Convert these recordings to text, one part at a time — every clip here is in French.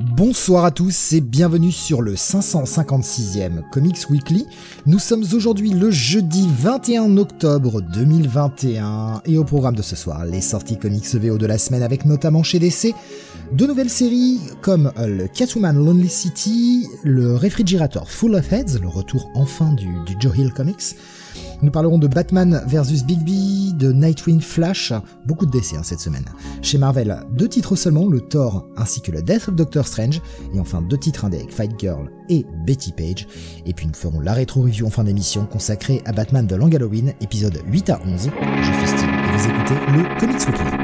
Bonsoir à tous et bienvenue sur le 556e Comics Weekly. Nous sommes aujourd'hui le jeudi 21 octobre 2021 et au programme de ce soir, les sorties comics VO de la semaine avec notamment chez DC de nouvelles séries comme le Catwoman Lonely City, le Réfrigérateur Full of Heads, le retour enfin du, du Joe Hill Comics, nous parlerons de Batman vs Bigby, de Nightwing Flash, beaucoup de décès hein, cette semaine. Chez Marvel, deux titres seulement, le Thor ainsi que le Death of Doctor Strange, et enfin deux titres indés Fight Girl et Betty Page. Et puis nous ferons la rétro-review en fin d'émission consacrée à Batman de Long Halloween, épisode 8 à 11. Je suis Steve et vous écoutez le Comics Weekly.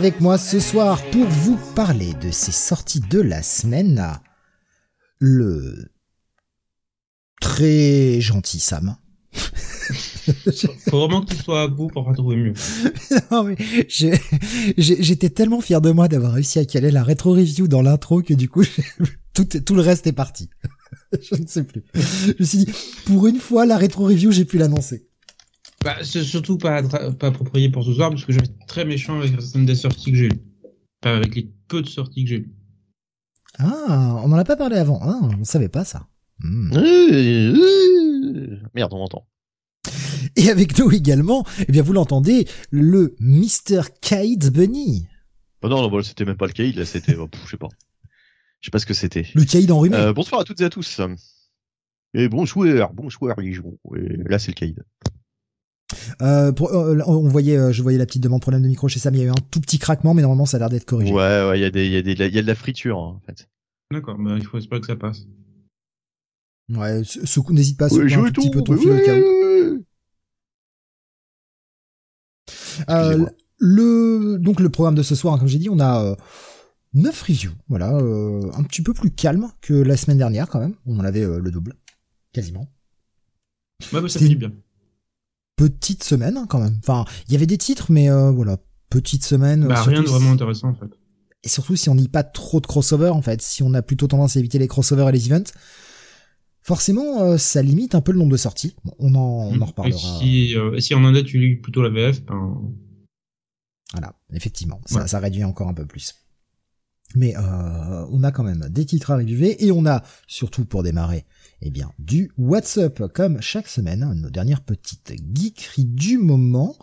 Avec moi ce soir pour vous parler de ces sorties de la semaine, le très gentil Sam. Faut vraiment que tu sois à bout pour retrouver mieux. non mais j'étais tellement fier de moi d'avoir réussi à caler la rétro review dans l'intro que du coup tout, tout le reste est parti. je ne sais plus. Je me suis dit pour une fois la rétro review j'ai pu l'annoncer. Bah, c'est surtout pas, pas approprié pour ce soir parce que je vais être très méchant avec certaines des sorties que j'ai lues. Pas avec les peu de sorties que j'ai lues. Ah, on n'en a pas parlé avant. Ah, on savait pas ça. Hmm. Merde, on m'entend. Et avec nous également, eh bien vous l'entendez, le Mr. Kate Bunny. Oh non, non, c'était même pas le Kate, là c'était, oh, je sais pas. Je sais pas ce que c'était. Le Kate enrhumé. Euh, bonsoir à toutes et à tous. Et bonsoir, bonsoir les gens. Et là c'est le Kate. Euh, pour, euh, on voyait, euh, je voyais la petite demande problème de micro chez Sam. Il y a eu un tout petit craquement, mais normalement ça a l'air d'être corrigé. Ouais, ouais, il y a des, il y a des, il y a de la friture hein, en fait. D'accord, bah, il faut espérer que ça passe. Ouais, ce coup n'hésite pas à secouer un tout petit peu ton fil au cas où. Le donc le programme de ce soir, hein, comme j'ai dit, on a euh, 9 reviews, voilà, euh, un petit peu plus calme que la semaine dernière quand même. On en avait le double, quasiment. Ouais, bah, ça fait bien petite semaine hein, quand même. Enfin, il y avait des titres, mais euh, voilà, petite semaine. Bah, rien de vraiment intéressant en fait. Et surtout si on n'y pas trop de crossover en fait, si on a plutôt tendance à éviter les crossovers et les events, forcément euh, ça limite un peu le nombre de sorties. Bon, on en, on en Mm. reparlera. Et si, euh, et si en Inde tu lis plutôt la VF, ben Voilà, effectivement, ça, réduit encore un peu plus. Mais euh, on a quand même des titres à reviewer et on a surtout pour démarrer, eh bien, du What's Up comme chaque semaine, hein, nos dernières petites geekeries du moment.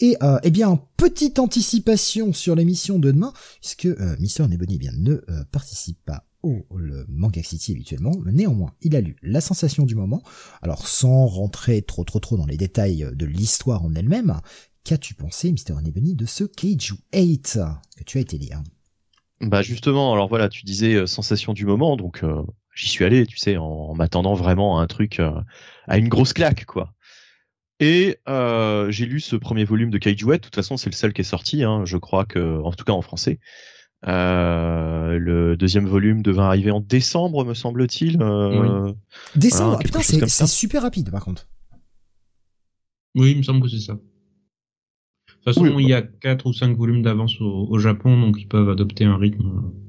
Et euh, eh bien, petite anticipation sur l'émission de demain, puisque euh, Mister Nebony bien ne euh, participe pas au le Manga City habituellement, néanmoins, il a lu La Sensation du moment. Alors, sans rentrer trop trop trop dans les détails de l'histoire en elle-même, Qu'as-tu pensé, Mister Nebony, de ce Keiju 8 que tu as été lire? Bah justement, alors voilà, tu disais euh, sensation du moment, donc j'y suis allé, tu sais, en, en m'attendant vraiment à un truc, euh, à une grosse claque, quoi. Et euh, j'ai lu ce premier volume de Kaijuet. De toute façon, c'est le seul qui est sorti, hein, je crois que, en tout cas en français. Euh, le deuxième volume devait arriver en décembre, me semble-t-il. Euh, Décembre, Voilà, ah, putain, c'est super rapide par contre. oui, il me semble que c'est ça. De toute façon, Oui. il y a quatre ou cinq volumes d'avance au, au Japon, donc ils peuvent adopter un rythme.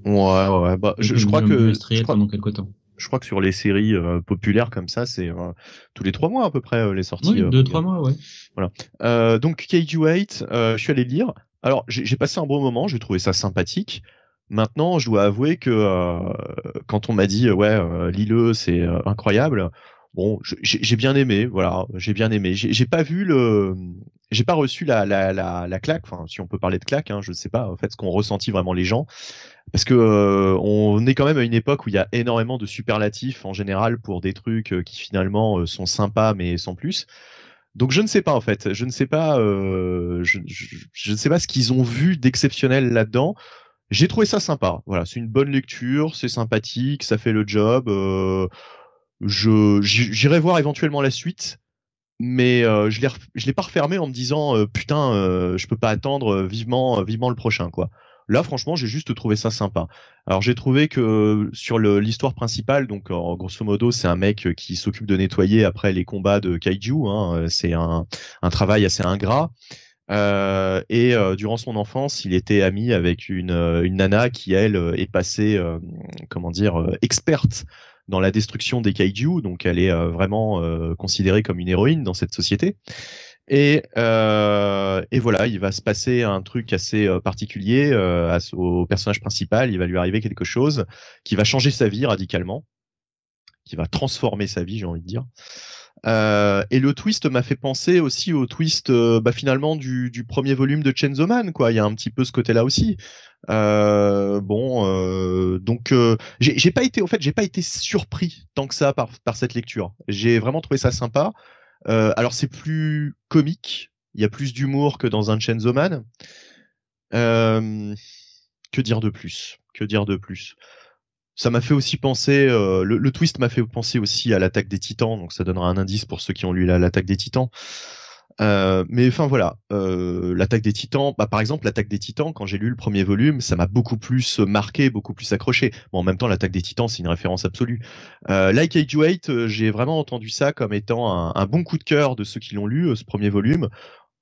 Ouais, ouais, ouais, bah, je, je crois que, je crois, pendant quelque temps. je crois que sur les séries euh, populaires comme ça, c'est euh, tous les trois mois à peu près euh, les sorties. Oui, euh, deux trois mois, ouais. Euh, donc KG8, euh, je suis allé lire. Alors j'ai passé un bon moment, j'ai trouvé ça sympathique. Maintenant, je dois avouer que euh, quand on m'a dit euh, ouais, euh, lis-le, c'est euh, incroyable. Bon, j'ai bien aimé, voilà, j'ai bien aimé. J'ai pas vu le, j'ai pas reçu la la la, la claque. Enfin, si on peut parler de claque, hein, je sais pas en fait ce qu'ont ressenti vraiment les gens, parce que euh, on est quand même à une époque où il y a énormément de superlatifs en général pour des trucs euh, qui finalement euh, sont sympas mais sans plus. Donc je ne sais pas en fait, je ne sais pas, euh, je, je ne sais pas ce qu'ils ont vu d'exceptionnel là-dedans. J'ai trouvé ça sympa. Voilà, c'est une bonne lecture, c'est sympathique, ça fait le job. Euh, je j'irai voir éventuellement la suite, mais euh, je l'ai je l'ai pas refermé en me disant euh, putain, euh, je peux pas attendre euh, vivement vivement le prochain quoi. Là, franchement, j'ai juste trouvé ça sympa. Alors, j'ai trouvé que sur l'histoire principale, donc grosso modo, c'est un mec qui s'occupe de nettoyer après les combats de kaiju. Hein, c'est un, un travail assez ingrat. Et durant son enfance, il était ami avec une, une nana qui elle est passée, comment dire, experte dans la destruction des kaiju. Donc elle est vraiment considérée comme une héroïne dans cette société. Et, et voilà, il va se passer un truc assez particulier au personnage principal. Il va lui arriver quelque chose qui va changer sa vie radicalement, qui va transformer sa vie, j'ai envie de dire. Euh, et le twist m'a fait penser aussi au twist euh, bah, finalement du, premier volume de Chainsaw Man quoi. Il y a un petit peu ce côté-là aussi. Euh, bon, donc j'ai pas été, au fait, j'ai pas été surpris tant que ça par, par cette lecture. J'ai vraiment trouvé ça sympa. alors c'est plus comique, il y a plus d'humour que dans un Chainsaw Man. que dire de plus? Que dire de plus? Ça m'a fait aussi penser, euh, le, twist m'a fait penser aussi à l'attaque des Titans, donc ça donnera un indice pour ceux qui ont lu l'attaque des Titans. Euh, mais enfin voilà, euh, l'attaque des Titans, bah, par exemple l'attaque des Titans, quand j'ai lu le premier volume, ça m'a beaucoup plus marqué, beaucoup plus accroché. Bon, en même temps, l'attaque des Titans, c'est une référence absolue. Euh, like Age 8, j'ai vraiment entendu ça comme étant un, un, bon coup de cœur de ceux qui l'ont lu, ce premier volume.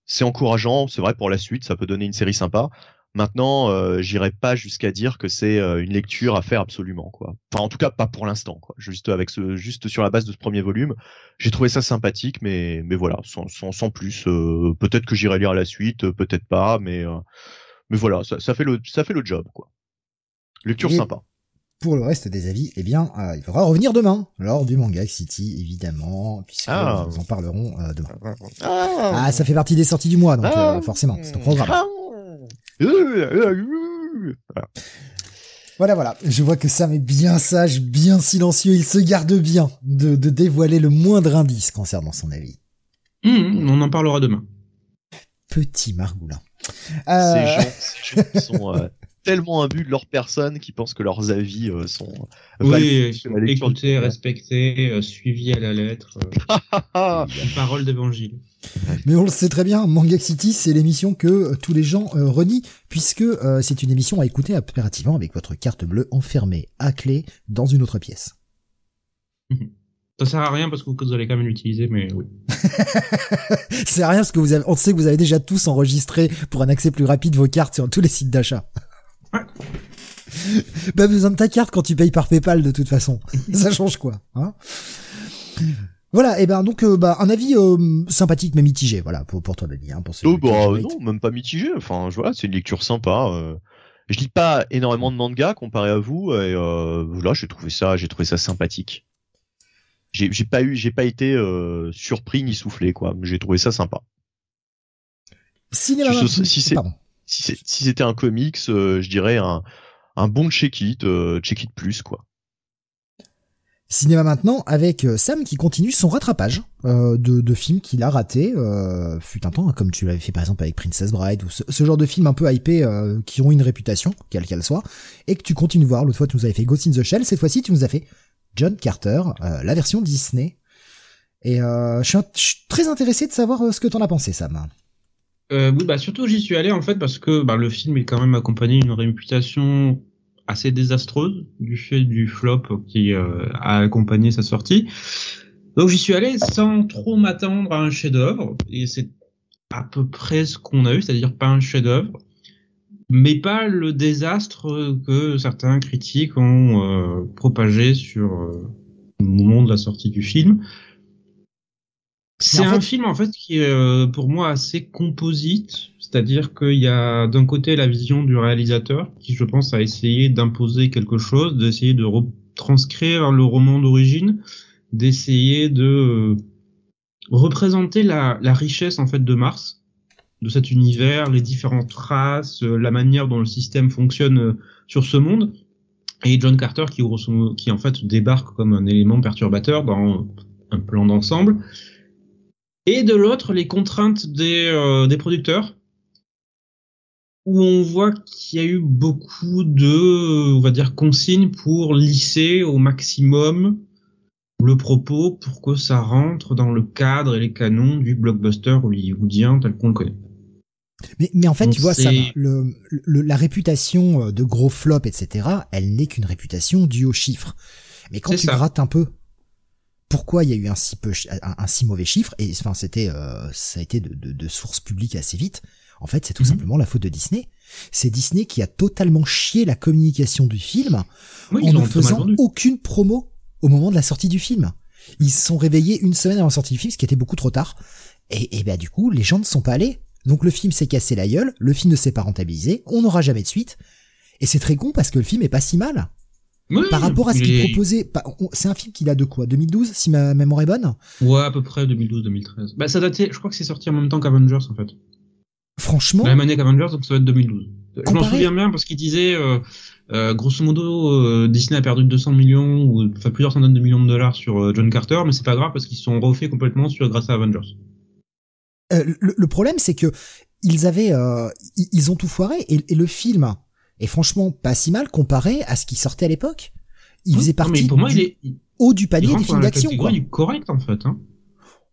C'est encourageant, c'est vrai pour la suite, ça peut donner une série sympa. Maintenant, euh, j'irai pas jusqu'à dire que c'est euh, une lecture à faire absolument, quoi. Enfin, en tout cas, pas pour l'instant, quoi. Juste avec ce, juste sur la base de ce premier volume, j'ai trouvé ça sympathique, mais, mais voilà, sans, sans, sans plus. Euh, peut-être que j'irai lire la suite, peut-être pas, mais, mais voilà, ça, ça, fait le, ça fait le job, quoi. Lecture sympa. Pour le reste des avis, eh bien, il faudra revenir demain, lors du Manga City, évidemment, puisque ah. nous en parlerons demain. Ah. ah. ça fait partie des sorties du mois, donc ah. forcément, c'est au programme. Voilà, voilà. Je vois que Sam est bien sage, bien silencieux. Il se garde bien de, dévoiler le moindre indice concernant son avis. Mmh, on en parlera demain. Petit Margoulin. Euh... Ces, gens, ces gens sont euh, tellement imbus de leur personne qui pensent que leurs avis euh, sont oui, écoutés, respectés, euh, suivis à la lettre. Euh, parole d'évangile. Mais on le sait très bien, Manga City, c'est l'émission que tous les gens renient, puisque c'est une émission à écouter impérativement avec votre carte bleue enfermée à clé dans une autre pièce. Ça sert à rien parce que vous allez quand même l'utiliser, mais oui. c'est à rien parce que vous avez, on sait que vous avez déjà tous enregistré pour un accès plus rapide vos cartes sur tous les sites d'achat. Pas besoin de ta carte quand tu payes par PayPal de toute façon. Ça change quoi hein? Voilà, et ben donc euh, bah, un avis euh, sympathique mais mitigé, voilà pour pour toi Denis, hein, pour oh, bah, non, même pas mitigé. Enfin, je vois, c'est une lecture sympa. Euh. Je lis pas énormément de manga comparé à vous, et voilà, j'ai trouvé ça, j'ai trouvé ça sympathique. J'ai pas eu, j'ai pas été surpris ni soufflé quoi. J'ai trouvé ça sympa. Cinéma. Si, c'est si c'était un comics, je dirais un bon check-it, euh, check-it plus, quoi. Cinéma maintenant avec euh, Sam qui continue son rattrapage euh, de, films qu'il a raté fut un temps comme tu l'avais fait par exemple avec Princess Bride ou ce, genre de films un peu hypés qui ont une réputation quelle qu'elle soit et que tu continues de voir. L'autre fois tu nous avais fait Ghost in the Shell cette fois-ci tu nous as fait John Carter la version Disney. Et je je, suis, très intéressé de savoir ce que t'en as pensé Sam euh, oui, bah surtout j'y suis allé en fait parce que bah, le film est quand même accompagné d'une réputation assez désastreuse du fait du flop qui euh, a accompagné sa sortie. Donc j'y suis allé sans trop m'attendre à un chef-d'œuvre et c'est à peu près ce qu'on a eu, c'est-à-dire pas un chef-d'œuvre, mais pas le désastre que certains critiques ont euh, propagé sur euh, le moment de la sortie du film. C'est un film en fait qui est euh, pour moi assez composite, c'est-à-dire qu'il y a d'un côté la vision du réalisateur qui je pense a essayé d'imposer quelque chose, d'essayer de retranscrire le roman d'origine, d'essayer de euh, représenter la, la, richesse en fait de Mars, de cet univers, les différentes races, euh, la manière dont le système fonctionne sur ce monde, et John Carter qui, qui en fait débarque comme un élément perturbateur dans un plan d'ensemble et de l'autre les contraintes des, euh, des producteurs où on voit qu'il y a eu beaucoup de, on va dire, consignes pour lisser au maximum le propos pour que ça rentre dans le cadre et les canons du blockbuster hollywoodien tel qu'on le connaît. Mais, mais en fait, tu vois, c'est- ça, le, le- la réputation euh, de gros flop, etc., elle n'est qu'une réputation due aux chiffres. Mais quand tu ça. grattes un peu, pourquoi il y a eu un si peu, chi- un, un si mauvais chiffre Et enfin, c'était, euh, ça a été de, de, de sources publiques assez vite. En fait, c'est tout Mhm. simplement la faute de Disney. C'est Disney qui a totalement chié la communication du film Oui, en ne faisant aucune promo au moment de la sortie du film. Ils se sont réveillés une semaine avant la sortie du film, ce qui était beaucoup trop tard. Et, et bah du coup, les gens ne sont pas allés. Donc le film s'est cassé la gueule, le film ne s'est pas rentabilisé, on n'aura jamais de suite. Et c'est très con parce que le film est pas si mal. Oui, Par rapport à ce il qu'il est- proposait, c'est un film qui date de quoi? 2012, si ma mémoire est bonne? Ouais, à peu près 2012-2013. Bah, ça datait, je crois que c'est sorti en même temps qu'Avengers, en fait. Franchement, La même année qu'Avengers, donc ça va être 2012. Je m'en souviens bien parce qu'il disait, euh, euh, grosso modo, euh, Disney a perdu 200 millions ou enfin plusieurs centaines de millions de dollars sur John Carter, mais c'est pas grave parce qu'ils se sont refaits complètement sur grâce à Avengers. le, le problème c'est que ils avaient, ils, ils ont tout foiré et, et le film est franchement pas si mal comparé à ce qui sortait à l'époque. Il faisait Non, partie pour moi, du il est, il haut du panier des films d'action. quoi. catégorie correct en fait. Hein.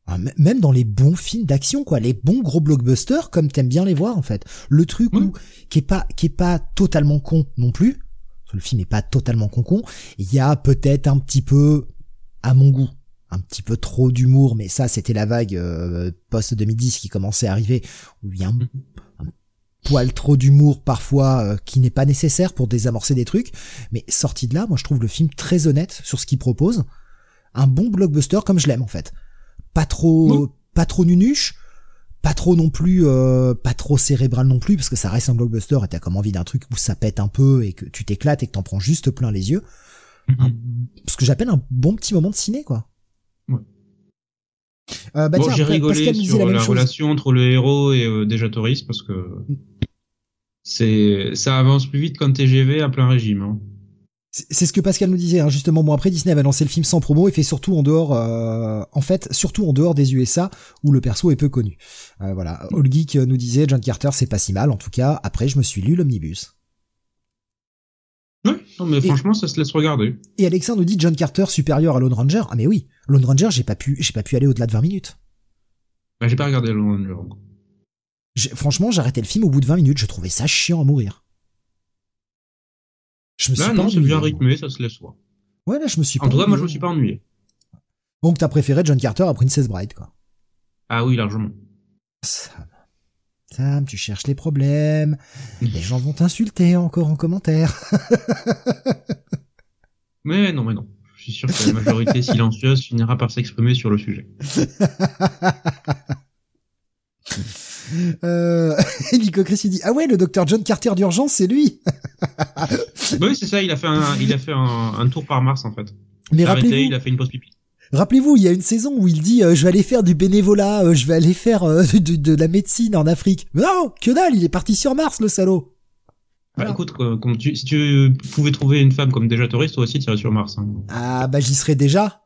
Ah, même dans les bons films d'action quoi les bons gros blockbusters comme t'aimes bien les voir en fait le truc Oui. où qui est pas qui est pas totalement con non plus le film est pas totalement con con il y a peut-être un petit peu à mon goût un petit peu trop d'humour mais ça c'était la vague euh, post 2010 qui commençait à arriver où il y a un, un poil trop d'humour parfois euh, qui n'est pas nécessaire pour désamorcer des trucs. Mais sorti de là moi je trouve le film très honnête sur ce qu'il propose. Un bon blockbuster comme je l'aime en fait. Pas trop pas trop nunuche pas trop non plus euh, pas trop cérébral non plus parce que ça reste un blockbuster et t'as comme envie d'un truc où ça pète un peu et que tu t'éclates et que t'en prends juste plein les yeux. Un- ce que j'appelle un bon petit moment de ciné quoi. Ouais. Euh, bah bon, j'ai rigolé sur la la, relation entre le héros et euh, déjà Touriste parce que c'est ça avance plus vite qu'un TGV à plein régime. Hein. C'est ce que Pascal nous disait, hein, justement. Bon, après, Disney avait lancé le film sans promo et fait surtout en dehors, euh, en fait, surtout en dehors des USA où le perso est peu connu. Euh, voilà. All Geek nous disait, John Carter, c'est pas si mal. En tout cas, après, je me suis lu l'omnibus. Ouais, non mais Et- franchement, ça se laisse regarder. Et Alexandre nous dit John Carter supérieur à Lone Ranger. Ah mais oui, Lone Ranger, j'ai pas pu, j'ai pas pu aller au-delà de 20 minutes. Bah, j'ai pas regardé le Ranger encore. Franchement, arrêté le film au bout de 20 minutes. Je trouvais ça chiant à mourir. Je me suis Là, pas non, c'est bien rythmé, ça se laisse voir. Ouais, là, je me suis pas En tout cas, moi, je me suis pas ennuyé. Donc, t'as préféré John Carter à Princess Bride, quoi. Ah oui, largement. Sam. Sam, tu cherches les problèmes. Les gens vont t'insulter encore en commentaire. Mais non, mais non. Je suis sûr que la majorité silencieuse finira par s'exprimer sur le sujet. euh, Nico Chris, il dit, ah ouais, le docteur John Carter d'urgence, c'est lui. Bah oui, c'est ça, il a fait un, il a fait un, un tour par Mars, en fait. Mais Il a arrêté, rappelez-vous, il a fait une pause pipi. Rappelez-vous, il y a une saison où il dit euh, je vais aller faire du bénévolat, euh, je vais aller faire euh, de, de la médecine en Afrique. Mais non, que dalle, il est parti sur Mars, le salaud. Bah, Voilà. écoute, quoi, comme tu, si tu pouvais trouver une femme comme déjà touriste, toi aussi, tu irais sur Mars. Hein. Ah bah j'y serais déjà.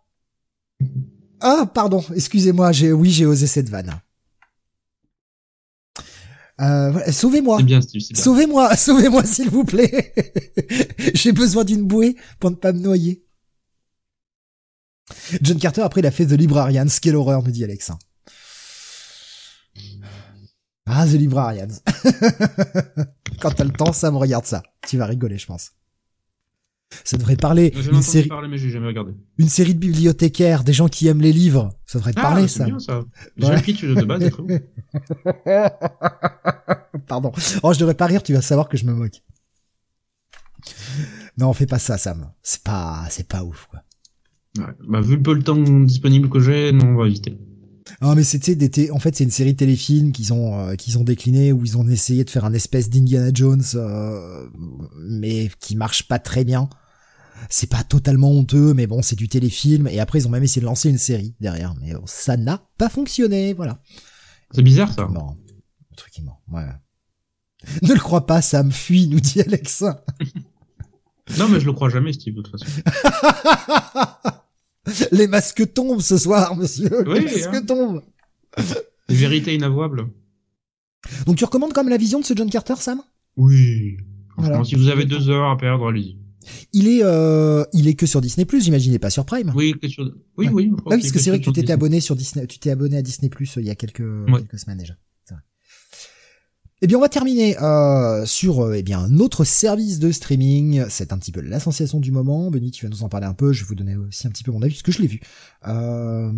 Ah pardon, excusez-moi, j'ai oui j'ai osé cette vanne. Euh, voilà, sauvez-moi, C'est bien, Steve, c'est bien. sauvez-moi, sauvez-moi s'il vous plaît. j'ai besoin d'une bouée pour ne pas me noyer. John Carter après il a fait The Librarians, quelle horreur me dit Alex. Ah The Librarians. Quand t'as le temps, ça me regarde ça. Tu vas rigoler, je pense. Ça devrait parler une série, parler, mais j'ai jamais regardé. une série de bibliothécaires, des gens qui aiment les livres. Ça devrait te parler, Ah, c'est ça. bien, ça. Ouais. J'ai appris tu de base, c'est très bon. Pardon. Oh, je devrais pas rire, tu vas savoir que je me moque. Non, fais pas ça, Sam. C'est pas, c'est pas ouf, quoi. Ouais. Bah, vu le peu le temps disponible que j'ai, non, on va éviter. Non, mais sais, d'été- en fait, c'est une série de téléfilms qu'ils ont, euh, qu'ils ont décliné, où ils ont essayé de faire un espèce d'Indiana Jones, euh, mais qui marche pas très bien. C'est pas totalement honteux, mais bon, c'est du téléfilm, et après, ils ont même essayé de lancer une série derrière, mais bon, ça n'a pas fonctionné, voilà. C'est bizarre, ça. Mort. Le truc est mort, ouais. Ne le crois pas, Sam, fuit, nous dit Alex. Non, mais je le crois jamais, Steve, de toute façon. Les masques tombent ce soir, monsieur. Oui, Les masques hein. tombent. Vérité inavouable. Donc tu recommandes quand même la vision de ce John Carter, Sam? Oui. Franchement, Voilà. si vous avez deux heures à perdre, allez-y. Il est, euh, il est que sur Disney Plus, j'imagine, il est pas sur Prime. Oui, question de... Oui, Ouais. oui. Ah parce que c'est vrai que tu t'étais abonné sur Disney, tu t'es abonné à Disney Plus euh, il y a quelques, quelques semaines déjà. Eh bien, on va terminer euh, sur euh, eh bien un autre service de streaming. C'est un petit peu la sensation du moment. Benny, tu vas nous en parler un peu. Je vais vous donner aussi un petit peu mon avis parce que je l'ai vu. Euh,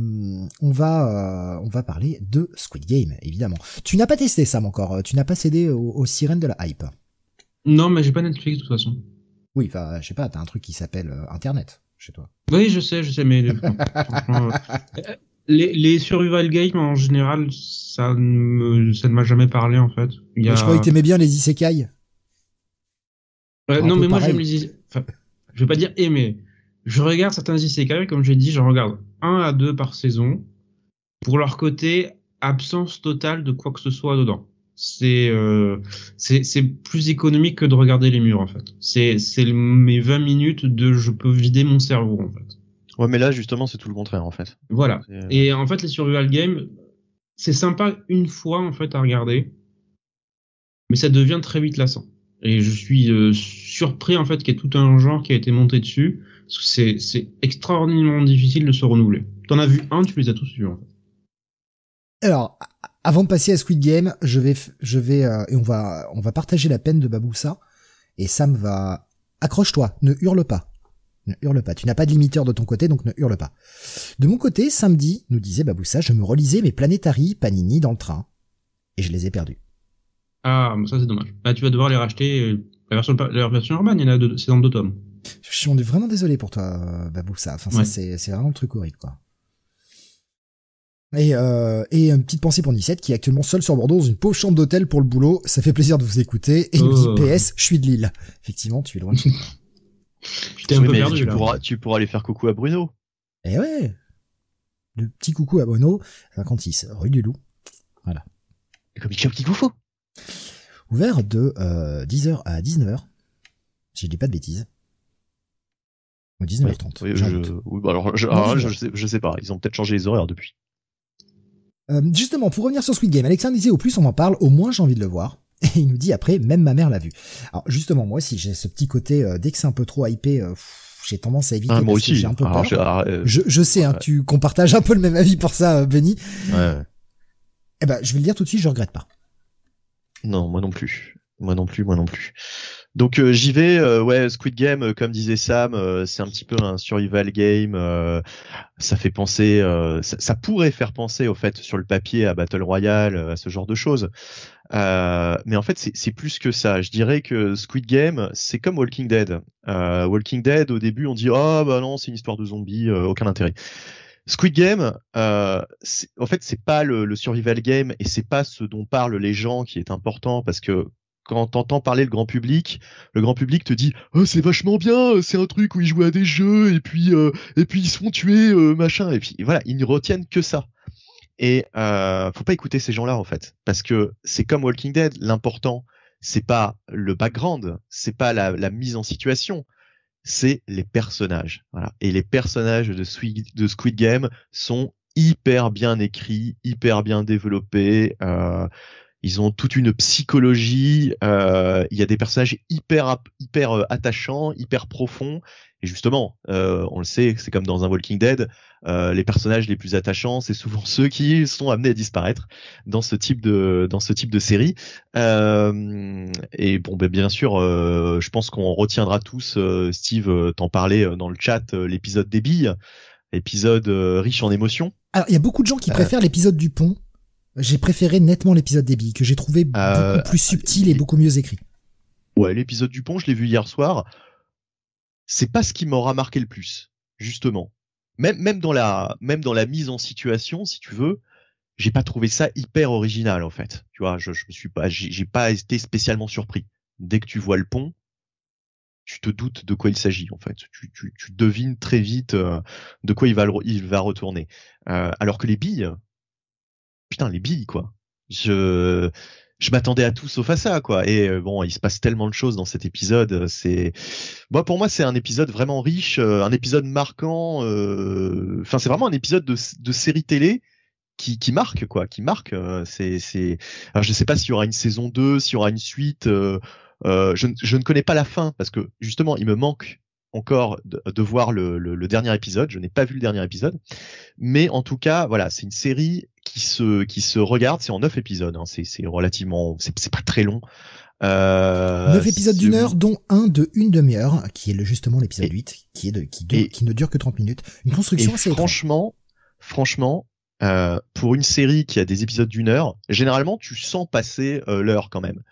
on va euh, on va parler de Squid Game, évidemment. Tu n'as pas testé Sam encore. Tu n'as pas cédé aux, aux sirènes de la hype. Non, mais j'ai pas Netflix de toute façon. Oui, enfin, je sais pas. T'as un truc qui s'appelle euh, Internet chez toi. Oui, je sais, je sais, mais franchement, les, les survival games en général, ça ne me, ça ne m'a jamais parlé en fait. Il y a... Mais Je croyais que t'aimais bien les isekai. Non, mais moi j'aime les. is- Enfin, je vais pas dire aimer. Je regarde certains isekai, comme j'ai dit, j'en regarde un à deux par saison. Pour leur côté, absence totale de quoi que ce soit dedans. C'est euh, c'est c'est plus économique que de regarder les murs en fait. C'est mes 20 minutes de je peux vider mon cerveau en fait. Ouais, mais là, justement, c'est tout le contraire, en fait. Voilà. C'est- Et en fait, les survival games, c'est sympa une fois en fait à regarder, mais ça devient très vite lassant. Et je suis euh, surpris en fait qu'il y ait tout un genre qui a été monté dessus, parce que c'est c'est extraordinairement difficile de se renouveler. T'en as vu un, tu les as tous vus. En fait. Alors, avant de passer à Squid Game, je vais, je vais, euh, et on va, on va partager la peine de Baboussa. Et Sam va, accroche-toi, ne hurle pas. Ne hurle pas. Tu n'as pas de limiteur de ton côté, donc ne hurle pas. De mon côté, samedi, nous disait Baboussa, je me relisais mes Planetary Panini dans le train. Et je les ai perdus. Ah, mais ça c'est dommage. Là, tu vas devoir les racheter. euh, La version, la version urbaine, il y en a deux, c'est dans deux tomes. Je suis vraiment désolé pour toi, euh, Baboussa. Enfin, Ouais. c'est, c'est vraiment le truc horrible, quoi. Et, euh, et une petite pensée pour Nicette qui est actuellement seule sur Bordeaux dans une pauvre chambre d'hôtel pour le boulot. Ça fait plaisir de vous écouter. Et il me Oh. dit PS, je suis de Lille. Effectivement, tu es loin un Oui, peu perdu tu là. pourras, tu pourras aller faire coucou à Bruno. Eh ouais. Le petit coucou à Bruno, 56, rue du Loup. Comme il un petit couffou. Ouvert de euh, 10h à 19h. Si je dis pas de bêtises. Ou 19h30. Oui, je, oui, bah alors, je, Non, alors là, je- je, sais, je sais pas. Ils ont peut-être changé les horaires depuis. Euh, justement, pour revenir sur Squid Game, Alexandre disait au plus on en parle, au moins j'ai envie de le voir. Et il nous dit après, même ma mère l'a vu. Alors justement, moi aussi j'ai ce petit côté, euh, dès que c'est un peu trop hypé, euh, j'ai tendance à éviter Ah, moi parce que aussi. j'ai un peu Alors, peur. j'ai- alors, euh, Je, je sais hein, Ouais. tu qu'on partage un peu le même avis pour ça, Benny. ouais. Eh ben, je vais le dire tout de suite, je regrette pas. Non, moi non plus. Moi non plus, moi non plus. Donc euh, j'y vais. euh, ouais, Squid Game, euh, comme disait Sam, c'est un petit peu un survival game. ça fait penser, ça, ça pourrait faire penser au fait sur le papier à Battle Royale, à ce genre de choses. Euh, mais en fait, c'est plus que ça. Je dirais que Squid Game, c'est comme Walking Dead. Euh, Walking Dead, au début, on dit ah bah non, c'est une histoire de zombies, euh, aucun intérêt. Squid Game, euh, en fait, c'est pas le, le survival game et c'est pas ce dont parlent les gens qui est important parce que quand t'entends parler le grand public, le grand public te dit oh, c'est vachement bien, c'est un truc où ils jouent à des jeux et puis euh, et puis ils se font tuer machin et puis voilà ils ne retiennent que ça. Et euh, faut pas écouter ces gens-là en fait parce que c'est comme Walking Dead, l'important c'est pas le background, c'est pas la, mise en situation, c'est les personnages. Voilà. Et les personnages de Squid, de Squid Game sont hyper bien écrits, hyper bien développés. Euh, ils ont toute une psychologie. euh, il y a des personnages hyper hyper euh, attachants, hyper profonds. Et justement, euh, on le sait, c'est comme dans un Walking Dead, euh, les personnages les plus attachants, c'est souvent ceux qui sont amenés à disparaître dans ce type de dans ce type de série. Euh, et bon, ben, bien sûr, euh, je pense qu'on retiendra tous, euh, Steve, euh, t'en parlais dans le chat, l'épisode des billes, épisode riche en émotions. Alors, il y a beaucoup de gens qui préfèrent l'épisode du pont. J'ai préféré nettement l'épisode des billes, que j'ai trouvé Euh, beaucoup plus subtil et beaucoup mieux écrit. Ouais, l'épisode du pont, je l'ai vu hier soir. C'est pas ce qui m'aura marqué le plus, justement. Même, même dans la, même dans la mise en situation, si tu veux, j'ai pas trouvé ça hyper original, en fait. Tu vois, je, je me suis pas, j'ai pas été spécialement surpris. Dès que tu vois le pont, tu te doutes de quoi il s'agit, en fait. Tu, tu, tu devines très vite euh, de quoi il va, il va retourner. Euh, alors que les billes, putain, les billes, quoi. Je, je m'attendais à tout sauf à ça, quoi. Et euh, bon, il se passe tellement de choses dans cet épisode. euh, C'est, moi, pour moi, c'est un épisode vraiment riche, euh, un épisode marquant. euh, Enfin, c'est vraiment un épisode de, de série télé qui, qui marque, quoi, qui marque. C'est, c'est. Alors, je sais pas s'il y aura une saison 2, s'il y aura une suite. euh, je, je ne connais pas la fin parce que justement, il me manque encore de, de voir le, le, le dernier épisode. Je n'ai pas vu le dernier épisode, mais en tout cas, voilà, c'est une série qui se qui se regarde. C'est en neuf épisodes. Hein. C'est c'est relativement c'est pas très long. Euh, 9 épisodes d'une heure, dont un de une demi-heure, qui est le, justement l'épisode 8, qui est de, qui, qui ne dure que 30 minutes. Une construction assez franchement, franchement, euh, pour une série qui a des épisodes d'une heure, généralement tu sens passer euh, l'heure quand même.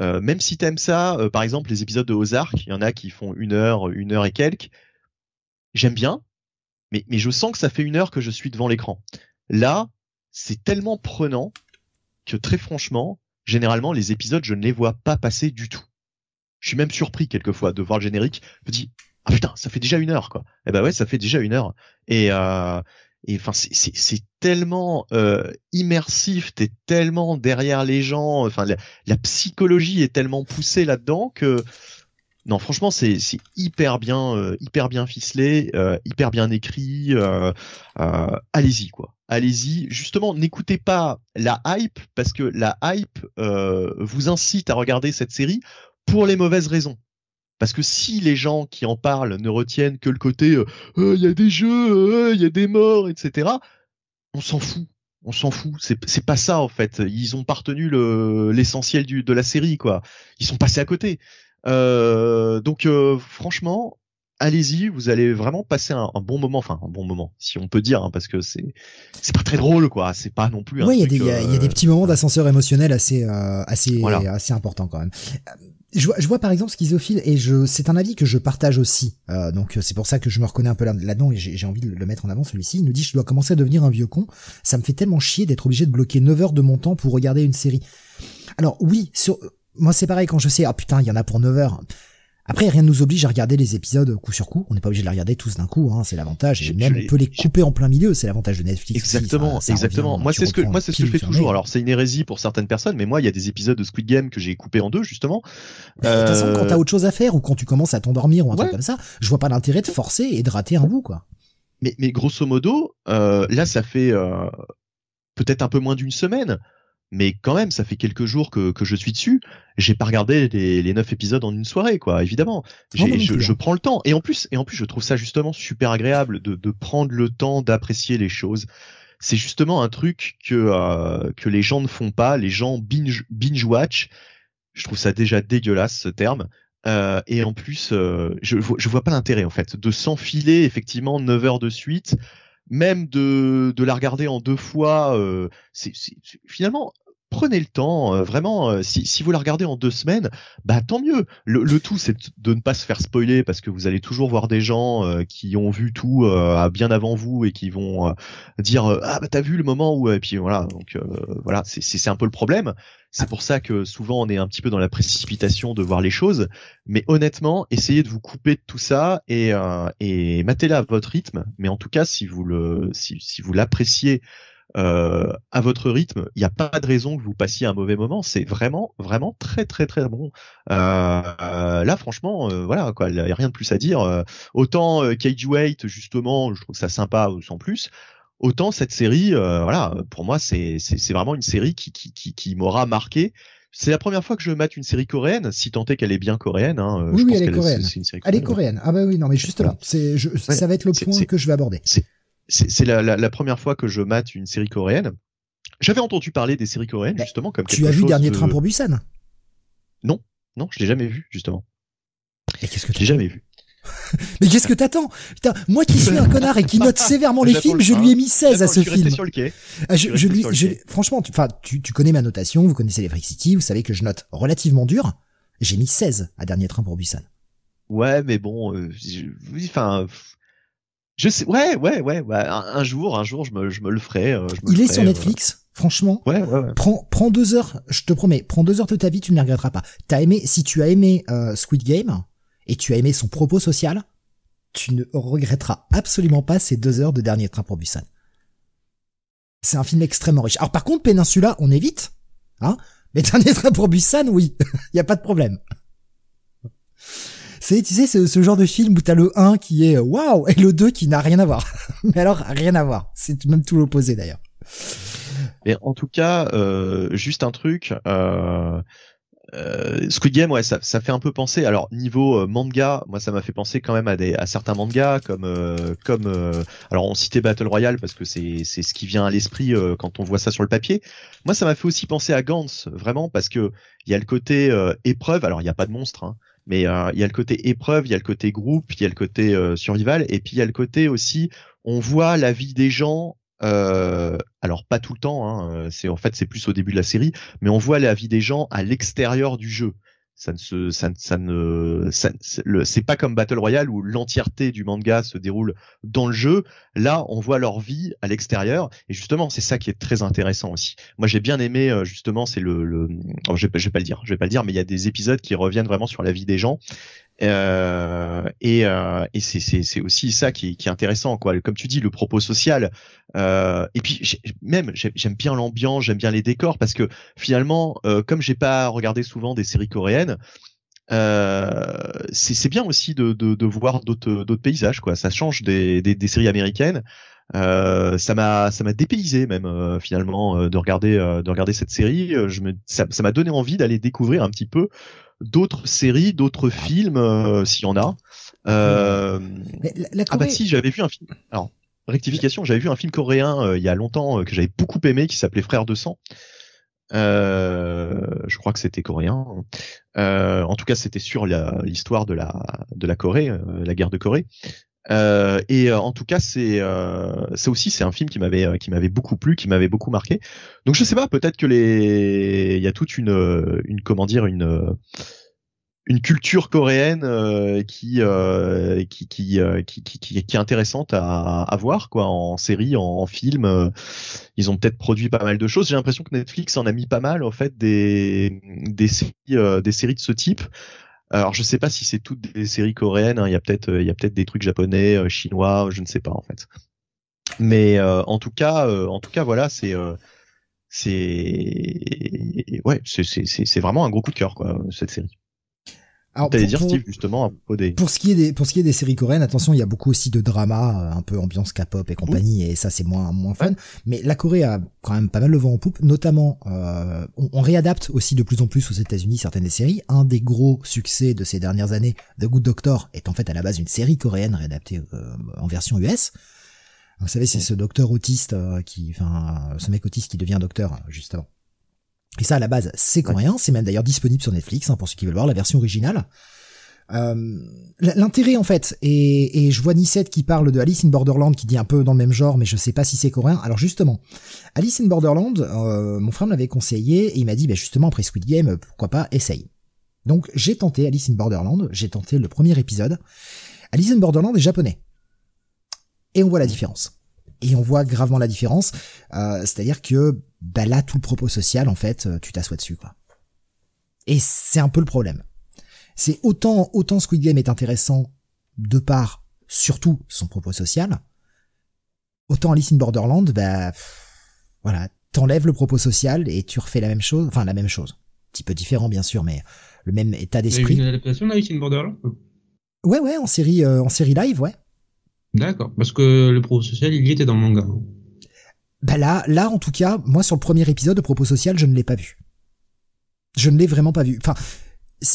Euh, même si t'aimes ça, par exemple les épisodes de Ozark, il y en a qui font une heure, une heure et quelques. J'aime bien, mais, mais je sens que ça fait une heure que je suis devant l'écran. Là, c'est tellement prenant que très franchement, généralement les épisodes je ne les vois pas passer du tout. Je suis même surpris quelquefois de voir le générique. Je me dis ah putain ça fait déjà une heure quoi. Eh ben ouais ça fait déjà une heure. Et euh, et enfin c'est tellement euh, immersif, t'es tellement derrière les gens, enfin la, psychologie est tellement poussée là-dedans que non franchement c'est hyper bien euh, hyper bien ficelé, euh, hyper bien écrit. Euh, allez-y quoi, allez-y. Justement n'écoutez pas la hype parce que la hype vous incite à regarder cette série pour les mauvaises raisons. Parce que si les gens qui en parlent ne retiennent que le côté euh, euh, il y a des jeux, euh, il y a des morts, etc., on s'en fout. On s'en fout. C'est pas ça en fait. Ils ont partenu l'essentiel de la série quoi. Ils sont passés à côté. donc franchement, allez-y, vous allez vraiment passer un, bon moment, enfin un bon moment, si on peut dire, hein, parce que c'est c'est pas très drôle, quoi. C'est pas non plus. Oui, il y, a des petits moments d'ascenseur émotionnel assez assez assez importants quand même je vois, je vois par exemple Schizophile et je c'est un avis que je partage aussi. Euh, donc c'est pour ça que je me reconnais un peu là-dedans et j'ai envie de le mettre en avant celui-ci. Il nous dit je dois commencer à devenir un vieux con. Ça me fait tellement chier d'être obligé de bloquer 9 heures de mon temps pour regarder une série. Alors oui, sur, moi c'est pareil quand je sais ah putain il y en a pour 9 heures. Après, rien ne nous oblige à regarder les épisodes coup sur coup. On n'est pas obligé de les regarder tous d'un coup, hein, c'est l'avantage. Et même on peut les couper en plein milieu, c'est l'avantage de Netflix. Exactement, exactement. moi, c'est ce que moi c'est ce que je fais toujours. Alors, c'est une hérésie pour certaines personnes, mais moi, il y a des épisodes de Squid Game que j'ai coupé en deux justement. De toute façon, quand t'as euh, autre chose à faire ou quand tu commences à t'endormir ou un truc comme ça, je vois pas l'intérêt de forcer et de rater un bout, quoi. Mais, mais grosso modo, euh, là, ça fait euh, peut-être un peu moins d'une semaine mais quand même, ça fait quelques jours que, que je suis dessus. J'ai pas regardé les, les 9 épisodes en une soirée, quoi. Évidemment, je, je, prends le temps. Et en plus, et en plus, je trouve ça justement super agréable de, de prendre le temps d'apprécier les choses. C'est justement un truc que euh, que les gens ne font pas. Les gens binge binge watch. Je trouve ça déjà dégueulasse ce terme. Euh, et en plus, euh, je, je vois pas l'intérêt en fait de s'enfiler effectivement 9 heures de suite même de, la regarder en deux fois, euh, c'est finalement prenez le temps, euh, vraiment. Euh, si, si vous la regardez en deux semaines, bah tant mieux. Le, le tout, c'est de ne pas se faire spoiler parce que vous allez toujours voir des gens qui ont vu tout bien avant vous et qui vont dire ah bah t'as vu le moment où et puis voilà. Donc voilà, c'est un peu le problème. C'est pour ça que souvent on est un petit peu dans la précipitation de voir les choses. Mais honnêtement, essayez de vous couper de tout ça et, euh, et matez-la à votre rythme. Mais en tout cas, si vous le, si, si vous l'appréciez euh, à votre rythme, il n'y a pas de raison que vous passiez un mauvais moment. C'est vraiment, vraiment très, très, très bon. Euh, là, franchement, euh, voilà, quoi, il n'y a rien de plus à dire. autant Cage Weight, justement, je trouve ça sympa sans plus. Autant cette série, euh, voilà, pour moi, c'est c'est vraiment une série qui qui qui, qui m'aura marqué. C'est la première fois que je mate une série coréenne, si tant est qu'elle est bien coréenne. Hein, euh, oui, oui, elle est coréenne. elle est coréenne. Ah bah oui, non, mais juste là, c'est ça va être le point que je vais aborder. C'est la, la, la, première fois que je mate une série coréenne. J'avais entendu parler des séries coréennes justement comme. Tu as vu Dernier Train pour Busan? Non, non, je l'ai jamais vu justement. Et qu'est-ce que tu l'ai jamais vu mais qu'est-ce que t'attends? Putain, moi qui suis un connard et qui note sévèrement les films, je lui ai mis 16 à ce film. Ah, je, je lui, je, franchement, tu, tu, connais ma notation, vous connaissez les Freak City, vous savez que je note relativement dur. J'ai mis 16 à Dernier Train pour Busan. Ouais, mais bon, euh, enfin, je sais, ouais, ouais, ouais, ouais. Un, jour, un jour, je me, je me le ferai. Euh, Il est sur Netflix. Franchement, ouais, ouais, ouais. Prends, prends deux heures, je te promets, prends deux heures de ta vie, tu ne les regretteras pas. T'as aimé, si tu as aimé euh, Squid Game, et tu as aimé son propos social, tu ne regretteras absolument pas ces deux heures de dernier train pour Busan. C'est un film extrêmement riche. Alors par contre, Peninsula, on évite, hein, mais dernier train pour Busan, oui, il y a pas de problème. C'est, tu sais, ce genre de film où t'as le 1 qui est waouh et le 2 qui n'a rien à voir. mais alors, rien à voir. C'est même tout l'opposé d'ailleurs. Mais en tout cas, euh, juste un truc, euh, euh, Squid Game, ouais, ça, ça fait un peu penser. Alors niveau euh, manga, moi ça m'a fait penser quand même à des à certains mangas comme euh, comme euh, alors on citait Battle Royale parce que c'est c'est ce qui vient à l'esprit quand on voit ça sur le papier. Moi ça m'a fait aussi penser à Gantz vraiment parce que il y a le côté épreuve. Alors il n'y a pas de monstre, hein, mais il y a le côté épreuve, il y a le côté groupe, il y a le côté survival et puis il y a le côté aussi on voit la vie des gens euh, alors pas tout le temps, hein, c'est en fait c'est plus au début de la série, mais on voit la vie des gens à l'extérieur du jeu. Ça ne ça, ne, c'est pas comme Battle Royale où l'entièreté du manga se déroule dans le jeu. Là, on voit leur vie à l'extérieur, et justement, c'est ça qui est très intéressant aussi. Moi, j'ai bien aimé euh, justement, c'est le, le... Oh, je, vais, je vais pas le dire, je vais pas le dire, mais il y a des épisodes qui reviennent vraiment sur la vie des gens, euh, et, euh, et c'est aussi ça qui, qui, est intéressant, quoi. Comme tu dis, le propos social. Euh, et puis même, j'aime bien l'ambiance, j'aime bien les décors, parce que finalement, euh, comme j'ai pas regardé souvent des séries coréennes, euh, c'est bien aussi de, de, de voir d'autres paysages, quoi. Ça change des, des, des séries américaines. Euh, ça m'a ça m'a dépaysé même euh, finalement de regarder de regarder cette série. Je me ça m'a donné envie d'aller découvrir un petit peu d'autres séries, d'autres ah. films, euh, s'il y en a. Euh... Ah bah si, j'avais vu un film. Alors, rectification, j'avais vu un film coréen euh, il y a longtemps que j'avais beaucoup aimé, qui s'appelait Frères de sang. je crois que c'était coréen. en tout cas, c'était sur l'histoire de la de la Corée, la guerre de Corée. Euh, et en tout cas, c'est c'est aussi c'est un film qui m'avait qui m'avait beaucoup plu, qui m'avait beaucoup marqué. Donc je sais pas, peut-être que les il y a toute une une comment dire une une culture coréenne euh, qui, euh, qui, qui, euh, qui, qui, est intéressante à, à voir quoi en série, en, en film. ils ont peut-être produit pas mal de choses. J'ai l'impression que Netflix en a mis pas mal en fait des des séries, des séries de ce type. Alors je sais pas si c'est toutes des séries coréennes. Hein. Il y a peut-être il y a peut-être des trucs japonais, chinois, je ne sais pas en fait. Mais en tout cas, en tout cas voilà, c'est c'est ouais, c'est c'est vraiment un gros coup de cœur quoi cette série. Alors, pour, dire Steve justement Pour ce qui est des pour ce qui est des séries coréennes, attention, il y a beaucoup aussi de drama, euh, un peu ambiance K-pop et compagnie, et ça c'est moins moins fun. Mais la Corée a quand même pas mal le vent en poupe, notamment euh, on, réadapte aussi de plus en plus aux États-Unis certaines des séries. Un des gros succès de ces dernières années, The Good Doctor, est en fait à la base une série coréenne réadaptée euh, en version US. Vous savez, c'est ce docteur autiste qui, enfin, ce mec autiste qui devient docteur justement. Et ça, à la base, c'est coréen. C'est même d'ailleurs disponible sur Netflix, hein, pour ceux qui veulent voir la version originale. Euh, L'intérêt, en fait, et, et je vois Nicette qui parle de Alice in Borderland, qui dit un peu dans le même genre, mais je sais pas si c'est coréen. Alors justement, Alice in Borderland, euh, mon frère m'avait conseillé, et il m'a dit, bah, justement, après Squid Game, pourquoi pas, essaye. Donc j'ai tenté Alice in Borderland, j'ai tenté le premier épisode. Alice in Borderland est japonais. Et on voit la différence et on voit gravement la différence. Euh, C'est-à-dire que bah là, tout le propos social, en fait, euh, tu t'assois dessus, quoi. Et c'est un peu le problème. C'est autant autant Squid Game est intéressant de par surtout son propos social, autant Alice in Borderland, bah voilà, t'enlèves le propos social et tu refais la même chose, enfin la même chose, un petit peu différent bien sûr, mais le même état d'esprit. Une adaptation d'Alice in Borderland? Ouais ouais, en série euh, en série live, ouais. D'accord, parce que le propos social, il y était dans le manga. Bah là, là en tout cas, moi sur le premier épisode de propos social, je ne l'ai pas vu. Je ne l'ai vraiment pas vu. Enfin,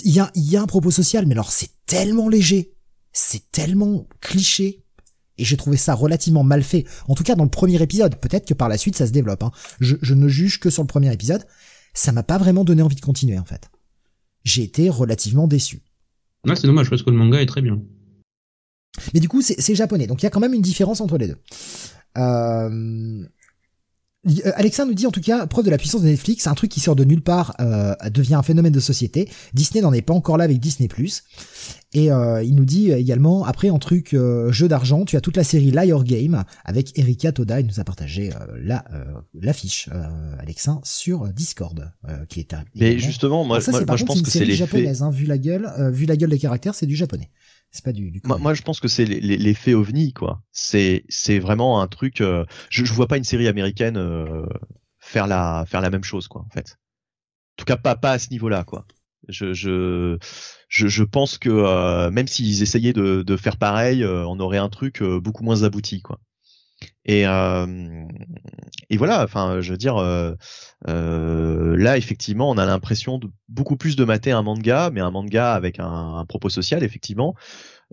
il y a, y a un propos social, mais alors c'est tellement léger, c'est tellement cliché, et j'ai trouvé ça relativement mal fait. En tout cas, dans le premier épisode. Peut-être que par la suite, ça se développe. Hein. Je, je ne juge que sur le premier épisode. Ça m'a pas vraiment donné envie de continuer, en fait. J'ai été relativement déçu. Ah, c'est dommage parce que le manga est très bien. Mais du coup, c'est japonais, donc il y a quand même une différence entre les deux. Euh... Alexa nous dit en tout cas, preuve de la puissance de Netflix, un truc qui sort de nulle part euh, devient un phénomène de société. Disney n'en est pas encore là avec Disney+. Et euh, il nous dit également, après en truc euh, jeu d'argent, tu as toute la série Liar Game avec Erika Toda, il nous a partagé la l'affiche, Alexa, sur Discord, qui est un... Mais justement, moi, moi, je pense que c'est les japonaise, hein, vu la gueule, vu la gueule des caractères, c'est du japonais. C'est pas du, moi, je pense que c'est l'effet ovni, quoi. C'est, c'est vraiment un truc. Euh, je, je vois pas une série américaine euh, faire la, faire la même chose, quoi, en fait. En tout cas, pas, pas à ce niveau-là, quoi. Je, je, je, je pense que euh, même s'ils essayaient de, de faire pareil, on aurait un truc beaucoup moins abouti, quoi. Et, euh, et voilà, enfin, je veux dire, euh, euh, là, effectivement, on a l'impression de beaucoup plus de mater un manga, mais un manga avec un, un propos social, effectivement,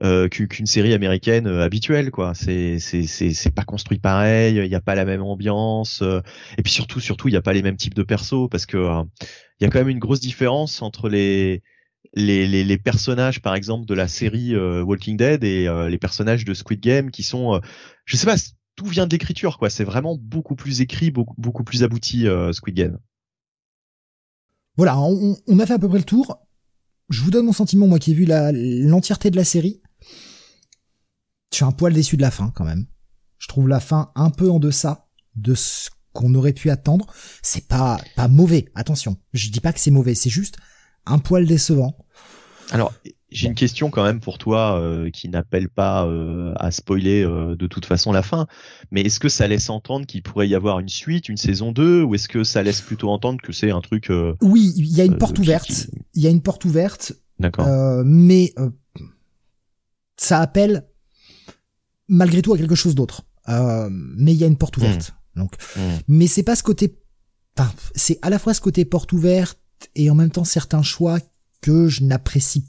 euh, qu'une série américaine euh, habituelle, quoi. C'est c'est pas construit pareil, il n'y a pas la même ambiance, euh, et puis surtout surtout il n'y a pas les mêmes types de persos, parce que il y a quand même une grosse différence entre les les, les, les, personnages, par exemple, de la série Walking Dead et les personnages de Squid Game qui sont, je sais pas, tout vient de l'écriture, quoi. C'est vraiment beaucoup plus écrit, beaucoup, beaucoup plus abouti, euh, Squid Game. Voilà, on, on, a fait à peu près le tour. Je vous donne mon sentiment, moi qui ai vu l'entièreté de la série. Je suis un poil déçu de la fin, quand même. Je trouve la fin un peu en deçà de ce qu'on aurait pu attendre. C'est pas, pas mauvais, attention. Je dis pas que c'est mauvais, c'est juste un poil décevant. Alors, j'ai une question quand même pour toi euh, qui n'appelle pas euh, à spoiler euh, de toute façon la fin, mais est-ce que ça laisse entendre qu'il pourrait y avoir une suite, une saison 2, ou est-ce que ça laisse plutôt entendre que c'est un truc Oui, il y a une porte ouverte. Il y a une porte ouverte. D'accord. mais ça appelle malgré tout à quelque chose d'autre. mais il y a une porte ouverte. Hmm. Donc, hmm. mais c'est pas ce côté. Enfin, c'est à la fois ce côté porte ouverte et en même temps certains choix que je n'apprécie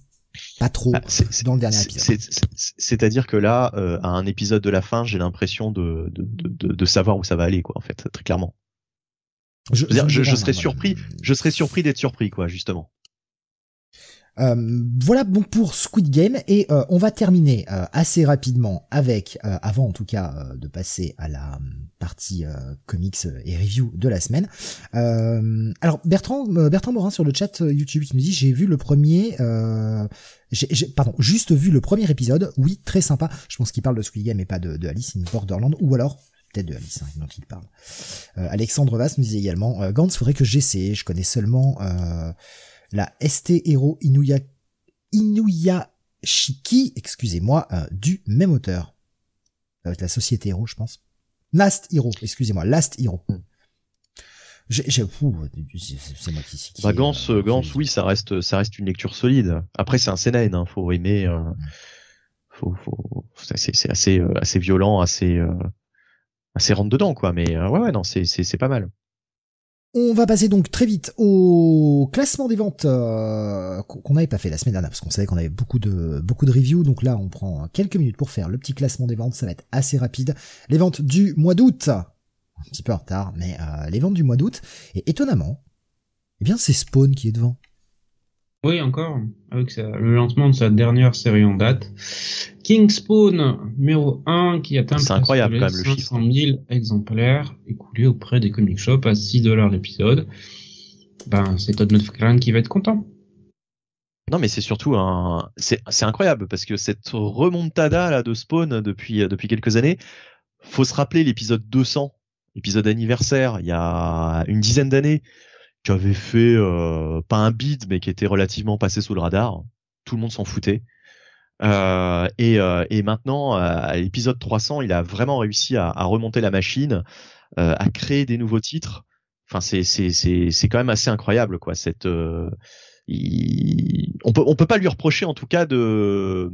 pas trop bah, dans le dernier épisode. C'est-à-dire que là, euh, à un épisode de la fin, j'ai l'impression de, de, de, de, savoir où ça va aller, quoi, en fait, très clairement. Je, je, je, serais surpris, je serais surpris d'être surpris, quoi, justement. Euh, voilà donc pour Squid Game et euh, on va terminer euh, assez rapidement avec, avant en tout cas de passer à la partie comics et review de la semaine. alors Bertrand Bertrand Morin sur le chat YouTube qui nous dit j'ai vu le premier, j'ai, pardon juste vu le premier épisode. Oui très sympa. Je pense qu'il parle de Squid Game et pas de, de Alice in Borderland ou alors peut-être de Alice hein, dont il parle. Alexandre Vass nous disait également Gantz faudrait que j'essaie. Je connais seulement la ST Hero Inuya, Inuyashiki, excusez-moi, euh, du même auteur. Ça va être la société Hero, je pense. Last Hero, excusez-moi, Last Hero. Hmm. J'ai, c'est moi qui. Bah, Gans, euh, Gans, oui, ça reste, ça reste une lecture solide. Après, c'est un CNN, hein, faut aimer. Euh, hmm. faut, faut, c'est, assez, assez violent, assez, assez rentre dedans, quoi. Mais ouais, ouais, non, c'est, c'est, c'est pas mal. On va passer donc très vite au classement des ventes euh, qu'on n'avait pas fait la semaine dernière parce qu'on savait qu'on avait beaucoup de beaucoup de reviews. Donc là, on prend quelques minutes pour faire le petit classement des ventes. Ça va être assez rapide. Les ventes du mois d'août, un petit peu en retard, mais euh, les ventes du mois d'août. Et étonnamment, eh bien c'est Spawn qui est devant. Oui, encore, avec le lancement de sa dernière série en date. King Spawn, numéro 1, qui atteint incroyable, quand même, 500 000 exemplaires écoulés auprès des comic shops à 6 dollars l'épisode. Ben, c'est Todd McFarlane qui va être content. Non, mais c'est surtout un, c'est, incroyable parce que cette remontada là de Spawn depuis depuis quelques années, faut se rappeler l'épisode 200, épisode anniversaire, il y a une dizaine d'années, qui avait fait euh, pas un bid mais qui était relativement passé sous le radar. Tout le monde s'en foutait. Euh, et, euh, et, maintenant, à l'épisode 300, il a vraiment réussi à, à remonter la machine, à créer des nouveaux titres. Enfin, c'est c'est c'est c'est quand même assez incroyable quoi. Cette il... on peut on peut pas lui reprocher en tout cas de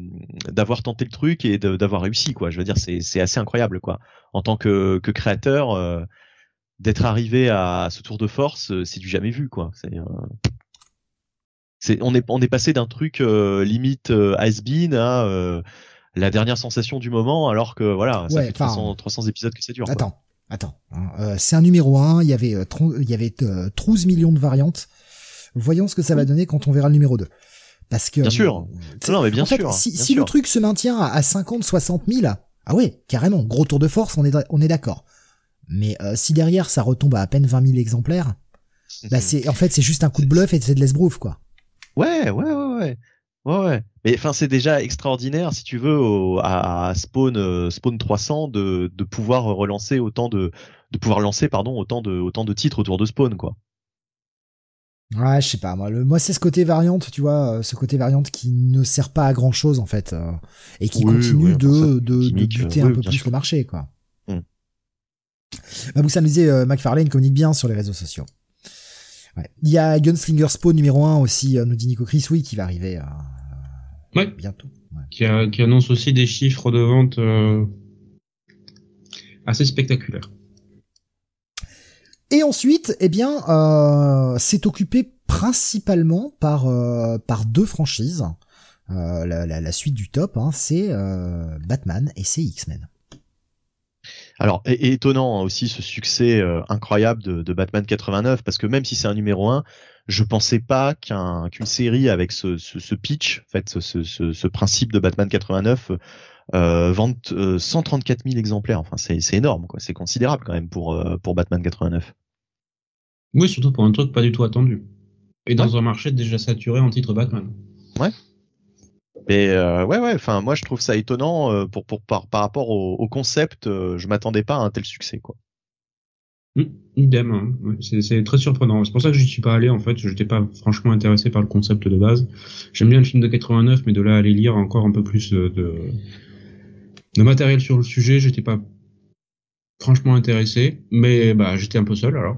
d'avoir tenté le truc et d'avoir réussi quoi. Je veux dire, c'est c'est assez incroyable quoi. En tant que que créateur d'être arrivé à ce tour de force, euh, c'est du jamais vu, quoi. C'est, euh, c'est on est on est passé d'un truc euh, limite has-been à la dernière sensation du moment, alors que voilà, ça fait 300, 300 épisodes que ça dure. Attends, attends. Hein, c'est un numéro 1, il y avait il y avait 12 millions de variantes. Voyons ce que ça va donner quand on verra le numéro 2. Parce que bien sûr. Non mais bien sûr. Fait, si, si le truc se maintient à, à 50, 60 000, ah ouais, carrément, gros tour de force, on est on est d'accord. Mais euh, si derrière ça retombe à à peine 20 000 exemplaires, bah mhm. c'est en fait c'est juste un coup de bluff et c'est de l'esbrouf quoi. Ouais, ouais, ouais, ouais. Ouais, ouais. Mais enfin, c'est déjà extraordinaire, si tu veux, à, Spawn, euh, Spawn 300, de, de pouvoir relancer autant de, de pouvoir lancer, pardon, autant de, autant de titres autour de Spawn, quoi. Ouais, je sais pas, moi, le, moi c'est ce côté variante, tu vois, euh, ce côté variante qui ne sert pas à grand chose en fait, et qui continue de, de, de, buter un peu plus le marché, quoi. Bah, ça nous disait euh, McFarlane communique bien sur les réseaux sociaux. Ouais. Il y a Gunslinger Spawn numéro 1 aussi, euh, nous dit Nico Chris, oui, qui va arriver euh, bientôt. Qui, a, qui, annonce aussi des chiffres de vente euh, assez spectaculaire. Et ensuite, eh bien, euh, c'est occupé principalement par euh, par deux franchises. Euh, la, la, la, suite du top, hein, c'est euh, Batman et c'est X-Men. Alors, et, étonnant hein, aussi ce succès euh, incroyable de, de, Batman 89, parce que même si c'est un numéro 1, je pensais pas qu'un qu'une série avec ce, ce, ce, pitch, en fait, ce, ce, principe de Batman 89 euh, vente 134 000 exemplaires. Enfin, c'est énorme, quoi. C'est considérable quand même pour pour Batman 89. Oui, surtout pour un truc pas du tout attendu. Et dans un marché déjà saturé en titre Batman. Ouais. Mais euh, ouais, ouais. Enfin, moi, je trouve ça étonnant euh, pour, pour par, rapport au, au concept. Euh, je m'attendais pas à un tel succès, quoi. Mmh, idem. Hein. C'est très surprenant. C'est pour ça que je suis pas allé. En fait, je n'étais pas franchement intéressé par le concept de base. J'aime bien le film de 89, mais de là à aller lire encore un peu plus de, de matériel sur le sujet, j'étais pas franchement intéressé. Mais bah, j'étais un peu seul alors.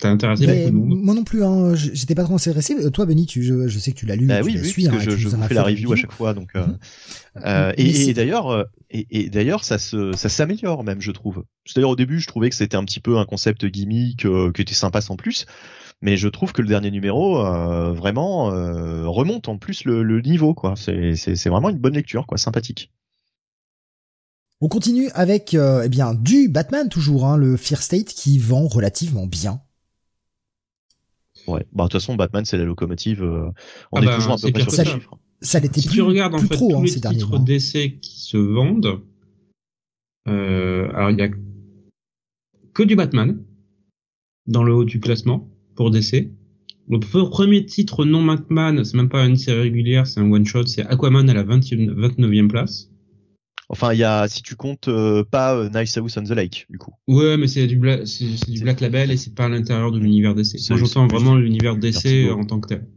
T'as intéressé beaucoup de monde. Moi non plus, hein, j'étais pas trop intéressé. Euh, toi, Benny, tu, je, je sais que tu l'as lu. Bah tu oui, l'as oui, suivi, parce hein, que je, je vous fais la review à chaque fois, donc. Euh, Mhm. euh, et, d'ailleurs, et, et d'ailleurs, ça se, ça s'améliore même, je trouve. C'est-à-dire au début, je trouvais que c'était un petit peu un concept gimmick euh, qui était sympa sans plus, mais je trouve que le dernier numéro euh, vraiment euh, remonte en plus le, le niveau, quoi. C'est, vraiment une bonne lecture, quoi, sympathique. On continue avec euh, eh bien du Batman toujours, hein, le Fear State qui vend relativement bien. Ouais. Bah de toute façon, Batman, c'est la locomotive. euh, on Ah est bah, toujours un peu c'est près sur ça. chiffres. Ça l'était Si plus, tu regardes en fait trop tous hein, les ces derniers titres mois. d'essai qui se vendent, euh, alors il y a que du Batman dans le haut du classement pour DC. Le pre- premier titre non Batman, c'est même pas une série régulière, c'est un one shot, c'est Aquaman à la 20 29e place. Enfin, il y a, si tu comptes euh, pas euh, Nice House on the Lake, du coup. Ouais, mais c'est du, bla- Black Label et c'est pas à l'intérieur de l'univers DC. C'est- Moi, j'entends vraiment l'univers DC Vertigo. en tant que tel.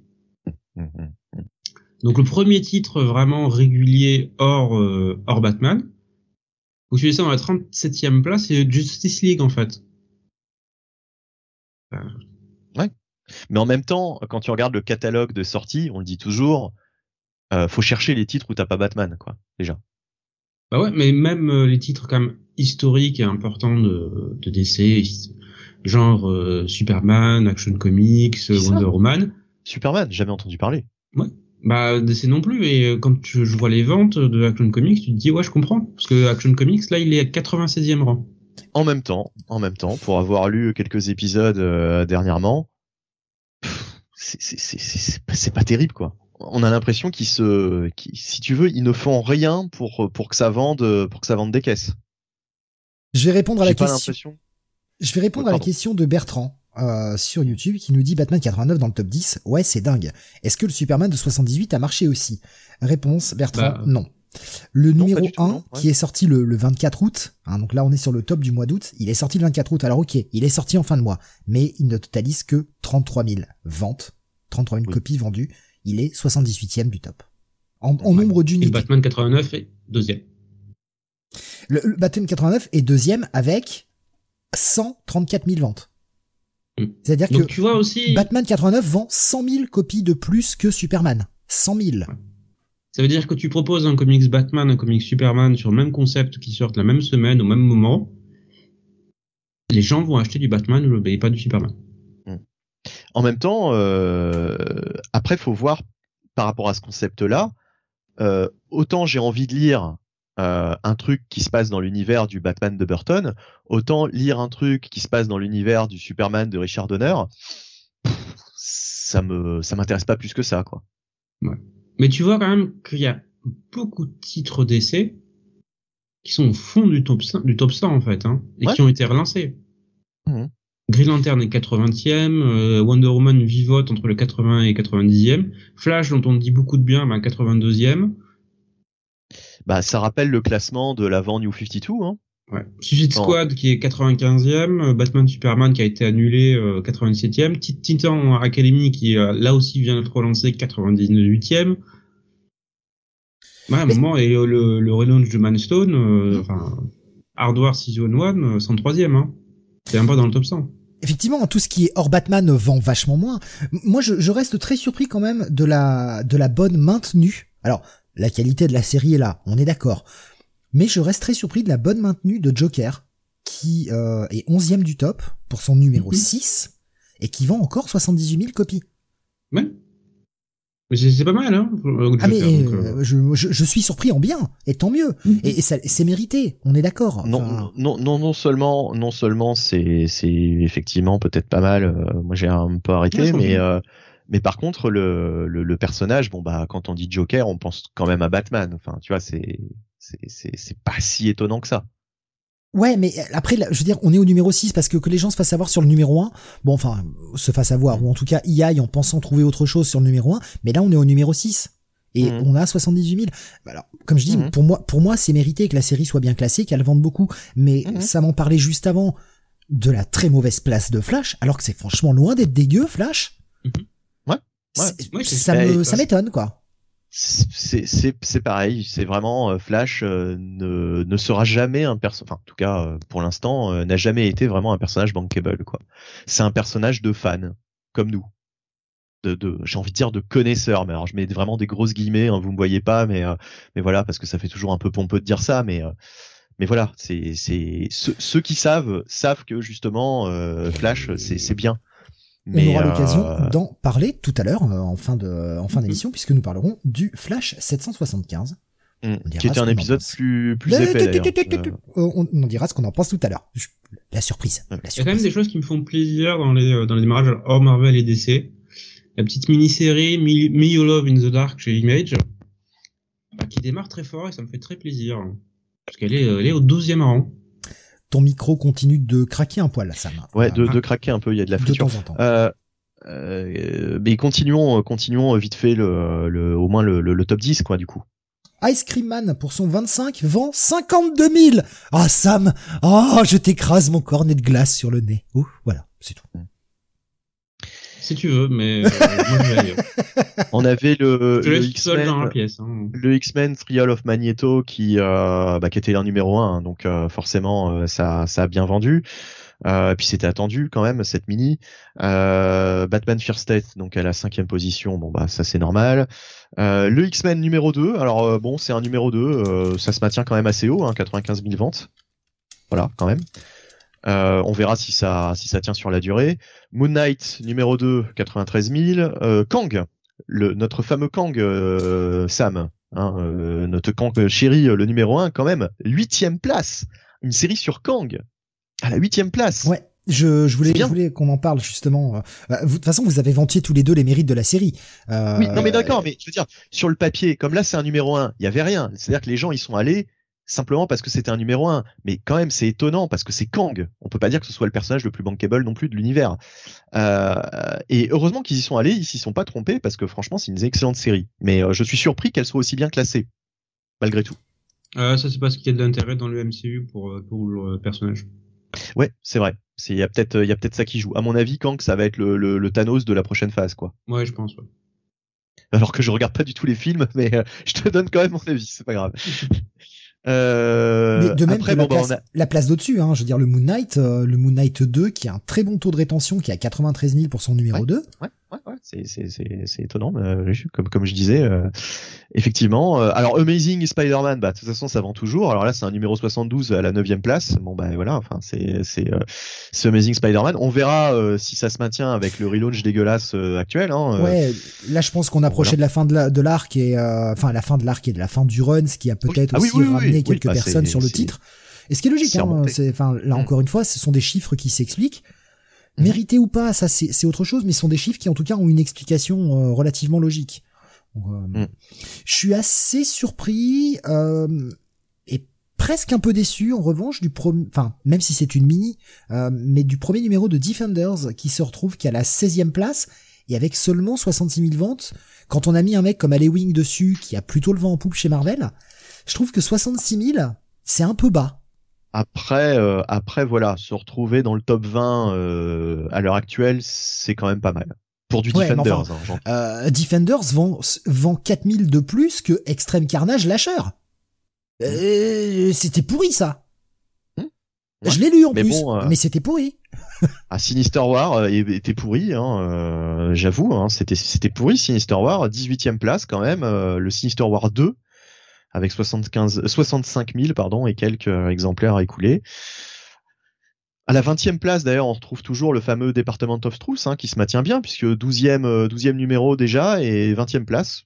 Mhm. Donc le premier titre vraiment régulier hors euh, hors Batman, vous suivez ça dans la 37e place, c'est Justice League en fait. Mais en même temps, quand tu regardes le catalogue de sorties, on le dit toujours, euh, faut chercher les titres où t'as pas Batman, quoi, déjà. Bah ouais, mais même euh, les titres quand même historiques et importants de, de DC, genre euh, Superman, Action Comics, Wonder Woman, Superman, jamais entendu parler. bah DC non plus. Et euh, quand tu- je vois les ventes de Action Comics, tu te dis ouais, je comprends, parce que Action Comics là, il est à 96e rang. En même temps, en même temps, pour avoir lu quelques épisodes euh, dernièrement, c'est pas terrible, quoi. On a l'impression qu'ils se, si tu veux, ils ne font rien pour pour que ça vende, pour que ça vende des caisses. Je vais répondre à la pas question. l'impression. Je vais répondre Ouais, à la pardon. question de Bertrand euh, sur YouTube qui nous dit Batman 89 dans le top 10. Ouais, c'est dingue. Est-ce que le Superman de 78 a marché aussi? Réponse Bertrand, Bah, non. Le non, numéro du tout, 1 non, ouais. qui est sorti le, le 24 août, hein, donc là on est sur le top du mois d'août, il est sorti le 24 août. Alors ok, il est sorti en fin de mois, mais il ne totalise que 33 000 ventes, 33 000 Oui. copies vendues. Il est 78e du top. En, nombre Et d'unités. Batman 89 est deuxième. Le, le Batman 89 est deuxième avec 134 000 ventes. Mm. C'est-à-dire que tu vois aussi, Batman 89 vend 100 000 copies de plus que Superman. 100 000. ça veut dire que tu proposes un comics Batman, un comics Superman sur le même concept qui sortent la même semaine au même moment. Les gens vont acheter du Batman et pas du Superman. En même temps, euh, après, faut voir par rapport à ce concept-là. euh, autant j'ai envie de lire euh, un truc qui se passe dans l'univers du Batman de Burton, autant lire un truc qui se passe dans l'univers du Superman de Richard Donner, pff, ça me ça m'intéresse pas plus que ça, quoi. Mais tu vois quand même qu'il y a beaucoup de titres d'essai qui sont au fond du top 100, du top 100 en fait, hein, et Ouais. qui ont été relancés. Mhm. Green Lantern est 80e, euh, Wonder Woman vivote entre le 80 et 90e, Flash dont on dit beaucoup de bien, ben 82e, Bah, ça rappelle le classement de l'avant New 52, hein. ouais. Suicide. Squad qui est 95e, euh, Batman Superman qui a été annulé euh, 87e, Teen Titan Academy qui euh, là aussi vient d'être relancé 98e. Ouais, à un Mais- moment, et le, le, le relaunch de Manstone, euh, enfin, Hardware Season 1, euh, 103e, hein. C'est un pas dans le top 100. Effectivement, tout ce qui est hors Batman vend vachement moins. Moi, je, je reste très surpris quand même de la, de la bonne maintenue. Alors, la qualité de la série est là, on est d'accord. Mais je reste très surpris de la bonne maintenue de Joker, qui euh, est 11e du top pour son numéro Mhm. 6 et qui vend encore 78 000 copies. Ouais. Mais c'est pas mal, hein. euh, Ah mais euh, euh, je, je, je suis surpris en bien, et tant mieux. Mhm. Et, c'est mérité, on est d'accord. Non, Enfin, non, non, non seulement, non seulement c'est, c'est effectivement peut-être pas mal. moi, j'ai un peu arrêté, mais, euh, mais par contre, le, le, le personnage, bon bah, quand on dit Joker, on pense quand même à Batman. Enfin, tu vois, c'est, c'est, c'est pas si étonnant que ça. Ouais, mais après, là, je veux dire, on est au numéro 6 parce que que les gens se fassent avoir sur le numéro 1, bon, enfin, se fassent avoir, ou en tout cas y aillent en pensant trouver autre chose sur le numéro 1, mais là, on est au numéro 6. Et Mhm. on a 78 000. Bah Alors, comme je dis, Mhm. pour moi, pour moi, c'est mérité que la série soit bien classée, qu'elle vende beaucoup. Mais ça m'en parlait juste avant de la très mauvaise place de Flash, alors que c'est franchement loin d'être dégueu, Flash. Mhm. Ouais, ouais. Ça m'étonne, quoi. C'est c'est c'est pareil c'est vraiment euh, Flash euh, ne ne sera jamais un perso enfin en tout cas euh, pour l'instant euh, n'a jamais été vraiment un personnage bankable quoi. C'est un personnage de fan comme nous. De, de j'ai envie de dire de connaisseurs mais alors je mets vraiment des grosses guillemets hein, vous me voyez pas mais euh, mais voilà parce que ça fait toujours un peu pompeux de dire ça mais euh, mais voilà c'est c'est ceux, ceux qui savent savent que justement Flash c'est c'est bien mais on aura euh, l'occasion d'en parler tout à l'heure, euh, en fin de, en fin Mhm. d'émission, puisque nous parlerons du Flash 775. hmm, on dira qui était un épisode plus plus Euh, épais tu- d'ailleurs. tu- tu- tu- tu- Euh, euh, on, on dira ce qu'on en pense tout à l'heure. La surprise. La Il y a quand même des choses qui me font plaisir dans les, euh, dans les démarrages hors Marvel et DC. La petite mini-série Me, Me You Love in the Dark chez Image, qui démarre très fort et ça me fait très plaisir. Parce qu'elle est, euh, elle est au 12e rang. Ton micro continue de craquer un poil, Sam. Ouais, de, Euh, de craquer un peu, il y a de la de friture. temps en temps. Euh, euh, mais continuons, euh, continuons vite fait le, le au moins le, le, le top 10 quoi du coup. Ice Cream Man, pour son 25, vend 52 000 Ah, Sam Ah, je t'écrase mon cornet de glace sur le nez. Ouh, voilà, c'est tout. Si tu veux, mais euh, moi je vais ailleurs. On avait le, dans la X-Men, pièce. Hein. le X-Men Trial of Magneto qui euh, bah, qui était leur numéro 1 donc euh, forcément ça ça a bien vendu. Euh, puis c'était attendu quand même cette mini. Euh, Batman First State donc à la cinquième position bon bah ça c'est normal. Euh, le X-Men numéro 2 alors bon c'est un numéro 2 euh, ça se maintient quand même assez haut hein, 95 000 ventes. Voilà quand même. Euh, on verra si ça si ça tient sur la durée. Moon Knight numéro 2 93 000. Euh, Kang le notre fameux Kang euh, Sam hein, euh, notre Kang chéri euh, le numéro 1 quand même huitième place une série sur Kang à la huitième place. Ouais. Je, je voulais, je voulais qu'on en parle justement. Euh, De toute façon, vous avez vantier tous les deux les mérites de la série. Euh, Oui, non mais d'accord, mais je veux dire, sur le papier, comme là c'est un numéro 1, il y avait rien. C'est-à-dire que les gens ils sont allés simplement parce que c'était un numéro 1. Mais quand même c'est étonnant parce que c'est Kang. On peut pas dire que ce soit le personnage le plus bankable non plus de l'univers. Euh, et heureusement qu'ils y sont allés, ils s'y sont pas trompés parce que franchement c'est une excellente série. Mais euh, je suis surpris qu'elle soit aussi bien classée, malgré tout. Euh, ça c'est parce qu'il y a de l'intérêt dans le MCU pour, euh, pour le personnage. Ouais, c'est vrai. Il y a peut-être il y a peut-être ça qui joue. À mon avis, Kang ça va être le, le, le Thanos de la prochaine phase quoi. Ouais, je pense. ouais. alors que je regarde pas du tout les films, mais je te donne quand même mon avis, c'est pas grave. Euh, Mais de même après, que la, bon, bah, place, on a- la place d'au-dessus, hein, je veux dire le Moon Knight, euh, le Moon Knight 2 qui a un très bon taux de rétention, qui a 93 000 pour son numéro Ouais. 2. ouais, ouais, ouais, c'est c'est c'est c'est étonnant, mais, euh, comme comme je disais, euh, effectivement. euh, alors Amazing Spider-Man, bah de toute façon ça vend toujours. Alors là c'est un numéro 72 à la 9 place. Bon bah voilà, enfin c'est c'est euh, c'est Amazing Spider-Man. On verra euh, si ça se maintient avec le relaunch dégueulasse euh, actuel. Hein. Ouais, là je pense qu'on approchait voilà. de la fin de la- de l'arc et euh, enfin la fin de l'arc et de la fin du run, ce qui a peut-être Ah oui, aussi oui, oui, ramené quelques Bah, personnes sur le titre. Et ce qui est logique, hein, enfin là Mm. encore une fois, ce sont des chiffres qui s'expliquent. Mhm. Mérité ou pas, ça c'est autre chose, mais ce sont des chiffres qui en tout cas ont une explication euh, relativement logique. Donc, euh, Mm. Je suis assez surpris euh, et presque un peu déçu en revanche du premier, enfin même si c'est une mini, euh, mais du premier numéro de Defenders qui se retrouve qu'à la 16e place et avec seulement 66 000 ventes. Quand on a mis un mec comme Alewing dessus qui a plutôt le vent en poupe chez Marvel, je trouve que 66 000 c'est un peu bas. Après, euh, après voilà, se retrouver dans le top 20 euh, à l'heure actuelle, c'est quand même pas mal. Pour du Ouais, Defenders, enfin, hein. Euh, Defenders vend, vend 4000 de plus que Extreme Carnage Lâcheur. Euh, c'était pourri ça. Hmm. Ouais. Je l'ai lu en Mais plus, bon, mais c'était pourri. Ah, Sinister War était pourri, hein, j'avoue, hein, c'était c'était pourri Sinister War, 18e place quand même, le Sinister War 2 avec 75 65 000 pardon et quelques euh, exemplaires écoulés. À la 20e place, d'ailleurs, on retrouve toujours le fameux Department of Truth, hein, qui se maintient bien, puisque 12e, 12e numéro déjà et 20e place.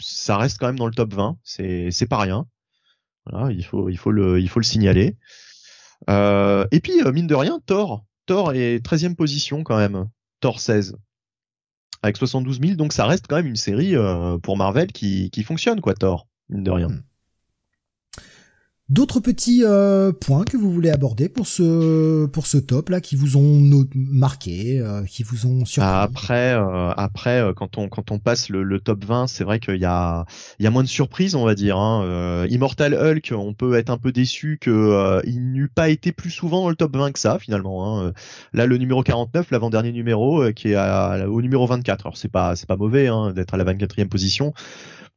Ça reste quand même dans le top 20, c'est pas rien. Voilà, il faut, il faut le, il faut le signaler. Euh, et puis, mine de rien, Thor. Thor est 13e position quand même. Thor 16. Avec 72 000, donc ça reste quand même une série euh, pour Marvel qui, qui fonctionne, quoi, Thor, mine de rien. Hmm. D'autres petits euh, points que vous voulez aborder pour ce pour ce top là qui vous ont marqué, euh, qui vous ont surpris? Après euh, après quand on quand on passe le, top 20, c'est vrai qu'il y a il y a moins de surprises on va dire. Hein. Immortal Hulk, on peut être un peu déçu que il n'eût pas été plus souvent dans le top 20 que ça finalement. Hein. Là le numéro 49, l'avant-dernier numéro qui est au numéro 24. Alors c'est pas c'est pas mauvais hein, d'être à la 24e position.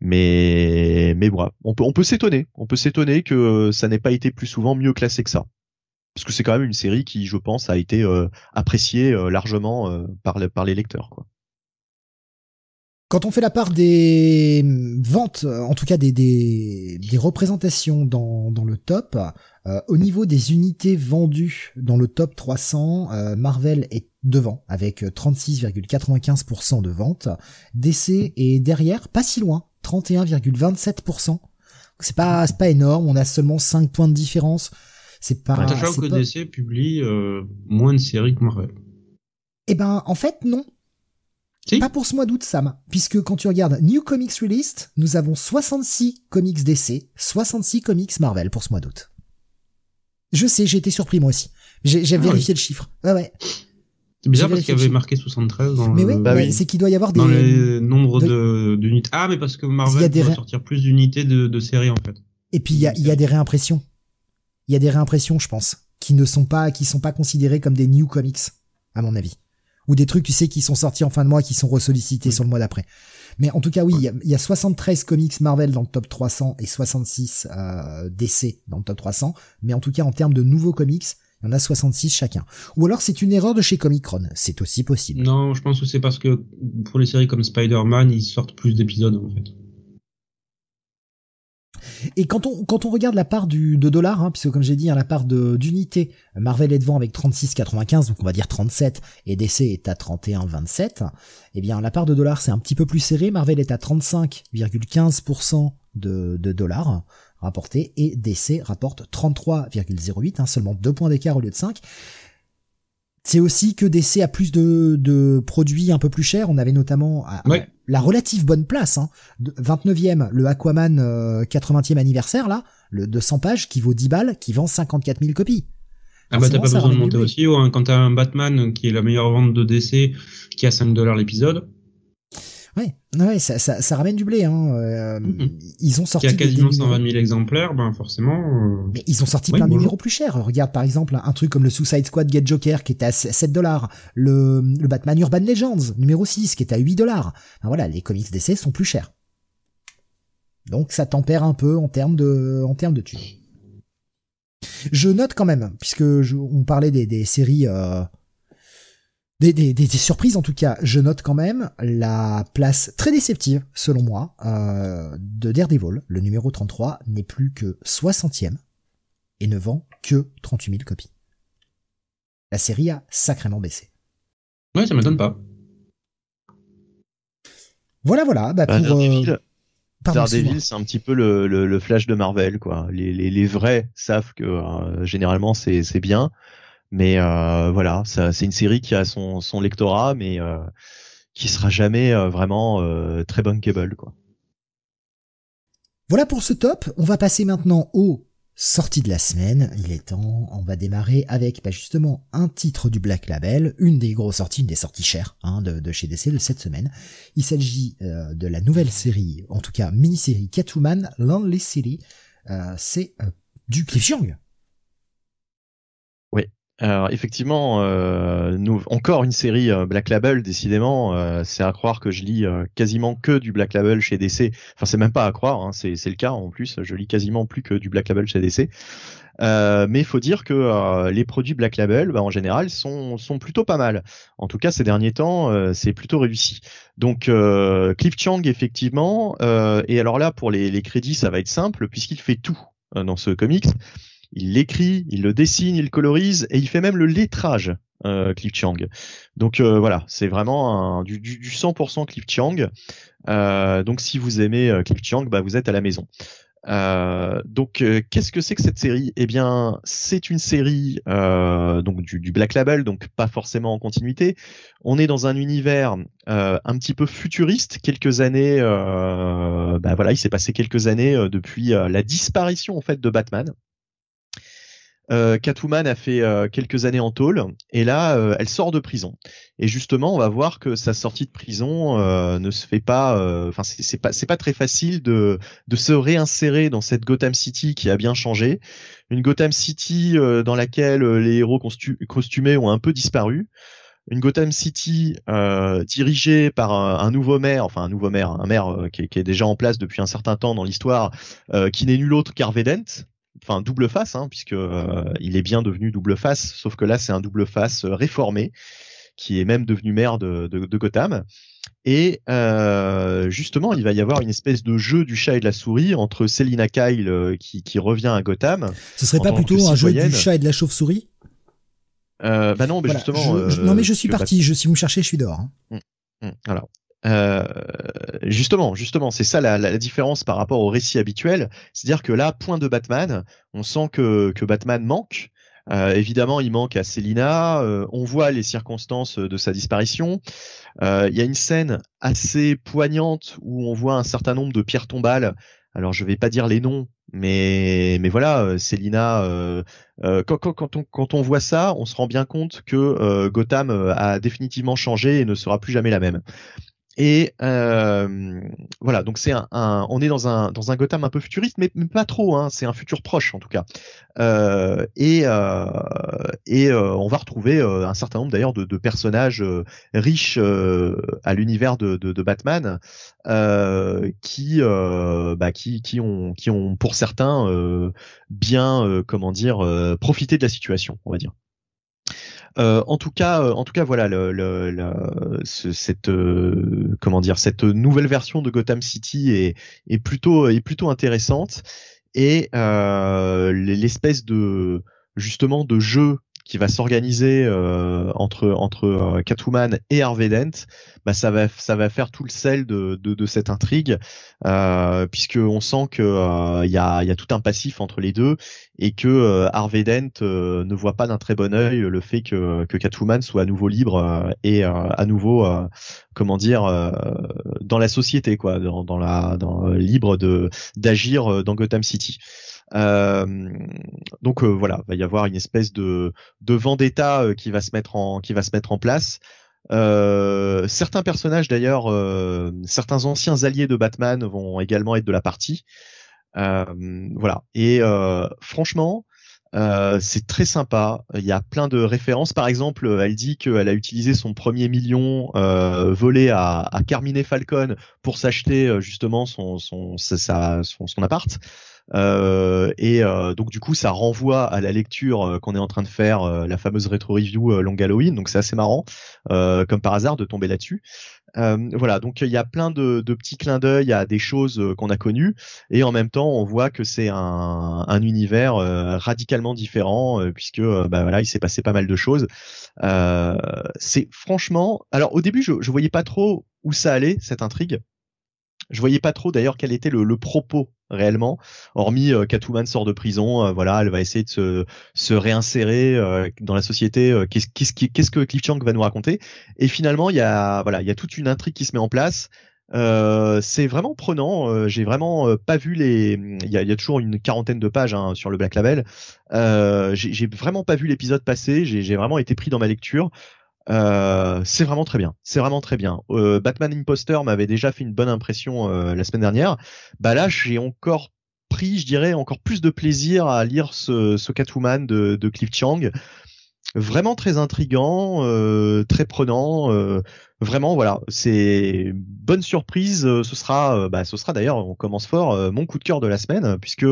Mais mais voilà, on peut on peut s'étonner, on peut s'étonner que ça n'ait pas été plus souvent mieux classé que ça. Parce que c'est quand même une série qui, je pense, a été euh, appréciée euh, largement euh, par, par les lecteurs. Quoi. Quand on fait la part des ventes, en tout cas des, des, des représentations dans, dans le top, au niveau des unités vendues dans le top 300, Marvel est devant avec 36,95% de ventes. DC est derrière, pas si loin, 31,27%. C'est pas, pas énorme, on a seulement 5 points de différence. C'est pas. Sachant que DC publie euh, moins de séries que Marvel. Eh ben, en fait, non. Pas pour ce mois d'août, Sam. Puisque quand tu regardes New Comics Released, nous avons 66 comics DC, 66 comics Marvel pour ce mois d'août. Je sais, j'ai été surpris moi aussi. J'ai ah vérifié le chiffre. Ouais, ouais. C'est bizarre parce qu'il y avait marqué 73 dans mais bah oui, c'est qu'il doit y avoir des dans les nombres d'unités. Ah, mais parce que Marvel doit sortir plus d'unités de, de séries en fait. Et puis il y a, y a des réimpressions. Il y a des réimpressions, je pense, qui ne sont pas qui sont pas considérées comme des new comics, à mon avis, ou des trucs tu sais qui sont sortis en fin de mois qui sont ressollicités sur le mois d'après. Mais en tout cas, oui, il y, y, a 73 comics Marvel dans le top 300 et 66 euh, DC dans le top 300. Mais en tout cas, en termes de nouveaux comics, il y en a 66 chacun. Ou alors c'est une erreur de chez Comicron, c'est aussi possible. Non, je pense que c'est parce que pour les séries comme Spider-Man, ils sortent plus d'épisodes en fait. Et quand on quand on regarde la part du de dollars, hein, puisque comme j'ai dit, hein, la part d'unité, Marvel est devant avec 36,95, donc on va dire 37, et DC est à 31,27. Eh bien, la part de dollars c'est un petit peu plus serré. Marvel est à 35,15% de, de dollars rapporté et DC rapporte 33,08, hein, seulement 2 points d'écart au lieu de 5. C'est aussi que DC a plus de, de, produits un peu plus chers. On avait notamment la relative bonne place, hein, 29e, le Aquaman 80e euh, anniversaire, là, le de 100 pages, qui vaut 10 balles, qui vend 54 000 copies. Ah bah t'as pas besoin de monter aussi haut, hein. quand t'as un Batman qui est la meilleure vente de DC, qui a 5 dollars l'épisode, Ouais, ouais, ça, ça, ça ramène du blé. Hein. Euh, mm-hmm. Ils ont sorti. Il y a quasiment 120 000 exemplaires, ben forcément. Euh, Mais ils ont sorti plein de numéros plus chers. Regarde par exemple un truc comme le Suicide Squad Get Joker qui était à 7 dollars, le, le Batman Urban Legends numéro 6 qui était à 8 dollars. Ben voilà, les comics d'essai sont plus chers. Donc ça tempère un peu en termes de, en termes de thunes. Je note quand même, puisque je, on parlait des, des séries. Euh, des, surprises en tout cas. Je note quand même la place très déceptive, selon moi, euh, de Daredevil. Le numéro 33 n'est plus que 60e et ne vend que 38 000 copies. La série a sacrément baissé. Ouais, ça m'étonne pas. Voilà, voilà. Bah, pour, euh, Daredevil, c'est un petit peu le, flash de Marvel, quoi. Les, vrais savent que euh, généralement c'est bien. Mais euh, voilà, c'est une série qui a son, son lectorat, mais euh, qui sera jamais euh, vraiment très bankable, quoi. Voilà pour ce top. On va passer maintenant aux sorties de la semaine. Il est temps. On va démarrer avec bah, justement un titre du Black Label, une des grosses sorties, une des sorties chères hein, de, chez DC de cette semaine. Il s'agit de la nouvelle série, en tout cas mini-série Catwoman Lonely City. c'est du Cliff Young alors effectivement, euh, encore une série euh, Black Label, décidément, euh, c'est à croire que je lis quasiment que du Black Label chez DC. Enfin, c'est même pas à croire, hein, c'est le cas en plus. Je lis quasiment plus que du Black Label chez DC. mais il faut dire que les produits Black Label, bah, en général, sont, sont plutôt pas mal. En tout cas, ces derniers temps, c'est plutôt réussi. Donc, Cliff Chang, effectivement. et alors là, pour les, les crédits, ça va être simple puisqu'il fait tout dans ce comics il l'écrit, il le dessine, il le colorise et il fait même le lettrage. Euh, Cliff Chiang. Donc euh, voilà, c'est vraiment du, du, du 100% Cliff Chiang. Euh, donc si vous aimez euh, Cliff Chiang, bah, vous êtes à la maison. Donc, qu'est-ce que c'est que cette série? Eh bien, c'est une série donc du, du, Black Label, donc pas forcément en continuité. On est dans un univers un petit peu futuriste. Quelques années, bah voilà, il s'est passé quelques années depuis la disparition en fait de Batman. Euh, Catwoman a fait euh, quelques années en tôle et là euh, elle sort de prison. Et justement, on va voir que sa sortie de prison ne se fait pas. Enfin, c'est pas pas très facile de se réinsérer dans cette Gotham City qui a bien changé. Une Gotham City dans laquelle les héros costumés ont un peu disparu une Gotham City euh, dirigée par un, nouveau maire, enfin un nouveau maire, un maire qui, est, déjà en place depuis un certain temps dans l'histoire, euh, qui n'est nul autre qu'Harvey Dent, enfin double face, hein, puisque euh, il est bien devenu double face, sauf que là c'est un double face euh, réformé qui est même devenu maire de, de, de Gotham. Et euh, justement, il va y avoir une espèce de jeu du chat et de la souris entre Selina Kyle euh, qui, qui, revient à Gotham. Ce serait pas plutôt un jeu du chat et de la chauve-souris? Euh, Bah non, mais justement. Je, non, mais je suis parti. Je, si vous me cherchez, je suis dehors. Hein. Hum, hum, alors, euh, justement, justement, c'est ça la, la, différence par rapport au récit habituel. C'est-à-dire que là, point de Batman, on sent que, que Batman manque. Euh, évidemment, il manque à Selina. Euh, on voit les circonstances de sa disparition. Euh, il y a une scène assez poignante où on voit un certain nombre de pierres tombales. Alors, je vais pas dire les noms, mais mais voilà, Selina. Quand, quand, quand, on, quand on voit ça, on se rend bien compte que Gotham a définitivement changé et ne sera plus jamais la même. Et euh, voilà, donc c'est un, un, on est dans un dans un Gotham un peu futuriste, mais, pas trop. Hein, c'est un futur proche en tout cas. Euh, et euh, et euh, on va retrouver euh, un certain nombre d'ailleurs de, de, personnages euh, riches à l'univers de, de, de, Batman, qui bah, qui qui ont qui ont pour certains bien comment dire profité de la situation, on va dire. Euh, en tout cas, euh, en tout cas, voilà, le, le, le ce, cette euh, comment dire, cette nouvelle version de Gotham City est, est plutôt est plutôt intéressante. Et l'espèce de justement de jeu qui va s'organiser euh, entre entre euh, Catwoman et Harvey Dent, bah ça va ça va faire tout le sel de de, de cette intrigue, euh, puisque on sent que il y a il y a tout un passif entre les deux et que Harvey Dent ne voit pas d'un très bon œil le fait que que Catwoman soit à nouveau libre et à nouveau comment dire dans la société quoi, dans la dans libre de d'agir dans Gotham City. Euh, donc euh, voilà, va y avoir une espèce de, de vendetta euh, qui va se mettre en place. Certains personnages d'ailleurs, certains anciens alliés de Batman vont également être de la partie. Voilà. Et franchement, c'est très sympa. Il y a plein de références. Par exemple, elle dit qu'elle a utilisé son premier million volé à, à Carmine Falcon pour s'acheter justement son appart. Euh, et euh, donc du coup, ça renvoie à la lecture euh, qu'on est en train de faire, la fameuse rétro review Long Halloween. Donc c'est assez marrant, comme par hasard, de tomber là-dessus. voilà, donc il y a plein de, petits clins d'œil à des choses qu'on a connues, et en même temps, on voit que c'est un, un, univers radicalement différent, puisque bah voilà, il s'est passé pas mal de choses. c'est franchement, alors au début, je, je voyais pas trop où ça allait cette intrigue. Je voyais pas trop d'ailleurs quel était le, le propos réellement, hormis euh, Catwoman sort de prison, euh, voilà, elle va essayer de se, se réinsérer euh, dans la société. Euh, qu'est-ce que Cliff Chang va nous raconter Et finalement, il y a voilà, il y a toute une intrigue qui se met en place. c'est vraiment prenant. J'ai vraiment pas vu les. Il y a, y a, toujours une quarantaine de pages hein, sur le Black Label. J'ai vraiment pas vu l'épisode passer. J'ai vraiment été pris dans ma lecture. Euh, c'est vraiment très bien. C'est vraiment très bien. Euh, Batman Imposter m'avait déjà fait une bonne impression euh, la semaine dernière. Bah là, j'ai encore pris, je dirais, encore plus de plaisir à lire ce, ce Catwoman de, de Cliff Chiang. Vraiment très intrigant, euh, très prenant. Euh, vraiment, voilà, c'est bonne surprise. Ce sera, bah, ce sera d'ailleurs, on commence fort, mon coup de cœur de la semaine, puisque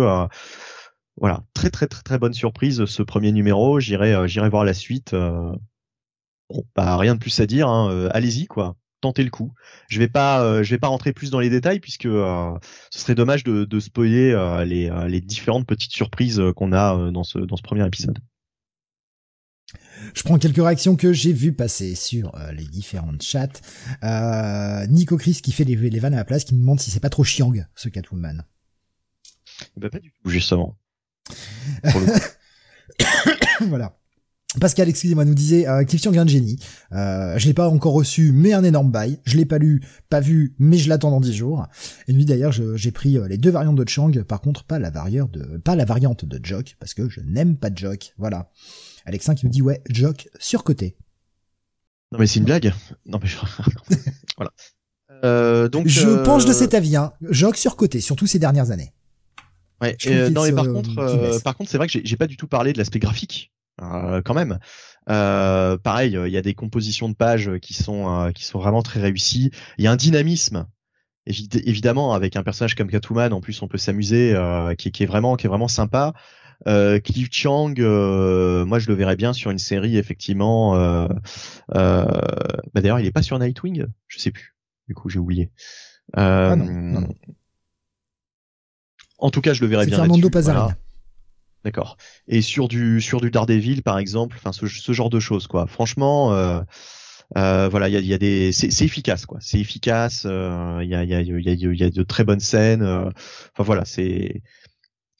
voilà, très très très très bonne surprise ce premier numéro. J'irai, j'irai voir la suite. Bon, bah, rien de plus à dire. Hein. Euh, allez-y, quoi. tenter le coup. Je vais pas, je vais pas rentrer plus dans les détails puisque ce serait dommage de, de spoiler les, les différentes petites surprises qu'on a dans ce dans ce premier épisode. Je prends quelques réactions que j'ai vues passer sur euh, les différentes chats. Euh, Nico Chris qui fait les, les vannes à la place, qui me demande si c'est pas trop chiang ce Catwoman. Bah pas du tout, justement. voilà. Pascal, excusez-moi, nous disait euh, Cliff Chiang un génie. Euh, je l'ai pas encore reçu, mais un énorme bail. Je l'ai pas lu, pas vu, mais je l'attends dans 10 jours. Et lui d'ailleurs, j'ai pris euh, les deux variantes de Chang, par contre pas la variante de pas la variante de Jock parce que je n'aime pas Jock. Voilà. Alexin qui me dit ouais, Jock surcoté. Non mais c'est une blague. Non mais voilà. Euh, donc je euh, penche de cet avis. Hein. Jock surcoté, surtout ces dernières années. Ouais. non mais par contre, par contre, c'est vrai que j'ai pas du tout parlé de l'aspect graphique euh, quand même. Euh, pareil, il y a des compositions de pages qui sont euh, qui sont vraiment très réussies. Il y a un dynamisme évidemment avec un personnage comme Catwoman. En plus on peut s'amuser qui, qui, est vraiment qui est vraiment sympa. Euh, Cliff Chang moi je le verrais bien sur une série effectivement bah d'ailleurs il est pas sur Nightwing je sais plus. Du coup j'ai oublié. Ah en tout cas je le verrais bien Fernando Pazarina D'accord. Et sur du sur du Daredevil par exemple, enfin ce, ce, genre de choses quoi. Franchement, euh, euh, voilà, il y a, y a, des, c'est efficace quoi. C'est efficace. Il y, a, y, a, y, a, y a de très bonnes scènes. Enfin voilà, c'est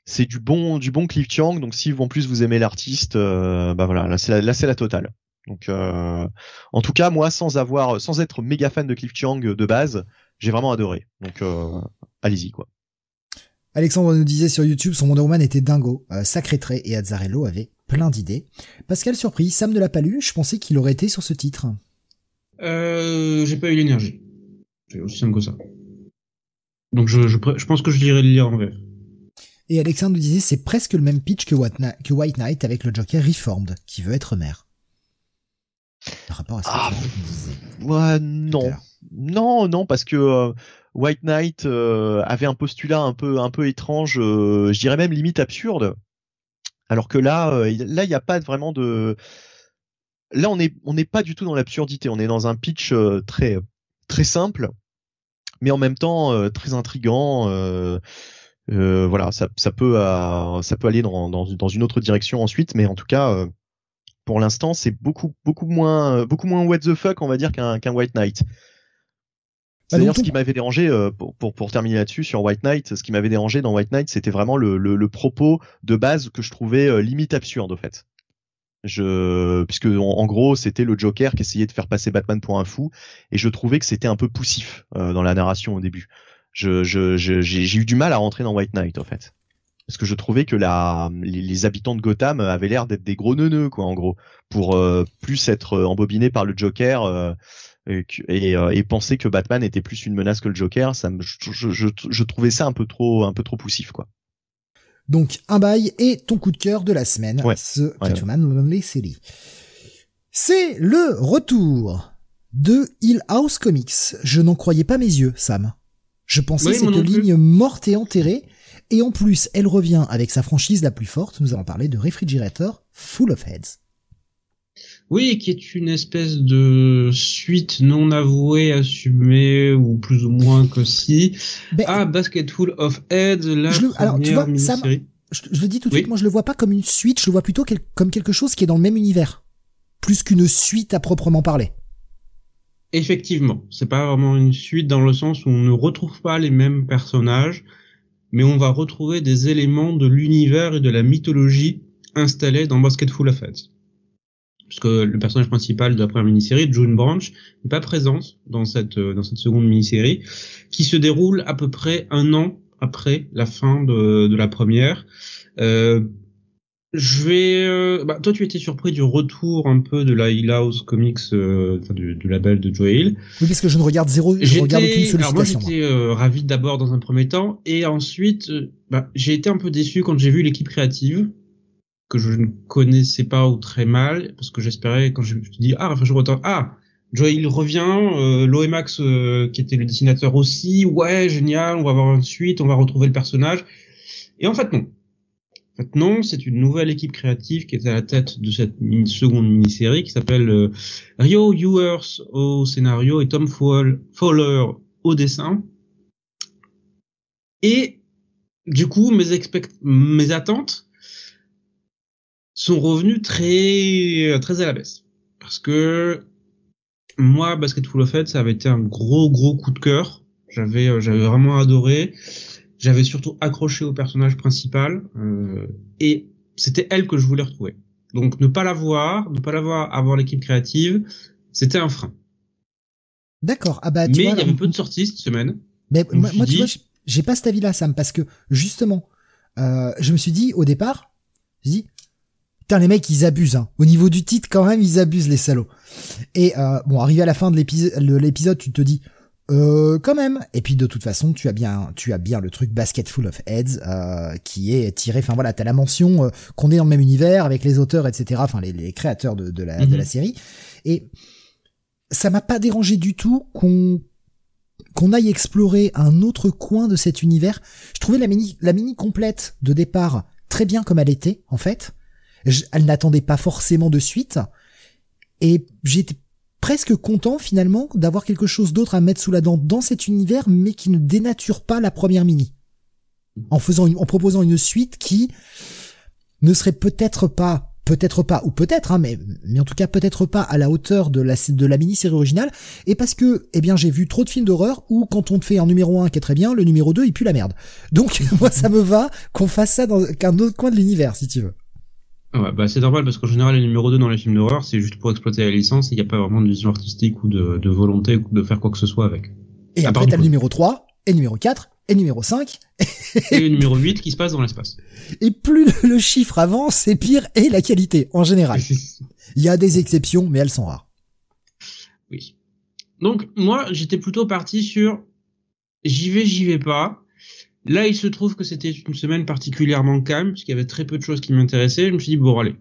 c'est du bon du bon Cliff Chang. Donc si en plus vous aimez l'artiste, bah voilà, là c'est la, la totale. Donc en tout cas moi sans avoir sans être méga fan de Cliff Chang de base, j'ai vraiment adoré. Donc allez-y quoi. Alexandre nous disait sur YouTube, son Wonder Woman était dingo, euh, sacré trait, et Azzarello avait plein d'idées. Pascal surpris, Sam ne l'a pas lu, je pensais qu'il aurait été sur ce titre. Euh, j'ai pas eu l'énergie. C'est aussi simple que ça. Donc je, je, je pense que je lirai le lire en VF. Et Alexandre nous disait, c'est presque le même pitch que, que White Knight avec le Joker Reformed, qui veut être maire. Par rapport à ce que ah, Ouais, non. Non, non, parce que euh, White Knight euh, avait un postulat un peu un peu étrange, euh, je dirais même limite absurde. Alors que là, euh, là, il n'y a pas vraiment de. Là, on on n'est pas du tout dans l'absurdité. On est dans un pitch très très simple, mais en même temps très intrigant. voilà, ça, peut ça peut aller dans, dans, une autre direction ensuite, mais en tout cas pour l'instant, c'est beaucoup beaucoup moins beaucoup moins what the fuck, on va dire qu'un White Knight. Bah, C'est-à-dire ce qui m'avait dérangé euh, pour, pour, pour, terminer là-dessus sur White Knight, ce qui m'avait dérangé dans White Knight, c'était vraiment le, le, le, propos de base que je trouvais euh, limite absurde en fait. Je, puisque en, gros c'était le Joker qui essayait de faire passer Batman pour un fou, et je trouvais que c'était un peu poussif euh, dans la narration au début. Je, je, j'ai eu du mal à rentrer dans White Knight en fait parce que je trouvais que la, les, les habitants de Gotham avaient l'air d'être des gros neuneux quoi en gros pour plus être embobinés par le Joker et, euh, et, penser que Batman était plus une menace que le Joker, ça me, je, je, je, trouvais ça un peu trop, un peu trop poussif, quoi. Donc un bail et ton coup de cœur de la semaine, ouais. ce Catwoman Lonely City. C'est le retour de Hill House Comics. Je n'en croyais pas mes yeux, Sam. Je pensais cette ligne morte et enterrée, et en plus, elle revient avec sa franchise la plus forte. Nous allons parler de Refrigerator Full of Heads. Oui, qui est une espèce de suite non avouée, assumée, ou plus ou moins que si, ben, à Basketful of Heads, la je alors, tu vois, ça, je, je, le dis tout de suite, moi je le vois pas comme une suite, je le vois plutôt comme quelque chose qui est dans le même univers, plus qu'une suite à proprement parler. Effectivement, c'est pas vraiment une suite dans le sens où on ne retrouve pas les mêmes personnages, mais on va retrouver des éléments de l'univers et de la mythologie installés dans Basketful of Heads puisque le personnage principal de la première mini-série, June Branch, n'est pas présente dans cette euh, dans cette seconde mini-série, qui se déroule à peu près un an après la fin de, de la première. Euh, je vais. Euh, bah, toi, tu étais surpris du retour un peu de la Hill House Comics, euh, enfin, du, du, label de Joe Hill. Oui, parce que je ne regarde zéro, je regarde aucune sollicitation. Alors moi, j'étais euh, ravi d'abord dans un premier temps, et ensuite, bah, j'ai été un peu déçu quand j'ai vu l'équipe créative, que je ne connaissais pas ou très mal, parce que j'espérais, quand je me suis dit, ah, enfin, je retourne, ah, Joey il revient, euh, Loemax euh, qui était le dessinateur aussi, ouais, génial, on va avoir une suite, on va retrouver le personnage. Et en fait, non. En fait, non, c'est une nouvelle équipe créative qui est à la tête de cette seconde mini-série qui s'appelle euh, Rio Ewers au scénario et Tom Fowler au dessin. Et du coup, mes, mes attentes sont revenues très très à la baisse parce que moi, Basketful of Fate, ça avait été un gros gros coup de cœur. J'avais euh, j'avais vraiment adoré. J'avais surtout accroché au personnage principal euh, et c'était elle que je voulais retrouver. Donc ne pas la voir, ne pas la voir avant l'équipe créative, c'était un frein. D'accord. Ah bah, Mais il y avait peu de sorties cette semaine. Mais moi, tu vois, j'ai pas cet avis-là, Sam, parce que justement, euh, je me suis dit au départ, je dis, putain les mecs ils abusent. Hein. Au niveau du titre quand même ils abusent les salauds. Et euh, bon, arrivé à la fin de l'épisode, tu te dis, euh, quand même. Et puis de toute façon, tu as bien, tu as bien le truc Basket Full of Heads euh, qui est tiré. Enfin voilà, t'as la mention euh, qu'on est dans le même univers avec les auteurs, etc. Enfin les, les créateurs de, de, la, de la mhm. série. Et ça m'a pas dérangé du tout qu'on qu'on aille explorer un autre coin de cet univers. Je trouvais la mini, la mini complète de départ très bien comme elle était en fait. Elle n'attendait pas forcément de suite. Et j'étais presque content finalement d'avoir quelque chose d'autre à mettre sous la dent dans cet univers, mais qui ne dénature pas la première mini. En faisant en proposant une suite qui ne serait peut-être pas, peut-être pas, ou peut-être, hein, mais, mais en tout cas peut-être pas à la hauteur de la, de la mini-série originale, et parce que, eh bien, j'ai vu trop de films d'horreur où quand on te fait un numéro 1 qui est très bien, le numéro 2 il pue la merde. Donc, moi ça me va qu'on fasse ça dans un autre coin de l'univers, si tu veux. Ouais, bah c'est normal parce qu'en général les numéros 2 dans les films d'horreur c'est juste pour exploiter la licence et il n'y a pas vraiment de vision artistique ou de, de volonté de faire quoi que ce soit avec. Et après t'as le numéro 3 et le numéro 4 et le numéro 5 et le numéro 8 qui se passe dans l'espace. Et plus le chiffre avance, c'est pire et la qualité en général. Il y a des exceptions mais elles sont rares. Oui. Donc moi j'étais plutôt parti sur j'y vais, j'y vais pas Là, il se trouve que c'était une semaine particulièrement calme, parce qu'il y avait très peu de choses qui m'intéressaient. Je me suis dit, bon, allez,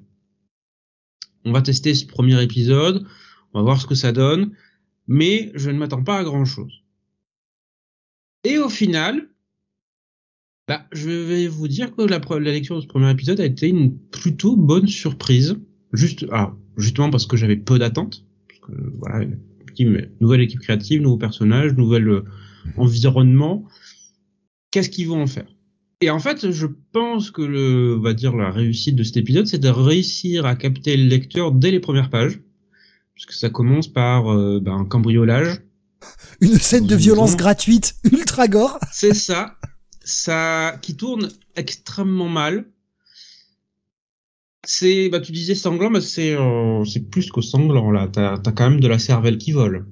on va tester ce premier épisode, on va voir ce que ça donne, mais je ne m'attends pas à grand-chose. Et au final, bah, je vais vous dire que la, lecture de ce premier épisode a été une plutôt bonne surprise. Juste, ah, justement parce que j'avais peu d'attentes. Voilà, nouvelle équipe créative, nouveaux personnages, nouvel euh, environnement qu'est-ce qu'ils vont en faire? Et en fait, je pense que le, on va dire la réussite de cet épisode, c'est de réussir à capter le lecteur dès les premières pages, puisque ça commence par euh, ben, un cambriolage. Une scène de violence gratuite, ultra gore. C'est ça, ça qui tourne extrêmement mal. C'est, bah tu disais sanglant, mais c'est euh, c'est plus que sanglant là. T'as as quand même de la cervelle qui vole.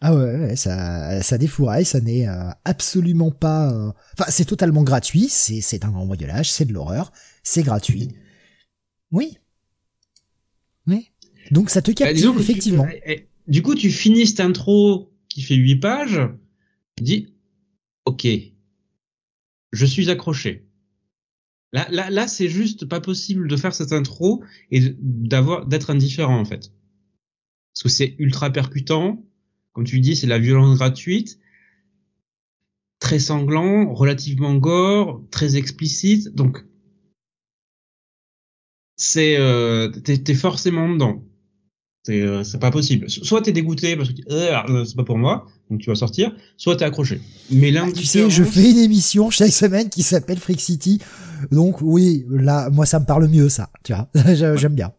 Ah ouais, ça, ça défouraille, ça n'est euh, absolument pas. Euh, enfin, c'est totalement gratuit. C'est, c'est un grand modelage, c'est de l'horreur, c'est gratuit. Oui. Oui. Donc ça te bah, captive effectivement. Eh, eh, du coup, tu finis cette intro qui fait 8 pages. Tu dis, ok, je suis accroché. Là, là, là, c'est juste pas possible de faire cette intro et d'avoir d'être indifférent en fait, parce que c'est ultra percutant comme tu dis, c'est la violence gratuite, très sanglant, relativement gore, très explicite. Donc, c'est euh, t'es, forcément dedans. C'est, euh, c'est pas possible. Soit t'es dégoûté parce que euh, c'est pas pour moi, donc tu vas sortir. Soit t'es accroché. Mais là, tu sais, je fais une émission chaque semaine qui s'appelle Freak City, donc oui, là, moi ça me parle mieux ça. Tu vois, j'aime bien.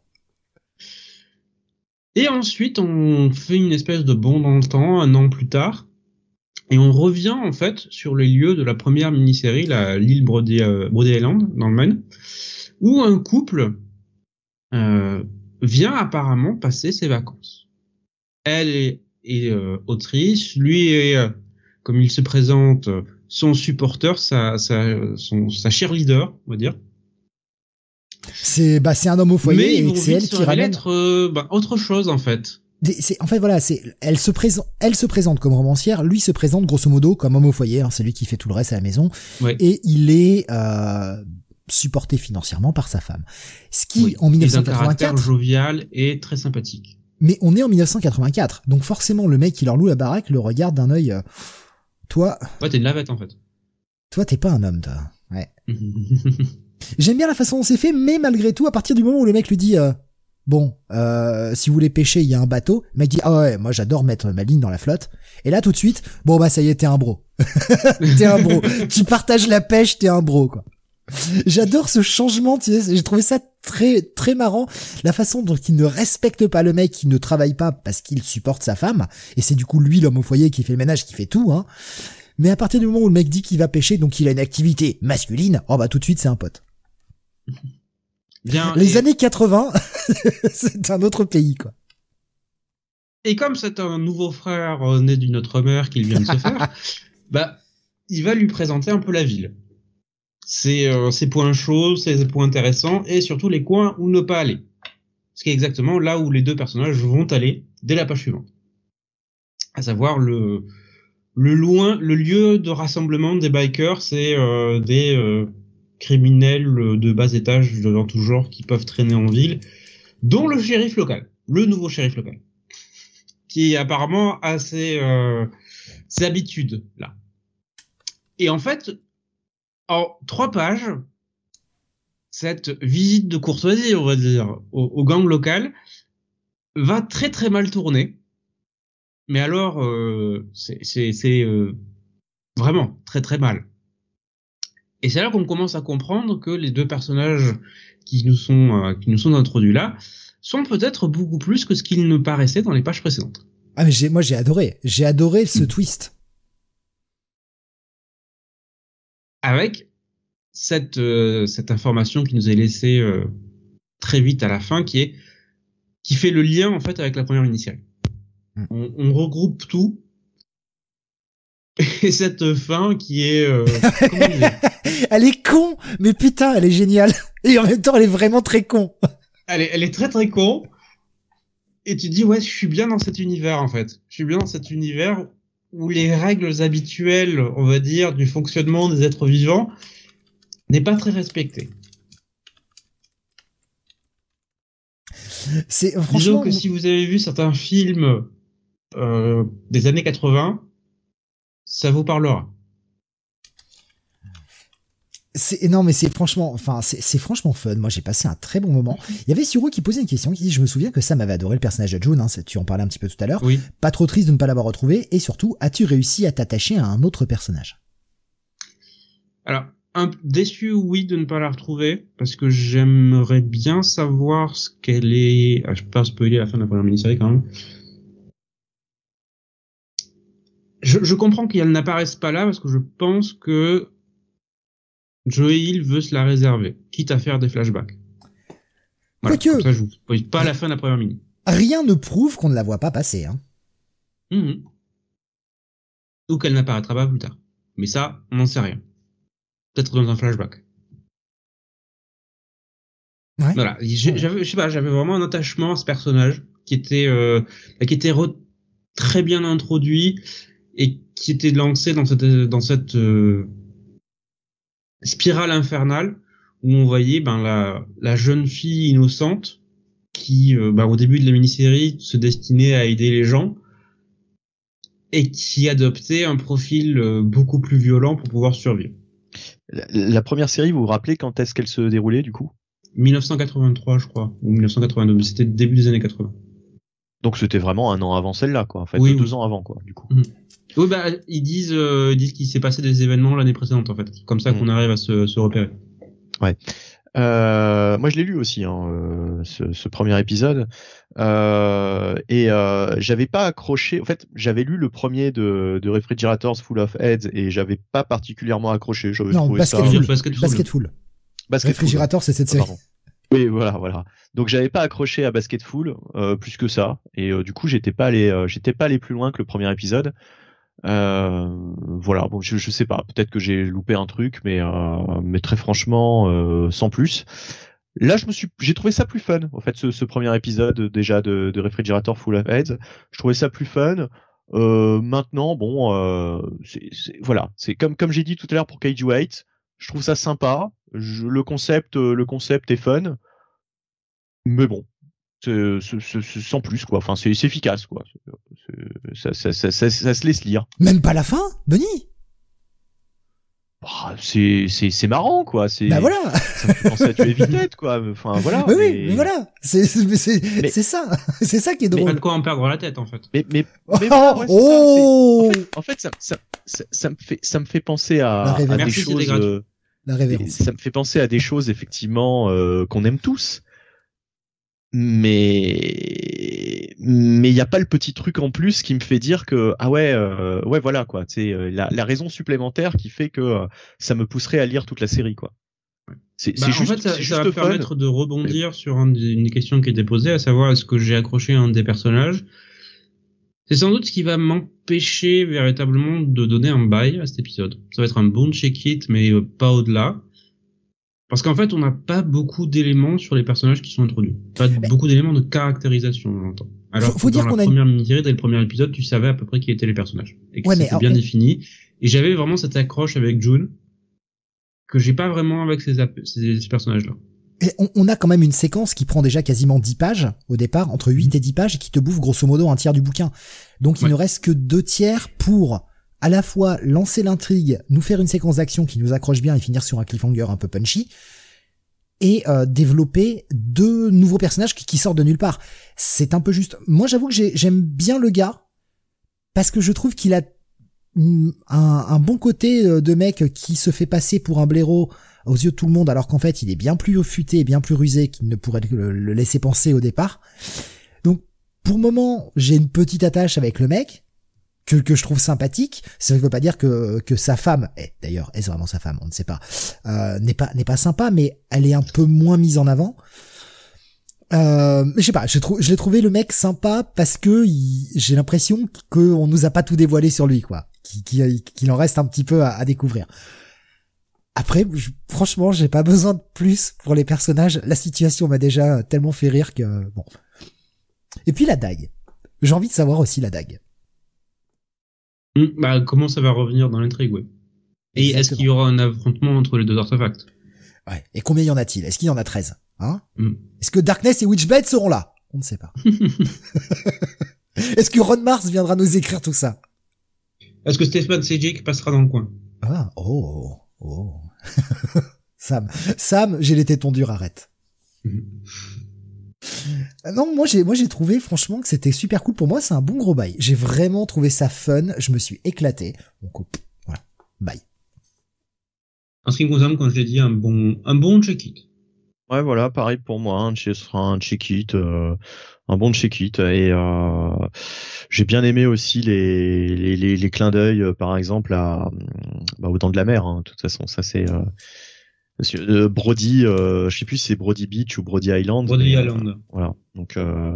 Et ensuite, on fait une espèce de bond dans le temps, un an plus tard, et on revient en fait sur les lieux de la première mini-série, l'île Brody, euh, Island, dans le Maine, où un couple euh, vient apparemment passer ses vacances. Elle est, euh, autrice, lui est, comme il se présente, son supporter, sa, sa, son, sa cheerleader, on va dire. C'est bah c'est un homme au foyer et c'est elle qui ramène être, euh, bah, autre chose en fait. En fait voilà, c'est elle se présente elle se présente comme romancière, lui se présente grosso modo comme homme au foyer, hein, c'est lui qui fait tout le reste à la maison et il est euh, supporté financièrement par sa femme. Ce qui en 1984 jovial et très sympathique. Mais on est en 1984, donc forcément le mec qui leur loue la baraque le regarde d'un œil euh, toi Ouais, t'es une lavette en fait. Toi t'es pas un homme toi. Ouais. J'aime bien la façon dont c'est fait, mais malgré tout, à partir du moment où le mec lui dit euh, bon, euh, si vous voulez pêcher, il y a un bateau, le mec dit ah ouais, moi j'adore mettre ma ligne dans la flotte. Et là tout de suite, bon bah ça y est, t'es un bro, t'es un bro, tu partages la pêche, t'es un bro quoi. J'adore ce changement, tu sais, j'ai trouvé ça très très marrant, la façon dont il ne respecte pas le mec qui ne travaille pas parce qu'il supporte sa femme, et c'est du coup lui l'homme au foyer qui fait le ménage, qui fait tout, hein. Mais à partir du moment où le mec dit qu'il va pêcher, donc il a une activité masculine, oh bah tout de suite c'est un pote. Bien, Les et, années 80, c'est un autre pays quoi. et comme c'est un nouveau frère euh, né d'une autre mère qu'il vient de se faire, bah, il va lui présenter un peu la ville. Ses, euh, ses points chauds, ses points intéressants, et surtout les coins où ne pas aller. Ce qui est exactement là où les deux personnages vont aller dès la page suivante. À savoir le, le loin, le lieu de rassemblement des bikers, c'est euh, des euh, criminels de bas étage dans tout genre qui peuvent traîner en ville, dont le shérif local, le nouveau shérif local, qui apparemment a ses, euh, ses habitudes là. Et en fait, en trois pages, cette visite de courtoisie, on va dire, au, gang local, va très très mal tourner. Mais alors, euh, c'est, euh, vraiment très très mal. Et c'est là qu'on commence à comprendre que les deux personnages qui nous sont euh, qui nous sont introduits là sont peut-être beaucoup plus que ce qu'ils ne paraissaient dans les pages précédentes. Ah mais j'ai, moi j'ai adoré, j'ai adoré ce twist. Avec cette euh, cette information qui nous est laissée euh, très vite à la fin, qui est qui fait le lien en fait avec la première mini-série. Mm. On, on regroupe tout. Et cette fin qui est euh, comment dire? Elle est con, mais putain, elle est géniale. Et en même temps, elle est vraiment très con. elle est, elle est très très con. Et tu te dis, ouais, je suis bien dans cet univers, en fait. Je suis bien dans cet univers où les règles habituelles, on va dire, du fonctionnement des êtres vivants n'est pas très respectée. C'est Disons franchement. que si vous avez vu certains films euh, des années 80, ça vous parlera. C'est non mais c'est franchement, enfin c'est franchement fun. Moi j'ai passé un très bon moment. Il y avait Suro qui posait une question qui dit je me souviens que Sam avait adoré le personnage de June. Hein, tu en parlais un petit peu tout à l'heure. Oui. Pas trop triste de ne pas l'avoir retrouvé et surtout as-tu réussi à t'attacher à un autre personnage? Alors, un, déçu, oui, de ne pas la retrouver, parce que j'aimerais bien savoir ce qu'elle est. Ah, je peux pas spoiler la fin de la première mini-série quand même. Je, je comprends qu'elle n'apparaisse pas là, parce que je pense que Joey Hill veut se la réserver, quitte à faire des flashbacks. Voilà, comme ça, je vous spoil pas la fin de la première mini. Rien ne prouve qu'on ne la voit pas passer. Hein. Mhm. Ou qu'elle n'apparaîtra pas plus tard. Mais ça, on n'en sait rien. Peut-être dans un flashback. Ouais. Voilà, j'avais, je sais pas, j'avais vraiment un attachement à ce personnage qui était, euh, qui était re- très bien introduit et qui était lancé dans cette, dans cette euh, spirale infernale où on voyait ben la, la jeune fille innocente qui, euh, ben, au début de la mini-série, se destinait à aider les gens et qui adoptait un profil euh, beaucoup plus violent pour pouvoir survivre. La, la première série, vous vous rappelez quand est-ce qu'elle se déroulait du coup? 1983, je crois, ou 1982, mais c'était début des années 80. Donc c'était vraiment un an avant celle-là, quoi. En fait, Oui, deux oui. ans avant, quoi, du coup. Oui, bah, ils disent, euh, ils disent qu'il s'est passé des événements l'année précédente, en fait. Comme ça Mm. qu'on arrive à se, se repérer. Euh, moi, je l'ai lu aussi, hein, euh, ce, ce premier épisode, euh, et euh, j'avais pas accroché. En fait, j'avais lu le premier de, de Refrigerators Full of Heads et j'avais pas particulièrement accroché. J'avais Non, trouvé Basket ça. Full. Basketful. Basketful. Basketful. Réfrigérateur, c'est cette Ah, série. Oui, voilà, voilà. Donc j'avais pas accroché à Basketful euh, plus que ça, et euh, du coup j'étais pas allé, euh, j'étais pas allé plus loin que le premier épisode. Voilà, bon, je, je sais pas, peut-être que j'ai loupé un truc, mais mais très franchement, sans plus. Là, je me suis, j'ai trouvé ça plus fun. En fait, ce, ce premier épisode déjà de, de Refrigerator Full of Heads, je trouvais ça plus fun. Maintenant, bon, c'est- voilà, c'est comme comme j'ai dit tout à l'heure pour Kaiju 8, je trouve ça sympa. Le concept, euh, le concept est fun, mais bon, c'est, sans plus quoi. Enfin, c'est, efficace quoi. Ça, ça, ça, ça se laisse lire. Même pas la fin, Benny? Bah, c'est c'est c'est marrant quoi. C'est bah voilà. ça me fait penser à Evil Dead quoi. Enfin voilà oui, mais... oui mais voilà. C'est c'est Mais- c'est ça. C'est ça qui est Pas drôle. de quoi en perdre la tête en fait. mais mais, oh, mais voilà, ouais, c'est ça, oh. c'est- en fait ça, ça, ça, ça me fait ça me fait penser à, à des choses euh, la révérence. ça me fait penser à des choses effectivement euh, qu'on aime tous mais mais il n'y a pas le petit truc en plus qui me fait dire que ah ouais euh, ouais voilà quoi c'est la, la raison supplémentaire qui fait que euh, ça me pousserait à lire toute la série quoi c'est Bah, en juste, fait, ça, c'est ça juste va fun. permettre de rebondir sur une des questions qui était posée, à savoir est-ce que j'ai accroché à un des personnages? C'est sans doute ce qui va m'empêcher véritablement de donner un bail à cet épisode. Ça va être un bon check-it, mais euh, pas au-delà. Parce qu'en fait, on n'a pas beaucoup d'éléments sur les personnages qui sont introduits. Pas Mais- beaucoup d'éléments de caractérisation, on entend. Alors, Faut- faut que dire dans qu'on la a première mini-série, dès le premier épisode, tu savais à peu près qui étaient les personnages. Et que Ouais, c'était alors, bien défini. Et j'avais vraiment cette accroche avec June que j'ai pas vraiment avec ces, ap- ces- ces personnages-là. Et on, on a quand même une séquence qui prend déjà quasiment 10 pages au départ, entre 8 et 10 pages, et qui te bouffe grosso modo un tiers du bouquin. Donc il Ouais. ne reste que deux tiers pour à la fois lancer l'intrigue, nous faire une séquence d'action qui nous accroche bien et finir sur un cliffhanger un peu punchy, et euh, développer deux nouveaux personnages qui, sortent de nulle part. C'est un peu juste. Moi j'avoue que j'ai- j'aime bien le gars, parce que je trouve qu'il a mm, un, un bon côté euh, de mec qui se fait passer pour un blaireau aux yeux de tout le monde, alors qu'en fait il est bien plus futé et bien plus rusé qu'il ne pourrait le, le laisser penser au départ. Donc pour le moment, j'ai une petite attache avec le mec que, que je trouve sympathique. Ça ne veut pas dire que, que sa femme, et d'ailleurs est-ce vraiment sa femme, on ne sait pas, euh, n'est pas n'est pas sympa, mais elle est un peu moins mise en avant. Euh, je sais pas, je, trou- je l'ai trouvé le mec sympa parce que j'ai l'impression qu'on nous a pas tout dévoilé sur lui, quoi. Qu'il qu'il en reste un petit peu à, à découvrir. Après, je- franchement, j'ai pas besoin de plus pour les personnages. La situation m'a déjà tellement fait rire que bon. Et puis la dague. J'ai envie de savoir aussi la dague. Hmm, bah, comment ça va revenir dans l'intrigue, ouais. Et est-ce qu'il y aura un affrontement entre les deux artefacts? Ouais. Et combien y en a-t-il? Est-ce qu'il y en a 13 Hein? Hmm. Est-ce que Darkness et Witchblade seront là? On ne sait pas. Est-ce que Ron Mars viendra nous écrire tout ça? Est-ce que Stefan Sejic passera dans le coin? Ah, oh, oh. Sam, Sam, j'ai les tétons durs, arrête. Mhm. Euh, Non, moi j'ai moi j'ai trouvé franchement que c'était super cool pour moi, c'est un bon gros bail. J'ai vraiment trouvé ça fun, je me suis éclaté. Donc voilà, bye. En ce qui me concerne, quand je l'ai dit, un bon, un bon check-it. Ouais, voilà, pareil pour moi. Un, ce sera un check-it, euh, un bon check-it. Et euh, j'ai bien aimé aussi les, les, les, les clins d'œil, euh, par exemple, à, bah, aux Dents de la Mer. hein. De toute façon, ça c'est euh, Brody. Euh, je sais plus si c'est Brody Beach ou Brody Island. Brody mais, euh, Island. voilà. Donc euh,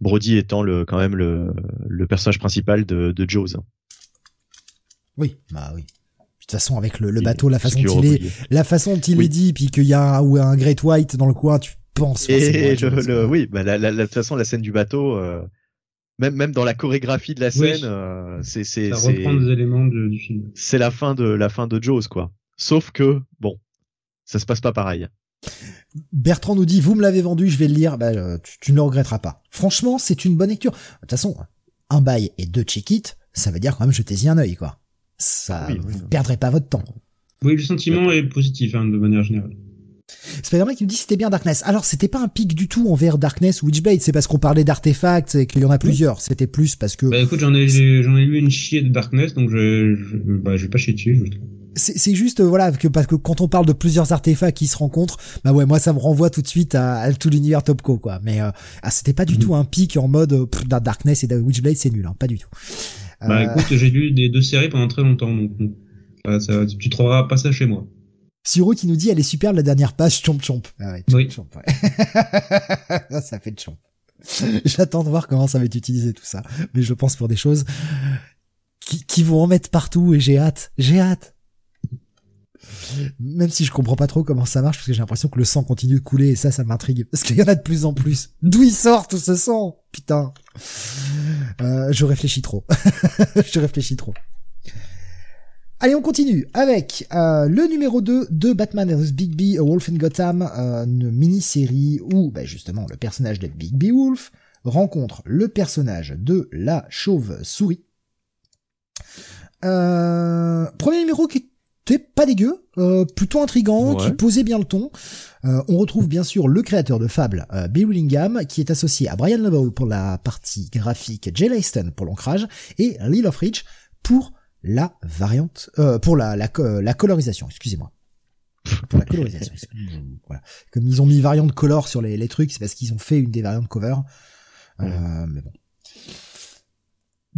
Brody étant le quand même le, le personnage principal de, de Jaws. Oui, bah oui. De toute façon, avec le, le bateau, la façon dont il est, la façon dont il Oui. est dit, puis qu'il y a un, ou un Great White dans le coin, tu penses Et le, le- oui, bah, la, la, la- de toute façon, la scène du bateau, euh, même, même dans la chorégraphie de la Oui. scène, euh, c'est, c'est, Ça c'est, reprend des éléments de- du film. c'est la fin de, la fin de Jaws, quoi. Sauf que, bon, ça se passe pas pareil. Bertrand nous dit, vous me l'avez vendu, je vais le lire, bah, euh, tu, tu ne le regretteras pas. Franchement, c'est une bonne lecture. De toute façon, un bail et deux check-it, ça veut dire quand même jetez-y un œil, quoi. Ça, Oui, oui. vous perdrez pas votre temps. Oui, le sentiment est positif, hein, de manière générale. Spider-Man qui nous dit c'était bien Darkness. Alors c'était pas un pic du tout envers Darkness ou Witchblade, c'est parce qu'on parlait d'artefacts et qu'il y en a plusieurs. C'était plus parce que Bah écoute, j'en ai, j'en ai lu une chier de Darkness, donc je, je, bah, je vais pas chier dessus. Je... c'est juste euh, voilà que parce que quand on parle de plusieurs artefacts qui se rencontrent, bah ouais moi ça me renvoie tout de suite à, à tout l'univers Topco quoi. Mais euh, ah, c'était pas du Mhm. tout un pic en mode euh, pff, Darkness et Witchblade c'est nul, hein, pas du tout. Bah écoute, j'ai lu des deux séries pendant très longtemps, donc. Bah, ça, tu trouveras pas ça chez moi. Siro qui nous dit elle est superbe la dernière page chomp chomp. Ah ouais, chomp, Oui. chomp, ouais. ça fait de chomp. J'attends de voir comment ça va être utilisé tout ça, mais je pense pour des choses qui, qui vont en mettre partout et j'ai hâte, j'ai hâte. Même si je comprends pas trop comment ça marche parce que j'ai l'impression que le sang continue de couler et ça, ça m'intrigue parce qu'il y en a de plus en plus. D'où il sort tout ce sang? Putain. Euh, je réfléchis trop. je réfléchis trop. Allez, on continue avec euh, le numéro 2 de Batman vs Bigby, Wolf in Gotham, euh, une mini-série où bah, justement le personnage de Bigby Wolf rencontre le personnage de la chauve-souris. Euh, premier numéro qui est pas dégueu, euh, plutôt intrigant, qui posait bien le ton. Euh, on retrouve bien sûr le créateur de Fable, euh, Bill Willingham, qui est associé à Brian Lovell pour la partie graphique, Jay Leiston pour l'ancrage, et Lil of Rich pour la variante, euh, pour la, la, la colorisation, excusez-moi. Pour la colorisation. voilà. Comme ils ont mis variante color sur les, les trucs, c'est parce qu'ils ont fait une des variantes cover. Euh, mais bon.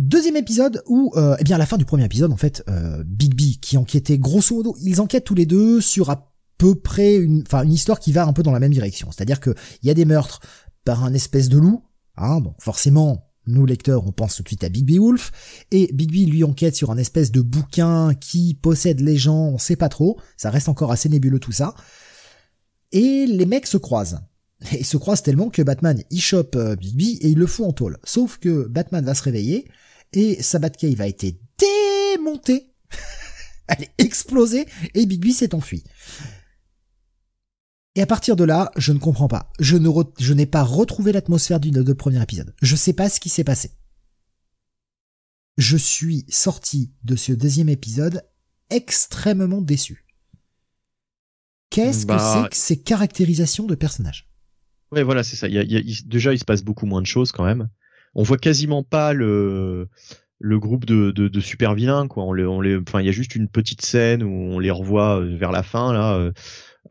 Deuxième épisode où, euh, eh bien à la fin du premier épisode, en fait, euh, Big B qui enquêtait grosso modo, ils enquêtent tous les deux sur à peu près une, histoire qui va un peu dans la même direction. C'est-à-dire que il y a des meurtres par un espèce de loup, hein, donc forcément nous lecteurs, on pense tout de suite à Big B Wolf, et Big B lui enquête sur un espèce de bouquin qui possède les gens, on sait pas trop, ça reste encore assez nébuleux tout ça. Et les mecs se croisent. Et ils se croisent tellement que Batman y chope euh, Big B et il le fout en tôle. Sauf que Batman va se réveiller, et sa Batcave a été démontée. Elle est explosée et Big B s'est enfui. Et à partir de là, je ne comprends pas. Je ne je n'ai pas retrouvé l'atmosphère du de premier épisode. Je sais pas ce qui s'est passé. Je suis sorti de ce deuxième épisode extrêmement déçu. Qu'est-ce que Bah- c'est que ces caractérisations de personnages? Ouais, voilà, c'est ça. Il y a, il y a- déjà, il se passe beaucoup moins de choses quand même. On voit quasiment pas le le groupe de, de, de super vilains quoi. On les, on les, enfin, il y a juste une petite scène où on les revoit euh, vers la fin là. euh,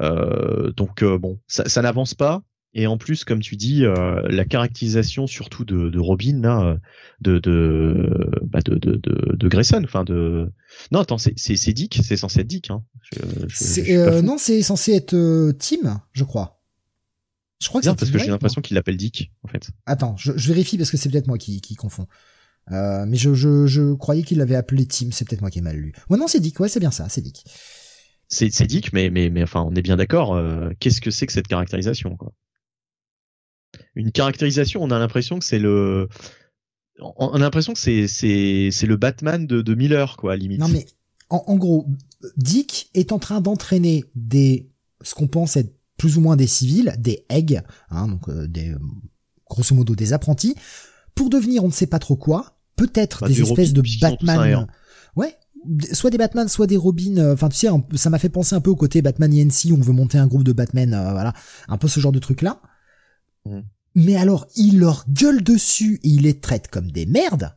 euh, donc euh, bon, ça, ça n'avance pas. Et en plus, comme tu dis, euh, la caractérisation surtout de, de Robin là, de de bah de, de, de, de Grayson, enfin de. Non, attends, c'est c'est c'est Dick, c'est censé être Dick. Hein. Je- je- je. Non, c'est censé être Tim, je crois. Je crois que Non, c'est parce que j'ai l'impression qu'il l'appelle Dick en fait. Attends, je, je vérifie parce que c'est peut-être moi qui, qui confonds. Euh, mais je, je, je croyais qu'il l'avait appelé Tim, c'est peut-être moi qui ai mal lu. Ouais, non, c'est Dick, ouais, c'est bien ça, c'est Dick. c'est c'est Dick, mais mais mais enfin, on est bien d'accord. euh, Qu'est-ce que c'est que cette caractérisation quoi? Une caractérisation, on a l'impression que c'est le, on a l'impression que c'est c'est c'est le Batman de, de Miller quoi, à limite. Non, mais en, en gros, Dick est en train d'entraîner des, ce qu'on pense être plus ou moins des civils, des eggs, hein, donc euh, des, grosso modo des apprentis, pour devenir on ne sait pas trop quoi, peut-être Bah, des espèces de Batman. Ouais, soit des Batman, soit des Robins. euh, Enfin, tu sais, ça m'a fait penser un peu au côté Batman INC, où on veut monter un groupe de Batman, euh, voilà, un peu ce genre de truc là. Mhm. Mais alors, il leur gueule dessus et il les traite comme des merdes.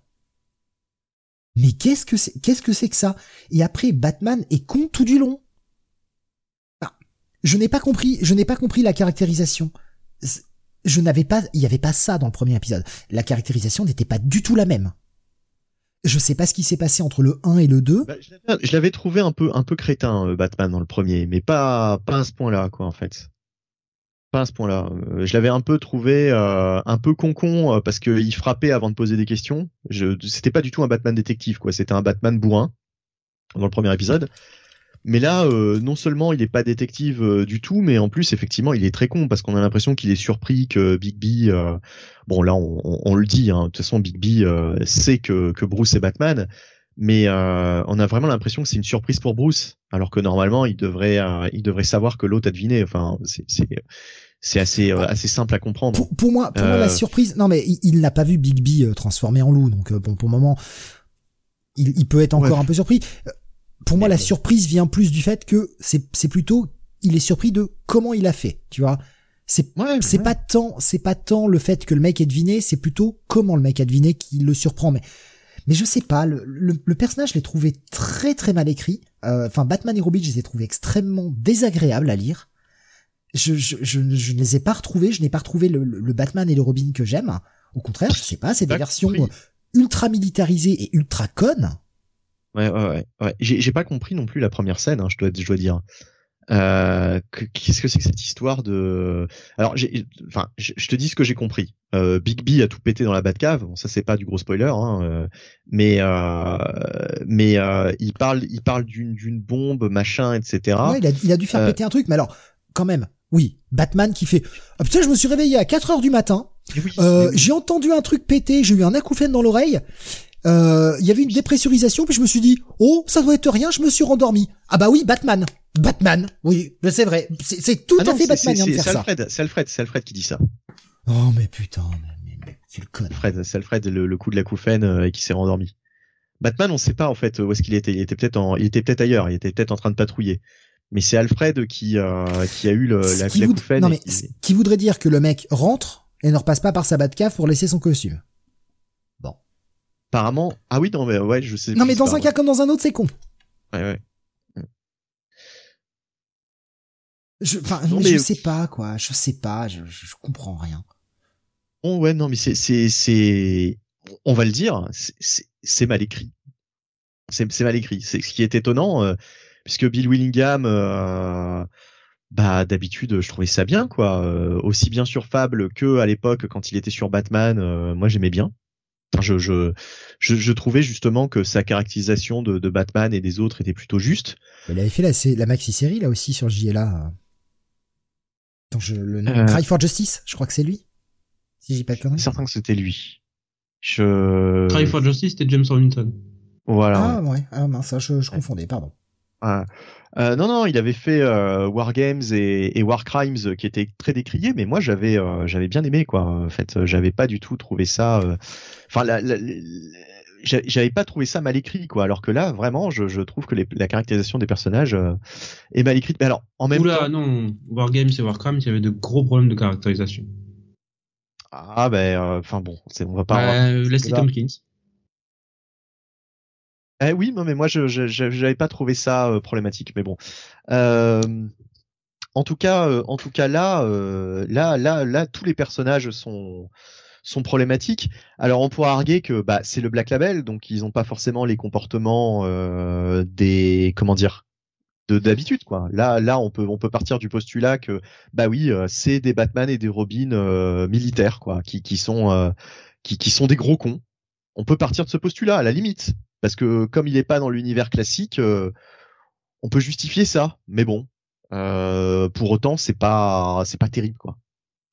Mais qu'est-ce que c'est, qu'est-ce que c'est que ça? Et après, Batman est con tout du long. Je n'ai pas compris, je n'ai pas compris la caractérisation. Je n'avais pas, il y avait pas ça dans le premier épisode. La caractérisation n'était pas du tout la même. Je sais pas ce qui s'est passé entre le 1 et le 2. Bah, je l'avais- trouvé un peu un peu crétin euh, Batman dans le premier, mais pas pas à ce point-là quoi en fait. Pas à ce point-là. Euh, je l'avais un peu trouvé euh, un peu concon euh, parce que il frappait avant de poser des questions. Je c'était pas du tout un Batman détective quoi, c'était un Batman bourrin dans le premier épisode. Mais là, euh, non seulement il est pas détective euh, du tout, mais en plus effectivement il est très con parce qu'on a l'impression qu'il est surpris que Big B, euh, bon là on, on- on le dit, hein, de toute façon Big B euh, sait que, que Bruce est Batman, mais euh, on a vraiment l'impression que c'est une surprise pour Bruce, alors que normalement il devrait, euh, il devrait savoir que l'autre a deviné. Enfin, c'est c'est c'est assez euh, assez simple à comprendre. Pour, pour moi, pour moi, la surprise. Non, mais il, il n'a pas vu Big B transformé en loup, donc bon, pour le moment, il, il peut être encore Ouais. un peu surpris. Euh, Pour moi, la bon. surprise vient plus du fait que c'est c'est plutôt il est surpris de comment il a fait, tu vois. C'est Ouais, c'est ouais. pas tant c'est pas tant le fait que le mec ait deviné, c'est plutôt comment le mec a deviné qui le surprend. Mais mais je sais pas, le, le, le personnage je l'ai trouvé très très mal écrit. Euh, Enfin, Batman et Robin, je les ai trouvés extrêmement désagréables à lire. Je, je, je, je ne les ai pas retrouvés, je n'ai pas retrouvé le, le- Batman et le Robin que j'aime. Au contraire, je sais pas, c'est des versions ultra militarisées et ultra connes. Ouais, ouais, ouais. ouais. J'ai j'ai pas compris non plus la première scène, hein, je dois, je dois dire. Euh, que- Qu'est-ce que c'est que cette histoire de Alors, j'ai, enfin, je te dis ce que j'ai compris. Euh, Big B a tout pété dans la Batcave. Bon, ça c'est pas du gros spoiler, hein, euh, mais euh, mais euh, il parle, il parle d'une d'une bombe, machin, etc. Ouais, il a, il a dû faire Euh. péter un truc, mais alors, quand même, oui, Batman qui fait ah, putain, je me suis réveillé à 4 heures du matin, oui, euh, oui. j'ai entendu un truc péter, j'ai eu un acouphène dans l'oreille, euh, il y avait une dépressurisation, puis je me suis dit, oh, ça doit être rien, je me suis rendormi. Ah bah oui, Batman. Batman, oui, c'est vrai, c'est c'est tout Ah à fait c'est- Batman c'est- de c'est faire ça. Alfred, c'est Alfred, c'est Alfred qui dit ça. Oh mais putain, mais, mais, mais quel connard. Alfred, c'est Alfred le, le coup de la couffaine euh, et qui s'est rendormi. Batman, on sait pas en fait où est-ce qu'il était. Il était peut-être en, il était peut-être ailleurs. Il était peut-être en train de patrouiller. Mais c'est Alfred qui euh, qui a eu le, la, la voud- couffaine non, mais qui- qui voudrait dire que le mec rentre et ne repasse pas par sa Batcave pour laisser son costume. Apparemment. Ah oui, non mais ouais, je sais. Non, mais dans un cas comme dans un autre, c'est con. ouais, ouais. Je, enfin, Non, mais mais- je sais pas, quoi. Je sais pas. Je, je, comprends rien. Bon, ouais, non, mais c'est, c'est, c'est, on va le dire, c'est, mal écrit. C'est, c'est mal écrit. C'est ce qui est étonnant, euh, puisque Bill Willingham, euh, bah, d'habitude, je trouvais ça bien, quoi. Euh, aussi bien sur Fable que à l'époque, quand il était sur Batman, moi, j'aimais bien. Je, je, je, je trouvais justement que sa caractérisation de, de Batman et des autres était plutôt juste. Il avait fait la, la maxi-série, là aussi, sur JLA. Attends, je, le nom. Euh. Cry for Justice, je crois que c'est lui. Si j'ai pas de certain que c'était lui. Je, Try for Justice, c'était James Robinson. voilà. Ah, ouais. Ah, mince, je, je confondais, pardon. Euh, non, non, il avait fait euh, War Games et, et War Crimes euh, qui étaient très décriés, mais moi j'avais euh, j'avais bien aimé quoi. En fait, j'avais pas du tout trouvé ça. Enfin, la- la- la- j'a- j'avais pas trouvé ça mal écrit quoi. Alors que là, vraiment, je, je trouve que les- la caractérisation des personnages est mal écrite. Mais alors, en même Oula, temps, non, Wargames et Warcrimes, il y avait de gros problèmes de caractérisation. ah ben, enfin bon, on va pas. Bah, Leslie. Tompkins. Eh oui, non, mais moi, je j'avais pas trouvé ça euh, problématique, mais bon. Euh, en tout cas, euh, en tout cas là, euh, là, là, là, tous les personnages sont sont problématiques. Alors, on pourra arguer que bah c'est le Black Label, donc ils ont pas forcément les comportements euh, des comment dire de d'habitude quoi. Là, là, on peut on peut partir du postulat que bah oui, euh, c'est des Batman et des Robin militaires quoi, qui qui sont qui qui sont des gros cons. On peut partir de ce postulat à la limite, parce que comme il est pas dans l'univers classique, euh, on peut justifier ça. Mais bon, euh, pour autant, c'est pas c'est pas terrible quoi.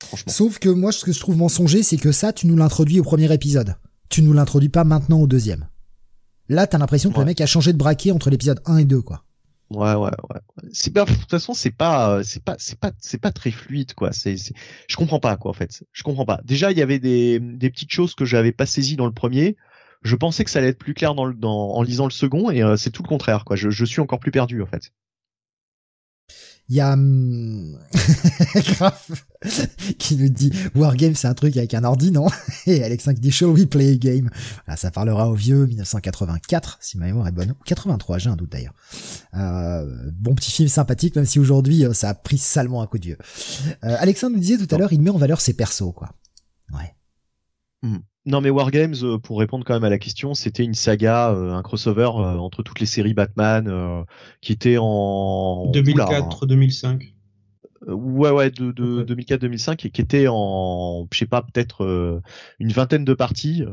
Franchement. Sauf que moi, ce que je trouve mensonger, c'est que ça, tu nous l'introduis au premier épisode. Tu nous l'introduis pas maintenant au deuxième. Là, t'as l'impression que Ouais. le mec a changé de braquet entre l'épisode 1 et 2, quoi. Ouais, ouais, ouais. C'est de toute façon, c'est pas, c'est pas, c'est pas, c'est pas très fluide, quoi. C'est- je comprends pas, quoi, en fait. Je comprends pas. Déjà, il y avait des, des petites choses que j'avais pas saisies dans le premier. Je pensais que ça allait être plus clair dans le, dans, en lisant le second, et euh, c'est tout le contraire, quoi. Je, je suis encore plus perdu, en fait. Il y a hum, Graf qui nous dit Wargame c'est un truc avec un ordi non? Et Alexin qui dit Shall we play a game? Là, Ça parlera au vieux 1984 si ma mémoire est bonne. Ou 83 j'ai un doute d'ailleurs. Euh, bon petit film sympathique même si aujourd'hui euh, ça a pris salement un coup de vieux. Euh, Alexin nous disait tout à l'heure il met en valeur ses persos quoi. Ouais. Non, mais Wargames, euh, pour répondre quand même à la question, c'était une saga, euh, un crossover euh, entre toutes les séries Batman, euh, qui était en Oula, 2004-2005. Euh, ouais ouais de, de Ok. 2004-2005 et qui était en je sais pas peut-être une vingtaine de parties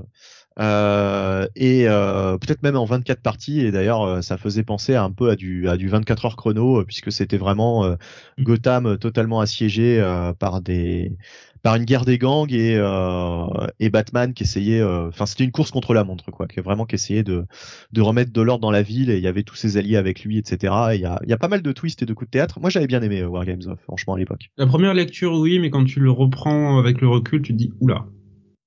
euh, et euh, peut-être même en 24 parties et d'ailleurs euh, ça faisait penser un peu à du à du 24 heures chrono euh, puisque c'était vraiment euh, Mm. Gotham euh, totalement assiégé euh, par des par une guerre des gangs et euh, et Batman qui essayait euh, enfin c'était une course contre la montre quoi qui vraiment qui essayait de de remettre de l'ordre dans la ville et il y avait tous ses alliés avec lui etc et il y a il y a pas mal de twists et de coups de théâtre moi j'avais bien aimé Wargames euh, franchement à l'époque La première lecture, oui, mais quand tu le reprends avec le recul, tu te dis, oula.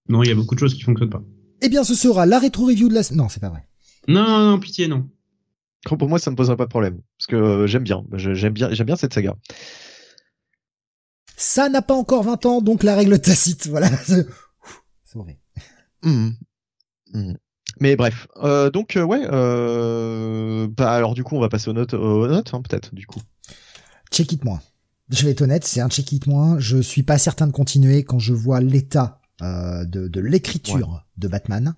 Non, il y a beaucoup de choses qui fonctionnent pas. Eh bien ce sera la rétro review de la non c'est pas vrai. Non, non, non, pitié, non. Pour moi, ça me poserait pas de problème parce que euh, j'aime bien, j'aime bien, j'aime bien cette saga. Ça n'a pas encore 20 ans donc la règle tacite voilà. Sauvé. Mhm. Mhm. Mais bref, euh, donc euh, ouais, euh, bah alors du coup, on va passer aux notes, aux notes hein, peut-être du coup. check it moins. Je vais être honnête, c'est un check it moins. Je suis pas certain de continuer quand je vois l'état euh, de, de l'écriture de Batman.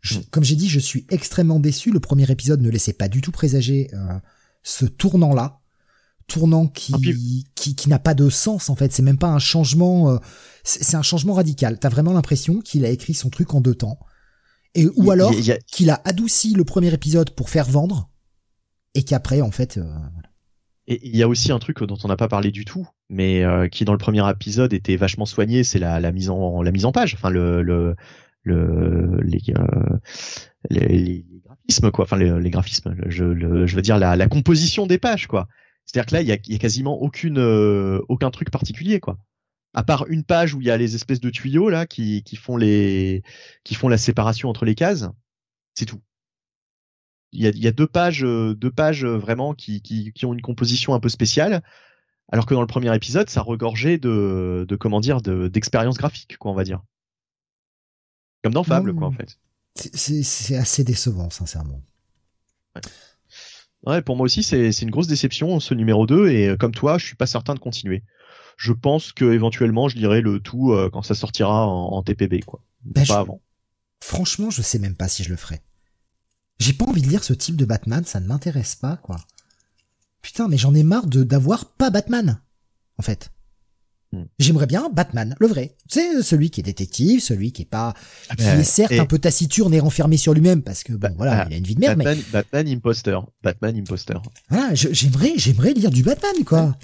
Je- Mm. Comme j'ai dit, je suis extrêmement déçu. Le premier épisode ne laissait pas du tout présager euh, ce tournant-là, tournant qui Ah, qui, qui n'a pas de sens en fait. C'est même pas un changement. euh, c'est un changement radical. T'as vraiment l'impression qu'il a écrit son truc en deux temps, et ou alors qu'il a adouci le premier épisode pour faire vendre, et qu'après en fait. euh, Et il y a aussi un truc dont on n'a pas parlé du tout, mais euh, qui dans le premier épisode était vachement soigné, c'est la, la mise en la mise en page, enfin le le, le les, euh, les, graphismes quoi, enfin les, graphismes, je, je veux dire la, la composition des pages quoi. C'est-à-dire que là il y a, y a quasiment aucune euh, aucun truc particulier quoi. À part une page où il y a les espèces de tuyaux là qui qui font les qui font la séparation entre les cases, c'est tout. Il y a, y a, deux pages, deux pages vraiment qui, qui, qui, ont une composition un peu spéciale, alors que dans le premier épisode, ça regorgeait de, de comment dire, d'expérience graphique, quoi, on va dire. Comme dans Fable, quoi, en fait. C'est assez décevant, sincèrement. Ouais. ouais pour moi aussi, c'est une grosse déception, ce numéro 2, et comme toi, je suis pas certain de continuer. Je pense que éventuellement, je lirai le tout euh, quand ça sortira en, en TPB, quoi. Ben, pas je... avant. Franchement, je sais même pas si je le ferai. J'ai pas envie de lire ce type de Batman, ça ne m'intéresse pas, quoi. Putain, mais j'en ai marre de d'avoir pas Batman, en fait. Hmm. J'aimerais bien Batman, le vrai. C'est celui qui est détective, celui qui est pas, qui Euh, est certes et- un peu taciturne et renfermé sur lui-même parce que bon, voilà, ah, il a une vie de merde, mais Batman, Batman imposter. Batman imposter. voilà, je- j'aimerais, j'aimerais lire du Batman, quoi.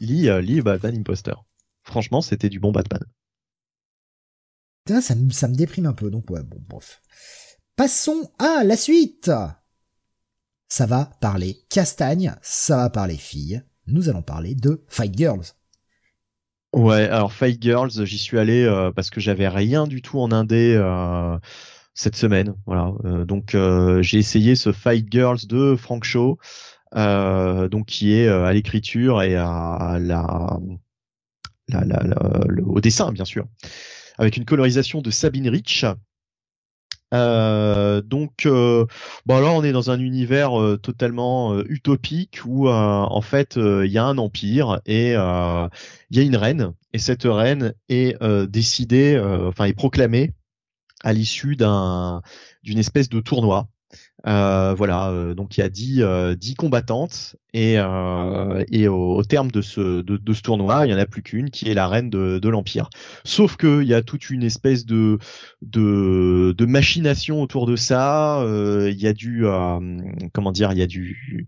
Lis, euh, lis Batman imposter. Franchement, c'était du bon Batman. Putain, ça, me- ça me déprime un peu, donc ouais, bon, bref. Passons à la suite. Ça va parler castagne, ça va parler filles. Nous allons parler de Fight Girls. Ouais, alors Fight Girls, j'y suis allé euh, parce que j'avais rien du tout en indé euh, cette semaine. Voilà, Euh, donc j'ai essayé ce Fight Girls de Frank Shaw, donc qui est à l'écriture et à la, au dessin bien sûr, avec une colorisation de Sabine Rich. Euh, donc, euh, bon là, on est dans un univers euh, totalement utopique où, en fait, il y a un empire et il y a une reine. Et cette reine est décidée, enfin, est proclamée à l'issue d'un d'une espèce de tournoi. Euh, voilà, euh, donc il y a dix, euh, dix combattantes et, euh, et au, au terme de ce, de, de ce tournoi, il y en a plus qu'une qui est la reine de, de l'empire. Sauf que il y a toute une espèce de de, de machination autour de ça. euh, Il y a du euh, comment dire, il y a du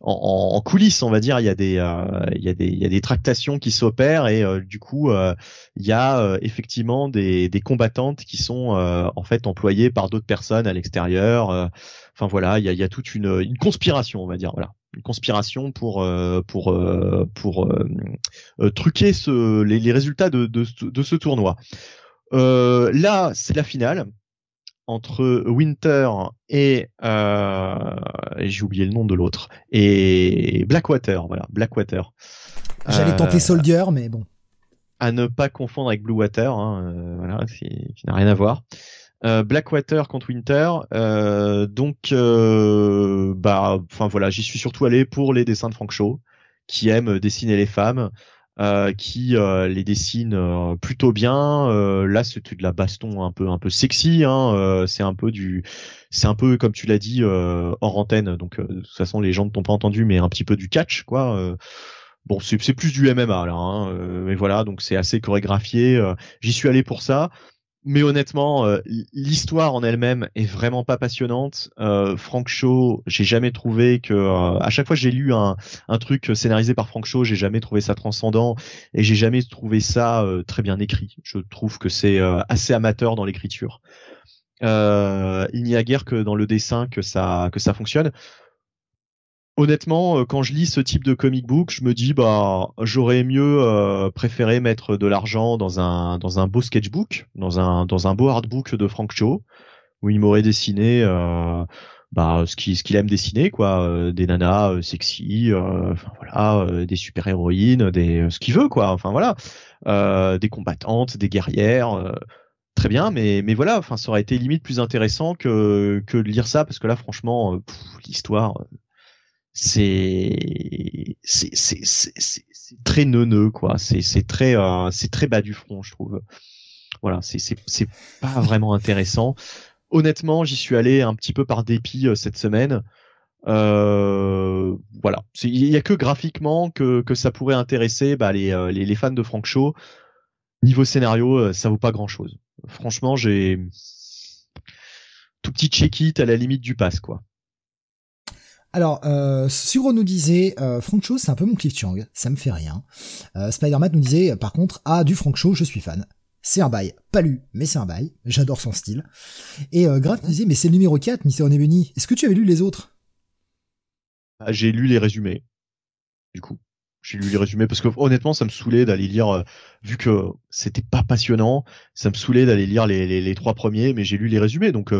en, coulisses, on va dire, il y a des euh, il y a des il y a des tractations qui s'opèrent et euh, du coup euh, il y a euh, effectivement des, des combattantes qui sont euh, en fait employées par d'autres personnes à l'extérieur. euh, Enfin voilà, il y a, il y a toute une, une conspiration, on va dire, voilà, une conspiration pour euh, pour euh, pour euh, truquer ce, les, les résultats de, de, ce- de ce tournoi. Là, c'est la finale entre Winter et, et j'ai oublié le nom de l'autre et Blackwater, voilà, Blackwater. J'allais tenter Soldier, mais bon. à ne pas confondre avec Blue Water, hein, voilà, qui, qui n'a rien à voir. Euh, Blackwater contre Winter, euh, donc euh, bah, enfin voilà, j'y suis surtout allé pour les dessins de Frank Shaw, qui aime dessiner les femmes, qui les dessine plutôt bien. Là, c'était de la baston un peu un peu sexy, hein, c'est un peu du, c'est un peu comme tu l'as dit hors antenne, donc de toute façon les gens ne t'ont pas entendu, mais un petit peu du catch, quoi. Bon, c'est c'est plus du MMA là, hein, mais voilà, donc c'est assez chorégraphié. J'y suis allé pour ça, mais honnêtement, euh, l'histoire en elle-même est vraiment pas passionnante. Euh, Frank Shaw, j'ai jamais trouvé que, euh, à chaque fois que j'ai lu un, un truc scénarisé par Frank Shaw, j'ai jamais trouvé ça transcendant et j'ai jamais trouvé ça euh, très bien écrit. Je trouve que c'est euh, assez amateur dans l'écriture. Euh, il n'y a guère que dans le dessin que ça que ça fonctionne honnêtement, euh, quand je lis ce type de comic book, je me dis bah j'aurais mieux euh, préféré mettre de l'argent dans un dans un beau sketchbook, dans un dans un beau artbook de Frank Cho, où il m'aurait dessiné euh, bah ce qu'il ce qu'il aime dessiner quoi, euh, des nanas euh, sexy, euh, enfin voilà, des super héroïnes, des ce qu'il veut quoi, enfin voilà, des combattantes, des guerrières. Très bien, mais mais voilà, enfin ça aurait été limite plus intéressant que que de lire ça parce que là franchement l'histoire c'est c'est c'est très neuneux quoi. C'est c'est très euh, c'est très bas du front je trouve. Voilà c'est c'est c'est pas vraiment intéressant. Honnêtement j'y suis allé un petit peu par dépit euh, cette semaine. Euh, voilà. Il y a que graphiquement que que ça pourrait intéresser bah, les, euh, les les fans de Frank Shaw. Niveau scénario euh, ça vaut pas grand chose franchement j'ai tout petit check it à la limite du pass quoi Alors, euh, Suro nous disait, euh, Frank c'est un peu mon Cliff Chang, ça me fait rien. Euh, Spider-Man nous disait, euh, par contre, ah, du Frank Cho, je suis fan. C'est un bail. Pas lu, mais c'est un bail. J'adore son style. Et euh, Graf nous disait, mais c'est le numéro 4, Mister Onebunny. Est-ce que tu avais lu les autres? Ah, j'ai lu les résumés. Du coup, j'ai lu les résumés parce que honnêtement, ça me saoulait d'aller lire, euh, vu que c'était pas passionnant, ça me saoulait d'aller lire les, les, les trois premiers, mais j'ai lu les résumés, donc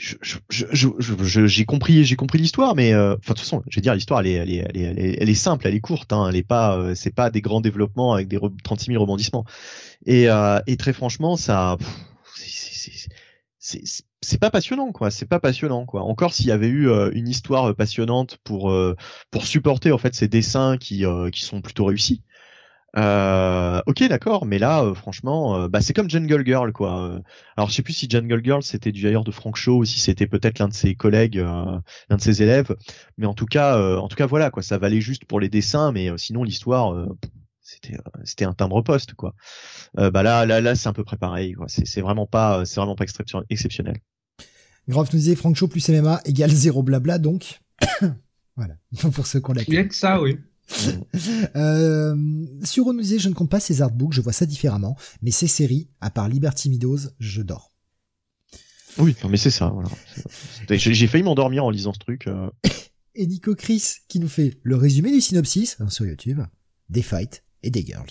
euh, j'ai compris, j'ai compris l'histoire, mais enfin de toute façon, je vais dire l'histoire, elle est, elle est, elle est, elle est, simple, elle est courte, hein, elle est pas, c'est pas des grands développements avec des 36 000 rebondissements. Et, et très franchement, ça, c'est pas passionnant quoi. C'est pas passionnant quoi. Encore s'il y avait eu euh, une histoire passionnante pour euh, pour supporter en fait ces dessins qui euh, qui sont plutôt réussis ok d'accord mais là franchement bah c'est comme Jungle Girl quoi alors je sais plus si Jungle Girl c'était du d'ailleurs de Frank Shaw ou si c'était peut-être l'un de ses collègues l'un de ses élèves mais en tout cas en tout cas voilà quoi ça valait juste pour les dessins mais sinon l'histoire c'était euh, c'était un timbre poste quoi. Euh, bah là là là c'est un peu pareil quoi. C'est vraiment pas c'est vraiment pas exceptionnel. Grave nous disait Frank Show plus MMA égale zéro blabla donc voilà pour ceux qu'on l'a. Il y a que ça oui. euh, sur nous disait je ne compte pas ces artbooks, je vois ça différemment, mais ces séries, à part Liberty Meadows, je dors. Oui, mais c'est ça. Voilà. J'ai failli m'endormir en lisant ce truc. Euh. Et Nico Chris qui nous fait le résumé du synopsis hein, sur YouTube. Des fights, et des girls.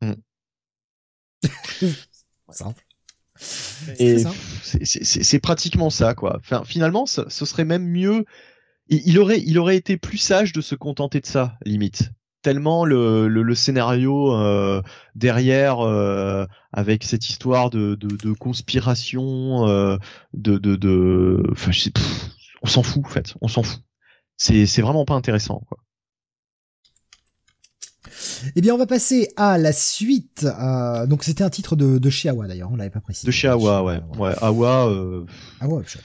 Hmm. Simple. c'est pratiquement ça, quoi. Enfin, finalement, ce, serait même mieux. Il, aurait, il aurait été plus sage de se contenter de ça, limite. Tellement le, le, scénario euh, derrière, euh, avec cette histoire de, de, de conspiration, euh, de, de, de, enfin, on s'en fout, en fait. On s'en fout. C'est, c'est vraiment pas intéressant, quoi. Eh bien, on va passer à la suite. Euh, donc, c'était un titre de, de chez Awa d'ailleurs, on l'avait pas précisé. De chez Awa, ouais. Ouais, Awa. Euh... Awa Upshot.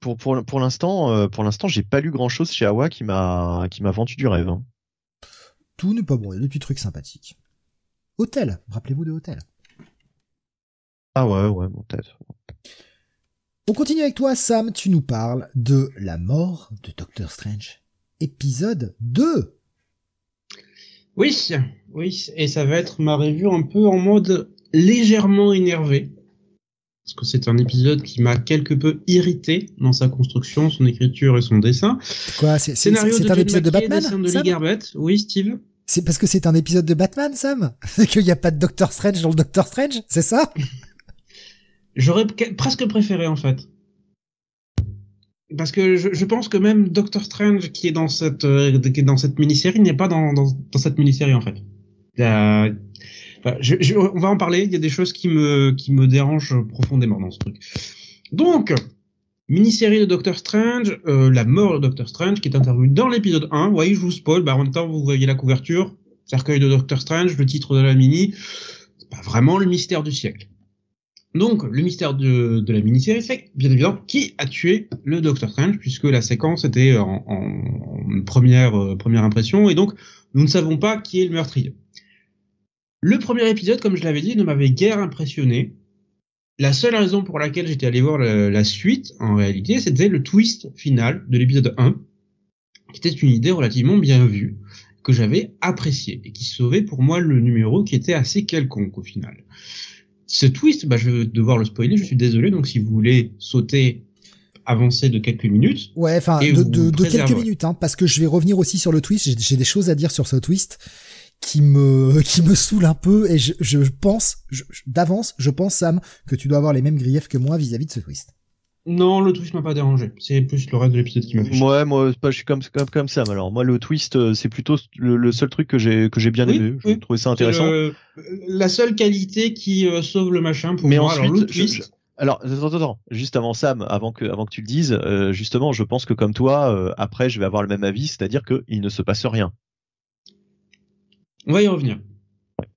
Pour pour pour l'instant, euh, pour l'instant, j'ai pas lu grand chose chez Awa qui m'a qui m'a vendu du rêve. Hein. Tout n'est pas bon, il y a des petits trucs sympathiques. Hôtel, rappelez-vous de Hôtel. Ah ouais, ouais, bon, peut-être. On continue avec toi, Sam. Tu nous parles de la mort de Doctor Strange, épisode 2. Oui, oui, et ça va être ma revue un peu en mode légèrement énervé. Parce que c'est un épisode qui m'a quelque peu irrité dans sa construction, son écriture et son dessin. Quoi C'est un épisode de Batman de Oui, Steve. C'est parce que c'est un épisode de Batman, Sam. C'est qu'il n'y a pas de Doctor Strange dans le Doctor Strange, c'est ça? J'aurais presque préféré, en fait. Parce que je, je, pense que même Doctor Strange qui est dans cette euh, qui est dans cette mini-série n'est pas dans, dans, dans, cette mini-série en fait. Je, je, on va en parler. Il y a des choses qui me qui me dérangent profondément dans ce truc. Donc mini-série de Doctor Strange, euh, la mort de Doctor Strange qui est intervenue dans l'épisode 1. Vous voyez, je vous spoil. Bah, en même temps, vous voyez la couverture, cercueil de Doctor Strange, le titre de la mini. C'est pas vraiment le mystère du siècle. Donc, le mystère de, de la mini-série, c'est bien évidemment qui a tué le Docteur Strange, puisque la séquence était en, en première, euh, première impression, et donc nous ne savons pas qui est le meurtrier. Le premier épisode, comme je l'avais dit, ne m'avait guère impressionné. La seule raison pour laquelle j'étais allé voir la, la, suite, en réalité, c'était le twist final de l'épisode 1, qui était une idée relativement bien vue, que j'avais appréciée, et qui sauvait pour moi le numéro qui était assez quelconque au final. Ce twist, bah, je vais devoir le spoiler, je suis désolé, donc si vous voulez sauter avancer de quelques minutes. Ouais, enfin de, de, de, quelques minutes, hein, parce que je vais revenir aussi sur le twist. J'ai des choses à dire sur ce twist qui me qui me saoule un peu et je, je pense d'avance, je pense Sam que tu dois avoir les mêmes griefs que moi vis-à-vis -vis de ce twist. Non, le twist m'a pas dérangé. C'est plus le reste de l'épisode qui m'a fait. Ouais, moi, je suis comme comme comme Sam. Alors moi, le twist, euh, c'est plutôt le, seul truc que j'ai que j'ai bien aimé. J'ai trouvé ça intéressant. la seule qualité qui euh, sauve le machin pour Mais moi. Ensuite, alors, le twist... Alors, attends, attends, juste avant Sam, avant que, avant que tu le dises, euh, justement, je pense que comme toi, après, je vais avoir le même avis, c'est-à-dire qu'il ne se passe rien. On va y revenir.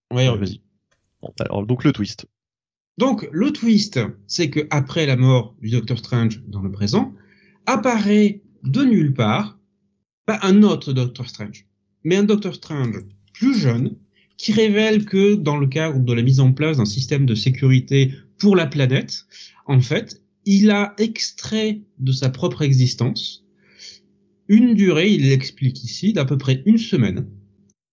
On va y revenir. Bon, alors, donc le twist. Donc le twist, c'est que après la mort du Docteur Strange dans le présent, apparaît de nulle part pas un autre Docteur Strange, mais un Docteur Strange plus jeune qui révèle que dans le cadre de la mise en place d'un système de sécurité pour la planète, en fait, il a extrait de sa propre existence une durée, il l'explique ici, d'à peu près une semaine,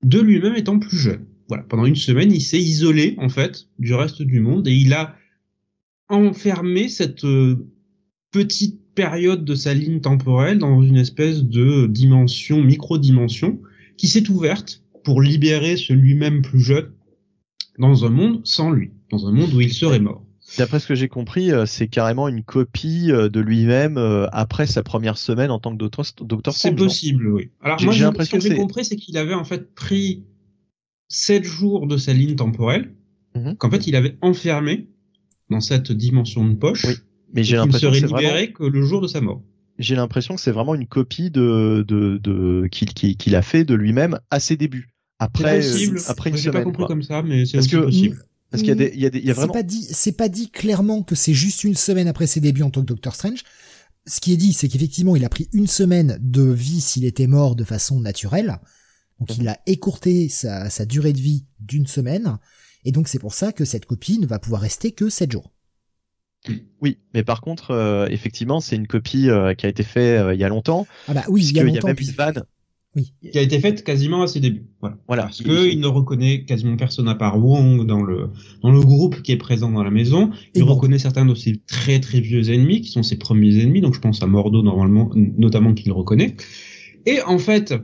de lui-même étant plus jeune voilà, pendant une semaine, il s'est isolé en fait du reste du monde et il a enfermé cette euh, petite période de sa ligne temporelle dans une espèce de dimension, micro-dimension, qui s'est ouverte pour libérer ce lui-même plus jeune dans un monde sans lui, dans un monde où il serait mort. D'après ce que j'ai compris, euh, c'est carrément une copie euh, de lui-même euh, après sa première semaine en tant que Docteur, Docteur C'est possible, oui. Alors moi, j'ai l'impression que que j'ai compris, c'est qu'il avait en fait pris 7 jours de sa ligne temporelle, Mhm. qu'en fait il avait enfermé dans cette dimension de poche, Oui, Mais j'ai l'impression que serait vraiment, libéré que le jour de sa mort. j'ai l'impression que c'est vraiment une copie de, de, de qu'il qu'il a fait de lui-même à ses débuts. Après, C'est possible. euh, après une J'ai pas semaine. compris quoi. comme ça, mais c'est aussi que- possible. Parce qu'il y a des, il y a des, il y a C'est vraiment. pas dit, c'est pas dit clairement que c'est juste une semaine après ses débuts en tant que Doctor Strange. Ce qui est dit, c'est qu'effectivement, il a pris une semaine de vie s'il était mort de façon naturelle. Donc, il a écourté sa, sa durée de vie d'une semaine. Et donc, c'est pour ça que cette copie ne va pouvoir rester que 7 jours. Oui, mais par contre, euh, effectivement, c'est une copie euh, qui a été faite euh, il y a longtemps. Ah bah oui, il y a longtemps. même puis- une vanne. Oui. Qui a été faite quasiment à ses débuts. Voilà. Voilà. Parce Il- que il- il ne reconnaît quasiment personne à part Wong dans le dans le groupe qui est présent dans la maison. Et Il bon. reconnaît certains de ses très très vieux ennemis qui sont ses premiers ennemis. Donc je pense à Mordo normalement, notamment qu'il reconnaît. Et en fait,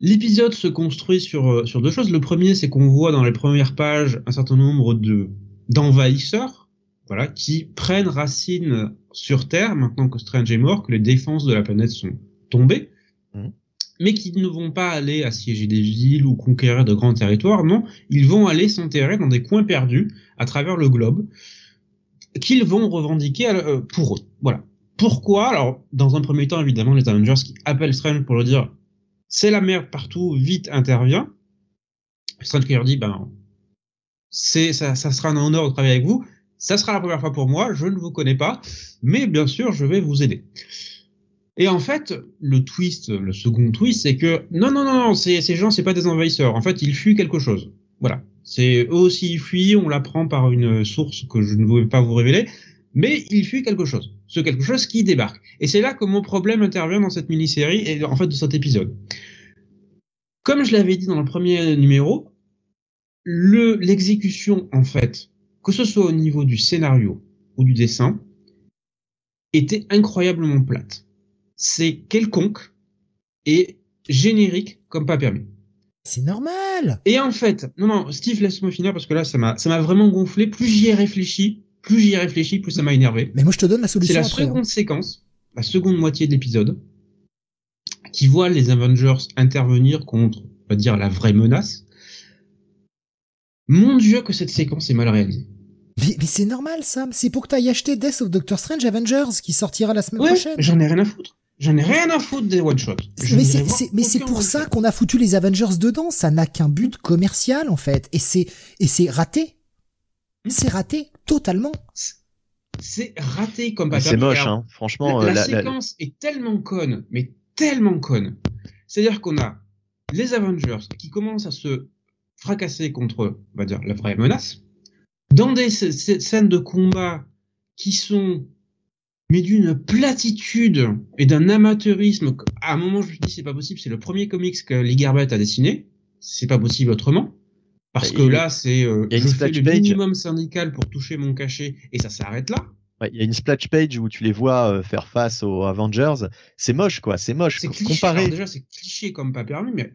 l'épisode se construit sur euh, sur deux choses. Le premier, c'est qu'on voit dans les premières pages un certain nombre de d'envahisseurs, voilà, qui prennent racine sur Terre maintenant que Strange est mort, que les défenses de la planète sont tombées. Mais qui ne vont pas aller assiéger des villes ou conquérir de grands territoires, non, ils vont aller s'enterrer dans des coins perdus à travers le globe qu'ils vont revendiquer euh, pour eux. Voilà. Pourquoi? Alors, dans un premier temps, évidemment, les Avengers qui appellent Strange pour leur dire c'est la merde partout, vite intervient. Strange qui leur dit ben c'est ça, ça sera un honneur de travailler avec vous. Ça sera la première fois pour moi, je ne vous connais pas, mais bien sûr, je vais vous aider. Et en fait, le twist, le second twist, c'est que non, non, non, non, ces, gens, c'est pas des envahisseurs. En fait, ils fuient quelque chose. Voilà. C'est eux aussi ils fuient. On l'apprend par une source que je ne vais pas vous révéler, mais ils fuient quelque chose. Ce quelque chose qui débarque. Et c'est là que mon problème intervient dans cette mini-série et en fait de cet épisode. Comme je l'avais dit dans le premier numéro, le l'exécution en fait, que ce soit au niveau du scénario ou du dessin, était incroyablement plate c'est quelconque et générique comme pas permis. C'est normal. Et en fait, non, non, Steve, laisse-moi finir parce que là, ça m'a, ça m'a vraiment gonflé. Plus j'y ai réfléchi, plus j'y ai réfléchi, plus ça m'a énervé. Mais moi, je te donne la C'est solution la après. hein. seconde séquence, la seconde moitié de l'épisode, qui voit les Avengers intervenir contre, on va dire, la vraie menace. Mon dieu, que cette séquence est mal réalisée. Mais, mais c'est normal, Sam. C'est pour que t'ailles acheter Death of Doctor Strange Avengers qui sortira la semaine Ouais, prochaine. j'en ai rien à foutre. J'en ai rien à foutre des one-shots. Mais c'est, voir c'est- mais c'est aucun pour ça qu'on a foutu les Avengers dedans. Ça n'a qu'un but commercial, en fait. Et c'est, et c'est raté. Hmm. C'est raté, totalement. C'est raté comme pas C'est moche, hein. Franchement, la, euh, la séquence est tellement conne, mais tellement conne. C'est-à-dire qu'on a les Avengers qui commencent à se fracasser contre, on va dire, la vraie menace, dans des sc- sc- scènes de combat qui sont mais d'une platitude et d'un amateurisme. À un moment, je me dis c'est pas possible. C'est le premier comics que Lee Garbett a dessiné. C'est pas possible autrement. Parce Bah, que il- là, c'est euh, il y a une je fais le page. minimum syndical pour toucher mon cachet et ça s'arrête là. ouais, il y a une splash page où tu les vois euh, faire face aux Avengers. C'est moche, quoi. C'est moche. C'est cliché. Comparé. Alors déjà, c'est cliché comme pas permis, mais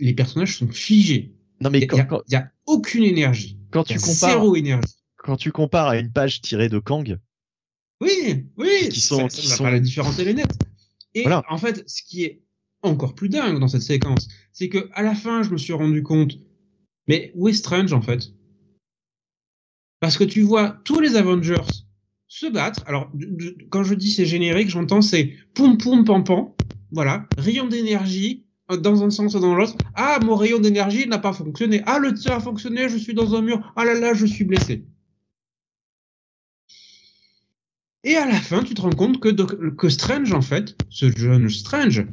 les personnages sont figés. Non, Il mais y, quand, a- quand, y a aucune énergie. quand Y a tu compares, zéro énergie. quand tu compares à une page tirée de Kang, Oui, oui. Qui sont- ça, qui sont- la différence elle est nette. Et Voilà. en fait, ce qui est encore plus dingue dans cette séquence, c'est que à la fin, je me suis rendu compte, mais où est Strange en fait? Parce que tu vois tous les Avengers se battre. Alors, quand je dis c'est générique, j'entends c'est poum poum pam pam. Voilà, rayon d'énergie euh, dans un sens ou dans l'autre. Ah, mon rayon d'énergie n'a pas fonctionné. Ah, le tien a fonctionné, je suis dans un mur. Ah là là, je suis blessé. Et à la fin, tu te rends compte que, Strange, en fait, ce jeune Strange,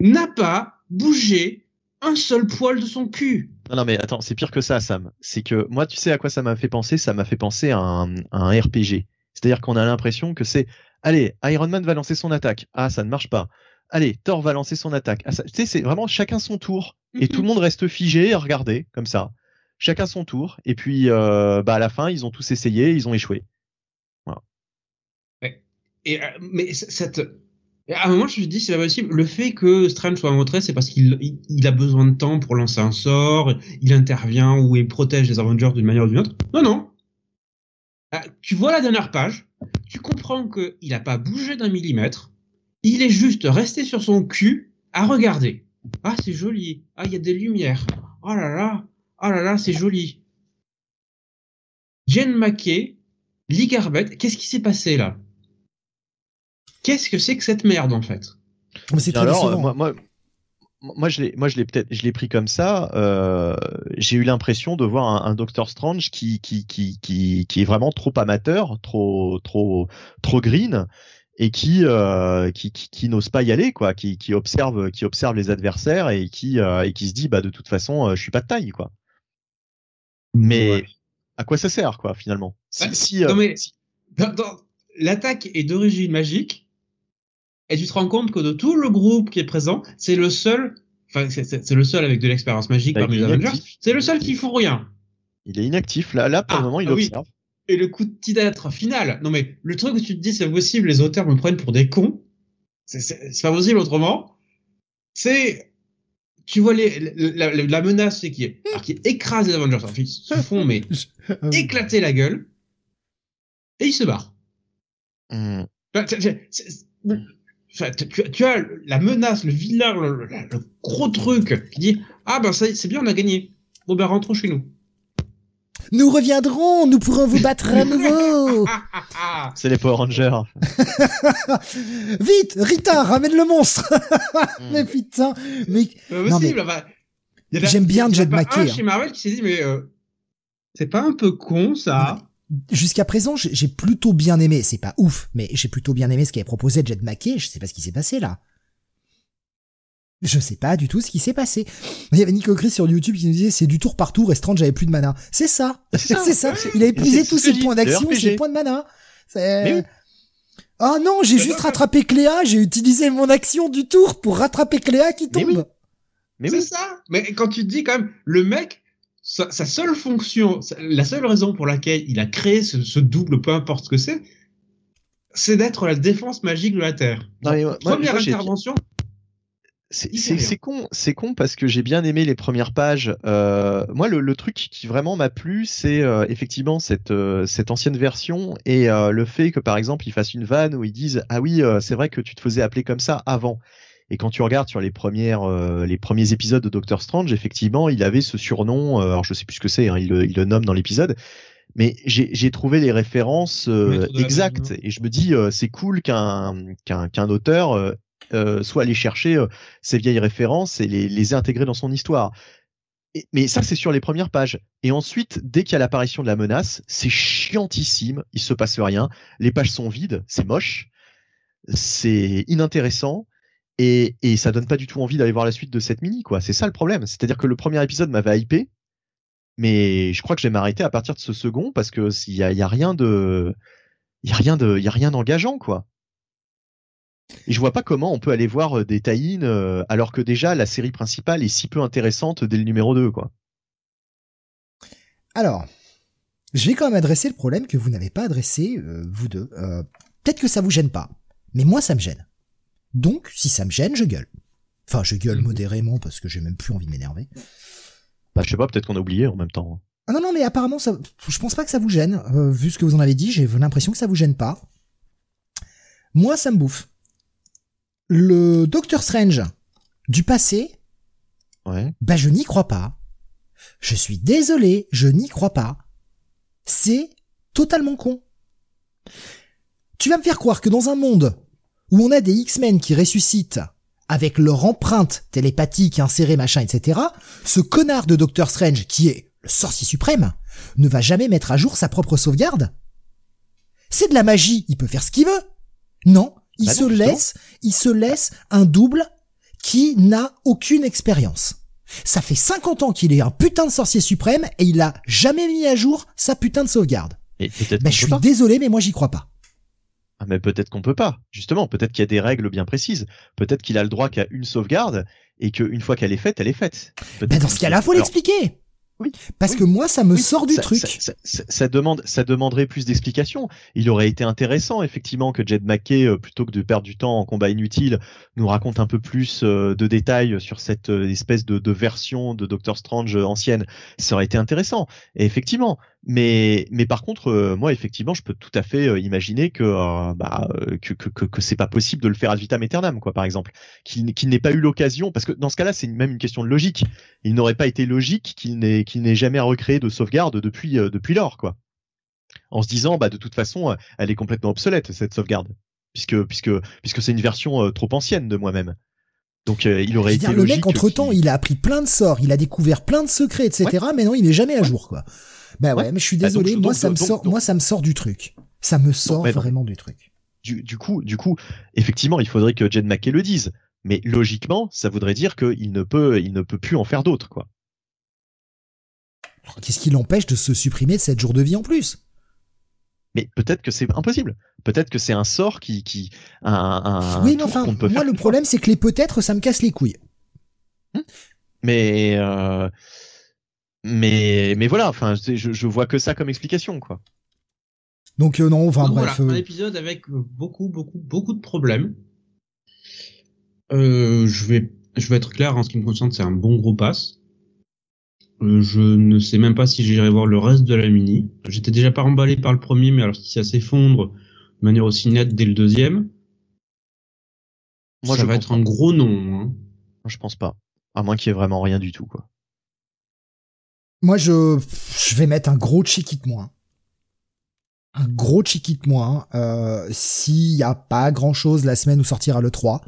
n'a pas bougé un seul poil de son cul. Non, non, mais attends, c'est pire que ça, Sam. C'est que moi, tu sais à quoi ça m'a fait penser? Ça m'a fait penser à un, à un RPG. C'est-à-dire qu'on a l'impression que c'est, allez, Iron Man va lancer son attaque. Ah, ça ne marche pas. Allez, Thor va lancer son attaque. Ah, ça- tu sais, c'est vraiment chacun son tour. Et tout le monde reste figé à regarder, comme ça. Chacun son tour. Et puis, euh, bah, à la fin, ils ont tous essayé, ils ont échoué. Et, euh, mais cette, à un moment, je me suis dit, c'est pas possible. Le fait que Strange soit en retrait, c'est parce qu'il il, il a besoin de temps pour lancer un sort, il intervient ou il protège les Avengers d'une manière ou d'une autre. Non, non. Ah, tu vois la dernière page, tu comprends qu'il n'a pas bougé d'un millimètre, il est juste resté sur son cul à regarder. Ah, c'est joli. Ah, il y a des lumières. Oh là là. Oh là là, c'est joli. Jen Mackey, Lee Garbett, qu'est-ce qui s'est passé là? Qu'est-ce que c'est que cette merde en fait? C'est Alors, euh, moi, moi, moi, je l'ai, moi, je l'ai peut-être, je l'ai pris comme ça. Euh, j'ai eu l'impression de voir un, un, Doctor Strange qui, qui, qui, qui, qui est vraiment trop amateur, trop, trop, trop green, et qui, euh, qui, qui, qui n'ose pas y aller, quoi, qui, qui observe, qui observe les adversaires et qui, euh, et qui se dit, bah, de toute façon, euh, je suis pas de taille, quoi. Mais ouais. à quoi ça sert, quoi, finalement? Si, bah, si, non, mais, si... dans, dans, L'attaque est d'origine magique, et tu te rends compte que de tout le groupe qui est présent, c'est le seul, enfin c'est le seul avec de l'expérience magique bah, parmi les Avengers, c'est le seul qui fout rien. Il est inactif là, là pour ah, le moment il ah, observe. Et le coup de petit d'être final. Non mais le truc que tu te dis c'est possible, les auteurs me prennent pour des cons. C'est pas possible autrement. C'est tu vois les, la, la, la menace c'est qui est alors, qui écrase les Avengers. Ils se font mais éclater la gueule et ils se barrent. Mmh. Enfin, tu, tu, as la menace, le vilain, le, le, le, gros truc qui dit Ah ben c'est bien, on a gagné. Bon ben rentrons chez nous. Nous reviendrons, nous pourrons vous battre à nouveau. c'est les Power Rangers. Vite, Rita, ramène le monstre. mais putain, mais non, mais... Bah, j'aime bien Jet Mackey. Il y a chez Marvel qui s'est dit mais euh, c'est pas un peu con ça? Jusqu'à présent, j'ai plutôt bien aimé. C'est pas ouf, mais j'ai plutôt bien aimé ce qu'avait proposé Jet Mackey. Je sais pas ce qui s'est passé là. Je sais pas du tout ce qui s'est passé. Il y avait Nico Chris sur YouTube qui nous disait c'est du tour par tour et Strange j'avais plus de mana. C'est ça. C'est ça. Il a épuisé tous ses points d'action, ses points de mana. Oui. Oh non, j'ai juste rattrapé Cléa, j'ai utilisé mon action du tour pour rattraper Cléa qui tombe. Mais oui. Mais oui. C'est ça. Mais quand tu te dis quand même, le mec, sa, sa, seule fonction, la seule raison pour laquelle il a créé ce, ce double, peu importe ce que c'est, c'est d'être la défense magique de la Terre. Non, mais moi, Première moi, intervention. C'est con, c'est con parce que j'ai bien aimé les premières pages. Euh, moi, le, le, truc qui vraiment m'a plu, c'est euh, effectivement cette euh, cette ancienne version et le fait que par exemple ils fassent une vanne où ils disent ah oui c'est vrai que tu te faisais appeler comme ça avant. Et quand tu regardes sur les premières, euh, les premiers épisodes de Doctor Strange, effectivement, il avait ce surnom. Euh, alors je sais plus ce que c'est, hein, il, il, le nomme dans l'épisode. Mais j'ai trouvé les références euh, exactes et je me dis c'est cool qu'un qu'un qu'un auteur soit allé chercher ces vieilles références et les, les intégrer dans son histoire. Et, mais ça c'est sur les premières pages. Et ensuite, dès qu'il y a l'apparition de la menace, c'est chiantissime, il se passe rien, les pages sont vides, c'est moche, c'est inintéressant et, et ça donne pas du tout envie d'aller voir la suite de cette mini, quoi. C'est ça le problème. C'est-à-dire que le premier épisode m'avait hypé, mais je crois que je vais m'arrêter à partir de ce second parce que s'il y a, rien de, y a rien de, y a rien d'engageant, quoi. Et je vois pas comment on peut aller voir des tie euh, alors que déjà la série principale est si peu intéressante dès le numéro 2, quoi. Alors, je vais quand même adresser le problème que vous n'avez pas adressé, euh, vous deux. Euh, Peut-être que ça vous gêne pas, mais moi ça me gêne. Donc, si ça me gêne, je gueule. Enfin, je gueule modérément parce que j'ai même plus envie de m'énerver. Bah, je sais pas, peut-être qu'on a oublié en même temps. Ah non, non, mais apparemment, ça, je pense pas que ça vous gêne. Euh, vu ce que vous en avez dit, j'ai l'impression que ça vous gêne pas. Moi, ça me bouffe. Le Docteur Strange du passé, ouais. bah je n'y crois pas. Je suis désolé, je n'y crois pas. C'est totalement con. Tu vas me faire croire que dans un monde où on a des X-Men qui ressuscitent avec leur empreinte télépathique insérée, machin, etc., ce connard de Doctor Strange, qui est le sorcier suprême, ne va jamais mettre à jour sa propre sauvegarde C'est de la magie, il peut faire ce qu'il veut. Non, il bah se non, laisse, il se laisse un double qui n'a aucune expérience. Ça fait 50 ans qu'il est un putain de sorcier suprême et il a jamais mis à jour sa putain de sauvegarde. Et ben, je suis désolé, mais moi j'y crois pas. Ah, mais peut-être qu'on peut pas. Justement, peut-être qu'il y a des règles bien précises. Peut-être qu'il a le droit qu'à une sauvegarde et qu'une fois qu'elle est faite, elle est faite. Ben dans ce cas-là, faut l'expliquer. Oui. Parce oui. que moi, ça me oui. sort du ça, truc. Ça, ça, ça, demande, ça demanderait plus d'explications. Il aurait été intéressant, effectivement, que Jed McKay, euh, plutôt que de perdre du temps en combat inutile, nous raconte un peu plus euh, de détails sur cette euh, espèce de, de, version de Doctor Strange ancienne. Ça aurait été intéressant. Et effectivement, Mais, mais par contre, euh, moi, effectivement, je peux tout à fait euh, imaginer que, euh, bah, que, que, que, que c'est pas possible de le faire ad vitam aeternam, quoi, par exemple. Qu'il qu'il n'ait pas eu l'occasion, parce que dans ce cas-là, c'est même une question de logique. Il n'aurait pas été logique qu'il n'ait qu'il n'ait jamais recréé de sauvegarde depuis, depuis lors, quoi. En se disant, bah, de toute façon, elle est complètement obsolète, cette sauvegarde. Puisque, puisque, puisque c'est une version trop ancienne de moi-même. Donc il aurait été dire, le mec entre temps, il a appris plein de sorts, il a découvert plein de secrets, etc. Mais non, il n'est jamais à jour, quoi. Bah ouais, mais je suis bah, désolé, moi ça me sort, moi ça me sort du truc. Ça me sort vraiment du truc. Du, du, coup, du coup, effectivement, il faudrait que Jed McKay le dise. Mais logiquement, ça voudrait dire qu'il ne peut, il ne peut plus en faire d'autres, quoi. Qu'est-ce qui l'empêche de se supprimer de 7 jours de vie en plus? Mais peut-être que c'est impossible. Peut-être que c'est un sort qui, qui, un, un oui, mais enfin, moi le problème c'est que les peut-être ça me casse les couilles. Hum mais euh, mais mais voilà, enfin, je, je vois que ça comme explication, quoi. Donc euh, non, enfin bref. Voilà, un euh, épisode avec beaucoup beaucoup beaucoup de problèmes. Euh, je vais je vais être clair en ce qui me concerne, c'est un bon gros pass. Euh, je ne sais même pas si j'irai voir le reste de la mini. J'étais déjà pas emballé par le premier, mais alors si ça s'effondre de manière aussi nette dès le deuxième, Moi, ça va être un gros nom. Hein. Je pense pas, à moins qu'il y ait vraiment rien du tout, quoi. Moi, je, je vais mettre un gros check it moins. Un gros check it moins. Euh, S'il y a pas grand chose la semaine où sortira le 3,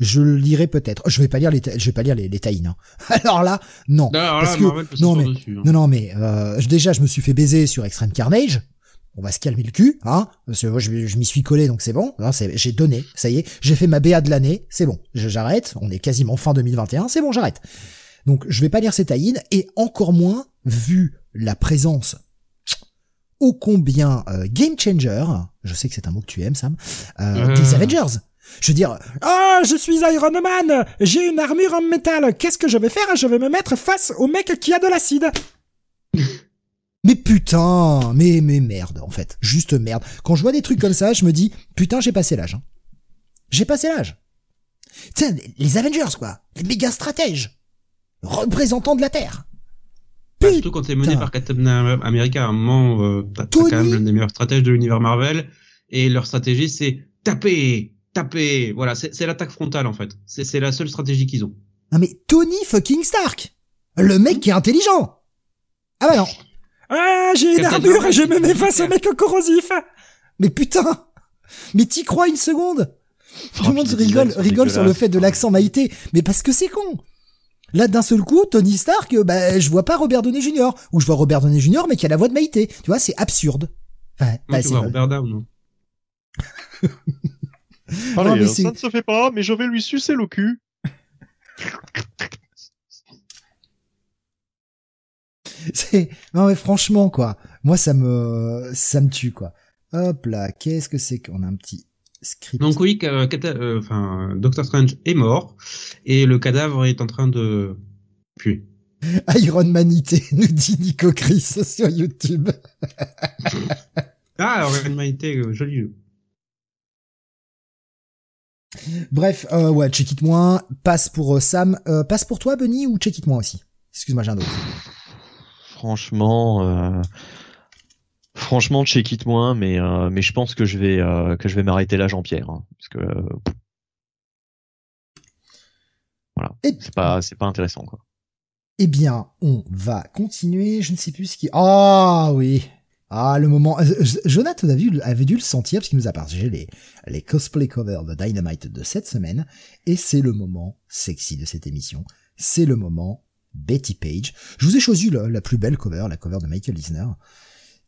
je le lirai peut-être. Je vais pas lire les, je vais pas lire les, les hein. Alors là, non. parce que, non, mais, hein. non, non, mais, euh, déjà, je me suis fait baiser sur Extreme Carnage. On va se calmer le cul, hein. Parce que moi, je, je m'y suis collé, donc c'est bon. J'ai donné. Ça y est. J'ai fait ma BA de l'année. C'est bon. J'arrête. On est quasiment fin 2021. C'est bon, j'arrête. Donc je vais pas lire ces tie et encore moins vu la présence ô combien euh, game changer, je sais que c'est un mot que tu aimes Sam, euh, mmh. des Avengers. Je veux dire, oh, je suis Iron Man, j'ai une armure en métal, qu'est-ce que je vais faire? Je vais me mettre face au mec qui a de l'acide. mais putain, mais mais merde en fait, juste merde. Quand je vois des trucs comme ça, je me dis putain, j'ai passé l'âge. Hein. J'ai passé l'âge. Tiens, les Avengers quoi, les méga stratèges représentant de la Terre. Bah, surtout quand c'est mené par Captain America, à un moment, euh, t'as quand même l'un des meilleurs stratèges de l'univers Marvel, et leur stratégie c'est taper, taper, voilà, c'est l'attaque frontale en fait. C'est la seule stratégie qu'ils ont. Non mais Tony fucking Stark, le mec qui est intelligent. Ah bah non. Ah, j'ai une armure et je me mets face au mec corrosif. Mais putain, mais t'y crois une seconde Tout le monde rigole, rigole sur le fait de l'accent Maïté, mais parce que c'est con. Là, d'un seul coup, Tony Stark, euh, bah, je vois pas Robert Downey Jr. Ou je vois Robert Downey Jr. mais qui a la voix de Maïté. Tu vois, c'est absurde. Ouais, bah, tu vois Robert Downey. Allez, ça ne se fait pas, mais je vais lui sucer le cul. c'est non mais franchement quoi. Moi ça me ça me tue quoi. Hop là, qu'est-ce que c'est qu'on a un petit donc oui, euh, euh, enfin, Doctor Strange est mort et le cadavre est en train de puer. Iron Manité, nous dit Nico Chris sur YouTube. ah, Iron Manité, euh, joli jeu. Bref, euh, ouais, check it moi. Passe pour Sam. passe pour toi, Benny, ou check it moi aussi? Excuse-moi, j'ai un autre. Franchement, Franchement, check it moins, mais euh, mais je pense que je vais euh, que je vais m'arrêter là, Jean-Pierre, hein, parce que voilà, c'est pas c'est pas intéressant quoi. Eh bien, on va continuer. Je ne sais plus ce qui. Ah oui. Ah le moment. Euh, Jonathan a vu, avait dû le sentir parce qu'il nous a partagé les les cosplay covers de Dynamite de cette semaine et c'est le moment sexy de cette émission. C'est le moment Betty Page. Je vous ai choisi la, la plus belle cover, la cover de Michael Eisner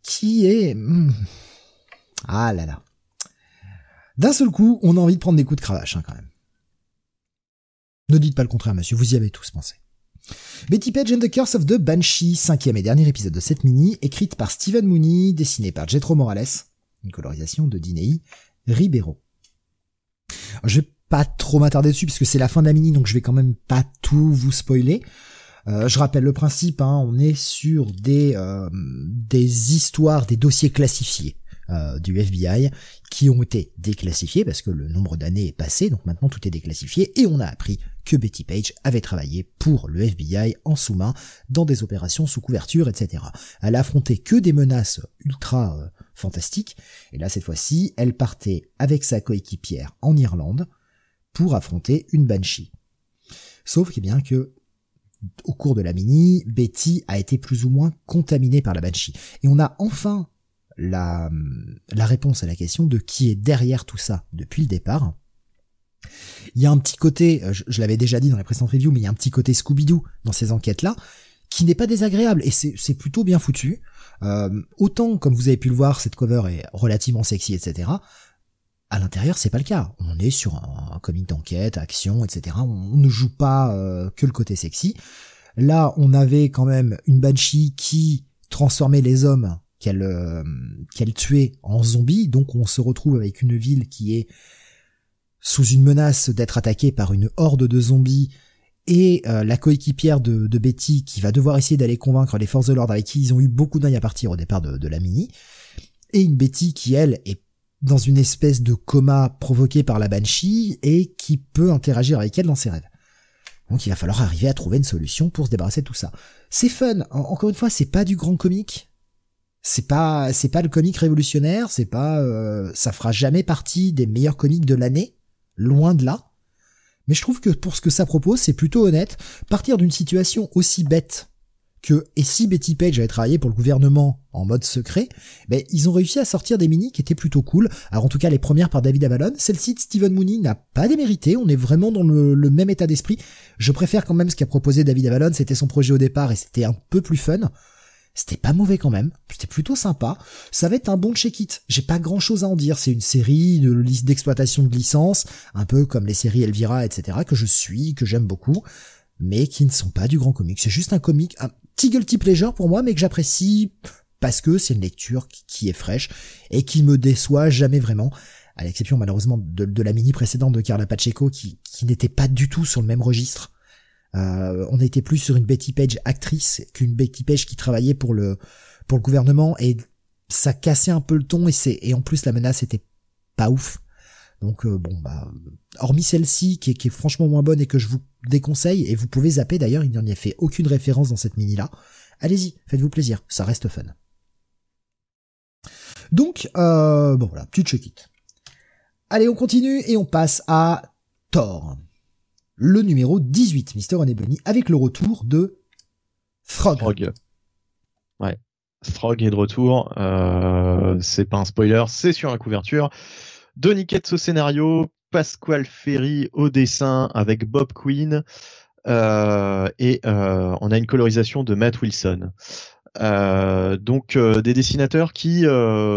qui est... Hmm. Ah là là. D'un seul coup, on a envie de prendre des coups de cravache hein, quand même. Ne dites pas le contraire, monsieur, vous y avez tous pensé. Betty Page and the Curse of the Banshee, cinquième et dernier épisode de cette mini, écrite par Steven Mooney, dessinée par Jetro Morales, une colorisation de Dinei Ribeiro. je vais pas trop m'attarder dessus puisque c'est la fin de la mini, donc je vais quand même pas tout vous spoiler. Euh, je rappelle le principe, hein, on est sur des, euh, des histoires, des dossiers classifiés. Euh, du FBI qui ont été déclassifiés parce que le nombre d'années est passé, donc maintenant tout est déclassifié et on a appris que Betty Page avait travaillé pour le FBI en sous-main dans des opérations sous couverture, etc. Elle a affronté que des menaces ultra fantastiques, et là cette fois-ci, elle partait avec sa coéquipière en Irlande pour affronter une Banshee. Sauf qu'il bien que au cours de la mini, Betty a été plus ou moins contaminée par la Banshee. Et on a enfin la, réponse à la question de qui est derrière tout ça depuis le départ. Il y a un petit côté, euh, je, l'avais déjà dit dans les précédentes reviews, mais il y a un petit côté Scooby-Doo dans ces enquêtes-là, qui n'est pas désagréable, et c'est plutôt bien foutu. Euh, autant, comme vous avez pu le voir, cette cover est relativement sexy, etc. À l'intérieur, c'est pas le cas. On est sur un, comic d'enquête, action, etc. On, ne joue pas euh, que le côté sexy. Là, on avait quand même une Banshee qui transformait les hommes qu'elle qu'elle tuait en zombies, donc on se retrouve avec une ville qui est sous une menace d'être attaquée par une horde de zombies et euh, la coéquipière de, Betty qui va devoir essayer d'aller convaincre les forces de l'ordre avec qui ils ont eu beaucoup de à partir au départ de, la mini, et une Betty qui elle est dans une espèce de coma provoqué par la Banshee et qui peut interagir avec elle dans ses rêves. Donc il va falloir arriver à trouver une solution pour se débarrasser de tout ça. C'est fun, encore une fois, c'est pas du grand comique. C'est pas c'est pas le comique révolutionnaire, c'est pas euh, ça fera jamais partie des meilleurs comics de l'année, loin de là. Mais je trouve que pour ce que ça propose, c'est plutôt honnête. Partir d'une situation aussi bête que, et si Betty Page avait travaillé pour le gouvernement en mode secret, ben, ils ont réussi à sortir des mini qui étaient plutôt cool. Alors en tout cas, les premières par David Avalon. Celle-ci de Steven Mooney n'a pas démérité. On est vraiment dans le, même état d'esprit. Je préfère quand même ce qu'a proposé David Avalon. C'était son projet au départ et c'était un peu plus fun. C'était pas mauvais quand même, c'était plutôt sympa. Ça va être un bon check-it. J'ai pas grand chose à en dire. C'est une série de liste d'exploitation de licences, un peu comme les séries Elvira, etc., que je suis, que j'aime beaucoup, mais qui ne sont pas du grand comic. C'est juste un comic, un petit guilty pleasure pour moi, mais que j'apprécie parce que c'est une lecture qui est fraîche et qui me déçoit jamais vraiment à l'exception malheureusement de, la mini précédente de Carla Pacheco qui, qui n'était pas du tout sur le même registre. Euh, on était plus sur une Betty Page actrice qu'une Betty Page qui travaillait pour le pour le gouvernement et ça cassait un peu le ton et c'est et en plus la menace était pas ouf. Donc euh, bon bah hormis celle-ci qui est, franchement moins bonne et que je vous déconseille et vous pouvez zapper d'ailleurs il n'y a fait aucune référence dans cette mini là. Allez-y, faites-vous plaisir, ça reste fun. Donc euh, bon voilà, petit check-it. Allez, on continue et on passe à Thor le numéro 18, Mister René Bunny, avec le retour de Frog. Frog. Ouais. Frog est de retour. Euh, c'est pas un spoiler, c'est sur la couverture. Donny Ketz au scénario, Pasquale Ferry au dessin avec Bob Quinn. Euh, et euh, on a une colorisation de Matt Wilson. donc des dessinateurs qui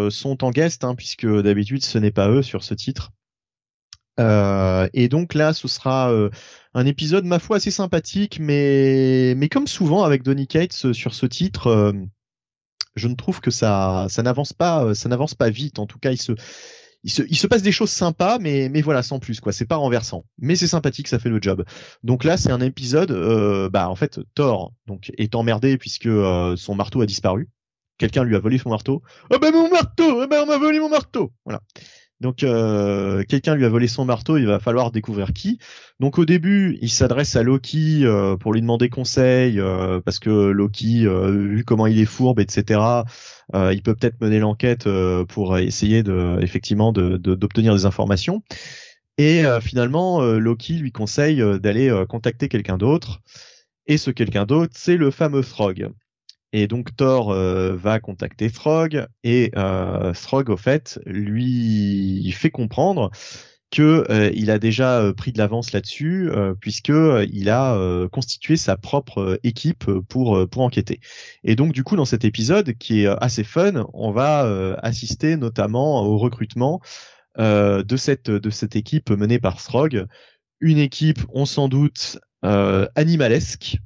sont en guest, hein, puisque d'habitude ce n'est pas eux sur ce titre. Euh, et donc là, ce sera euh, un épisode, ma foi, assez sympathique, mais, mais comme souvent avec Donny Cates euh, sur ce titre, je ne trouve que ça, ça n'avance pas, ça n'avance pas vite. En tout cas, il se, il se, il se passe des choses sympas, mais, mais voilà, sans plus, quoi. C'est pas renversant, mais c'est sympathique, ça fait le job. Donc là, c'est un épisode, bah en fait, Thor donc est emmerdé puisque son marteau a disparu. Quelqu'un lui a volé son marteau. Oh ben mon marteau, oh ben on m'a volé mon marteau. Voilà. Donc euh, quelqu'un lui a volé son marteau, il va falloir découvrir qui. Donc au début, il s'adresse à Loki euh, pour lui demander conseil euh, parce que Loki, vu comment il est fourbe, etc. il peut peut-être mener l'enquête pour essayer de effectivement d'obtenir des informations. Et finalement, Loki lui conseille d'aller contacter quelqu'un d'autre. Et ce quelqu'un d'autre, c'est le fameux Frog. Et donc Thor euh, va contacter Frog et euh, Frog au fait lui fait comprendre que euh, il a déjà pris de l'avance là-dessus puisque il a constitué sa propre équipe pour pour enquêter. Et donc du coup dans cet épisode qui est assez fun, on va assister notamment au recrutement de cette de cette équipe menée par Frog, une équipe on s'en doute animalesque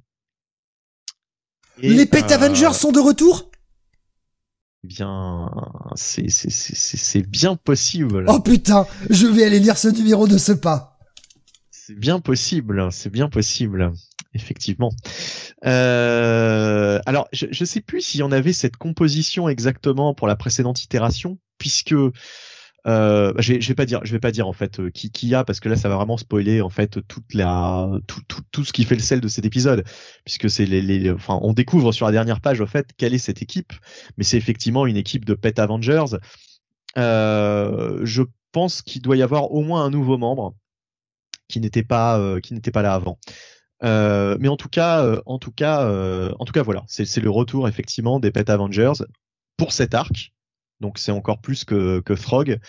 les Pet euh, Avengers sont de retour? Eh Bien, c'est c'est bien possible. Oh putain, je vais aller lire ce numéro de ce pas. C'est bien possible, c'est bien possible, effectivement. Euh, alors, je, je sais plus si on avait cette composition exactement pour la précédente itération, puisque Euh, bah, je, vais, vais pas dire, je vais pas dire en fait qui qui y a parce que là ça va vraiment spoiler en fait tout, ce qui fait le sel de cet épisode puisque c'est les, on découvre sur la dernière page fait quelle est cette équipe mais c'est effectivement une équipe de Pet Avengers. Euh, je pense qu'il doit y avoir au moins un nouveau membre qui n'était pas euh, qui n'était pas là avant. Euh, mais en tout cas, euh, en tout cas, en tout cas, voilà, c'est le retour effectivement des Pet Avengers pour cet arc. Donc c'est encore plus que Frog.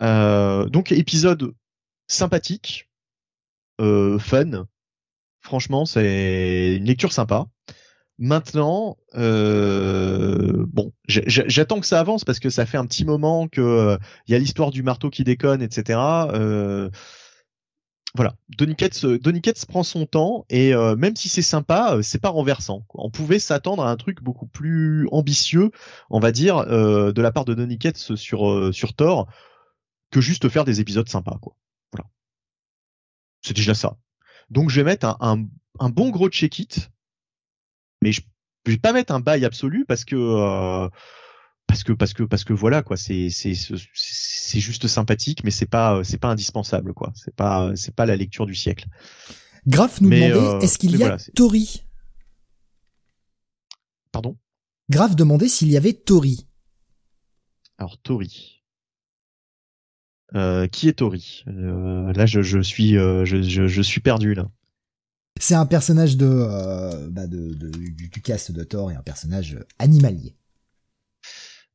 donc épisode sympathique, fun. Franchement, c'est une lecture sympa. Maintenant, euh, bon, j'attends que ça avance parce que ça fait un petit moment que il y a l'histoire du marteau qui déconne, etc. Euh, voilà, Donny Cates, prend son temps et euh, même si c'est sympa, euh, c'est pas renversant. On pouvait s'attendre à un truc beaucoup plus ambitieux, on va dire, euh, de la part de Donny sur sur Thor, que juste faire des épisodes sympas, quoi. Voilà, c'est déjà ça. Donc je vais mettre un, un, bon gros check-it, mais je, je vais pas mettre un bail absolu parce que parce que parce que parce que voilà quoi c'est c'est c'est juste sympathique mais c'est pas c'est pas indispensable quoi. C'est pas c'est pas la lecture du siècle. Graf nous demandait euh, est-ce qu'il y a Tori? Pardon? Graf demandait s'il y avait Tori. Alors Tori. Euh, qui est Tori? Euh, là je, je suis je, je, je, suis perdu là. C'est un personnage de, bah de, de du, du, cast de Thor et un personnage animalier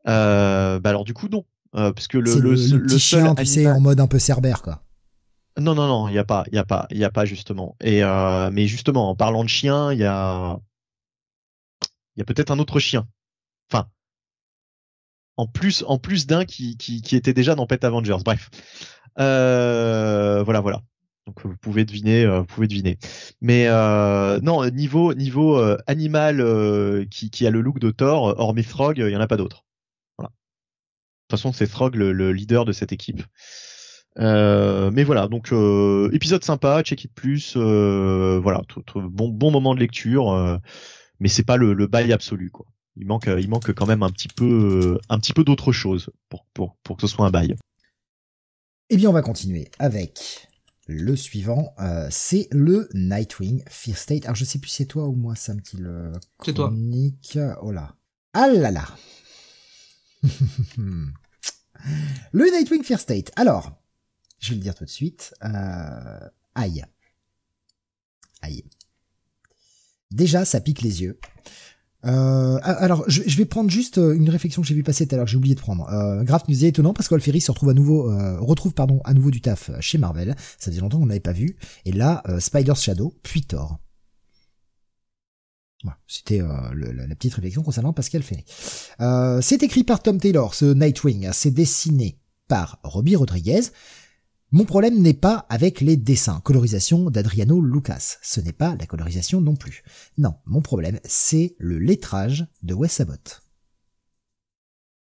bah alors du coup non, euh, parce que le, le, le, petit chien, tu sais, en mode un peu cerbère quoi. Non non non, il y a pas, il y a pas, il y a pas justement. Et euh, mais justement, en parlant de chien, il y a, il y a peut-être un autre chien. Enfin, en plus, en plus d'un qui, qui, qui était déjà dans Pet Avengers. Bref, euh, voilà voilà. Donc vous pouvez deviner, euh, vous pouvez deviner. Mais euh, non, niveau niveau euh, animal euh, qui, qui a le look de Thor, hormis Frog, il y en a pas d'autres. De toute façon, c'est Frog le, leader de cette équipe. Euh, mais voilà, donc euh, épisode sympa, check it plus, euh, voilà, tout, bon bon moment de lecture, mais c'est pas le, le bail absolu quoi. Il manque il manque quand même un petit peu un petit peu d'autre chose pour pour pour que ce soit un bail. Eh bien, on va continuer avec le suivant, c'est le Nightwing Fear State. Alors je sais plus si c'est toi ou moi Sam qui le C'est toi. Oh là. Ah là là. le Nightwing Fear State. Alors, je vais le dire tout de suite. Euh, aïe. Aïe. Déjà, ça pique les yeux. Euh, alors, je, vais prendre juste euh, une réflexion que j'ai vu passer tout à l'heure, j'ai oublié de prendre. Euh, Graf nous étonnant parce qu'Olferi se retrouve à nouveau, euh, retrouve pardon, à nouveau du taf chez Marvel. Ça faisait longtemps qu'on n'avait pas vu. Et là, Spider's Shadow, puis Thor. C'était euh, la, petite réflexion concernant Pascal Ferry. Euh, c'est écrit par Tom Taylor, ce Nightwing. C'est dessiné par Robbie Rodriguez. Mon problème n'est pas avec les dessins, colorisation d'Adriano Lucas. Ce n'est pas la colorisation non plus. Non, mon problème, c'est le lettrage de Wes Abbott.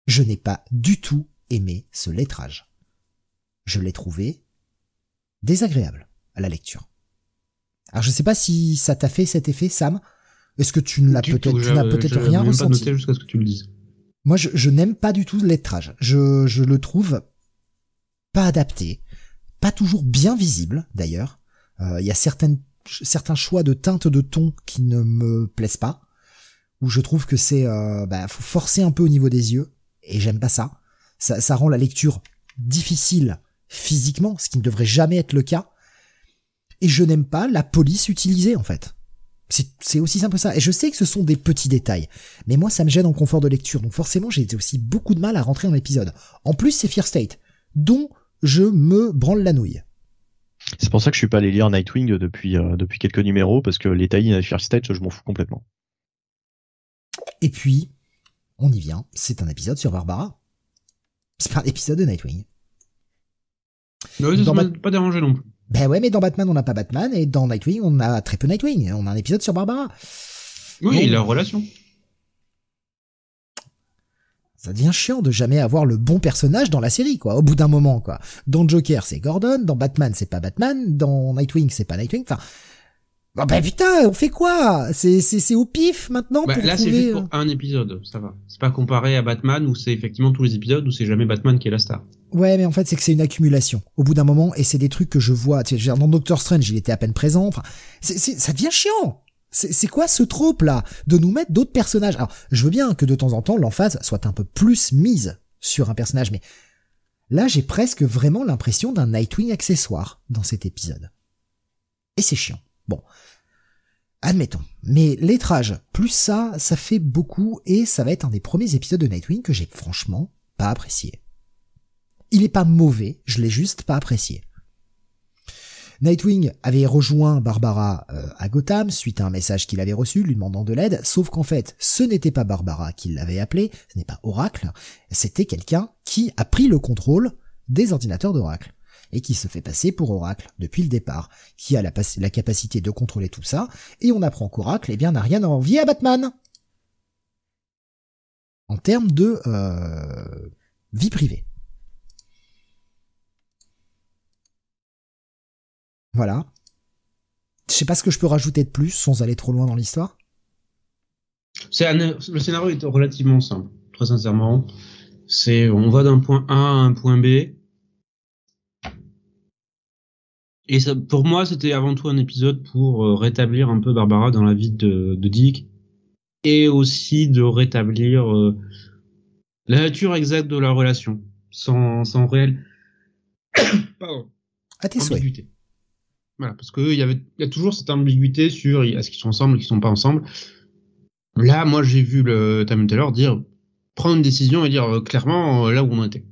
Je n'ai pas du tout aimé ce lettrage. Je l'ai trouvé désagréable à la lecture. Alors je sais pas si ça t'a fait cet effet, Sam. Est-ce que tu n'as peut-être, tu n'as peut-être rien ressenti jusqu'à ce que tu le dises. Moi, je, je n'aime pas du tout le lettrage. Je, je le trouve pas adapté, pas toujours bien visible d'ailleurs. Euh, il y a certaines, certains choix de teintes de ton qui ne me plaisent pas, où je trouve que c'est, euh, bah, faut forcer un peu au niveau des yeux, et j'aime pas ça. ça. Ça rend la lecture difficile physiquement, ce qui ne devrait jamais être le cas. Et je n'aime pas la police utilisée en fait. C'est aussi simple que ça. Et je sais que ce sont des petits détails. Mais moi, ça me gêne en confort de lecture. Donc forcément, j'ai aussi beaucoup de mal à rentrer dans l'épisode. En plus, c'est Fear State, dont je me branle la nouille. C'est pour ça que je suis pas allé lire Nightwing depuis, euh, depuis quelques numéros, parce que les tailles à Fear State, je m'en fous complètement. Et puis, on y vient. C'est un épisode sur Barbara. C'est pas un épisode de Nightwing. Oui, ça m'a pas dérangé non plus. Ben ouais, mais dans Batman, on n'a pas Batman, et dans Nightwing, on a très peu Nightwing. On a un épisode sur Barbara. Oui, et leur relation. Ça devient chiant de jamais avoir le bon personnage dans la série, quoi, au bout d'un moment, quoi. Dans Joker, c'est Gordon, dans Batman, c'est pas Batman, dans Nightwing, c'est pas Nightwing, enfin... Bah, bah putain, on fait quoi? C'est c'est au pif maintenant bah, pour Là, c'est juste pour un épisode, ça va. C'est pas comparé à Batman où c'est effectivement tous les épisodes où c'est jamais Batman qui est la star. Ouais, mais en fait, c'est que c'est une accumulation. Au bout d'un moment, et c'est des trucs que je vois. Tu sais, dans Doctor Strange, il était à peine présent. Enfin, c'est, ça devient chiant. C'est quoi ce trope là? De nous mettre d'autres personnages Alors, je veux bien que de temps en temps l'emphase soit un peu plus mise sur un personnage, mais là j'ai presque vraiment l'impression d'un Nightwing accessoire dans cet épisode. Et c'est chiant. Bon, admettons. Mais lettrage plus ça, ça fait beaucoup et ça va être un des premiers épisodes de Nightwing que j'ai franchement pas apprécié. Il est pas mauvais, je l'ai juste pas apprécié. Nightwing avait rejoint Barbara euh, à Gotham suite à un message qu'il avait reçu lui demandant de l'aide, sauf qu'en fait, ce n'était pas Barbara qui l'avait appelé, ce n'est pas Oracle, c'était quelqu'un qui a pris le contrôle des ordinateurs d'Oracle et qui se fait passer pour Oracle depuis le départ, qui a la, capacité de contrôler tout ça, et on apprend qu'Oracle, eh bien, n'a rien à envier à Batman. En termes de euh, vie privée. Voilà. Je sais pas ce que je peux rajouter de plus sans aller trop loin dans l'histoire. Le scénario est relativement simple, très sincèrement. C'est on va d'un point A à un point B. Et ça, pour moi, c'était avant tout un épisode pour euh, rétablir un peu Barbara dans la vie de, Dick et aussi de rétablir euh, la nature exacte de la relation, sans, sans réel. Pardon. À tes souhaits. Voilà, parce qu'il y avait, y a toujours cette ambiguïté sur est-ce qu'ils sont ensemble, qu'ils sont pas ensemble. Là, moi, j'ai vu le Time Taylor dire prendre une décision et dire euh, clairement euh, là où on était.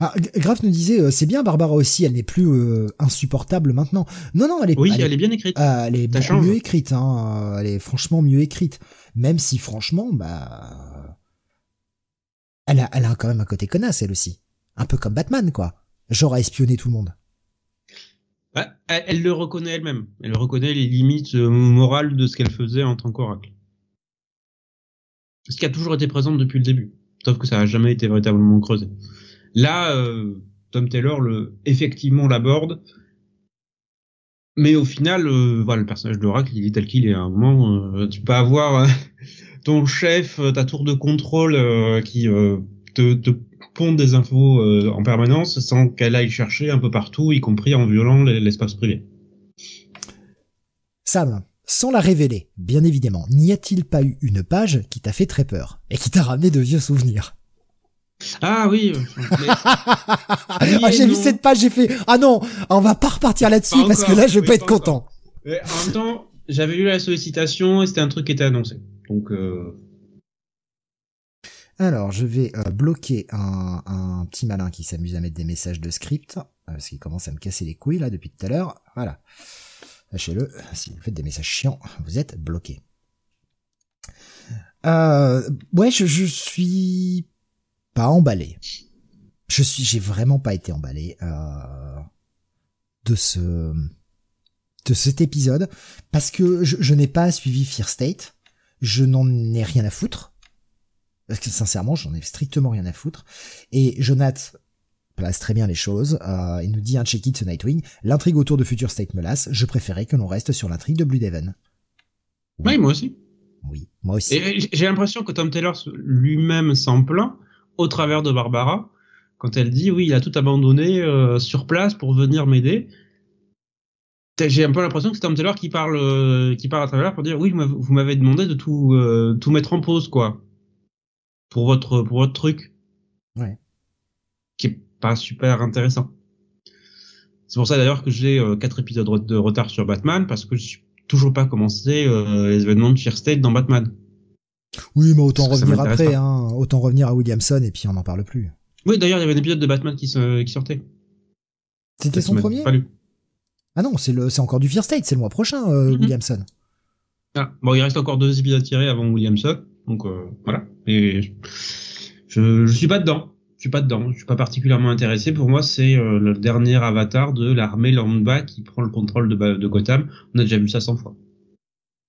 Ah, Graf nous disait euh, c'est bien Barbara aussi, elle n'est plus insupportable maintenant. Non non, elle est oui, elle, est, bien écrite. elle est mieux écrite, hein, elle est franchement mieux écrite. Même si franchement, bah, elle a, elle a quand même un côté connasse elle aussi, un peu comme Batman quoi genre à espionner tout le monde. Bah, elle, le reconnaît elle-même. Elle reconnaît les limites euh, morales de ce qu'elle faisait en tant qu'oracle. Ce qui a toujours été présent depuis le début. Sauf que ça n'a jamais été véritablement creusé. Là, euh, Tom Taylor le, effectivement l'aborde. Mais au final, euh, voilà, le personnage d'Oracle, il est tel qu'il est. À un moment, tu peux avoir ton chef, ta tour de contrôle qui te, te des infos euh, en permanence sans qu'elle aille chercher un peu partout, y compris en violant l'espace privé. Sam, sans la révéler, bien évidemment, n'y a-t-il pas eu une page qui t'a fait très peur et qui t'a ramené de vieux souvenirs? ah oui. ah, j'ai vu cette page, j'ai fait ah non, on va pas repartir là-dessus parce que là je vais pas être content. en même temps, j'avais lu la sollicitation et c'était un truc qui était annoncé. Donc euh, alors, je vais euh, bloquer un, petit malin qui s'amuse à mettre des messages de script, euh, parce qu'il commence à me casser les couilles là depuis tout à l'heure. Voilà. Lâchez-le. Si vous faites des messages chiants, vous êtes bloqué. Euh, ouais, je, je suis pas emballé. Je suis, j'ai vraiment pas été emballé euh, de ce de cet épisode parce que je, je n'ai pas suivi Fear State. Je n'en ai rien à foutre. Parce que sincèrement, j'en ai strictement rien à foutre. Et Jonath place très bien les choses. Euh, il nous dit un check-it ce Nightwing. L'intrigue autour de Future State me lasse. Je préférais que l'on reste sur l'intrigue de Blue Devon. Oui. moi aussi. Oui, moi aussi. Et j'ai l'impression que Tom Taylor lui-même s'en plaint au travers de Barbara quand elle dit oui, il a tout abandonné euh, sur place pour venir m'aider. J'ai un peu l'impression que c'est Tom Taylor qui parle, euh, qui parle à travers pour dire oui, vous m'avez demandé de tout, tout mettre en pause quoi pour votre pour votre truc. Ouais. Qui est pas super intéressant. C'est pour ça d'ailleurs que j'ai euh, quatre épisodes de retard sur Batman parce que je suis toujours pas commencé euh, les événements de Fear State dans Batman. Oui, mais autant revenir après, hein. autant revenir à Williamson et puis on n'en parle plus. Oui, d'ailleurs, il y avait un épisode de Batman qui, qui sortait. C'était son premier Ah non, c'est le, c'est encore du Fear State, c'est le mois prochain, euh, mm-hmm. Williamson. Ah, bon, il reste encore deux épisodes tirés avant Williamson. Donc euh, voilà. Et je, je suis pas dedans. Je suis pas dedans. Je suis pas particulièrement intéressé. Pour moi, c'est euh, le dernier avatar de l'armée lambda qui prend le contrôle de, de Gotham. On a déjà vu ça 100 fois.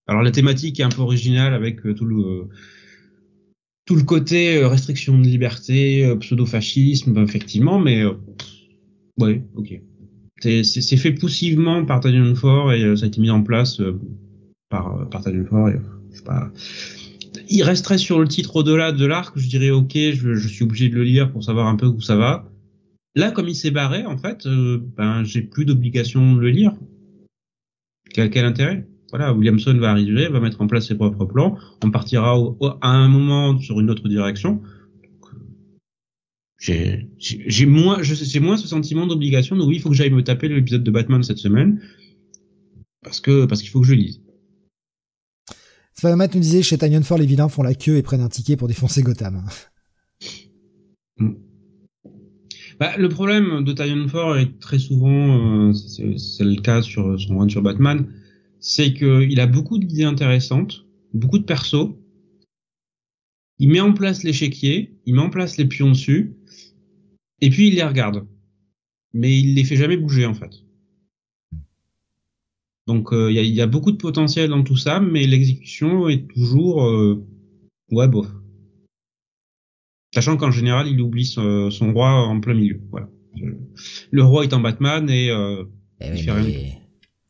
Alors la thématique est un peu originale avec euh, tout le tout le côté restriction de liberté, pseudo-fascisme, effectivement, mais ouais, ok. c'est fait poussivement par Tadion Ford et ça a été mis en place par, par Tadion. Et, je sais pas. Il resterait sur le titre au-delà de l'arc, je dirais ok, je, je, suis obligé de le lire pour savoir un peu où ça va. Là, comme il s'est barré, en fait, ben j'ai plus d'obligation de le lire. Quel, quel intérêt? Voilà, Williamson va arriver, va mettre en place ses propres plans, on partira à un moment sur une autre direction. J'ai moins, ce sentiment d'obligation de oui, il faut que j'aille me taper l'épisode de Batman cette semaine parce que parce qu'il faut que je lise. Spider-Man nous disait chez Tanyon Ford, les vilains font la queue et prennent un ticket pour défoncer Gotham. Mm. Bah, le problème de Ford est très souvent, euh, c'est le cas sur son run sur Batman, c'est qu'il a beaucoup d'idées intéressantes, beaucoup de persos. Il met en place l'échiquier, il met en place les pions dessus, et puis il les regarde. Mais il les fait jamais bouger en fait. Donc euh, il y, a, beaucoup de potentiel dans tout ça, mais l'exécution est toujours euh, ouais bof. Sachant qu'en général il oublie son, roi en plein milieu. Voilà. Le roi est en Batman et euh, eh il fait rien.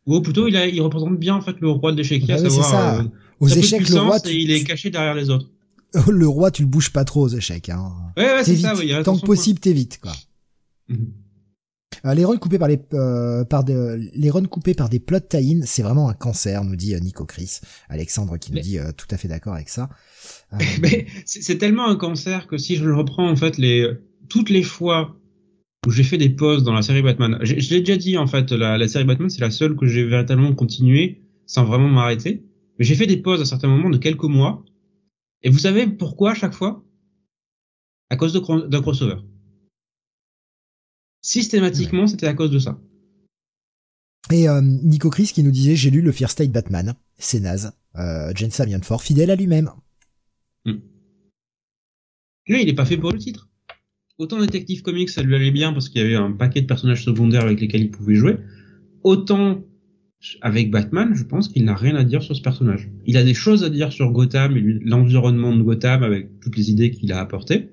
Ou plutôt, il, a, il représente bien en fait le roi de l'échiquier, à savoir ça. Euh, aux échecs, le roi, il est caché derrière les autres. le roi, tu le bouges pas trop aux échecs. Hein. Ouais, ouais, c'est ça. Oui, Tant que possible, t'évites quoi. Mhm. Euh, les runs coupés par les euh, par de, les runs coupés par des plots tie c'est vraiment un cancer, nous dit Nico Chris. Alexandre qui nous dit tout à fait d'accord avec ça. Mais c'est tellement un cancer que si je le reprends en fait les toutes les fois où j'ai fait des pauses dans la série Batman. Je, l'ai déjà dit en fait, la, série Batman c'est la seule que j'ai véritablement continué sans vraiment m'arrêter. Mais j'ai fait des pauses à certains moments de quelques mois. Et vous savez pourquoi à chaque fois? À cause d'un crossover. Systématiquement, c'était à cause de ça. Et euh, Nico Chris qui nous disait j'ai lu le Fear State Batman, c'est naze. Euh, James fort fidèle à lui-même. Hmm. Lui, il est pas fait pour le titre autant Detective Comics, ça lui allait bien parce qu'il y avait un paquet de personnages secondaires avec lesquels il pouvait jouer. Autant avec Batman, je pense qu'il n'a rien à dire sur ce personnage. Il a des choses à dire sur Gotham et l'environnement de Gotham avec toutes les idées qu'il a apportées.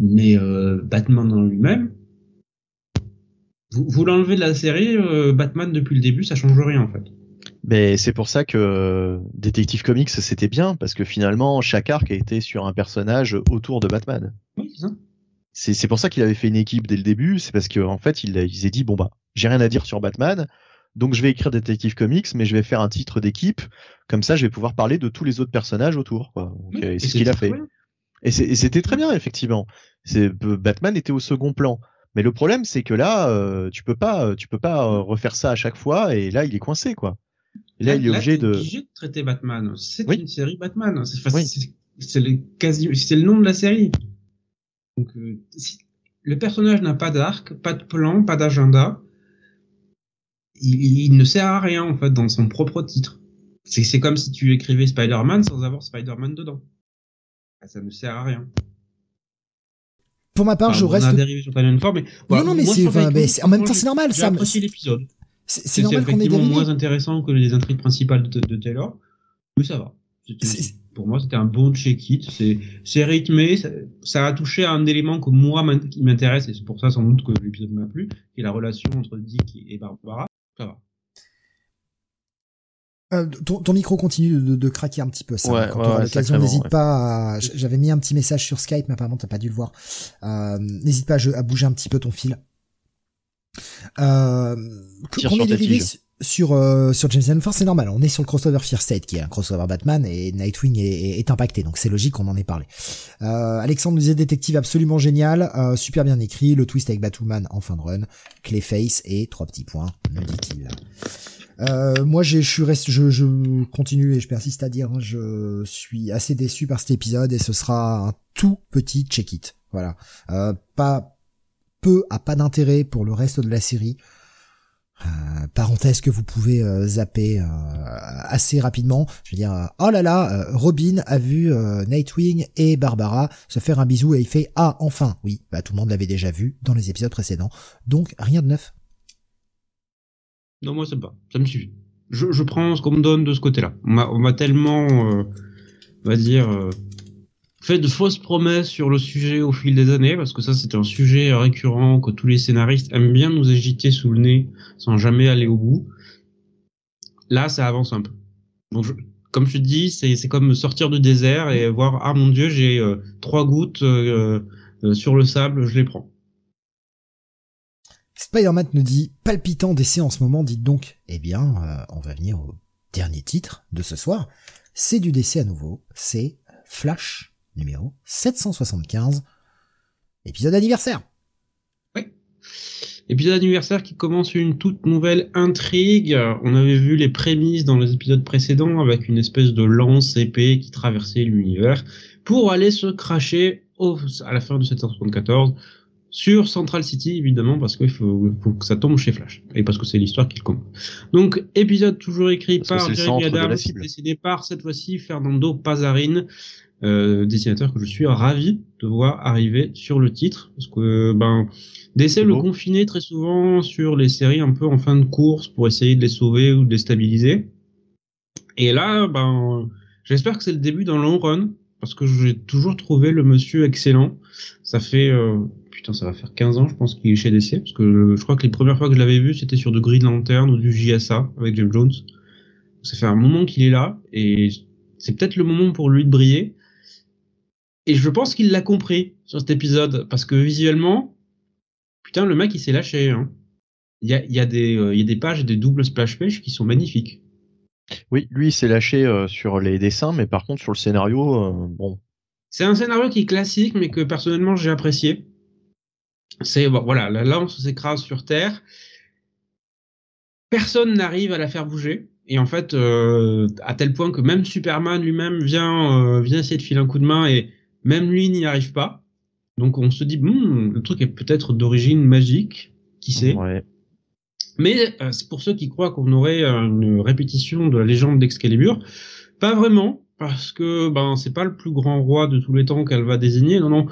Mais euh, Batman en lui-même, vous, l'enlevez de la série, euh, Batman depuis le début, ça change rien en fait. Mais c'est pour ça que Detective Comics c'était bien parce que finalement chaque arc a été sur un personnage autour de Batman. Oui, c'est ça c'est pour ça qu'il avait fait une équipe dès le début, c'est parce qu'en en fait, il, il s'est dit bon bah, j'ai rien à dire sur Batman, donc je vais écrire Detective Comics, mais je vais faire un titre d'équipe, comme ça je vais pouvoir parler de tous les autres personnages autour. Quoi. c'est ce qu'il a fait. Et c'était très bien effectivement. Batman était au second plan. Mais le problème, c'est que là, euh, tu peux pas, tu peux pas euh, refaire ça à chaque fois, et là, il est coincé, quoi. Et là, il est obligé de... obligé de traiter Batman. C'est une série Batman. C'est le quasi, c'est le nom de la série. Donc, euh, le personnage n'a pas d'arc, pas de plan, pas d'agenda. Il, ne sert à rien en fait dans son propre titre. C'est comme si tu écrivais Spider-Man sans avoir Spider-Man dedans. Ah, ça ne sert à rien. Pour ma part, je reste. A dérivé sur mais non, non, mais c'est en même temps c'est normal. J'ai apprécié l'épisode. C'est normal qu'on ait dérivé. moins intéressant que les intrigues principales de, de Taylor, mais ça va pour moi, c'était un bon check-it. C'est rythmé, ça, a touché à un élément que moi qui m'intéresse, et c'est pour ça sans doute que l'épisode m'a plu, qui est la relation entre Dick et Barbara. Ça va. Euh, ton, micro continue de, craquer un petit peu, ça. quand tu auras l'occasion, n'hésite pas. J'avais mis un petit message sur Skype, mais apparemment t'as pas dû le voir. Euh, n'hésite pas à, bouger un petit peu ton fil. Euh, Tire sur sur euh, sur James Force, c'est normal. On est sur le crossover Fear State, qui est un crossover Batman, et Nightwing est, est, impacté, donc c'est logique qu'on en ait parlé. Euh, Alexandre disait détective absolument génial, euh, super bien écrit, le twist avec Batwoman en fin de run, Clayface et trois petits points, me dit-il. Euh, moi, je suis reste, je, je continue et je persiste à dire, hein, je suis assez déçu par cet épisode et ce sera un tout petit check-it. Voilà, euh, pas peu à pas d'intérêt pour le reste de la série. Euh, parenthèse que vous pouvez euh, zapper euh, assez rapidement. Je veux dire, oh là là, Robin a vu Nightwing et Barbara se faire un bisou et il fait ah enfin. Oui, bah tout le monde l'avait déjà vu dans les épisodes précédents, donc rien de neuf. Non, moi ça va, ça me suffit. Je, je prends ce qu'on me donne de ce côté-là. On m'a tellement, on va dire, fait de fausses promesses sur le sujet au fil des années, parce que ça c'est un sujet récurrent que tous les scénaristes aiment bien nous agiter sous le nez sans jamais aller au bout. Là, ça avance un peu. Donc, comme je te dis, c'est comme sortir du désert et voir ah mon dieu, j'ai euh, trois gouttes euh, euh, sur le sable, je les prends. Spider-Man nous dit palpitant d'essai en ce moment, dites donc. Eh bien, on va venir au dernier titre de ce soir. C'est du décès à nouveau, c'est Flash numéro 775, épisode anniversaire. Oui. Épisode anniversaire qui commence une toute nouvelle intrigue. On avait vu les prémices dans les épisodes précédents avec une espèce de lance épée qui traversait l'univers pour aller se cracher à la fin de 774 sur Central City évidemment parce qu'il faut, que ça tombe chez Flash et parce que c'est l'histoire qui compte. Donc épisode toujours écrit par Jeremy Adams, décidé par cette fois-ci Fernando Pazarin, euh, dessinateur que je suis ravi de voir arriver sur le titre parce que ben d'essayer le confiner très souvent sur les séries un peu en fin de course pour essayer de les sauver ou de les stabiliser. Et là ben j'espère que c'est le début d'un long run parce que j'ai toujours trouvé le monsieur excellent. Ça fait euh, putain, ça va faire 15 ans, je pense qu'il est chez DC, parce que je crois que les premières fois que je l'avais vu, c'était sur de Green Lantern ou du JSA avec James Jones. Ça fait un moment qu'il est là, et c'est peut-être le moment pour lui de briller. Et je pense qu'il l'a compris sur cet épisode, parce que visuellement, putain, le mec il s'est lâché. Hein. Il y a, y, a des, euh, y a des pages et des doubles splash pages qui sont magnifiques. Oui, lui il s'est lâché euh, sur les dessins, mais par contre sur le scénario, euh, bon. C'est un scénario qui est classique, mais que personnellement j'ai apprécié. C'est voilà, la lance s'écrase sur Terre. Personne n'arrive à la faire bouger. Et en fait, euh, à tel point que même Superman lui-même vient, euh, vient essayer de filer un coup de main et même lui n'y arrive pas. Donc on se dit, bon, le truc est peut-être d'origine magique, qui sait. Mais euh, c'est pour ceux qui croient qu'on aurait une répétition de la légende d'Excalibur. Pas vraiment, parce que ben c'est pas le plus grand roi de tous les temps qu'elle va désigner. Non, non,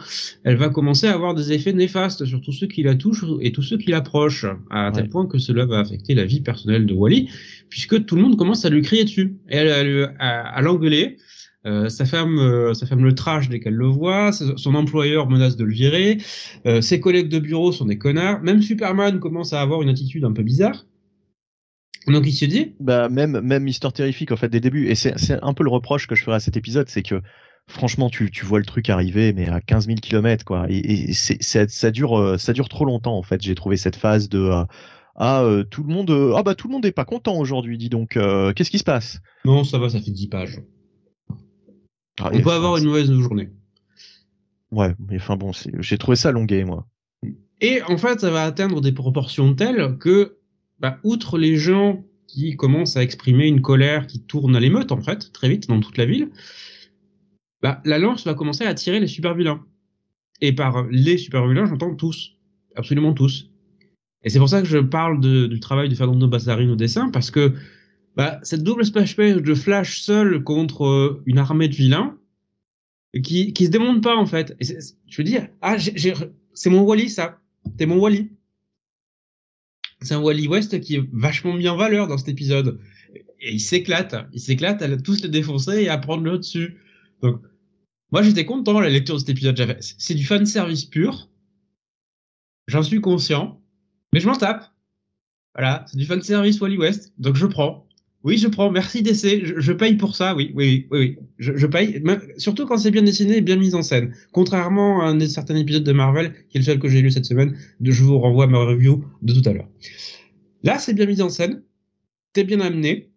elle va commencer à avoir des effets néfastes sur tous ceux qui la touchent et tous ceux qui l'approchent, à tel point que cela va affecter la vie personnelle de Wally, puisque tout le monde commence à lui crier dessus et à, l'engueuler. Euh, sa femme, euh, sa femme le trash dès qu'elle le voit. Son employeur menace de le virer. Euh, ses collègues de bureau sont des connards. Même Superman commence à avoir une attitude un peu bizarre. Donc il se dit Bah même même Mister Terrific en fait des débuts et c'est un peu le reproche que je ferai à cet épisode, c'est que franchement tu, tu vois le truc arriver mais à 15 000 km quoi et, et ça dure ça dure trop longtemps en fait. J'ai trouvé cette phase de ah euh, tout le monde ah bah tout le monde est pas content aujourd'hui dis donc qu'est-ce qui se passe? Non ça va ça fait 10 pages. Ah, On peut avoir une mauvaise journée. Ouais mais enfin bon j'ai trouvé ça longué moi. Et en fait ça va atteindre des proportions telles que bah, outre les gens qui commencent à exprimer une colère qui tourne à l'émeute, en fait, très vite dans toute la ville, bah, la lance va commencer à attirer les super vilains. Et par les super vilains, j'entends tous. Absolument tous. Et c'est pour ça que je parle du travail de Fernando Bassarin au dessin, parce que bah, cette double splash page de Flash seul contre euh, une armée de vilains, qui, qui se démonte pas en fait. Je veux dire, ah, c'est mon Wally ça, c'est mon Wally c'est un Wally West qui est vachement mis en valeur dans cet épisode. Et il s'éclate, il s'éclate à tous les défoncer et à prendre le dessus. Donc, moi j'étais content dans la lecture de cet épisode. C'est du fan service pur. J'en suis conscient, mais je m'en tape. Voilà, c'est du fan service Wally West, donc je prends. Oui, je prends. Merci DC. Je, paye pour ça. Oui, oui, oui, oui. Je, paye. surtout quand c'est bien dessiné et bien mis en scène. Contrairement à un certain épisode de Marvel, qui est le seul que j'ai lu cette semaine, de, je vous renvoie à ma review de tout à l'heure. Là, c'est bien mis en scène. C'est bien amené.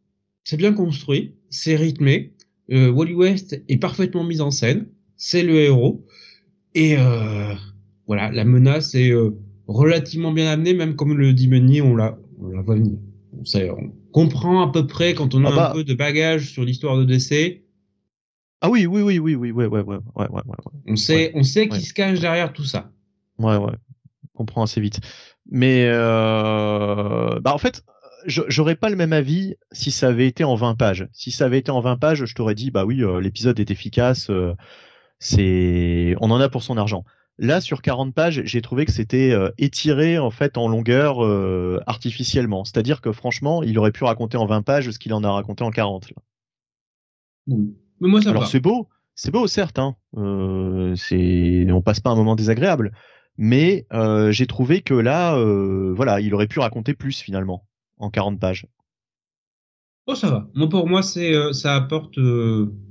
C'est bien construit. C'est rythmé. Euh, Wally West est parfaitement mis en scène. C'est le héros. Et euh, voilà, la menace est euh, relativement bien amenée, même comme le dit Meunier, on la, on la voit venir. On sait, on, comprend à peu près quand on a ah bah. un peu de bagage sur l'histoire de DC. Ah oui, oui, oui, oui, oui, ouais, ouais, ouais, ouais, ouais, On sait, on sait qui se cache derrière tout ça. Ouais, ouais. On comprend assez vite. Mais euh, bah en fait, j'aurais pas le même avis si ça avait été en 20 pages. Si ça avait été en 20 pages, je t'aurais dit bah oui, euh, l'épisode est efficace, euh, c'est on en a pour son argent. Là, sur 40 pages, j'ai trouvé que c'était euh, étiré en fait en longueur euh, artificiellement. C'est-à-dire que franchement, il aurait pu raconter en 20 pages ce qu'il en a raconté en 40. Oui. Mais moi, ça Alors c'est beau, c'est beau certes, hein. Euh, c'est, on passe pas un moment désagréable, mais euh, j'ai trouvé que là, voilà, il aurait pu raconter plus finalement en 40 pages. Oh, ça va. Moi, pour moi, c'est, ça apporte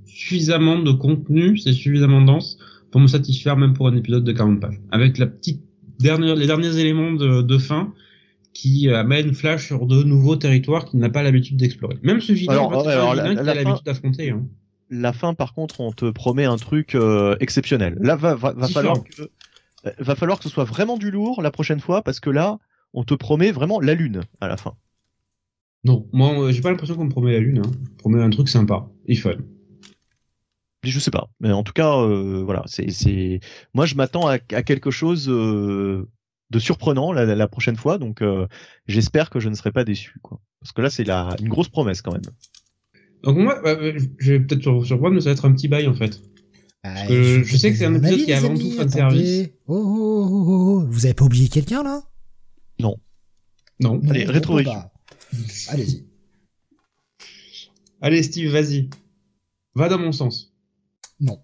suffisamment de contenu, c'est suffisamment dense pour me satisfaire même pour un épisode de 40 pages. Avec la petite dernière, les derniers éléments de, de fin qui amènent Flash sur de nouveaux territoires qu'il n'a pas l'habitude d'explorer. Même ce vilain, Alors, en fait, c'est ouais, pas alors, un la- vilain qu'il la a l'habitude d'affronter. Hein. La fin, par contre, on te promet un truc euh, exceptionnel. Là, va, va, va Différent. falloir que, euh, va falloir que ce soit vraiment du lourd la prochaine fois, parce que là, on te promet vraiment la lune à la fin. Non, moi, euh, j'ai pas l'impression qu'on me promet la lune. Hein. On me promet un truc sympa et fun. Je sais pas. Mais en tout cas, euh, voilà, c'est, c'est, moi, je m'attends à, à quelque chose euh, de surprenant la, prochaine fois, donc euh, j'espère que je ne serai pas déçu, quoi. Parce que là, c'est la, une grosse promesse quand même. Donc moi, euh, je vais peut-être sur- surprendre, mais ça va être un petit bail en fait. Ah, que je sais que c'est un épisode qui est avant tout fan attendez. service. Oh, oh, oh, oh, oh. Vous avez pas oublié quelqu'un là? Non. Non, Allez, rétro bah, Allez-y. Allez, Steve, vas-y. Va dans mon sens. Non.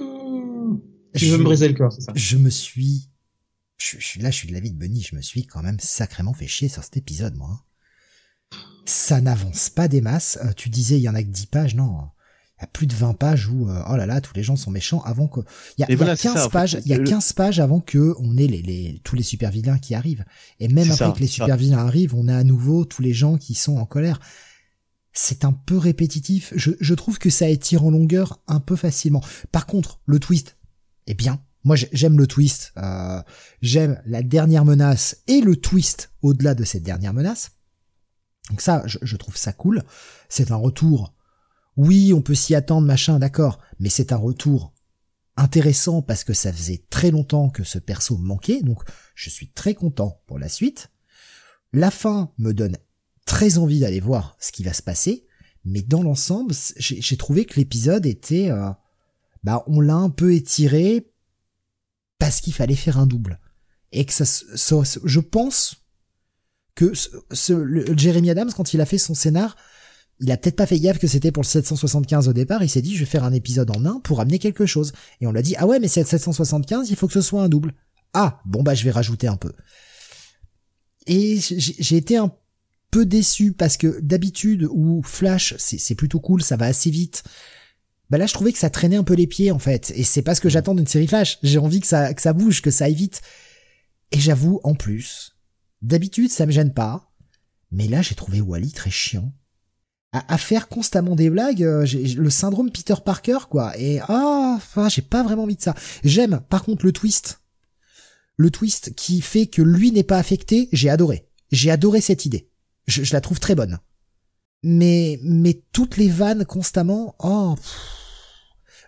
Mmh. Tu Je- veux me briser le cœur, c'est ça? Je me suis, je, je suis là, je suis de l'avis de Bunny, je me suis quand même sacrément fait chier sur cet épisode, moi. hein. Ça n'avance pas des masses. Euh, tu disais, il y en a que 10 pages, non. Il y a plus de 20 pages où, euh, oh là là, tous les gens sont méchants avant que, il y a, il y a voilà, c'est 15 ça, en fait. pages, il y a Le- 15 pages avant que on ait les, les, tous les super vilains qui arrivent. Et même après ça, que les ça. super vilains arrivent, on a à nouveau tous les gens qui sont en colère. C'est un peu répétitif. Je, je trouve que ça étire en longueur un peu facilement. Par contre, le twist est bien. Moi, j'ai- j'aime le twist. Euh, j'aime la dernière menace et le twist au-delà de cette dernière menace. Donc ça, je, je trouve ça cool. C'est un retour. Oui, on peut s'y attendre, machin, d'accord. Mais c'est un retour intéressant parce que ça faisait très longtemps que ce perso manquait. Donc, je suis très content pour la suite. La fin me donne très envie d'aller voir ce qui va se passer. Mais dans l'ensemble, j'ai trouvé que l'épisode était, euh, bah, on l'a un peu étiré parce qu'il fallait faire un double. Et que ça, ça- je pense que ce, ce- Jeremy Adams, quand il a fait son scénar, il a peut-être pas fait gaffe que c'était pour le 775 au départ. Il s'est dit, je vais faire un épisode en un pour amener quelque chose. Et on l'a dit, ah ouais, mais c'est 775, il faut que ce soit un double. Ah, bon bah je vais rajouter un peu. Et j'ai été un peu déçu parce que d'habitude où Flash c'est plutôt cool, ça va assez vite. Bah là je trouvais que ça traînait un peu les pieds en fait et c'est pas ce que j'attends d'une série Flash. J'ai envie que ça que ça bouge, que ça aille vite. Et j'avoue en plus, d'habitude ça me gêne pas, mais là j'ai trouvé Wally très chiant. À, à faire constamment des blagues, euh, j'ai j'ai le syndrome Peter Parker quoi. Et ah, enfin j'ai pas vraiment envie de ça. J'aime par contre le twist, le twist qui fait que lui n'est pas affecté. J'ai adoré. J'ai adoré cette idée. Je, je la trouve très bonne. Mais mais toutes les vannes constamment, oh, pff,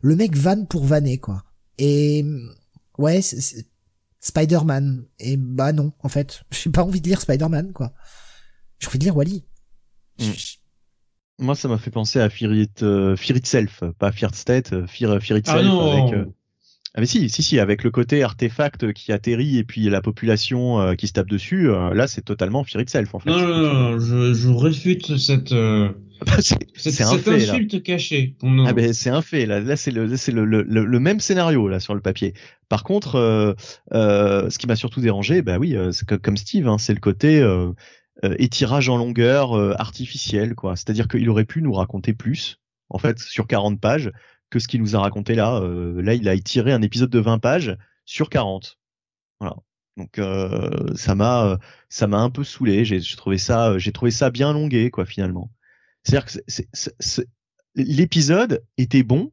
le mec vanne pour vanner quoi. Et ouais, c'est- c'est- Spider-Man. Et bah non, en fait, j'ai pas envie de lire Spider-Man quoi. J'ai envie de lire Wally. Mm. Moi, ça m'a fait penser à Fear, It, euh, Fear Itself, pas Fear State, euh, Fear, Fear Itself. Ah non avec, euh, Ah mais si, si, si, avec le côté artefact qui atterrit et puis la population euh, qui se tape dessus, euh, là c'est totalement Fear Itself en fait. Non, non, non, non, je, je réfute cette, euh, c'est cette, un fait là. insulte cachée. Ah ben c'est un fait là, là c'est le le, le, le, même scénario là sur le papier. Par contre, euh, ce qui m'a surtout dérangé, bah oui, euh, que- comme Steve, hein, c'est le côté euh, euh, étirage en longueur euh, artificiel quoi. C'est-à-dire qu'il aurait pu nous raconter plus en fait sur 40 pages que ce qu'il nous a raconté là. Euh, là, il a étiré un épisode de 20 pages sur 40. Voilà. Donc euh, ça m'a euh, ça m'a un peu saoulé. J'ai trouvé ça j'ai trouvé ça bien longué quoi finalement. C'est-à-dire que l'épisode était bon,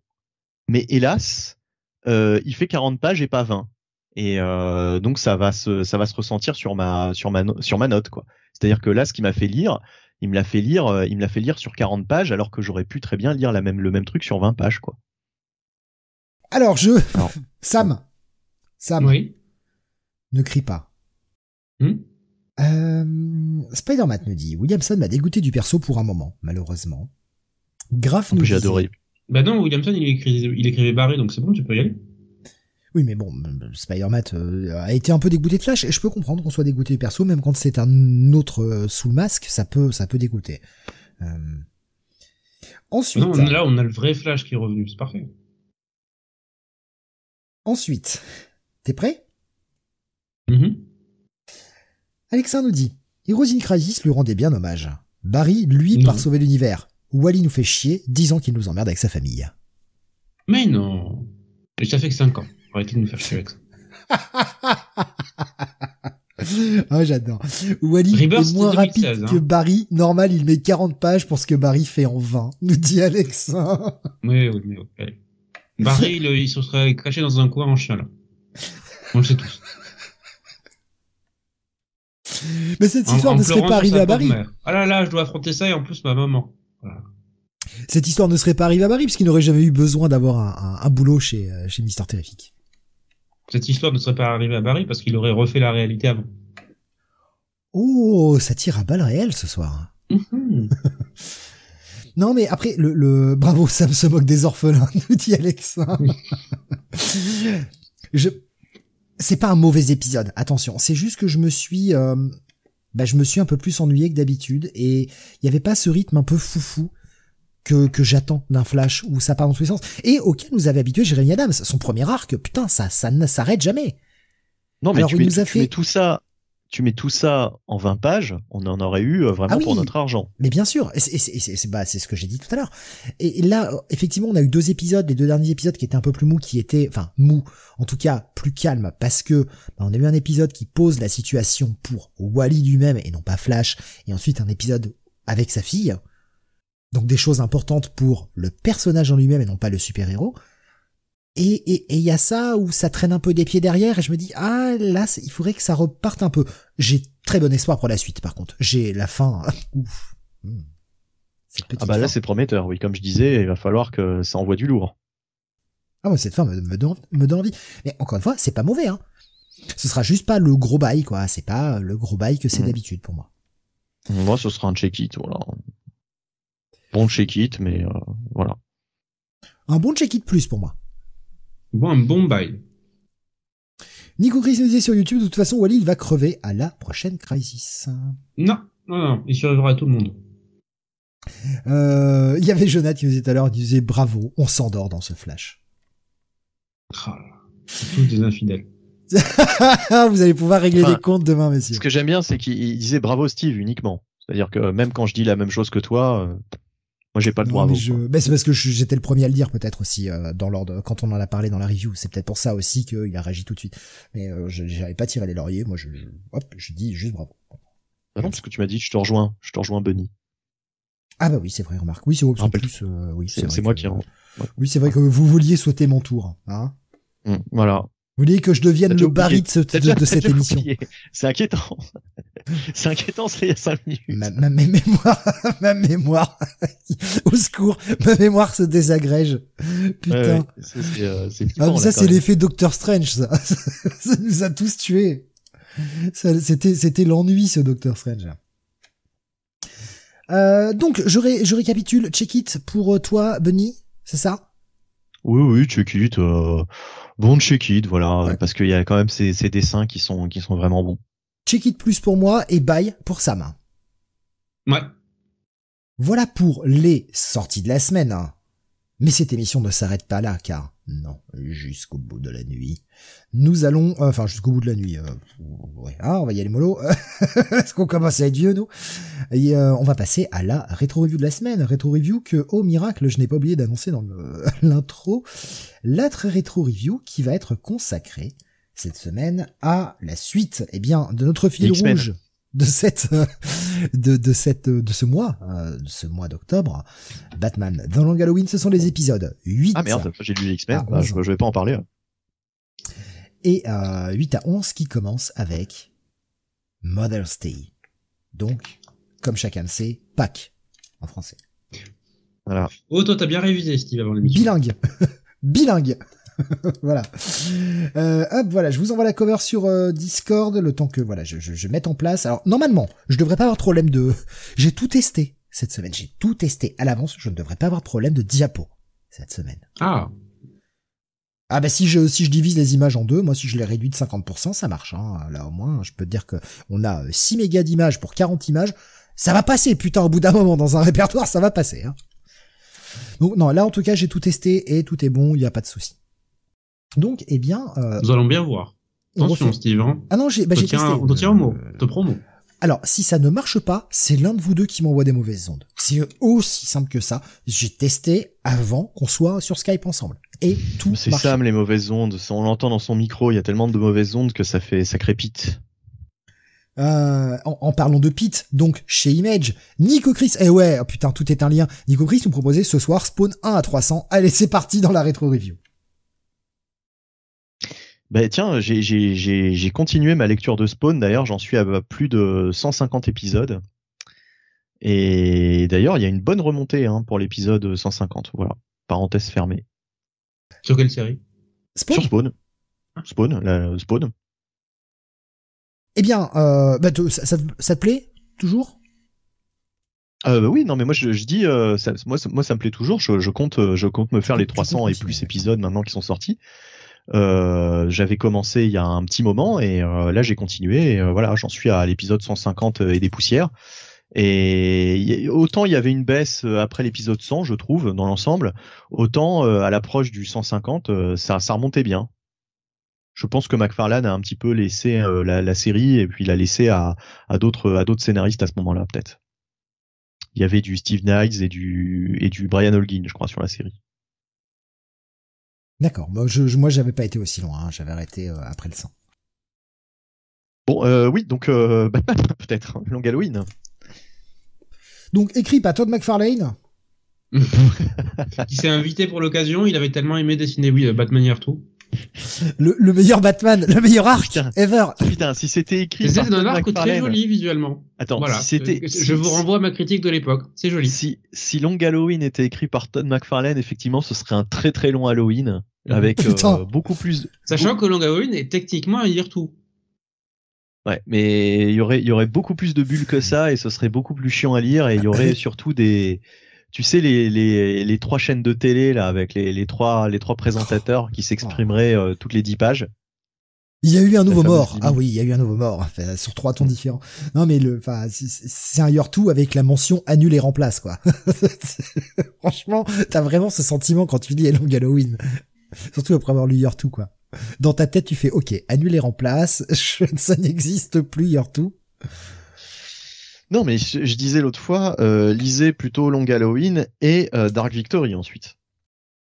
mais hélas, il fait 40 pages et pas 20. Et donc ça va se ça va se ressentir sur ma sur ma sur ma note quoi. C'est-à-dire que là, ce qui m'a fait lire, il me l'a fait lire, il me l'a fait lire sur 40 pages, alors que j'aurais pu très bien lire la même le même truc sur 20 pages quoi. Alors je, Alors, Sam, Sam, Oui. ne crie pas. Hmm? Euh, Spider-Man nous dit, Williamson m'a dégoûté du perso pour un moment, malheureusement. Graf En nous plus, j'ai adoré. Bah non, Williamson, il écrivait, il écrivait barré, donc c'est bon, tu peux y aller. Oui, mais bon, Spider-Man euh, a été un peu dégoûté de Flash, et je peux comprendre qu'on soit dégoûté du perso, même quand c'est un autre euh, sous le masque, ça peut, ça peut dégoûter. Euh, Ensuite, Non, là, on a le vrai Flash qui est revenu, c'est parfait. Ensuite, t'es prêt? Mhm. Alexa nous dit Heroes in Crisis lui rendait bien hommage. Barry, lui, Non. part sauver l'univers. Wally nous fait chier, disant qu'il nous emmerde avec sa famille. Mais non. Ça fait que 5 ans. Arrêtez de nous faire chier avec ça? Ah, j'adore. Wally Rebirth, est moins rapide 2016, hein. que Barry. Normal, il met 40 pages pour ce que Barry fait en 20, nous dit Alexa. Oui, oui, mais ok. Barry, il, il se serait caché dans un coin en chien, là. On le sait tous. Mais cette En- histoire en ne serait pas arrivée à Barry. Ah là là, je dois affronter ça et en plus ma maman. Cette histoire ne serait pas arrivée à Barry parce qu'il n'aurait jamais eu besoin d'avoir un, un- un boulot chez, euh, chez Mister Terrific. Cette histoire ne serait pas arrivée à Barry parce qu'il aurait refait la réalité avant. Oh, ça tire à balles réelles ce soir. Mhm. Non, mais après, le, le... bravo, Sam se moque des orphelins, nous dit Alexa. je, c'est pas un mauvais épisode, attention. C'est juste que je me suis, euh, bah, je me suis un peu plus ennuyé que d'habitude et il y avait pas ce rythme un peu foufou que, que j'attends d'un Flash où ça part dans tous les sens et auquel nous avait habitué Jérémy Adams. Son premier arc, putain, ça, ça ne s'arrête jamais. Non, mais Alors, tu, il mets, nous a tu fait- mets tout ça, tu mets tout ça en 20 pages, on en aurait eu euh, vraiment Ah oui. pour notre argent. Mais bien sûr, et c'est, bah, ce que j'ai dit tout à l'heure. Et, et là, effectivement, on a eu deux épisodes, les deux derniers épisodes qui étaient un peu plus mous, qui étaient, enfin mous, en tout cas plus calmes, parce que bah, on a eu un épisode qui pose la situation pour Wally lui-même et non pas Flash, et ensuite un épisode avec sa fille. Donc des choses importantes pour le personnage en lui-même et non pas le super-héros. Et et- et il y a ça où ça traîne un peu des pieds derrière et je me dis ah là il faudrait que ça reparte un peu. J'ai très bon espoir pour la suite par contre. J'ai la fin. Ouf. Hmm. Ah bah là c'est prometteur, oui, comme je disais, il va falloir que ça envoie du lourd. Ah ouais, cette fin me, me, donne, me donne envie. Mais encore une fois, c'est pas mauvais, hein. Ce sera juste pas le gros bail, quoi. C'est pas le gros bail que c'est Mhm. d'habitude pour moi. Moi ce sera un check-it, voilà. Bon check-it, mais euh, voilà. Un bon check-it plus pour moi. Bon, un bon bail. Nico Chris nous disait sur YouTube, de toute façon, Wally, il va crever à la prochaine Crisis. Non, non, non, il survivra à tout le monde. Euh, il y avait Jonathan qui nous disait tout à l'heure, il disait bravo, on s'endort dans ce flash. Ah. C'est tous des infidèles. Vous allez pouvoir régler Enfin, les comptes demain, messieurs. Ce que j'aime bien, c'est qu'il il disait bravo Steve uniquement. C'est-à-dire que même quand je dis la même chose que toi, euh, moi j'ai pas le Non, bravo. mais je... quoi. mais c'est parce que j'étais le premier à le dire peut-être aussi euh, dans l'ordre quand on en a parlé dans la review. C'est peut-être pour ça aussi qu'il a réagi tout de suite. Mais euh, j'avais pas tiré les lauriers. Moi, je, je- hop, je dis juste bravo. Ah non, parce que tu m'as dit je te rejoins, je te rejoins Bunny. Ah bah oui, c'est vrai, remarque. Oui, c'est plus, euh, oui, C'est moi que- qui en... Oui, c'est vrai que vous vouliez souhaiter mon tour. Hein Mm, voilà. vous vouliez que je devienne le oublié. de, de, de cette émission. C'est inquiétant. c'est inquiétant, c'est il y a 5 minutes. Ma, ma, ma mémoire, ma mémoire, au secours, ma mémoire se désagrège. Putain. Ouais, ouais, c'est- euh, Ah, ça, c'est l'effet Doctor Strange, ça. ça nous a tous tués. Ça, C'était, c'était l'ennui, ce Doctor Strange. Euh, donc, je, ré- je récapitule. Check it pour euh, toi, Bunny. C'est ça? Oui, oui, check it. euh, bon check it, voilà, Ouais. parce qu'il y a quand même ces, ces dessins qui sont qui sont vraiment bons. Check it plus pour moi et bye pour Sam. Ouais. Voilà pour les sorties de la semaine. hein. Mais cette émission ne s'arrête pas là, car non, jusqu'au bout de la nuit, nous allons, euh, enfin jusqu'au bout de la nuit, euh, ouais, hein, on va y aller mollo, parce qu'on commence à être vieux nous. Et euh, on va passer à la rétro review de la semaine, rétro review que, au miracle, je n'ai pas oublié d'annoncer dans l'intro, la très rétro review qui va être consacrée cette semaine à la suite, eh bien, de notre fil rouge de cette de, de cette de ce mois euh, de ce mois d'octobre. Batman dans Long Halloween ce sont les épisodes 8 Ah merde, j'ai lu les X-Men, Ah, bah, je, je vais pas en parler. et euh, 8 à 11 qui commencent avec Mother's Day. Donc comme chacun le sait Pâques en français. Voilà. Oh, toi, t'as bien révisé, Steve, avant l'émission. bilingue. Bilingue voilà. Euh, hop, voilà, je vous envoie la cover sur euh, Discord le temps que voilà, je, je, je mette en place. Alors normalement, je devrais pas avoir de problème de. J'ai tout testé cette semaine. J'ai tout testé à l'avance. Je ne devrais pas avoir de problème de diapo cette semaine. Ah, Ah bah si je si je divise les images en deux, moi si je les réduis de 50%, ça marche. Hein. Là au moins, je peux te dire que on a 6 mégas d'images pour 40 images. Ça va passer, putain, au bout d'un moment dans un répertoire, ça va passer. Hein. Donc non, là en tout cas j'ai tout testé et tout est bon, il n'y a pas de souci. Donc eh bien, euh, Nous allons bien voir. on Attention, refait- Steve. Hein. Ah non, j'ai bah, On te j'ai testé. tient- on te tient au mot. Euh, Te promo. Alors, si ça ne marche pas, c'est l'un de vous deux qui m'envoie des mauvaises ondes. C'est aussi simple que ça. J'ai testé avant qu'on soit sur Skype ensemble. Et tout C'est. Sam les mauvaises ondes. On l'entend dans son micro. Il y a tellement de mauvaises ondes que ça fait ça crépite. Euh, en, en parlant de Pete, donc chez Image, Nico Chris, eh ouais, oh putain, tout est un lien. Nico Chris nous proposait ce soir Spawn 1 à 300. Allez, c'est parti dans la rétro review. Ben tiens, j'ai j'ai j'ai j'ai continué ma lecture de Spawn. D'ailleurs, j'en suis à plus de 150 épisodes. Et d'ailleurs, il y a une bonne remontée hein, pour l'épisode 150. Voilà. Parenthèse fermée. Sur quelle série? Spawn? Sur Spawn. Spawn, la Spawn. Eh bien, euh, bah, ça, ça, te- ça te plaît Toujours? Euh, bah oui, non, mais moi je, je dis, euh, ça, moi, ça, moi ça me plaît toujours. Je, je compte, je compte me faire les tu 300 comptes et plus épisodes maintenant qui sont sortis. Euh, J'avais commencé il y a un petit moment et euh, là j'ai continué. Et, euh, voilà, j'en suis à l'épisode 150 et des poussières. Et autant il y avait une baisse euh, après l'épisode 100, je trouve, dans l'ensemble, autant euh, à l'approche du 150, euh, ça, ça remontait bien. Je pense que McFarlane a un petit peu laissé euh, la, la série et puis l'a laissé à, à d'autres à d'autres scénaristes à ce moment-là, peut-être. Il y avait du Steve Knights et du et du Brian Holguin, je crois, sur la série. D'accord. Moi, je, je- moi, j'avais pas été aussi loin. hein. J'avais arrêté euh, après le 100. Bon, euh, oui, donc euh, Batman peut-être, Long Halloween. Donc, écrit par Todd McFarlane? Qui s'est invité pour l'occasion. Il avait tellement aimé dessiner oui, Batman Year 2. Le, le meilleur Batman, le meilleur arc Putain. ever. Putain, si c'était écrit C'est un arc très joli visuellement. Attends, voilà. si c'était si- je vous renvoie à ma critique de l'époque. C'est joli. si si Long Halloween était écrit par Todd McFarlane, effectivement, ce serait un très très long Halloween avec euh, Putain. beaucoup plus Sachant que Long Halloween est techniquement un Year 2. Ouais, mais il y aurait il y aurait beaucoup plus de bulles que ça et ce serait beaucoup plus chiant à lire et il y aurait surtout des tu sais les, les, les trois chaînes de télé là avec les, les trois les trois présentateurs qui s'exprimeraient euh, toutes les dix pages. Il y a eu un nouveau mort. Ah oui, il y a eu un nouveau mort. Enfin, sur trois tons différents. Non, mais le, enfin, c'est- c'est un two avec la mention annule et remplace, quoi. Franchement, t'as vraiment ce sentiment quand tu lis Long Halloween. Surtout après avoir lu year two, quoi. Dans ta tête, tu fais, ok, annule et remplace. Je- ça n'existe plus year two. Non, mais je, je disais l'autre fois, euh, lisez plutôt Long Halloween et euh, Dark Victory ensuite.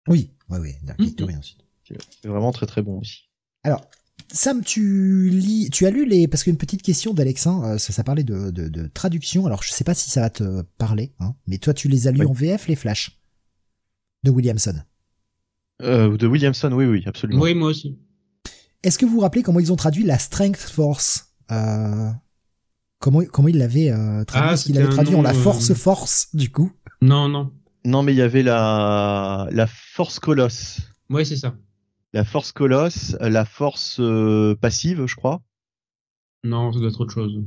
Oui, oui, oui. Dark Mhm. Victory ensuite. C'est vraiment très très bon aussi. Alors, Sam, tu lis, tu as lu les, parce qu'une petite question d'Alexin, euh, ça, ça parlait de, de, de traduction. Alors, je sais pas si ça va te parler, hein, mais toi, tu les as lus Oui. en VF, les Flash de Williamson. Euh, de Williamson, oui, oui, absolument. Oui, moi aussi. Est-ce que vous vous rappelez comment ils ont traduit la Strength Force euh, Comment comment ils l'avaient euh, traduit? Ah, un traduit en la euh, Force Force du coup? Non, non. Non, mais il y avait la la Force Colosse, Ouais, c'est ça. la Force Colosse, la Force euh, passive, je crois. Non, ça doit être autre chose.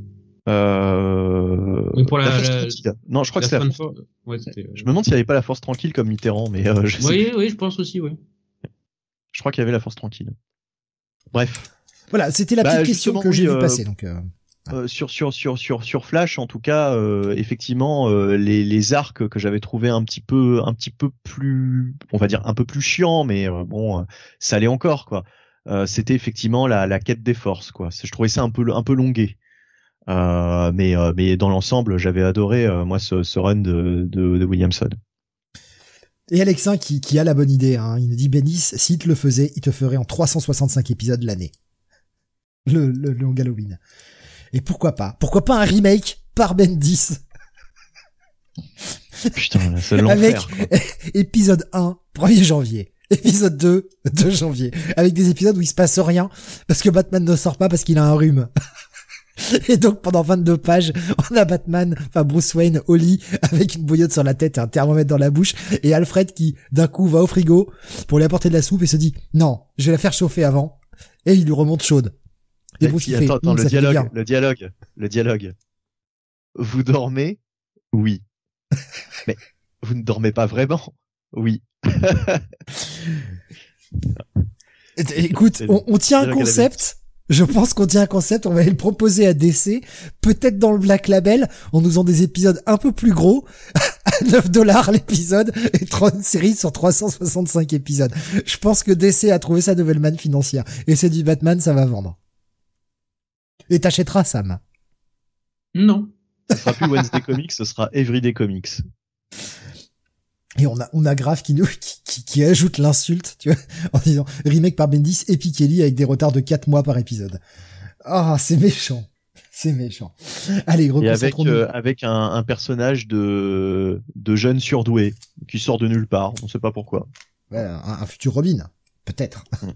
Euh... Pour la- Force la- tranquille. Non, je crois que c'est la Ouais, euh, Je me demande s'il n'y avait pas la Force tranquille comme Mitterrand, mais euh, je, sais Oui, plus. oui, je pense aussi, oui. je crois qu'il y avait la Force tranquille. Bref, Voilà, c'était la Bah, petite question que j'ai vu euh, passer. Donc, euh, sur Flash, en tout cas, euh, effectivement, euh, les arcs que j'avais trouvé un petit peu plus, on va dire un peu plus chiant, mais bon, ça allait encore quoi. C'était effectivement la quête des forces quoi. Je trouvais ça un peu un longué. Mais dans l'ensemble, j'avais adoré moi ce, run de, Williamson. Et Alexin qui, a la bonne idée, hein, il dit Bénis, s'il te le faisait, il te ferait en 365 épisodes l'année. Le, le Long Halloween. Et pourquoi pas? Pourquoi pas un remake par Bendis? Putain, là, c'est Avec épisode 1, 1er janvier. Épisode 2, 2 janvier. Avec des épisodes où il se passe rien, parce que Batman ne sort pas parce qu'il a un rhume. Et donc pendant 22 pages, on a Batman, enfin Bruce Wayne au lit avec une bouillotte sur la tête et un thermomètre dans la bouche et Alfred qui d'un coup va au frigo pour lui apporter de la soupe et se dit non, je vais la faire chauffer avant et il lui remonte chaude. Et fait attends, attends, le dialogue, le dialogue, le dialogue. Vous dormez? Oui. Mais vous ne dormez pas vraiment? Oui. Écoute, on, on tient un concept Je pense qu'on tient un concept, on va aller le proposer à DC, peut-être dans le Black Label, en nous faisant des épisodes un peu plus gros, à 9 dollars l'épisode, et 30 séries sur 365 épisodes. Je pense que DC a trouvé sa nouvelle manne financière. Et c'est du Batman, ça va vendre. Et t'achèteras, Sam. Non. Ce sera plus Wednesday Comics, ce sera Everyday Comics. Et on a, on a Grave qui nous, qui, qui, ajoute l'insulte, tu vois, en disant remake par Bendis et Pikeli avec des retards de 4 mois par épisode. Ah, c'est méchant. C'est méchant. Allez, Et avec, euh, avec un, un, personnage de, de jeune surdoué qui sort de nulle part. On sait pas pourquoi. Ouais, un, futur Robin. Peut-être. Mm.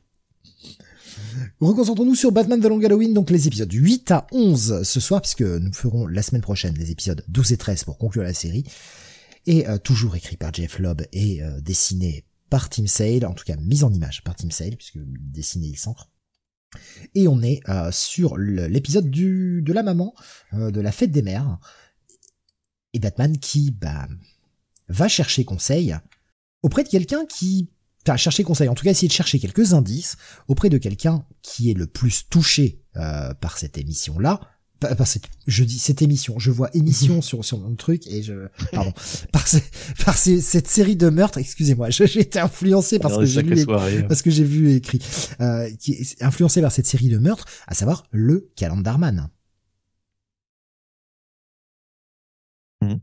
Reconcentrons-nous sur Batman The Long Halloween, donc les épisodes 8 à 11 ce soir, puisque nous ferons la semaine prochaine les épisodes 12 et 13 pour conclure la série et euh, toujours écrit par Jeff Lobb et euh, dessiné par Tim Sale, en tout cas mise en image par Tim Sale, puisque dessiné il s'encre. Et on est euh, sur l'épisode de la maman, de la fête des mères, et Batman qui bah, va chercher conseil auprès de quelqu'un qui Enfin, chercher conseil, en tout cas essayer de chercher quelques indices auprès de quelqu'un qui est le plus touché par cette émission-là, par cette, je dis cette émission, je vois émission sur sur mon truc et je pardon par, par cette série de meurtres, excusez-moi, j'ai été influencé parce que j'ai lu parce que j'ai vu écrit euh, qui est influencé par cette série de meurtres, à savoir le Calendarman. Mmh.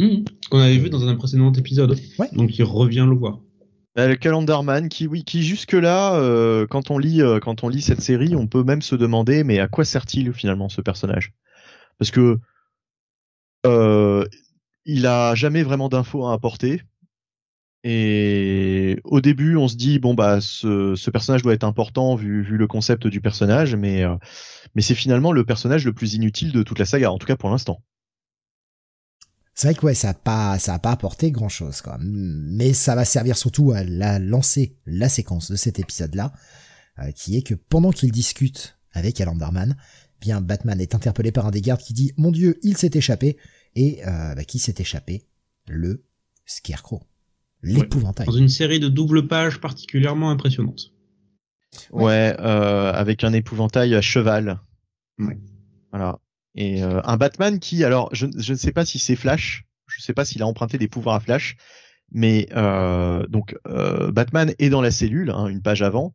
Mmh. Qu'on avait vu dans un précédent épisode. Ouais. Donc il revient le voir. Euh, le Calendarman qui oui qui jusque là euh, quand on lit euh, quand on lit cette série on peut même se demander mais à quoi sert-il finalement ce personnage? Parce que il a jamais vraiment d'infos à apporter. Et au début on se dit bon bah ce, personnage doit être important vu, le concept du personnage mais c'est finalement le personnage le plus inutile de toute la saga en tout cas pour l'instant c'est vrai que ouais, ça a pas, ça a pas apporté grand chose, quoi. Mais ça va servir surtout à la lancer la séquence de cet épisode-là, euh, qui est que pendant qu'il discute avec Alandarman, bien Batman est interpellé par un des gardes qui dit "Mon Dieu, il s'est échappé." Et euh, bah, qui s'est échappé? Le Scarecrow, l'épouvantail. dans une série de double pages particulièrement impressionnante. Ouais, euh, avec un épouvantail à cheval. Ouais. Voilà. Et euh, un Batman qui, alors, je, je ne sais pas si c'est Flash, je ne sais pas s'il a emprunté des pouvoirs à Flash, mais euh, donc euh, Batman est dans la cellule, hein, une page avant.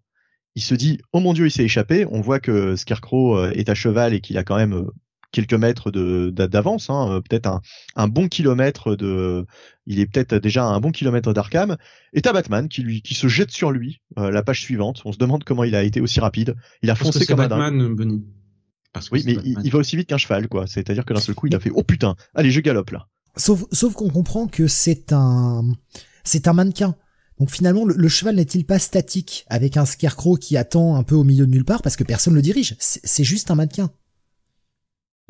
Il se dit, oh mon dieu, il s'est échappé. On voit que Scarecrow est à cheval et qu'il a quand même quelques mètres d'avance, hein, peut-être un, un, bon kilomètre de, il est peut-être déjà un bon kilomètre d'Arkham. Et t'as Batman qui lui, qui se jette sur lui. la page suivante, on se demande comment il a été aussi rapide. Il a foncé comme Batman, un Bunny oui, mais il, va aussi vite qu'un cheval, quoi. C'est-à-dire que d'un seul coup, il a fait oh putain, allez, je galope là. Sauf, sauf qu'on comprend que c'est un, c'est un mannequin. Donc finalement, le, cheval n'est-il pas statique avec un scarecrow qui attend un peu au milieu de nulle part parce que personne le dirige? C'est juste un mannequin.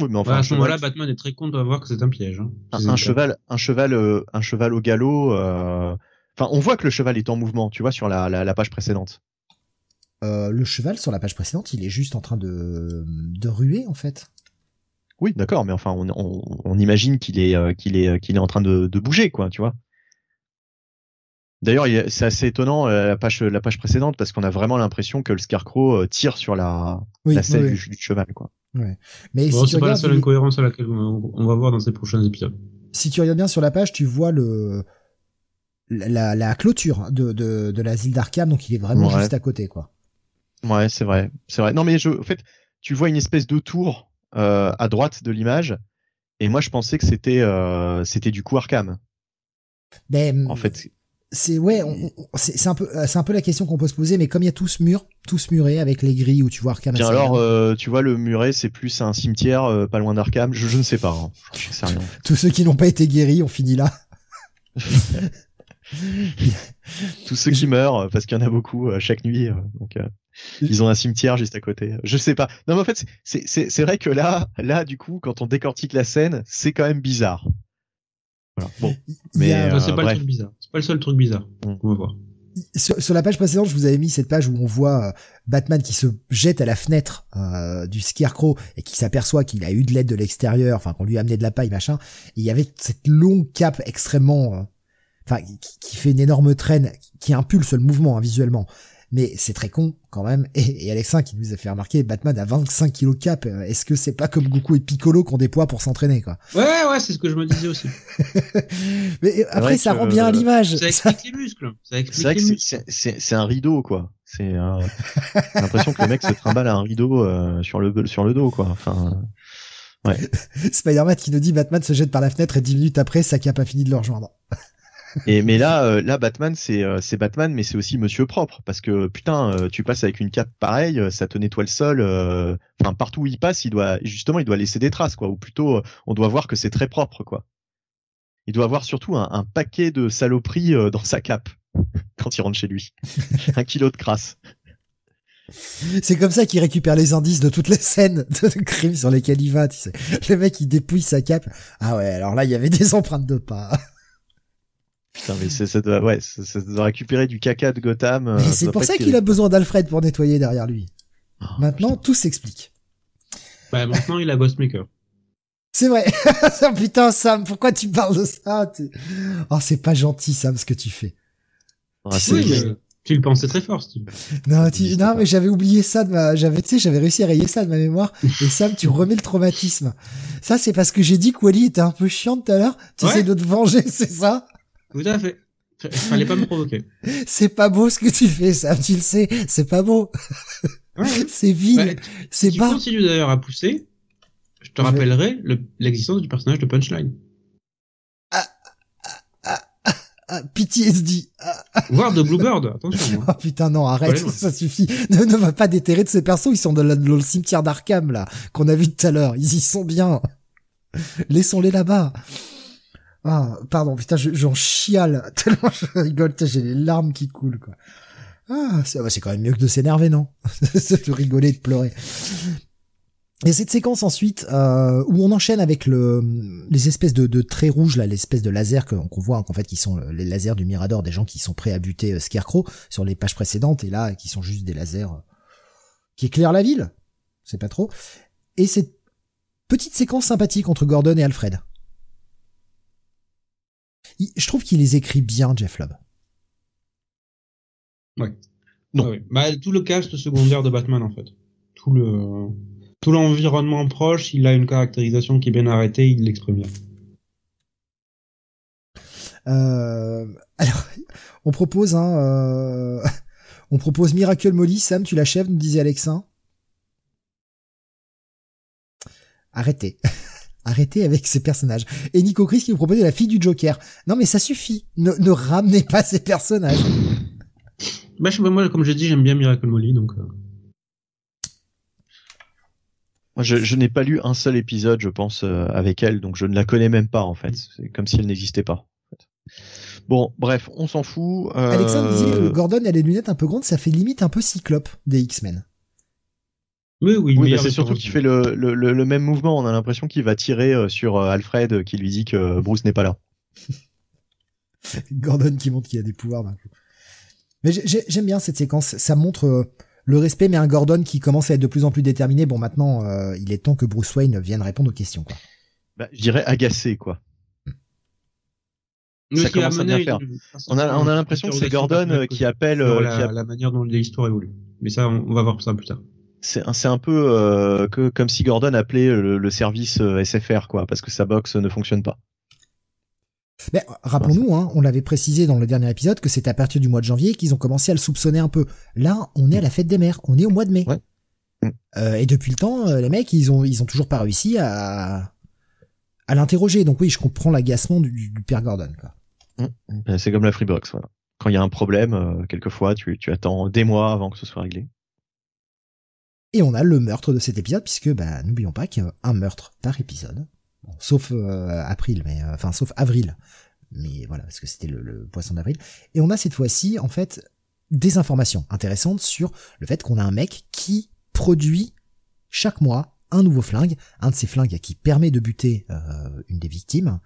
Oui, mais enfin, à ce moment-là, Batman est très content de voir que c'est un piège. Hein. Un, cheval, un cheval, euh, un cheval au galop. Euh, enfin, on voit que le cheval est en mouvement, tu vois, sur la, la, la page précédente. Euh, le cheval sur la page précédente, il est juste en train de, de ruer en fait. Oui, d'accord, mais enfin, on, on, on imagine qu'il est euh, qu'il est qu'il est en train de, de, bouger, quoi, tu vois. D'ailleurs, c'est assez étonnant euh, la page la page précédente parce qu'on a vraiment l'impression que le Scarecrow tire sur la la selle Du, cheval, quoi. Ouais. Mais bon, c'est pas la seule incohérence à laquelle on va voir dans ces prochains épisodes. Si tu regardes bien sur la page, tu vois le la, la clôture de, de, de l'asile d'Arkham, donc il est vraiment juste à côté, quoi. Ouais, c'est vrai, c'est vrai. Non, mais je, en fait, tu vois une espèce de tour euh, à droite de l'image, et moi je pensais que c'était euh, c'était du coup Arkham. Ben, en fait, c'est ouais, c'est un peu c'est un peu la question qu'on peut se poser, mais comme il y a tous murs, tous murés avec les grilles où tu vois Arkham. Tiens alors, euh, tu vois le muret, c'est plus un cimetière euh, pas loin d'Arkham. Je, je ne sais pas. Hein. Je sais rien. Tous ceux qui n'ont pas été guéris ont fini là. Tous ceux qui meurent, parce qu'il y en a beaucoup chaque nuit. donc. Ils ont un cimetière juste à côté. Je sais pas. Non, mais en fait, c'est vrai que là, là, du coup, quand on décortique la scène, c'est quand même bizarre. Voilà. Bon, mais euh, c'est pas le truc bizarre. C'est pas le seul truc bizarre. On va voir. Sur, la page précédente, je vous avais mis cette page où on voit euh, Batman qui se jette à la fenêtre euh, du Scarecrow et qui s'aperçoit qu'il a eu de l'aide de l'extérieur, enfin qu'on lui a amené de la paille, machin. Et il y avait cette longue cape extrêmement, enfin qui, qui, fait une énorme traîne, qui impulse le mouvement hein, visuellement Mais c'est très con quand même. Et, et Alexin qui nous a fait remarquer, Batman a 25 kilos cap. Euh, est-ce que c'est pas comme Goku et Piccolo qui ont des poids pour s'entraîner quoi? Ouais, ouais, c'est ce que je me disais aussi. Mais après, ça rend bien à l'image. Ça explique les muscles. Ça explique C'est vrai les que muscles. c'est- c'est c'est un rideau quoi. C'est un- j'ai l'impression que le mec se trimballe à un rideau euh, sur le sur le dos quoi. Enfin, Spider-Man qui nous dit Batman se jette par la fenêtre et 10 minutes après, sa cape a fini de le rejoindre. Et mais là euh, là Batman c'est euh, c'est Batman mais c'est aussi Monsieur propre parce que putain euh, tu passes avec une cape pareille, ça te nettoie le sol. euh, Enfin partout où il passe, il doit justement il doit laisser des traces quoi. Ou plutôt euh, on doit voir que c'est très propre quoi. Il doit avoir surtout un, un paquet de saloperies euh, dans sa cape quand il rentre chez lui. un kilo de crasse. C'est comme ça qu'il récupère les indices de toutes les scènes de crime sur lesquelles il va, tu sais. Le mec, il dépouille sa cape. Ah ouais, alors là, il y avait des empreintes de pas. Putain, mais c'est- ça doit, ouais, ça, ça doit récupérer du caca de Gotham. euh, c'est pour ça qu'il a besoin d'Alfred pour nettoyer derrière lui. Oh, Maintenant, tout s'explique. Bah, maintenant, il a Ghostmaker. C'est vrai. Oh, Putain, Sam, pourquoi tu parles de ça? Oh, c'est pas gentil, Sam, ce que tu fais. Ah, Oui, mais tu le pensais très fort, Steve. Non, tu- non, mais j'avais oublié ça de ma, j'avais, tu sais, j'avais réussi à rayer ça de ma mémoire. Et Sam, tu remets le traumatisme. Ça, c'est parce que j'ai dit que Wally était un peu chiant tout à l'heure. Tu Ouais. essaies de te venger, c'est ça? Tout à fait. Fallait pas me provoquer. C'est pas beau ce que tu fais, Sam, tu le sais. C'est pas beau. Ouais, ouais. C'est vil. Bah, c'est tu bas. continues d'ailleurs à pousser. Je te Je vais- rappellerai le- l'existence du personnage de Punchline. Ah, PTSD. Ah, Voire de Bluebird, attention. hein. oh, putain, non, arrête, ça suffit. Ne, ne va pas déterrer de ces persos, ils sont de la- dans le cimetière d'Arkham, là, qu'on a vu tout à l'heure. Ils y sont bien. Laissons-les là-bas. Ah, pardon, putain, je- j'en chiale tellement je rigole, j'ai les larmes qui coulent, quoi. Ah, c'est ah bah, quand même mieux que de s'énerver, non? De rigoler de pleurer. Et cette séquence ensuite, euh, où on enchaîne avec le, les espèces de, de traits rouges, là, l'espèce de laser qu'on voit, qu'en fait, qui sont le- les lasers du Mirador, des gens qui sont prêts à buter euh, Scarecrow sur les pages précédentes, et là, qui sont juste des lasers euh, qui éclairent la ville. C'est pas trop. Et cette petite séquence sympathique entre Gordon et Alfred. Il- je trouve qu'il les écrit bien, Jeff Lubb. Ouais. Non. Ah oui. Bah, tout le cast secondaire de Batman, en fait. Tout le, tout l'environnement proche, il a une caractérisation qui est bien arrêtée, il l'exprime bien. Euh, alors, on propose, hein, euh, on propose Miracle Molly. Sam, tu l'achèves, nous disait Alexin. Arrêtez. Arrêtez avec ces personnages. Et Nico Chris qui nous propose la fille du Joker. Non mais ça suffit. Ne, ne ramenez pas ces personnages. Bah, je moi, comme j'ai dit, j'aime bien Miracle Molly, donc, euh, Moi, je, je n'ai pas lu un seul épisode, je pense, euh, avec elle, donc je ne la connais même pas en fait. C'est comme si elle n'existait pas. en fait. Bon, bref, on s'en fout. euh, Alexandre disait que Gordon a les lunettes un peu grandes, ça fait limite un peu cyclope des X-Men. Oui, oui, bah, c'est surtout qu'il fait le, le, le, le même mouvement. On a l'impression qu'il va tirer euh, sur euh, Alfred, euh, qui lui dit que Bruce n'est pas là. Gordon qui montre qu'il a des pouvoirs d'un coup. Mais j'ai- j'ai- j'aime bien cette séquence. Ça montre le respect, mais un Gordon qui commence à être de plus en plus déterminé. Bon, maintenant, euh, il est temps que Bruce Wayne vienne répondre aux questions. Quoi. Bah, je dirais agacé, quoi. Ça commence à amené bien faire. On a, on a l'impression que c'est Gordon qui appelle, euh, la, qui a- la manière dont l'histoire évolue. Mais ça, on, on va voir ça plus tard. C'est un, peu euh, que, comme si Gordon appelait le, le service euh, SFR, quoi, parce que sa box ne fonctionne pas. Mais euh, rappelons-nous, hein, on l'avait précisé dans le dernier épisode que c'est à partir du mois de janvier qu'ils ont commencé à le soupçonner un peu. Là, on est à la fête des mères, on est au mois de mai. Ouais. Mm. Euh, et depuis le temps, euh, les mecs, ils ont, ils ont toujours pas réussi à, à l'interroger. Donc oui, je comprends l'agacement du, du père Gordon. Euh, C'est comme la Freebox, voilà. Quand il y a un problème, euh, quelquefois, tu, tu attends des mois avant que ce soit réglé. Et on a le meurtre de cet épisode, puisque bah, n'oublions pas qu'il y a un meurtre par épisode. Sauf euh, April, mais euh, enfin sauf avril. Mais voilà, parce que c'était le, le poisson d'avril. Et on a cette fois-ci, en fait, des informations intéressantes sur le fait qu'on a un mec qui produit chaque mois un nouveau flingue, un de ces flingues qui permet de buter euh, une des victimes.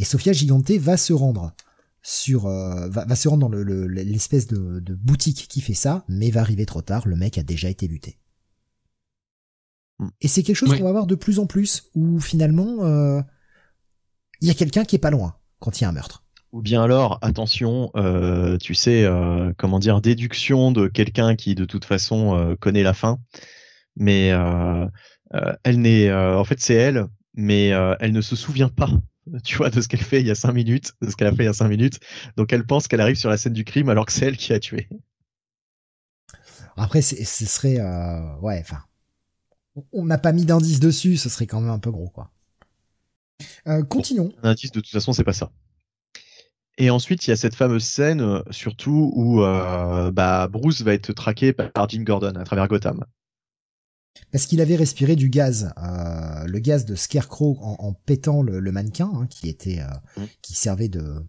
Et Sofia Gigante va se rendre sur euh, va, va se rendre dans le- le- l'espèce de, de boutique qui fait ça, mais va arriver trop tard, le mec a déjà été buté. Hmm. Et c'est quelque chose Oui. qu'on va voir de plus en plus, où finalement, euh, il y a quelqu'un qui est pas loin quand il y a un meurtre. Ou bien alors, attention, euh, tu sais, euh, comment dire, déduction de quelqu'un qui de toute façon euh, connaît la fin, mais euh, euh, elle n'est, en fait, c'est elle, mais elle ne se souvient pas, tu vois, de ce qu'elle fait il y a cinq minutes, de ce qu'elle a fait il y a cinq minutes. Donc elle pense qu'elle arrive sur la scène du crime alors que c'est elle qui a tué. Après, ce serait, ouais, enfin, on n'a pas mis d'indice dessus, ce serait quand même un peu gros, quoi. continuons. un indice, de toute façon, c'est pas ça. Et ensuite, il y a cette fameuse scène, euh, surtout où euh, bah, Bruce va être traqué par Jim Gordon à travers Gotham. Parce qu'il avait respiré du gaz, euh, le gaz de Scarecrow en, pétant le, mannequin, hein, qui était, mmh. qui servait de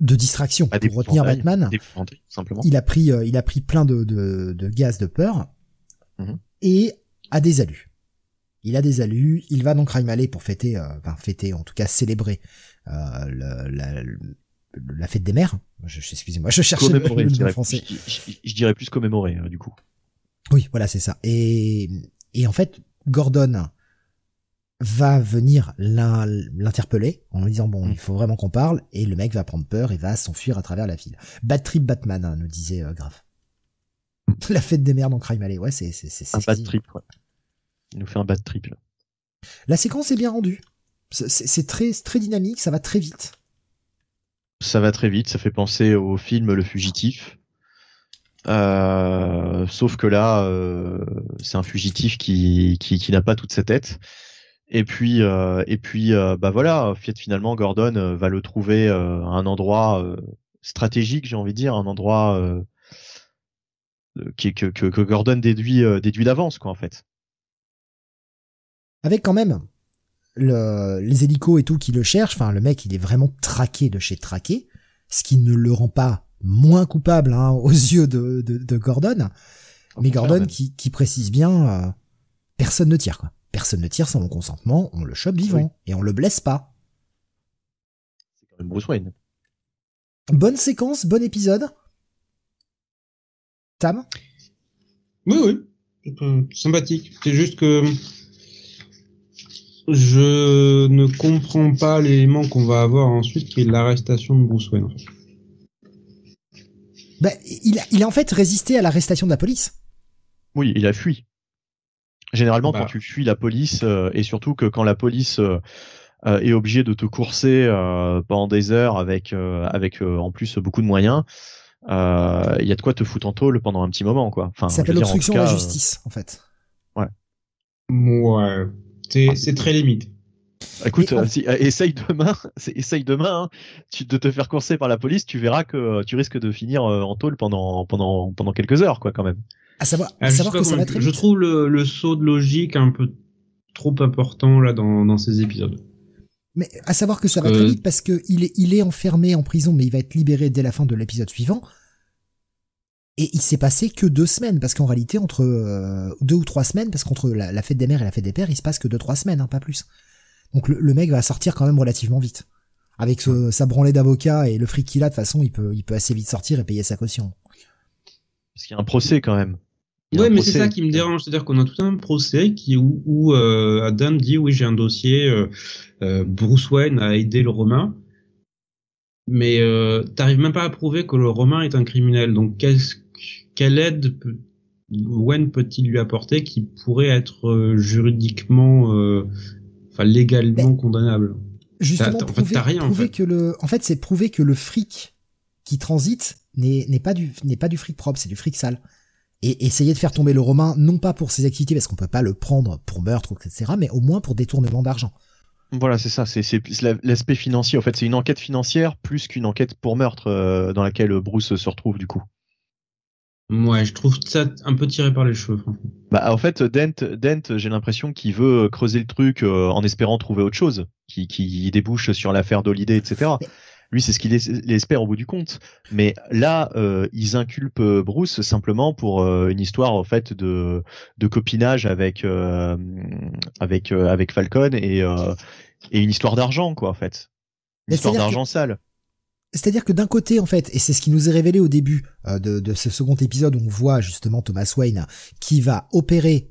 de distraction pour retenir Batman. Simplement. Il a pris, il a pris plein de, de, gaz de peur mmh. Et a des alus. Il a des alus. Il va donc Crime Alley pour fêter, enfin fêter, en tout cas célébrer euh, la, la, fête des mères. Excusez-moi, je cherchais le, le français. Je, dirais plus commémorer, euh, du coup. Oui, voilà, c'est ça. Et, et en fait, Gordon va venir l'interpeller en lui disant bon, il faut vraiment qu'on parle. Et le mec va prendre peur et va s'enfuir à travers la ville. Bad trip Batman, hein, nous disait euh, Grave. la fête des mères dans Crime Alley, ouais, c'est c'est un bad trip. Ouais. Il nous fait un bad trip là. La séquence est bien rendue. C'est très, très dynamique, ça va très vite. Ça va très vite, ça fait penser au film Le Fugitif. Euh, sauf que là, euh, c'est un fugitif qui, qui, n'a pas toute sa tête. Et puis, euh, et puis, bah voilà, finalement, Gordon va le trouver à un endroit stratégique, j'ai envie de dire, un endroit que, que, que Gordon déduit, déduit d'avance, quoi, en fait. Avec quand même le, les hélicos et tout qui le cherchent, enfin le mec il est vraiment traqué de chez traqué, ce qui ne le rend pas moins coupable hein, aux yeux de, de, de Gordon, mais Gordon qui, qui, précise bien, euh, personne ne tire quoi. Personne ne tire sans mon consentement, on le chope vivant et on le blesse pas. C'est quand même Bruce Wayne. Bonne séquence, bon épisode. Tam Oui, oui. Sympathique. C'est juste que je ne comprends pas l'élément qu'on va avoir ensuite, qui est l'arrestation de Bruce Wayne. Ben, il, a, il a en fait résisté à l'arrestation de la police. Oui, il a fui. Généralement, bah. quand tu fuis la police, euh, et surtout que quand la police euh, euh, est obligée de te courser pendant des heures avec, avec en plus beaucoup de moyens, il y a de quoi te foutre en tôle pendant un petit moment, quoi. Enfin, ça s'appelle l'obstruction de la justice, en fait. Ouais. Ouais. C'est très limite. Écoute, euh, euh, essaye demain, essaye demain hein. tu, de te faire courser par la police, tu verras que euh, tu risques de finir en tôle pendant, pendant, pendant quelques heures, quoi, quand même. À savoir, à savoir que ça va très Je trouve le, le, saut de logique un peu trop important là dans, dans ces épisodes. Mais à savoir que ça va très vite parce que il est, il est enfermé en prison, mais il va être libéré dès la fin de l'épisode suivant. Et il s'est passé que deux semaines, parce qu'en réalité, entre euh, deux ou trois semaines, parce qu'entre la, fête des mères et la fête des pères, il se passe que deux trois semaines, hein, pas plus. Donc le, mec va sortir quand même relativement vite. Avec sa branlée d'avocat et le fric qu'il a, de toute façon, il peut, il peut assez vite sortir et payer sa caution. Parce qu'il y a un procès quand même. Ouais, mais c'est ça qui me dérange, c'est-à-dire qu'on a tout un procès qui où, où euh, Adam dit oui j'ai un dossier, euh, Bruce Wayne a aidé le Romain, mais euh, t'arrives même pas à prouver que le Romain est un criminel. Donc qu'est-ce quelle aide peut, Wen peut-il lui apporter qui pourrait être euh, juridiquement, euh, enfin légalement condamnable? Justement, prouver, rien, en fait. que le, en fait, c'est prouver que le fric qui transite n'est pas du n'est pas du fric propre, c'est du fric sale. Et essayer de faire tomber le Romain, non pas pour ses activités, parce qu'on peut pas le prendre pour meurtre, etc., mais au moins pour détournement d'argent. Voilà, c'est ça, c'est l'aspect financier. En fait, c'est une enquête financière plus qu'une enquête pour meurtre euh, dans laquelle Bruce se retrouve du coup. Ouais, je trouve ça un peu tiré par les cheveux. Bah, en fait, Dent, Dent j'ai l'impression qu'il veut creuser le truc euh, en espérant trouver autre chose, qui, qui débouche sur l'affaire d'Holiday, etc. Lui, c'est ce qu'il espère au bout du compte. Mais là, euh, ils inculpent Bruce simplement pour euh, une histoire en fait de, de copinage avec avec avec Falcon et et une histoire d'argent, quoi, en fait. Une histoire d'argent sale. C'est-à-dire que d'un côté, en fait, et c'est ce qui nous est révélé au début euh, de, ce second épisode, où on voit justement Thomas Wayne qui va opérer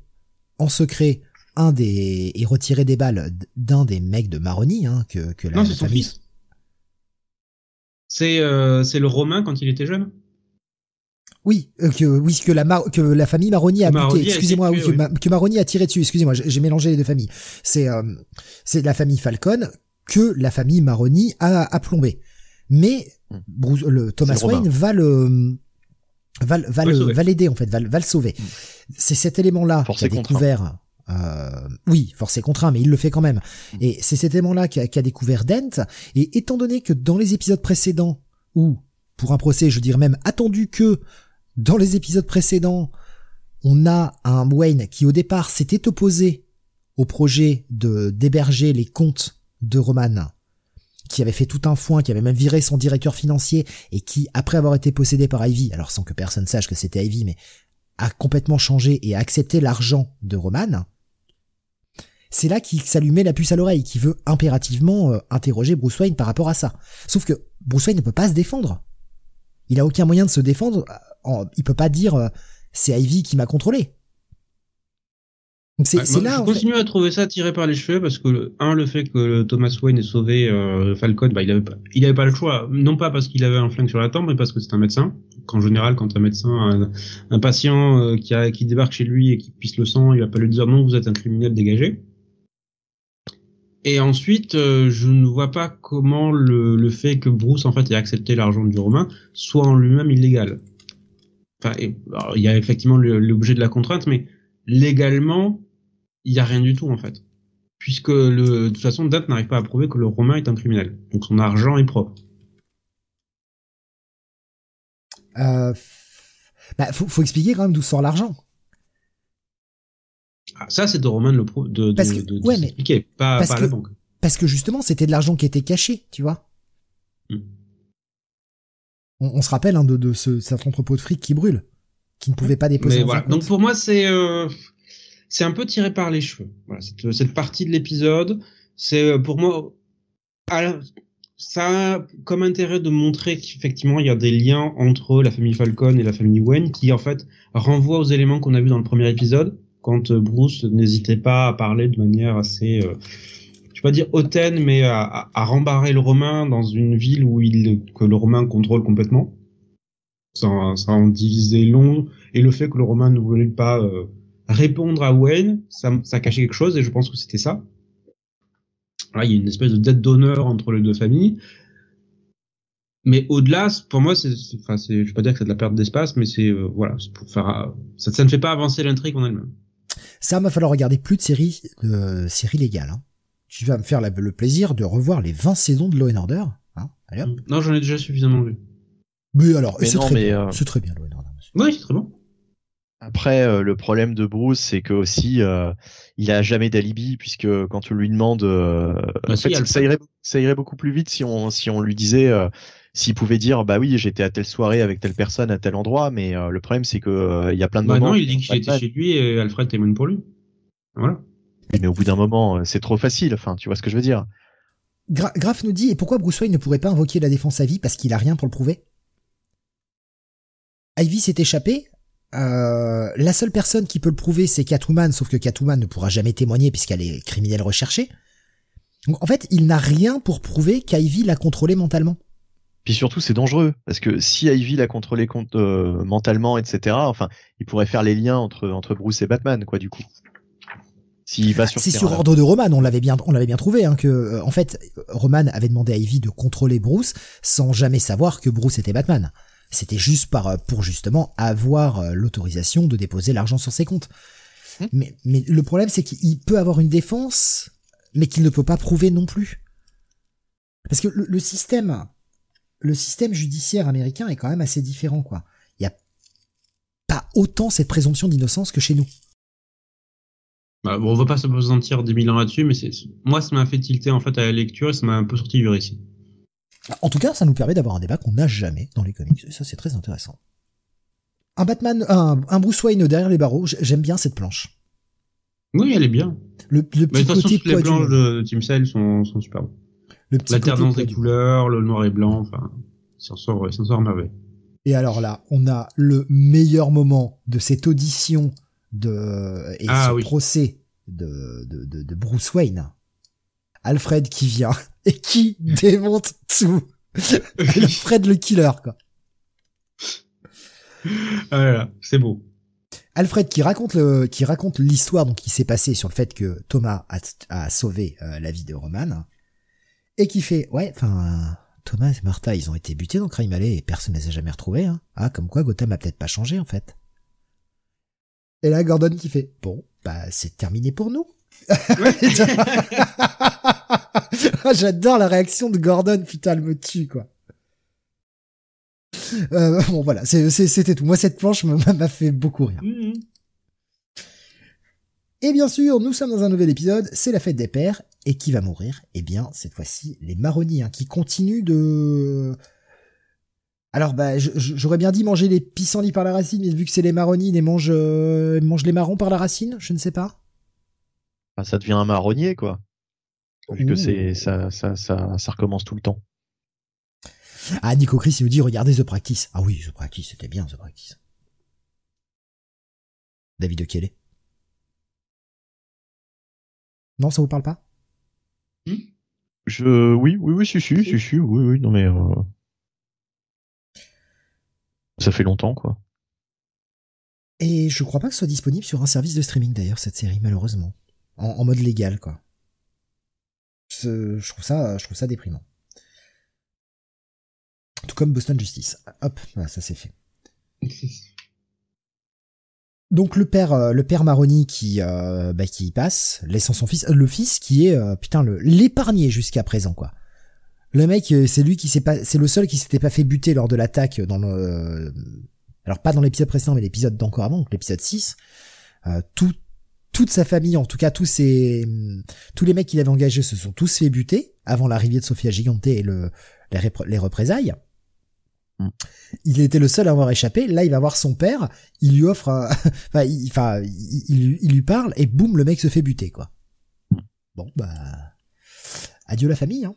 en secret un des et retirer des balles d'un des mecs de Maroni, hein, que, que la, non, c'est son fils. C'est euh, c'est le Romain quand il était jeune? Oui, euh, que oui que la Mar- que la famille Maroni a buté. Excusez-moi, oui, que, Ma- que Maroni a tiré dessus. Excusez-moi, j'ai mélangé les deux familles. C'est euh, c'est la famille Falcon que la famille Maroni a, a plombé. Mais. Bruce- le Thomas. Wayne va le va, le- va Va l'aider en fait, va, le- va le sauver. Hmm. C'est cet élément-là qu'a découvert. Euh, oui, forcé contraint, mais il le fait quand même. Hmm. Et c'est cet élément-là qu'a qu'a découvert Dent. Et étant donné que dans les épisodes précédents, ou pour un procès, je dirais même attendu que dans les épisodes précédents, on a un Wayne qui au départ s'était opposé au projet de d'héberger les comptes de Roman, qui avait fait tout un foin, qui avait même viré son directeur financier et qui, après avoir été possédé par Ivy, alors sans que personne sache que c'était Ivy, mais a complètement changé et a accepté l'argent de Roman. C'est là qu'il s'allumait la puce à l'oreille, qui veut impérativement euh, interroger Bruce Wayne par rapport à ça. Sauf que Bruce Wayne ne peut pas se défendre. Il a aucun moyen de se défendre. euh, il peut pas dire euh, c'est Ivy qui m'a contrôlé. C'est Ouais, là. je fait- continue à trouver ça tiré par les cheveux parce que un le fait que Thomas Wayne ait sauvé euh, Falcon, bah il avait pas, il avait pas le choix, non pas parce qu'il avait un flingue sur la tempe, mais parce que c'est un médecin. Qu'en général, quand un médecin, un, un patient euh, qui a qui débarque chez lui et qui pisse le sang, il va pas lui dire non, vous êtes un criminel dégagé. Et ensuite, euh, je ne vois pas comment le, le fait que Bruce en fait ait accepté l'argent du Romain soit en lui-même illégal. Enfin, et- alors, il y a effectivement l'objet de la contrainte, mais légalement, il y a rien du tout en fait, puisque le, de toute façon, Date n'arrive pas à prouver que le Romain est un criminel, donc son argent est propre. Euh, bah, faut, faut expliquer quand même d'où sort l'argent. Ah, ça, c'est de Romain de le de, de, que- de- ouais, mais- pas, parce pas à que- la banque. Parce que justement, c'était de l'argent qui était caché, tu vois. Hmm. On, on se rappelle hein, de, de ce, cet entrepôt de fric qui brûle, qui ne pouvait pas déposer Mais voilà. Donc pour moi, c'est euh, c'est un peu tiré par les cheveux. Cette, partie de l'épisode, c'est euh, pour moi, ça a comme intérêt de montrer qu'effectivement il y a des liens entre la famille Falcon et la famille Wayne, qui en fait renvoient aux éléments qu'on a vus dans le premier épisode, quand euh, Bruce n'hésitait pas à parler de manière assez euh, je vais pas dire hautaine, mais à, rembarrer le Romain dans une ville où il que le Romain contrôle complètement. Ça, en disait long, et le fait que le Romain ne voulait pas euh, répondre à Wayne, ça, ça cachait quelque chose, et je pense que c'était ça. Là, il y a une espèce de dette d'honneur entre les deux familles. Mais au-delà, pour moi, c'est, c'est- enfin, c'est, je vais pas dire que c'est de la perte d'espace, mais c'est, euh, voilà, c'est pour faire, ça, ça ne fait pas avancer l'intrigue en elle-même. Ça va falloir regarder plus de séries, de séries légales. Hein. Tu vas me faire la- le plaisir de revoir les 20 saisons de Law and Order. Hein Allez hop. Non, j'en ai déjà suffisamment vu. Mais alors, Mais c'est non, très mais, bien. euh, C'est très bien Law and Order. Oui, c'est très bon. Après, euh, le problème de Bruce, c'est que aussi, euh, il a jamais d'alibi puisque quand on lui demande, euh, Bah en si, fait, il y a le ça irait, ça irait beaucoup plus vite si on, si on lui disait, euh, s'il pouvait dire, bah oui, j'étais à telle soirée avec telle personne à tel endroit, mais euh, le problème, c'est que euh, il y a plein de Bah moments. non, il dit qu'il était chez lui et Alfred témoigne pour lui. Voilà. Mais au bout d'un moment, c'est trop facile. Enfin, tu vois ce que je veux dire Gra- Graf nous dit et pourquoi Bruce Wayne ne pourrait pas invoquer la défense à vie parce qu'il a rien pour le prouver? Ivy s'est échappé. Euh, la seule personne qui peut le prouver, c'est Catwoman, sauf que Catwoman ne pourra jamais témoigner puisqu'elle est criminelle recherchée. Donc, en fait, il n'a rien pour prouver qu'Ivy l'a contrôlé mentalement. Puis surtout, c'est dangereux parce que si Ivy l'a contrôlé euh, mentalement, etc. Enfin, il pourrait faire les liens entre entre Bruce et Batman, quoi, du coup. S'il va sur. C'est ce sur ordre de Roman, on l'avait bien, on l'avait bien trouvé, hein, que euh, en fait, Roman avait demandé à Ivy de contrôler Bruce sans jamais savoir que Bruce était Batman. C'était juste par euh, pour justement avoir euh, l'autorisation de déposer l'argent sur ses comptes. Hmm. Mais, mais le problème, c'est qu'il peut avoir une défense, mais qu'il ne peut pas prouver non plus. Parce que le, le système, le système judiciaire américain est quand même assez différent, quoi. Il y a pas autant cette présomption d'innocence que chez nous. Bah, bon, on va pas se sentir des mille ans là-dessus, mais c'est, moi, ça m'a fait tilter, en fait, à la lecture et ça m'a un peu sorti du récit. En tout cas, ça nous permet d'avoir un débat qu'on n'a jamais dans les comics, et ça c'est très intéressant. Un Batman, un, un Bruce Wayne derrière les barreaux, j'aime bien cette planche. Oui, elle est bien. Le, le Mais de toute façon, côté toutes les planches de, de Team Sale sont, sont superbes. L'alternance des couleurs, le noir et blanc, enfin, s'en sort, sort à merveille. Et alors là, on a le meilleur moment de cette audition de et Ah ce oui. procès de, de, de, de Bruce Wayne. Alfred qui vient et qui démonte tout. Alfred le killer, quoi. Voilà, c'est beau. Alfred qui raconte le, qui raconte l'histoire donc qui s'est passée sur le fait que Thomas a, a sauvé euh, la vie de Roman et qui fait ouais enfin Thomas et Martha ils ont été butés dans Crime Alley et personne ne les a jamais retrouvés hein. ah comme quoi Gotham a peut-être pas changé en fait et là Gordon qui fait bon bah c'est terminé pour nous j'adore la réaction de Gordon putain elle me tue quoi euh, bon voilà, c'était tout. Moi cette planche m'a fait beaucoup rire. Mhm. Et bien sûr, nous sommes dans un nouvel épisode, c'est la fête des pères, et qui va mourir? Eh bien, cette fois-ci, les marronniers, hein, qui continuent de... Alors bah, j'aurais bien dit manger les pissenlits par la racine, mais vu que c'est les marronniers, ils mangent, euh, mangent les marrons par la racine, je ne sais pas. Ça devient un marronnier, quoi. Vu que c'est ça, ça, ça, ça recommence tout le temps. Ah, Nico Chris, il nous dit, regardez The Practice. Ah oui, The Practice, c'était bien, The Practice. David de Kelly. Non, ça vous parle pas? Hmm? Je, oui, oui, oui, si, si, si, si, oui, oui, non mais, euh... ça fait longtemps, quoi. Et je crois pas que ce soit disponible sur un service de streaming d'ailleurs cette série, malheureusement, en, mode légal, quoi. je trouve ça, je trouve ça déprimant. Tout comme Boston Justice. Hop, ça c'est fait. Donc le père, euh, le père Maroni qui, euh, bah, qui passe, laissant son fils, le fils qui est euh, putain l'épargné jusqu'à présent quoi. Le mec, c'est lui qui s'est pas, c'est le seul qui s'était pas fait buter lors de l'attaque dans le, alors pas dans l'épisode précédent mais l'épisode d'encore avant, donc l'épisode 6. tout, toute sa famille, en tout cas tous ses, tous les mecs qu'il avait engagés se sont tous fait buter avant l'arrivée de Sophia Gigante et le, les représailles. Mm. Il était le seul à avoir échappé. Là, il va voir son père. Il lui offre, enfin, il, enfin, il, lui parle et boum, le mec se fait buter, quoi. Mm. Bon, bah, adieu la famille. Hein.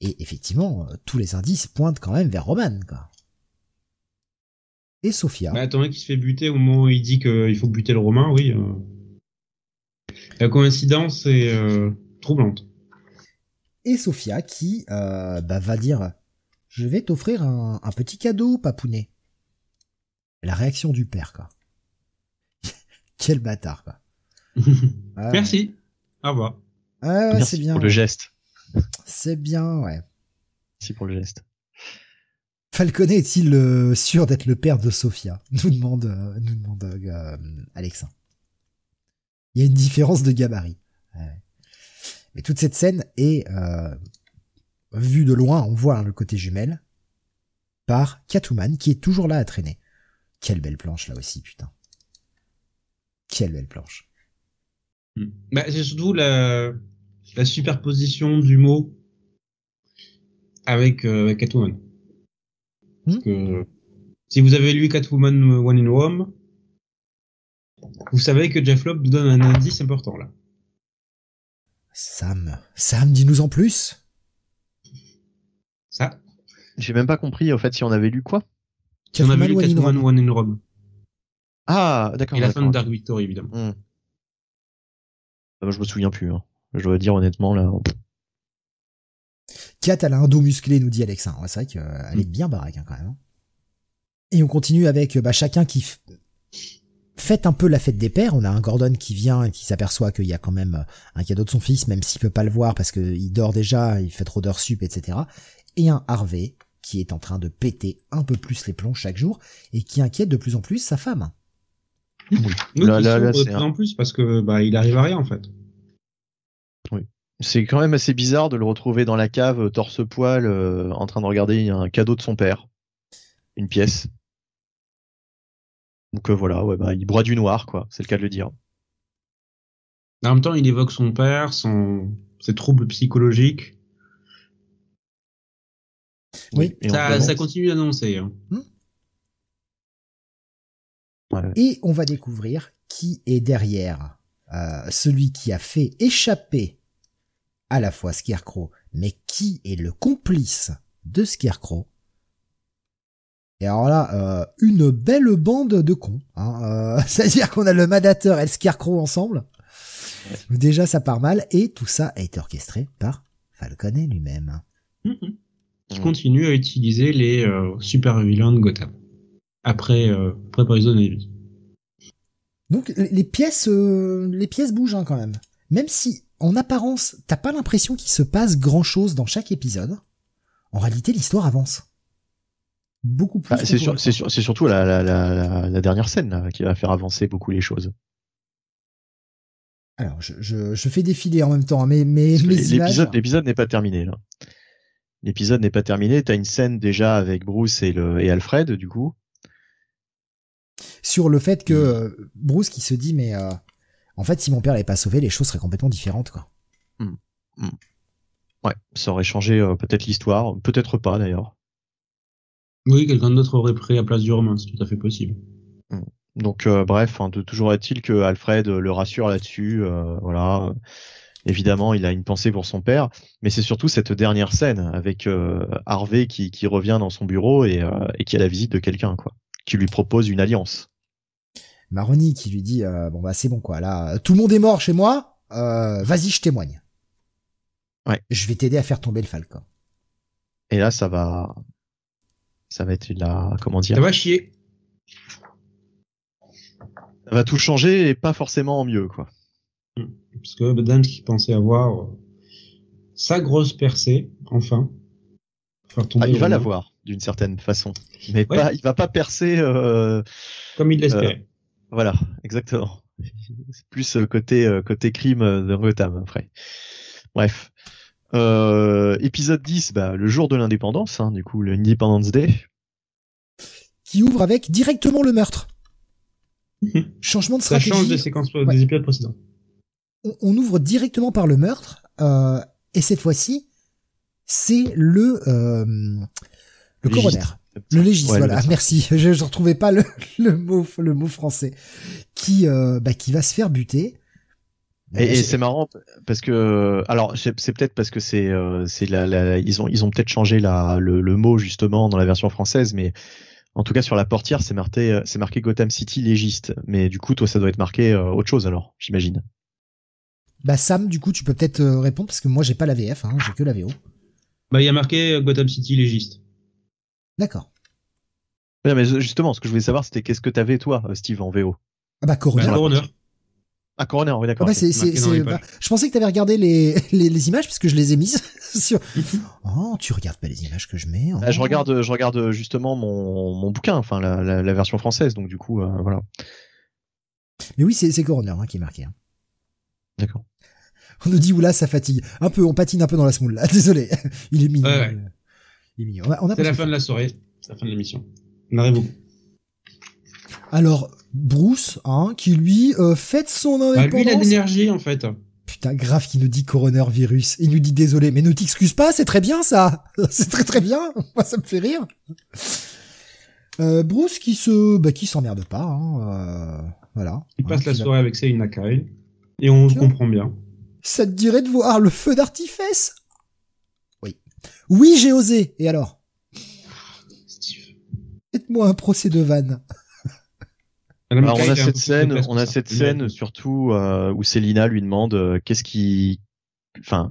Et effectivement, euh, tous les indices pointent quand même vers Roman, quoi. Et Sophia. Bah, attends, qui se fait buter au moment où il dit qu'il faut buter le Romain, oui. Euh. La coïncidence est euh, troublante. Et Sophia qui bah, va dire je vais t'offrir un, petit cadeau, papounet. La réaction du père, quoi. Quel bâtard, quoi. Merci. Au revoir. Ah, c'est bien. Pour le geste. C'est bien, ouais. Merci pour le geste. Falconet est-il euh, sûr d'être le père de Sophia? Nous demande, euh, nous demande euh, Alexa. Il y a une différence de gabarit. Mais toute cette scène est vu de loin, on voit hein, le côté jumelle, par Catwoman qui est toujours là à traîner. Quelle belle planche là aussi, putain. Quelle belle planche. Hmm. Bah, c'est surtout la, la superposition du mot avec, euh, Catwoman. Parce hmm. que si vous avez lu Catwoman One in Rome, vous savez que Jeff Lobb nous donne un indice important là. Sam, Sam, dis-nous en plus. Ça J'ai même pas compris, en fait, si on avait lu quoi? Si on avait lu Catwoman One in Rome. Ah, d'accord. Et la fin de Dark Victory, évidemment. Hmm. Ah, je me souviens plus. Hein. Je dois dire honnêtement, là... Kat, elle a un dos musclé, nous dit Alexa. c'est vrai qu'elle est hmm. bien baraque, hein, quand même. Hein. Et on continue avec bah, chacun qui fête un peu la fête des pères. On a un Gordon qui vient et qui s'aperçoit qu'il y a quand même un cadeau de son fils, même s'il peut pas le voir parce qu'il dort déjà, il fait trop d'heures sup, etc et un Harvey qui est en train de péter un peu plus les plombs chaque jour et qui inquiète de plus en plus sa femme. Oui. de plus en plus parce que bah il arrive à rien en fait. Oui. C'est quand même assez bizarre de le retrouver dans la cave torse poil euh, en train de regarder un cadeau de son père, une pièce. Donc euh, voilà, ouais, bah, il broie du noir quoi, c'est le cas de le dire. En même temps, il évoque son père, son ses troubles psychologiques. Oui, ça, continue d'annoncer. Hein. Hmm. Et on va découvrir qui est derrière euh, celui qui a fait échapper à la fois Scarecrow, mais qui est le complice de Scarecrow. Et alors là, euh, une belle bande de cons. Hein, euh, C'est-à-dire qu'on a le Madateur et le Scarecrow ensemble. Déjà, ça part mal. Et tout ça a été orchestré par Falconet lui-même. Mm-hmm. qui continue à utiliser les euh, super vilains de Gotham. Après, euh, après Poison Ivy. Donc les pièces, euh, les pièces bougent hein, quand même. Même si en apparence t'as pas l'impression qu'il se passe grand chose dans chaque épisode, en réalité l'histoire avance. Beaucoup plus. Bah, c'est sur- sur- surtout la, la, la, la- la dernière scène là, qui va faire avancer beaucoup les choses. Alors je, je, je fais défiler en même temps hein, images. L'épisode l'épisode n'est pas terminé là. L'épisode n'est pas terminé. T'as une scène déjà avec Bruce et, le, et Alfred du coup. sur le fait que euh, Bruce qui se dit mais euh, en fait si mon père l'avait pas sauvé les choses seraient complètement différentes quoi. Ouais, ça aurait changé euh, peut-être l'histoire, peut-être pas d'ailleurs. Oui, quelqu'un d'autre aurait pris la place du romain, c'est tout à fait possible. Donc euh, bref, hein, de- toujours est-il que Alfred euh, le rassure là-dessus. euh, voilà. Évidemment, il a une pensée pour son père, mais c'est surtout cette dernière scène avec euh, Harvey qui, qui revient dans son bureau et, euh, et qui a la visite de quelqu'un, quoi, qui lui propose une alliance. Maroni qui lui dit euh, bon bah c'est bon quoi là tout le monde est mort chez moi euh, vas-y je témoigne. Ouais. Je vais t'aider à faire tomber le Falcon. Et là, ça va, ça va être la, comment dire, Ça va chier. ça va tout changer et pas forcément en mieux, quoi. Parce que Dams qui pensait avoir euh, sa grosse percée, enfin. Ah, il va l'avoir d'une certaine façon, mais Ouais. pas, il va pas percer. euh, Comme il l'espérait. Voilà, exactement. C'est plus euh, côté euh, côté crime euh, de Gotham après. Bref. Euh, épisode 10, bah, le jour de l'indépendance, hein, du coup, le Independence Day. Qui ouvre avec directement le meurtre. Changement de Ça stratégie. change des séquences Ouais. des épisodes précédents. on, on ouvre directement par le meurtre euh, et cette fois-ci c'est le euh, le Légiste. coroner le légiste Ouais, voilà merci je ne retrouvais pas le, le mot le mot français qui euh, bah, qui va se faire buter Et, et c'est marrant parce que, alors, c'est c'est peut-être parce que c'est, euh, c'est la, la- ils ont, ils ont peut-être changé la, le, le mot justement dans la version française, mais en tout cas sur la portière, c'est marqué, euh, c'est marqué Gotham City légiste. Mais du coup, toi, ça doit être marqué euh, autre chose alors, j'imagine. bah Sam du coup tu peux peut-être euh, répondre parce que moi j'ai pas la VF hein, j'ai que la VO Bah, il y a marqué Gotham City légiste. d'accord Ouais, mais justement, ce que je voulais savoir, c'était qu'est-ce que t'avais toi, Steve, en VO. ah bah coroner Bah, coroner. Ah, Coroner, oui, Ah d'accord. bah c'est, c'est, c'est- pages. bah, je pensais que t'avais regardé les, les, les images parce que je les ai mises sur. Oh, tu regardes pas les images que je mets. Ah, je oh. regarde, je regarde justement mon, mon bouquin, enfin la, la, la version française, donc du coup, euh, voilà. Mais oui, c'est, c'est Coroner hein, qui est marqué. hein. D'accord. On nous dit oula, ça fatigue. Un peu, on patine un peu dans la smoule là. Désolé. Il est mignon. Ouais, ouais. Il est mignon. On a, on a C'est la fin de la soirée. C'est la fin de l'émission. On arrive bout. Alors Bruce, hein, qui lui euh, fête son Bah, lui, il a de indépendance. l'énergie, en fait. Putain, grave qui nous dit Coroner virus. Il nous dit désolé, mais ne t'excuse pas, c'est très bien ça. c'est très très bien. Moi, ça me fait rire. Euh, Bruce qui se, bah, qui s'emmerde pas. Hein, euh, voilà. Il passe la va- soirée avec Sei Nakai. Et on Tiens. comprend bien. Ça te dirait de voir le feu d'artifice Oui. Oui, j'ai osé. Et alors? Steve. Faites-moi un procès de vanne. Alors on Nakai a cette scène, on a ça. cette scène surtout euh, où Célina lui demande euh, qu'est-ce qui, enfin,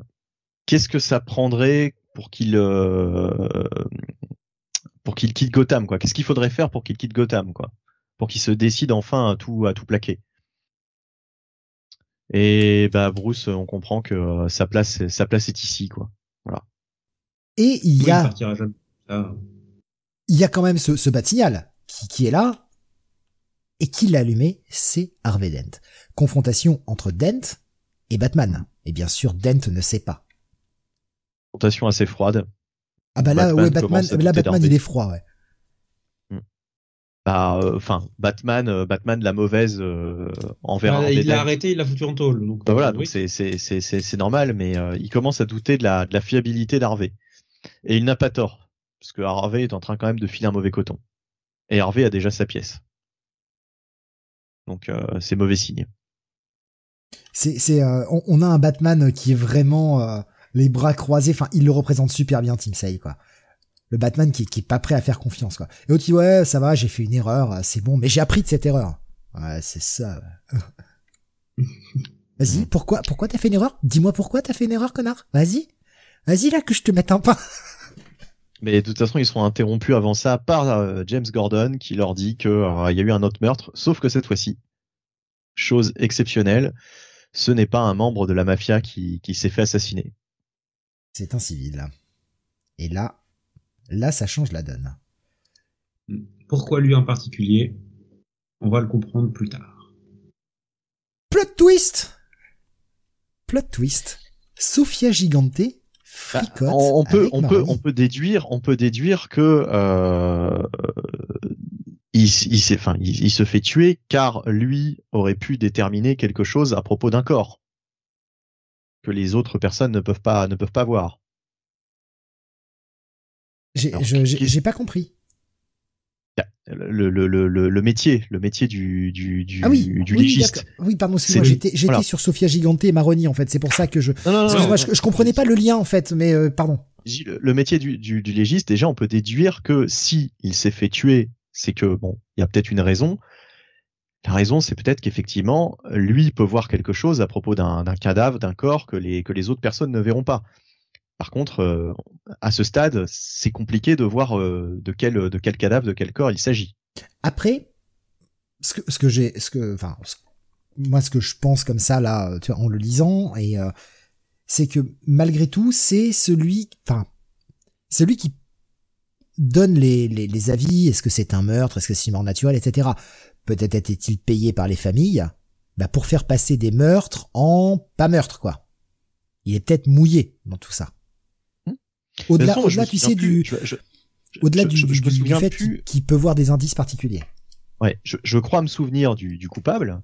qu'est-ce que ça prendrait pour qu'il, euh, pour qu'il quitte Gotham, quoi? Qu'est-ce qu'il faudrait faire pour qu'il quitte Gotham, quoi, pour qu'il se décide enfin à tout, à tout plaquer. Et bah Bruce, on comprend que euh, sa place, sa place est ici, quoi. Et il y a. Ça, il y a quand même ce, ce bat signal qui, qui est là. Et qui l'a allumé, c'est Harvey Dent. Confrontation entre Dent et Batman. Et bien sûr, Dent ne sait pas. Confrontation assez froide. Ah bah là, Batman ouais, Batman, là, Batman, il est froid, ouais. Bah, euh, enfin, Batman, euh, Batman la mauvaise euh, envers. bah, Harvey il l'a arrêté, il l'a foutu en tôle. Donc, Bah voilà, donc oui. c'est normal, mais euh, il commence à douter de la de la fiabilité d'Harvey. Et il n'a pas tort, parce que Harvey est en train quand même de filer un mauvais coton. Et Harvey a déjà sa pièce. Donc euh, c'est mauvais signe. C'est, c'est, euh, on, on a un Batman qui est vraiment euh, les bras croisés. Enfin, il le représente super bien, Tim Say, quoi. Le Batman qui, qui est pas prêt à faire confiance, quoi. Et l'autre dit ouais, ça va, j'ai fait une erreur, c'est bon, mais j'ai appris de cette erreur. Ouais, c'est ça. ouais. Vas-y, pourquoi, pourquoi t'as fait une erreur? Dis-moi pourquoi t'as fait une erreur, connard? Vas-y, vas-y là que je te mette un pain. Mais de toute façon, ils seront interrompus avant ça par euh, James Gordon qui leur dit qu'il euh, y a eu un autre meurtre, sauf que cette fois-ci, chose exceptionnelle, ce n'est pas un membre de la mafia qui, qui s'est fait assassiner. C'est un civil. Et là, là, ça change la donne. Pourquoi lui en particulier? On va le comprendre plus tard. Plot twist Plot twist. Sophia Gigante Bah, on, on peut, on peut, on peut déduire, on peut déduire que euh, il, il, s'est- enfin, il, il se fait tuer car lui aurait pu déterminer quelque chose à propos d'un corps que les autres personnes ne peuvent pas, ne peuvent pas voir. J'ai pas compris. Le, le, le, métier, le métier du, du, du, Ah oui, du oui, légiste. Oui, pardon, excuse-moi, C'est- j'étais j'étais voilà. sur Sophia Gigante et Maroni en fait. C'est pour ça que je. Non, non, non, je, je comprenais pas le lien en fait, mais euh, pardon. Le métier du, du, du légiste, déjà, on peut déduire que si il s'est fait tuer, c'est que bon, il y a peut-être une raison. La raison, c'est peut-être qu'effectivement, lui peut voir quelque chose à propos d'un d'un cadavre, d'un corps que les que les autres personnes ne verront pas. Par contre, euh, à ce stade, c'est compliqué de voir euh, de quel de quel cadavre, de quel corps il s'agit. Après, ce que, ce que j'ai, ce que, enfin, moi, ce que je pense comme ça là, tu vois, en le lisant, et euh, c'est que malgré tout, c'est celui, enfin, celui qui donne les, les, les avis. Est-ce que c'est un meurtre Est-ce que c'est une mort naturelle, etc. Peut-être était-il payé par les familles, bah, pour faire passer des meurtres en pas meurtre, quoi. Il est peut-être mouillé dans tout ça. Au-delà, tu sais, plus, du, je- je- je- au-delà je- du, je- du- je me du souviens fait plus. qu'il peut voir des indices particuliers. Ouais, je, je crois me souvenir du, du coupable,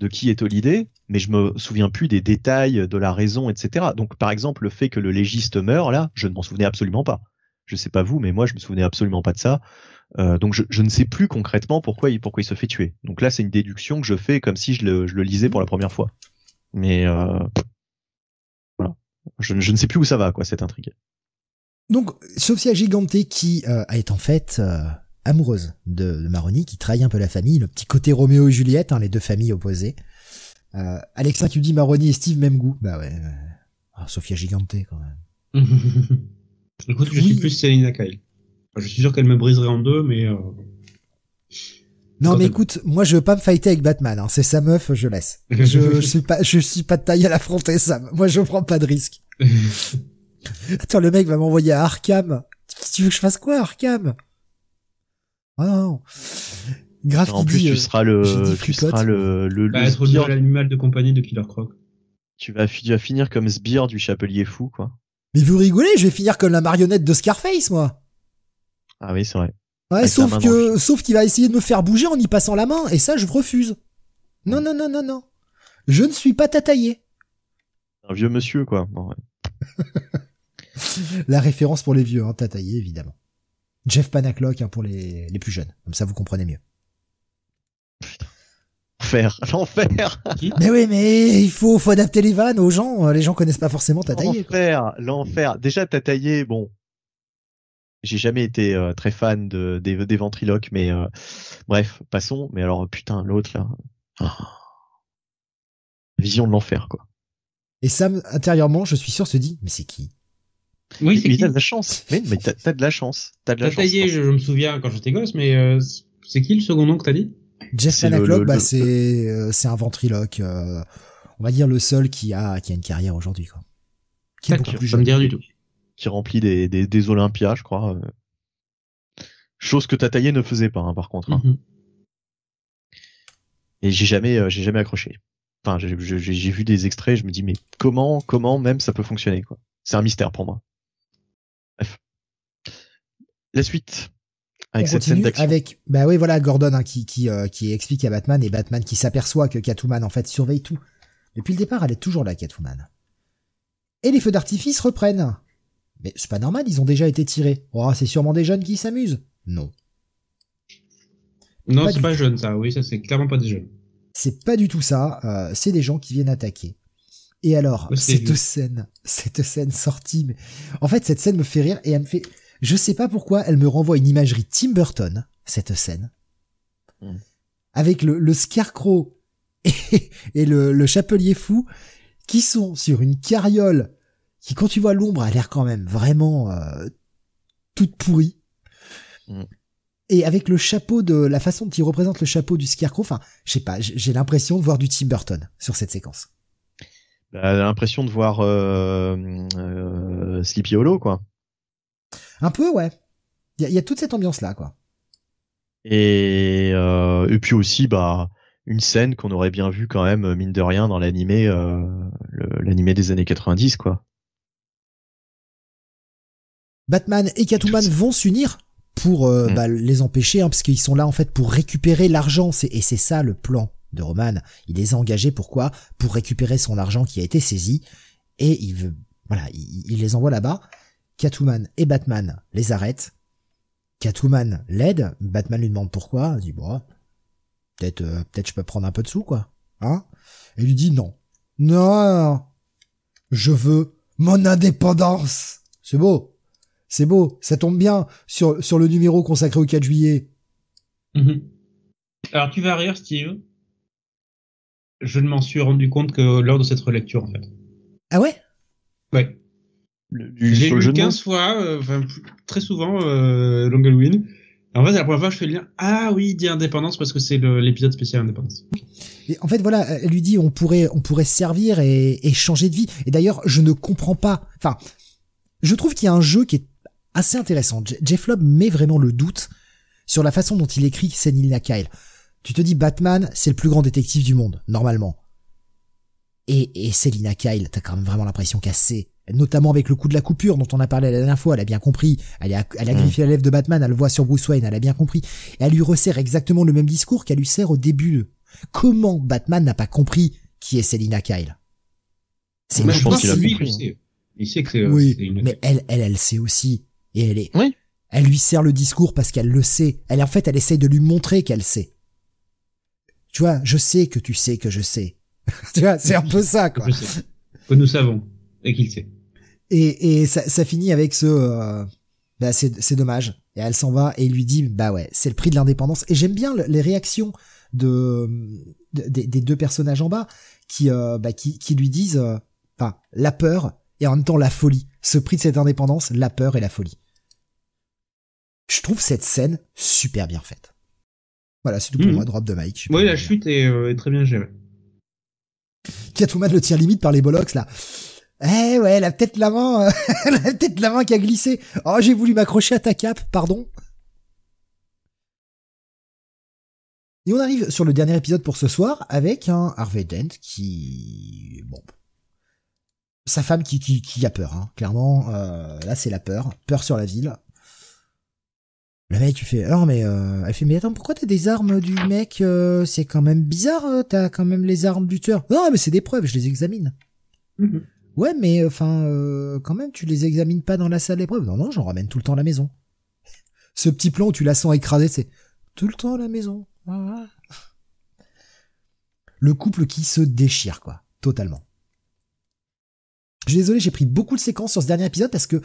de qui est l'idée, mais je me souviens plus des détails, de la raison, etc. Donc, par exemple, le fait que le légiste meurt, là, je ne m'en souvenais absolument pas. Je sais pas vous, mais moi, je me souvenais absolument pas de ça. Euh, donc, je, je ne sais plus concrètement pourquoi il, pourquoi il se fait tuer. Donc là, c'est une déduction que je fais comme si je le, je le lisais pour la première fois. Mais euh, voilà, je, ne- je ne sais plus où ça va, quoi, cette intrigue. Donc, Sophia Gigante qui euh, est en fait euh, amoureuse de, de Maroni, qui trahit un peu la famille, le petit côté Roméo et Juliette, hein, les deux familles opposées. Euh, Alexa, tu dis Maroni et Steve, même goût. Bah ouais. euh, ah, Sophia Gigante quand même. Écoute, je Oui. suis plus Selina Kyle. Je suis sûr qu'elle me briserait en deux, mais euh, Non Quand mais elle- écoute, moi je veux pas me fighter avec Batman. Hein. C'est sa meuf, je laisse. Je, je suis pas, je suis pas de taille à l'affronter, Sam. Moi je prends pas de risque. Attends, le mec va m'envoyer à Arkham. Tu veux que je fasse quoi, Arkham? Ah non. Grave En qui plus, dit, tu euh, seras le, tu seras le, le, bah, le être le sbire- nouvel animal de compagnie de Killer Croc. tu vas, tu vas finir comme sbire du chapelier fou, quoi. Mais vous rigolez, je vais finir comme la marionnette de Scarface, moi. Ah oui, c'est vrai. Ouais, Avec sauf que, sauf qu'il va essayer de me faire bouger en y passant la main, et ça, je refuse. Non, non, non, non, non. Je ne suis pas tataillé. Un vieux monsieur, quoi. Bon, ouais. La référence pour les vieux, hein, tataillé, évidemment. Jeff Panaclock, hein, pour les, les plus jeunes. Comme ça, vous comprenez mieux. L'enfer, l'enfer, Mais oui, mais il faut, faut adapter les vannes aux gens. Les gens connaissent pas forcément tataillé. l'enfer, l'enfer. Déjà, t'as taillé, bon. J'ai jamais été euh, très fan de, des, des ventriloques, mais euh, bref, passons. Mais alors, putain, l'autre là. Ah. Vision de l'enfer, quoi. Et Sam, intérieurement, je suis sûr, se dit, mais c'est qui? Oui, c'est mais qui t'as de la chance. Mais, mais t'as, de la chance. T'as de la T'as chance. taillé, je, je me souviens quand j'étais gosse, mais euh, c'est qui le second nom que t'as dit? Jeff Panaclock, bah, le- c'est, euh, c'est un ventriloque. euh, on va dire le seul qui a, qui a une carrière aujourd'hui, quoi. Qui est beaucoup plus ça me jeune. du tout. Qui remplit des, des, des Olympias, je crois. Chose que Tataillé ne faisait pas, hein, par contre. hein. Mhm. Et j'ai jamais, euh, j'ai jamais accroché. Enfin, j'ai vu des extraits, je me dis mais comment, comment même ça peut fonctionner quoi? C'est un mystère pour moi. La suite avec on cette scène continue d'action. avec, bah oui, voilà, Gordon hein, qui, qui, euh, qui explique à Batman et Batman qui s'aperçoit que Catwoman en fait surveille tout. Depuis le départ, elle est toujours là, Catwoman. Et les feux d'artifice reprennent. Mais c'est pas normal, ils ont déjà été tirés. Oh, c'est sûrement des jeunes qui s'amusent. Non. Non, c'est pas jeune ça, oui, ça c'est clairement pas des jeunes. C'est pas du tout ça. euh, c'est des gens qui viennent attaquer. Et alors, cette scène, cette scène sortie, mais en fait, cette scène me fait rire et elle me fait, je sais pas pourquoi, elle me renvoie une imagerie Tim Burton, cette scène, Mm. avec le, le scarecrow et, et le, le chapelier fou qui sont sur une carriole qui, quand tu vois l'ombre, a l'air quand même vraiment euh, toute pourrie. Mm. Et avec le chapeau de la façon dont il représente le chapeau du Scarecrow, enfin, je sais pas, j'ai l'impression de voir du Tim Burton sur cette séquence. Bah, l'impression de voir euh, euh, Sleepy Hollow, quoi. Un peu, ouais. Il y a, y a, toute cette ambiance-là, quoi. Et, euh, et puis aussi, bah, une scène qu'on aurait bien vue quand même, mine de rien, dans l'animé, euh, l'animé des années 90, quoi. Batman et Catwoman vont s'unir pour euh, Mm. bah, les empêcher, hein, parce qu'ils sont là en fait pour récupérer l'argent. C'est- Et c'est ça le plan de Roman. Il les a engagés pourquoi? Pour récupérer son argent qui a été saisi. Et il veut, voilà, il, il les envoie là-bas. Catwoman et Batman les arrêtent. Catwoman l'aide. Batman lui demande pourquoi. Il dit bon, peut-être, euh, peut-être je peux prendre un peu de sous quoi, hein Et il lui dit non, non, je veux mon indépendance. C'est beau. C'est beau, ça tombe bien sur, sur le numéro consacré au 4 juillet. Mhm. Alors tu vas rire, Steve. Je ne m'en suis rendu compte que lors de cette relecture, en fait. Ah ouais? Ouais. J'ai sur le jeu lu de mots 15 fois, euh, enfin très souvent, euh, Long Halloween. Et en fait, c'est la première fois que je fais le lien. Ah oui, il dit indépendance parce que c'est l'épisode spécial indépendance. Et en fait, voilà, elle lui dit on pourrait, on pourrait se servir et, et changer de vie. Et d'ailleurs, je ne comprends pas. Enfin, je trouve qu'il y a un jeu qui est assez intéressant. Je- Jeff Lobb met vraiment le doute sur la façon dont il écrit Selina Kyle. Tu te dis Batman, c'est le plus grand détective du monde, normalement. Et, et Selina Kyle, t'as quand même vraiment l'impression qu'elle sait. Notamment avec le coup de la coupure dont on a parlé la dernière fois, elle a bien compris. Elle a, elle a Mm. griffé la lèvre de Batman, elle le voit sur Bruce Wayne, elle a bien compris. Et elle lui resserre exactement le même discours qu'elle lui sert au début. Comment Batman n'a pas compris qui est Selina Kyle? C'est je pense qu'il a compris, il hein. sait. Il sait que c'est euh, oui, une... mais elle, elle, elle sait aussi. Et elle est, Oui. elle lui sert le discours parce qu'elle le sait. Elle, en fait, elle essaye de lui montrer qu'elle sait. Tu vois, je sais que tu sais que je sais. tu vois, c'est un peu ça, quoi. Je sais. Que nous savons. Et qu'il sait. Et, et ça, ça finit avec ce, euh, bah, c'est, dommage. Et elle s'en va et il lui dit, bah ouais, c'est le prix de l'indépendance. Et j'aime bien le- les réactions de, de- des, des deux personnages en bas qui, euh, bah, qui, qui lui disent, euh, enfin, la peur et en même temps la folie. Ce prix de cette indépendance, la peur et la folie. Je trouve cette scène super bien faite. Voilà, c'est tout pour Mhm. moi, drop de Mike. Oui, la chute est, est très bien gérée. Catwoman le tient limite par les bollocks là. Eh ouais, elle a peut-être la main, euh, elle peut-être la main qui a glissé. Oh, j'ai voulu m'accrocher à ta cape, pardon. Et on arrive sur le dernier épisode pour ce soir avec un Harvey Dent qui, bon, sa femme qui qui, a peur, hein. clairement. euh, là, c'est la peur, peur sur la ville. Le mec, tu fais, non mais, euh, elle fait, mais attends, pourquoi t'as des armes du mec euh, C'est quand même bizarre, euh, t'as quand même les armes du tueur. Non, mais c'est des preuves, je les examine. Mhm. Ouais, mais enfin, euh, quand même, tu les examines pas dans la salle d'épreuve. Non, non, j'en ramène tout le temps à la maison. Ce petit plan où tu la sens écrasée, c'est tout le temps à la maison. Ah. Le couple qui se déchire, quoi, totalement. Je suis désolé, j'ai pris beaucoup de séquences sur ce dernier épisode parce que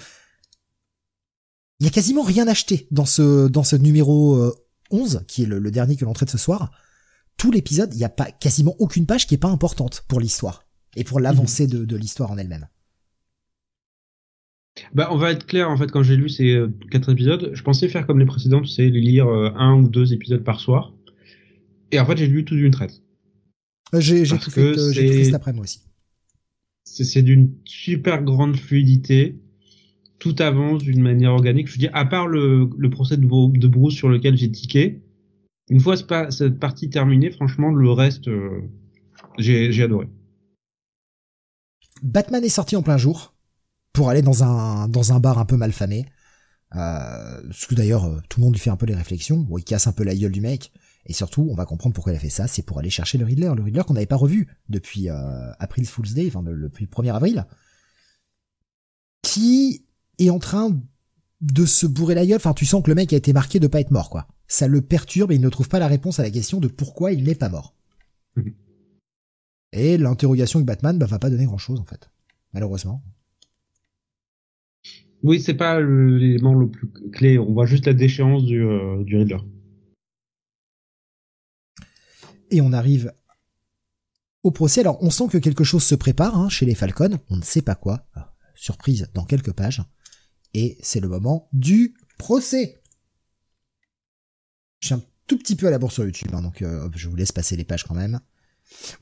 il y a quasiment rien acheté dans ce dans ce numéro euh, 11 qui est le, dernier que l'on traite ce soir. Tout l'épisode, il y a pas quasiment aucune page qui est pas importante pour l'histoire et pour l'avancée de, de l'histoire en elle-même. Bah, on va être clair, en fait, quand j'ai lu ces euh, quatre épisodes, je pensais faire comme les sais, les lire euh, un ou deux épisodes par soir. Et en fait, j'ai lu tout d'une traite. Euh, J'ai tout, tout fait c'est- cet après moi aussi. C'est c'est d'une super grande fluidité. Tout avance d'une manière organique. Je veux dire, à part le, le procès de, de Bruce sur lequel j'ai tiqué, une fois cette partie terminée, franchement, le reste, j'ai adoré. Batman est sorti en plein jour pour aller dans un dans un bar un peu malfamé. Euh, ce que d'ailleurs euh, tout le monde lui fait un peu les réflexions. Bon, il casse un peu la gueule du mec. Et surtout, on va comprendre pourquoi il a fait ça. C'est pour aller chercher le Riddler, le Riddler qu'on n'avait pas revu depuis euh, April Fool's Day, enfin de- depuis le 1er avril, qui est en train de se bourrer la gueule. Enfin, tu sens que le mec a été marqué de pas être mort, quoi. Ça le perturbe et il ne trouve pas la réponse à la question de pourquoi il n'est pas mort. Et l'interrogation de Batman bah, va pas donner grand chose en fait, malheureusement. Oui, c'est pas l'élément le plus clé. On voit juste la déchéance du, euh, du Riddler. Et on arrive au procès. Alors, on sent que quelque chose se prépare hein, chez les Falcons. On ne sait pas quoi. Ah, Surprise dans quelques pages. Et c'est le moment du procès. Je suis un tout petit peu à la bourse sur YouTube, hein, donc euh, je vous laisse passer les pages quand même.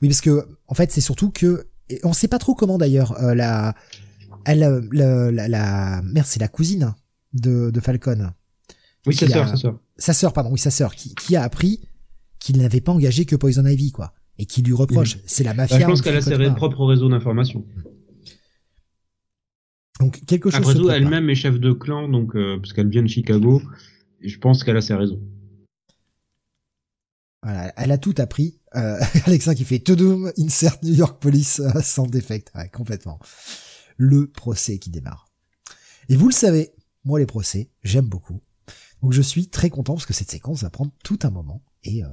Oui, parce que en fait, c'est surtout que et on sait pas trop comment d'ailleurs euh, la, elle, euh, la, la, la merde, c'est la cousine de, de Falcon. Oui, sa sœur, sa sœur. Sa sœur, pardon, oui, sa sœur, qui, qui a appris qu'il n'avait pas engagé que Poison Ivy, quoi, et qui lui reproche. C'est la Bah, mafia. je pense qu'elle a ses propres réseaux d'information. Donc quelque chose. Après tout, elle-même est chef de clan, donc euh, parce qu'elle vient de Chicago, et je pense qu'elle a ses réseaux. Voilà, elle a tout appris. Euh, Alexa qui fait Tudum, insert New York Police euh, sans défect. Ouais, complètement. Le procès qui démarre. Et vous le savez, moi les procès, j'aime beaucoup. Donc je suis très content parce que cette séquence va prendre tout un moment et euh,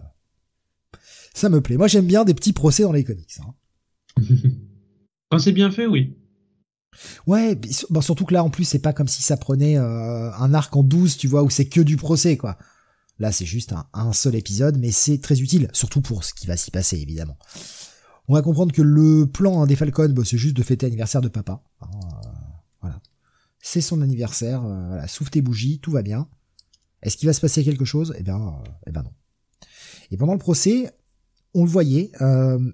ça me plaît. Moi j'aime bien des petits procès dans les comics. hein. Quand c'est bien fait, oui. Ouais, bon, surtout que là en plus c'est pas comme si ça prenait euh, un arc en 12, tu vois, où c'est que du procès quoi. Là c'est juste un, seul épisode, mais c'est très utile, surtout pour ce qui va s'y passer évidemment. On va comprendre que le plan hein, des Falcons, bah, c'est juste de fêter l'anniversaire de papa. hein, euh, voilà. C'est son anniversaire, euh, voilà, souffle tes bougies, tout va bien. Est-ce qu'il va se passer quelque chose? Eh bien, euh, eh ben non. Et pendant le procès, on le voyait,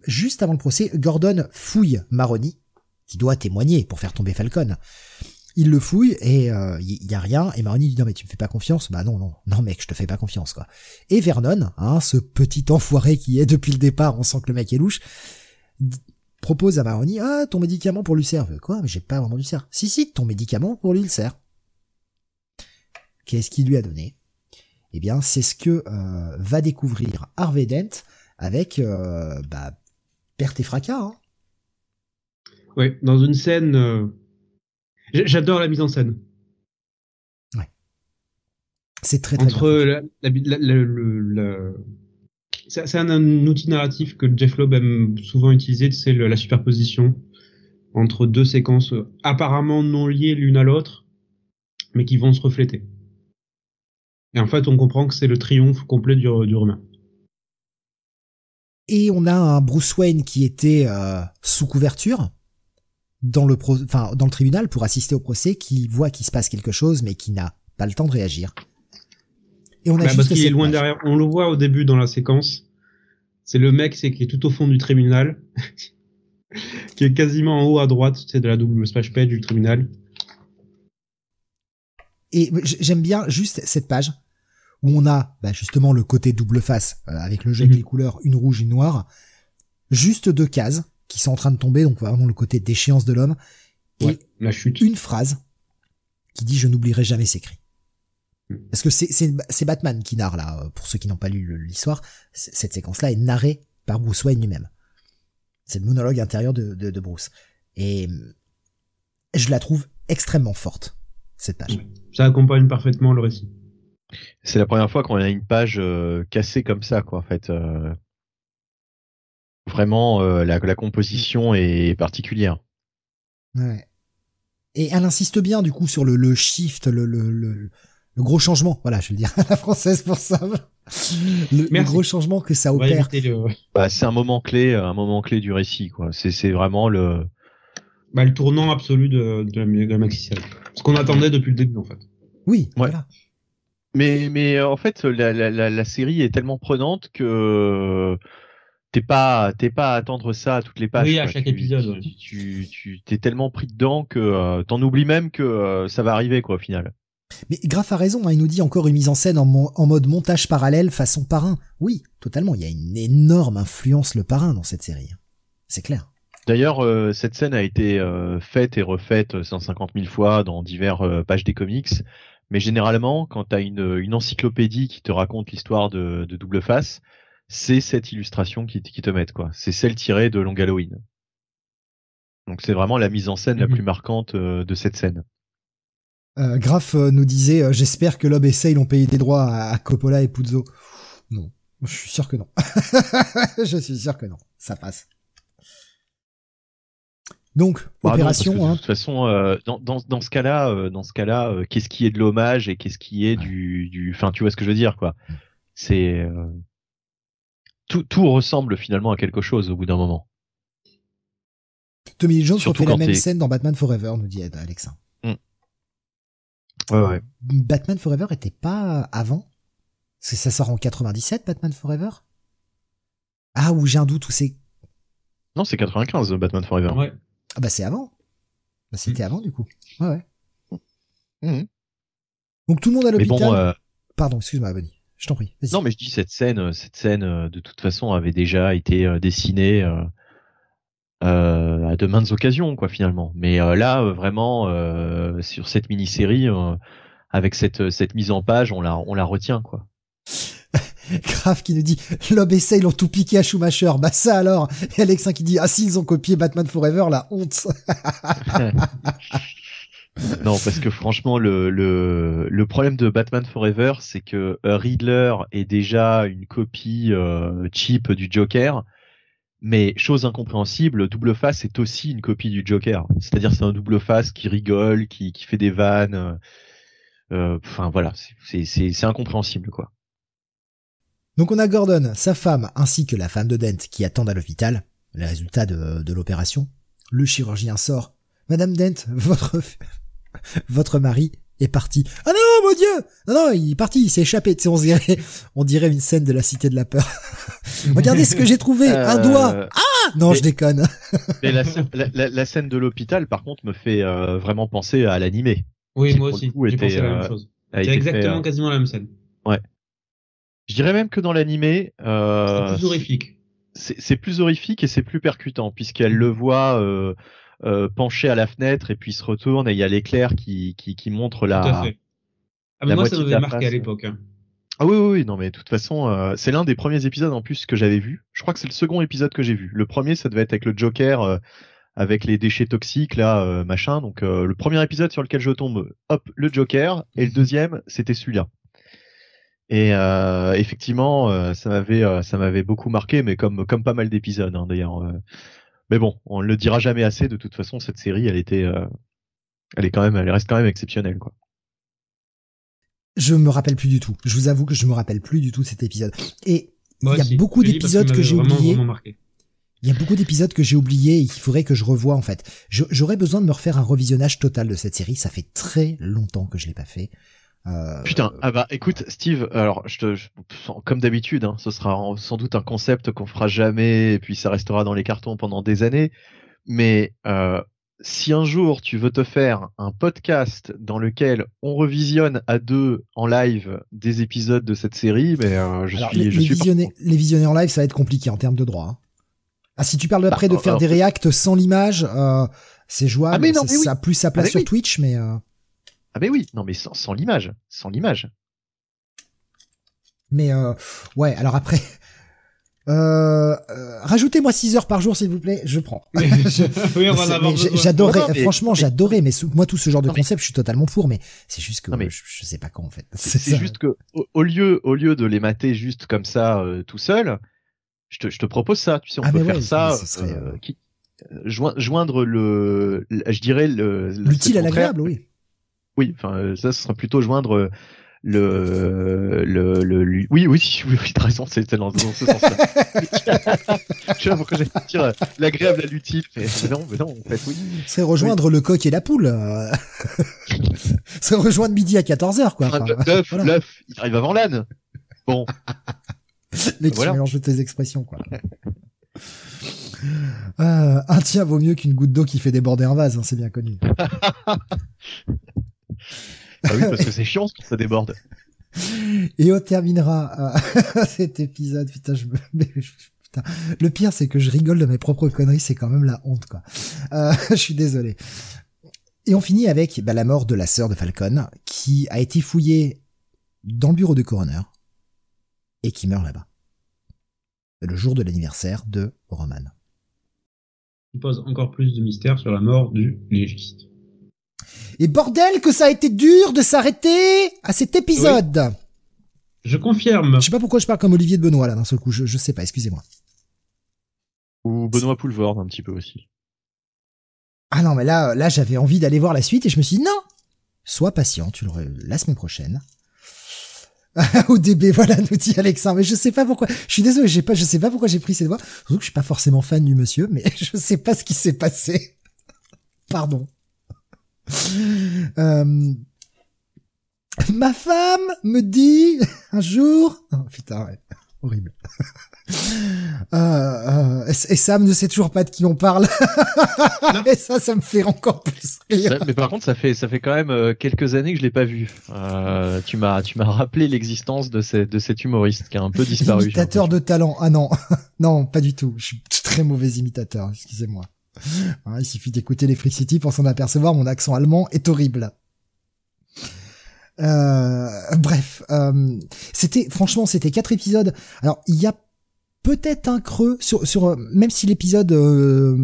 juste avant le procès, Gordon fouille Maroni, qui doit témoigner pour faire tomber Falcon. Il le fouille et euh, il y, a rien. Et Maroni dit non mais tu me fais pas confiance Bah non non non mec je te fais pas confiance quoi. Et Vernon, hein, ce petit enfoiré qui est depuis le départ, on sent que le mec est louche, propose à Maroni ah ton médicament pour l'ulcère. Euh, Quoi? Mais j'ai pas vraiment d'ulcère. Si si ton médicament pour l'ulcère. Qu'est-ce qu'il lui a donné? Eh bien c'est ce que euh, va découvrir Harvey Dent avec euh, bah perte et fracas. Hein. Ouais, dans une scène. J'adore la mise en scène. C'est très très Entre C'est un, un outil narratif que Jeff Loeb aime souvent utiliser, c'est la superposition entre deux séquences euh, apparemment non liées l'une à l'autre, mais qui vont se refléter. Et en fait, on comprend que c'est le triomphe complet du, du romain. Et on a un Bruce Wayne qui était euh, sous couverture dans le pro enfin dans le tribunal pour assister au procès, qui voit qu'il se passe quelque chose mais qui n'a pas le temps de réagir. Et on a Bah, juste parce qu'il est loin page. derrière. On le voit au début dans la séquence. C'est le mec, c'est qui est tout au fond du tribunal, qui est quasiment en haut à droite, c'est de la double splash page du tribunal. Et j'aime bien juste cette page où on a bah, justement le côté double face euh, avec le jeu Mhm. des couleurs, une rouge, une noire, juste deux cases qui sont en train de tomber, donc vraiment le côté déchéance de l'homme, Ouais, et la chute. une phrase qui dit je n'oublierai jamais ces cris. Parce que c'est Batman qui narre là, euh, pour ceux qui n'ont pas lu l'histoire, cette séquence-là est narrée par Bruce Wayne lui-même. C'est le monologue intérieur de, de, de Bruce. Et euh, je la trouve extrêmement forte, cette page. Ça accompagne parfaitement le récit. C'est la première fois qu'on a une page euh, cassée comme ça, quoi, en fait. euh. Vraiment, euh, la, la composition est particulière. Ouais. Et elle insiste bien du coup sur le, le shift, le, le, le, le gros changement. Voilà, je vais le dire à la française pour ça. Le, gros changement que ça opère. Bah, c'est un moment clé, un moment clé du récit, quoi. C'est, c'est vraiment le. bah, le tournant absolu de, de la, de la maxi-série. Ce qu'on attendait depuis le début, en fait. Oui, Ouais. voilà. Mais, mais en fait, la, la, la, la série est tellement prenante que t'es pas, t'es pas à attendre ça à toutes les pages. Oui, à quoi. chaque Tu- épisode, ouais. Tu, tu, tu- t'es tellement pris dedans que euh, t'en oublies même que euh, ça va arriver, quoi, au final. Mais Graff a raison, hein, il nous dit encore une mise en scène en, mo- en mode montage parallèle façon parrain. Oui, totalement, il y a une énorme influence le parrain dans cette série. C'est clair. D'ailleurs, euh, cette scène a été euh, faite et refaite 150 000 fois dans diverses euh, pages des comics. Mais généralement, quand tu as une, une encyclopédie qui te raconte l'histoire de, de Double Face, c'est cette illustration qui, qui te mettent. quoi. C'est celle tirée de Long Halloween. Donc c'est vraiment la mise en scène la Mhm. plus marquante euh, de cette scène. Euh, Graff euh, nous disait, euh, j'espère que Lob et Sale ont payé des droits à, à Coppola et Puzo. Non, je suis sûr que non. je suis sûr que non, ça passe. Donc, Bah opération, que de hein, toute façon, euh, dans, dans, dans ce cas-là, dans ce cas-là, qu'est-ce qui est de l'hommage et qu'est-ce qui est Ouais. du, du, enfin, tu vois ce que je veux dire, quoi. C'est tout, tout ressemble finalement à quelque chose au bout d'un moment. Tommy Lee Jones surtout refait la même scène dans Batman Forever, nous dit Alexa. Ouais, ouais. Batman Forever était pas avant? Parce que ça sort en 97, Batman Forever? Ah, ou j'ai un doute, où c'est... Non, c'est 95, Batman Forever. Ouais. Ah bah c'est avant. Bah, c'était avant du coup. Ouais, ouais. Mhm. Donc tout le monde à Mais l'hôpital. bon, euh, Pardon, excuse-moi, Bonnie. Je t'en prie. non, mais je dis cette scène, euh, cette scène euh, de toute façon avait déjà été euh, dessinée euh, à de maintes occasions, quoi, finalement. Mais euh, là, vraiment, euh, sur cette mini-série, avec cette cette mise en page, on la on la retient, quoi. Graf qui nous dit Lob et Sale ont tout piqué à Schumacher. Bah ça alors? Et Alexin qui dit Ah si, ils ont copié Batman Forever, la honte. non, parce que franchement, le, le, le problème de Batman Forever, c'est que euh, Riddler est déjà une copie euh, cheap du Joker. Mais chose incompréhensible, Double Face est aussi une copie du Joker. C'est-à-dire c'est un Double Face qui rigole, qui, qui fait des vannes. euh, Enfin voilà, c'est- incompréhensible quoi. Donc on a Gordon, sa femme, ainsi que la femme de Dent qui attendent à l'hôpital. Les résultats de, de l'opération. Le chirurgien sort. Madame Dent, votre, votre mari est parti. Ah non, mon dieu! Non, non, il est parti, il s'est échappé. Tu sais, on dirait, on dirait une scène de la cité de la peur. Regardez ce que j'ai trouvé, un Euh, doigt. Ah non, mais- je déconne. La, scène- la, la- la scène de l'hôpital, par contre, me fait euh, vraiment penser à l'animé. Oui, moi aussi. J'ai pensé à la euh, même chose. A C'est fait, exactement euh, quasiment la même scène. Je dirais même que dans l'animé, euh, C'est plus horrifique. c'est c'est plus horrifique et c'est plus percutant puisqu'elle le voit euh, euh, penché à la fenêtre et puis il se retourne et il y a l'éclair qui, qui, qui montre Tout à la. fait. Ah, la mais moi, ça m'avait la marqué à l'époque. hein. Ah oui, oui, oui, non mais de toute façon, euh, c'est l'un des premiers épisodes en plus que j'avais vu. Je crois que c'est le second épisode que j'ai vu. Le premier, ça devait être avec le Joker, euh, avec les déchets toxiques là, euh, machin. Donc le premier épisode sur lequel je tombe, hop, le Joker, et le deuxième, c'était celui-là. Et effectivement, ça m'avait, ça m'avait beaucoup marqué, mais comme comme pas mal d'épisodes hein, d'ailleurs. Mais bon, on ne le dira jamais assez. De toute façon, cette série, elle était, euh, elle est quand même, elle reste quand même exceptionnelle quoi. Je me rappelle plus du tout. Je vous avoue que je me rappelle plus du tout de cet épisode. Et il y a beaucoup d'épisodes que j'ai oubliés. Il y a beaucoup d'épisodes que j'ai oubliés et qu'il faudrait que je revoie en fait. J'aurais besoin de me refaire un revisionnage total de cette série. Ça fait très longtemps que je l'ai pas fait. Euh, Putain, ah bah écoute Steve, alors je te, je- comme d'habitude, hein, ce sera sans doute un concept qu'on fera jamais et puis ça restera dans les cartons pendant des années. Mais euh, si un jour tu veux te faire un podcast dans lequel on revisionne à deux en live des épisodes de cette série, mais euh, je Alors, suis, les, je les suis visionner, les visionner en live, ça va être compliqué en termes de droit. hein. Ah, si tu parles après de Bah, faire alors, des réacts sans l'image, euh, c'est jouable. Ah, mais non, C'est- mais oui. Ça a plus sa place Ah, mais sur oui. Twitch, mais euh, Ah mais oui, non mais sans, sans l'image, sans l'image. mais euh, ouais. Alors après, euh, euh, rajoutez-moi 6 heures par jour, s'il vous plaît. Je prends. Oui, mais- franchement, j'adorais, mais moi, tout ce genre de Non, mais- concept, je suis totalement pour, mais c'est juste que Non, mais- je, je sais pas quand, en fait. C'est juste que au, au lieu, au lieu de les mater juste comme ça euh, tout seul, je te, je te propose ça. Tu sais, on Ah, peut mais faire ouais, ça. mais ce serait, qui- join- joindre le, je dirais le L'utile à l'agréable, oui. Oui, enfin euh, ça, ce sera plutôt joindre euh, le le, le, lui- oui oui oui, oui t'as raison c'était dans, dans ce sens-là. je sais pas pourquoi j'ai dire euh, l'agréable à l'utile mais mais non mais non en fait oui C'est rejoindre le coq et la poule. euh. C'est rejoindre midi à 14h, quoi. Enfin, Enfin, l'œuf voilà. il arrive avant l'âne bon Mec, voilà. tu mélanges toutes tes expressions, quoi. Euh, un tien vaut mieux qu'une goutte d'eau qui fait déborder un vase, hein, c'est bien connu. Ah oui parce que c'est chiant quand ça déborde Et on terminera euh, cet épisode. Putain, je me... putain. Le pire, c'est que je rigole de mes propres conneries. C'est quand même la honte, quoi. Euh, je suis désolé. Et on finit avec bah, la mort de la sœur de Falcon, qui a été fouillée dans le bureau de coroner et qui meurt là-bas. Le jour de l'anniversaire de Roman. Qui pose encore plus de mystère sur la mort du légiste. Et bordel que ça a été dur de s'arrêter à cet épisode. Je confirme. Je sais pas pourquoi je parle comme Olivier de Benoît là d'un seul coup. Je, je sais pas. Excusez-moi. ou Benoît Poulvord un petit peu aussi Ah non, mais là, là, j'avais envie d'aller voir la suite et je me suis dit non. Sois patient, tu l'auras la semaine prochaine. Au DB, voilà, nous dit Alexandre. Mais je sais pas pourquoi. Je suis désolé, j'ai pas, je sais pas pourquoi j'ai pris cette voix. Surtout que je suis pas forcément fan du monsieur, mais je sais pas ce qui s'est passé. Pardon. Euh, Ma femme me dit un jour. Oh, putain, ouais. horrible. Euh, euh, et Sam ne sait toujours pas de qui on parle. et ça, ça me fait encore plus rire. mais par contre, ça fait ça fait quand même quelques années que je l'ai pas vu. Euh, tu m'as tu m'as rappelé l'existence de, de cet humoriste qui a un peu disparu. Imitateur de talent. Ah non, non, pas du tout. Je suis très mauvais imitateur. Excusez-moi. Hein, il suffit d'écouter les Free City pour s'en apercevoir. Mon accent allemand est horrible. Euh, bref, euh, c'était franchement c'était quatre épisodes. Alors il y a peut-être un creux sur sur même si l'épisode euh,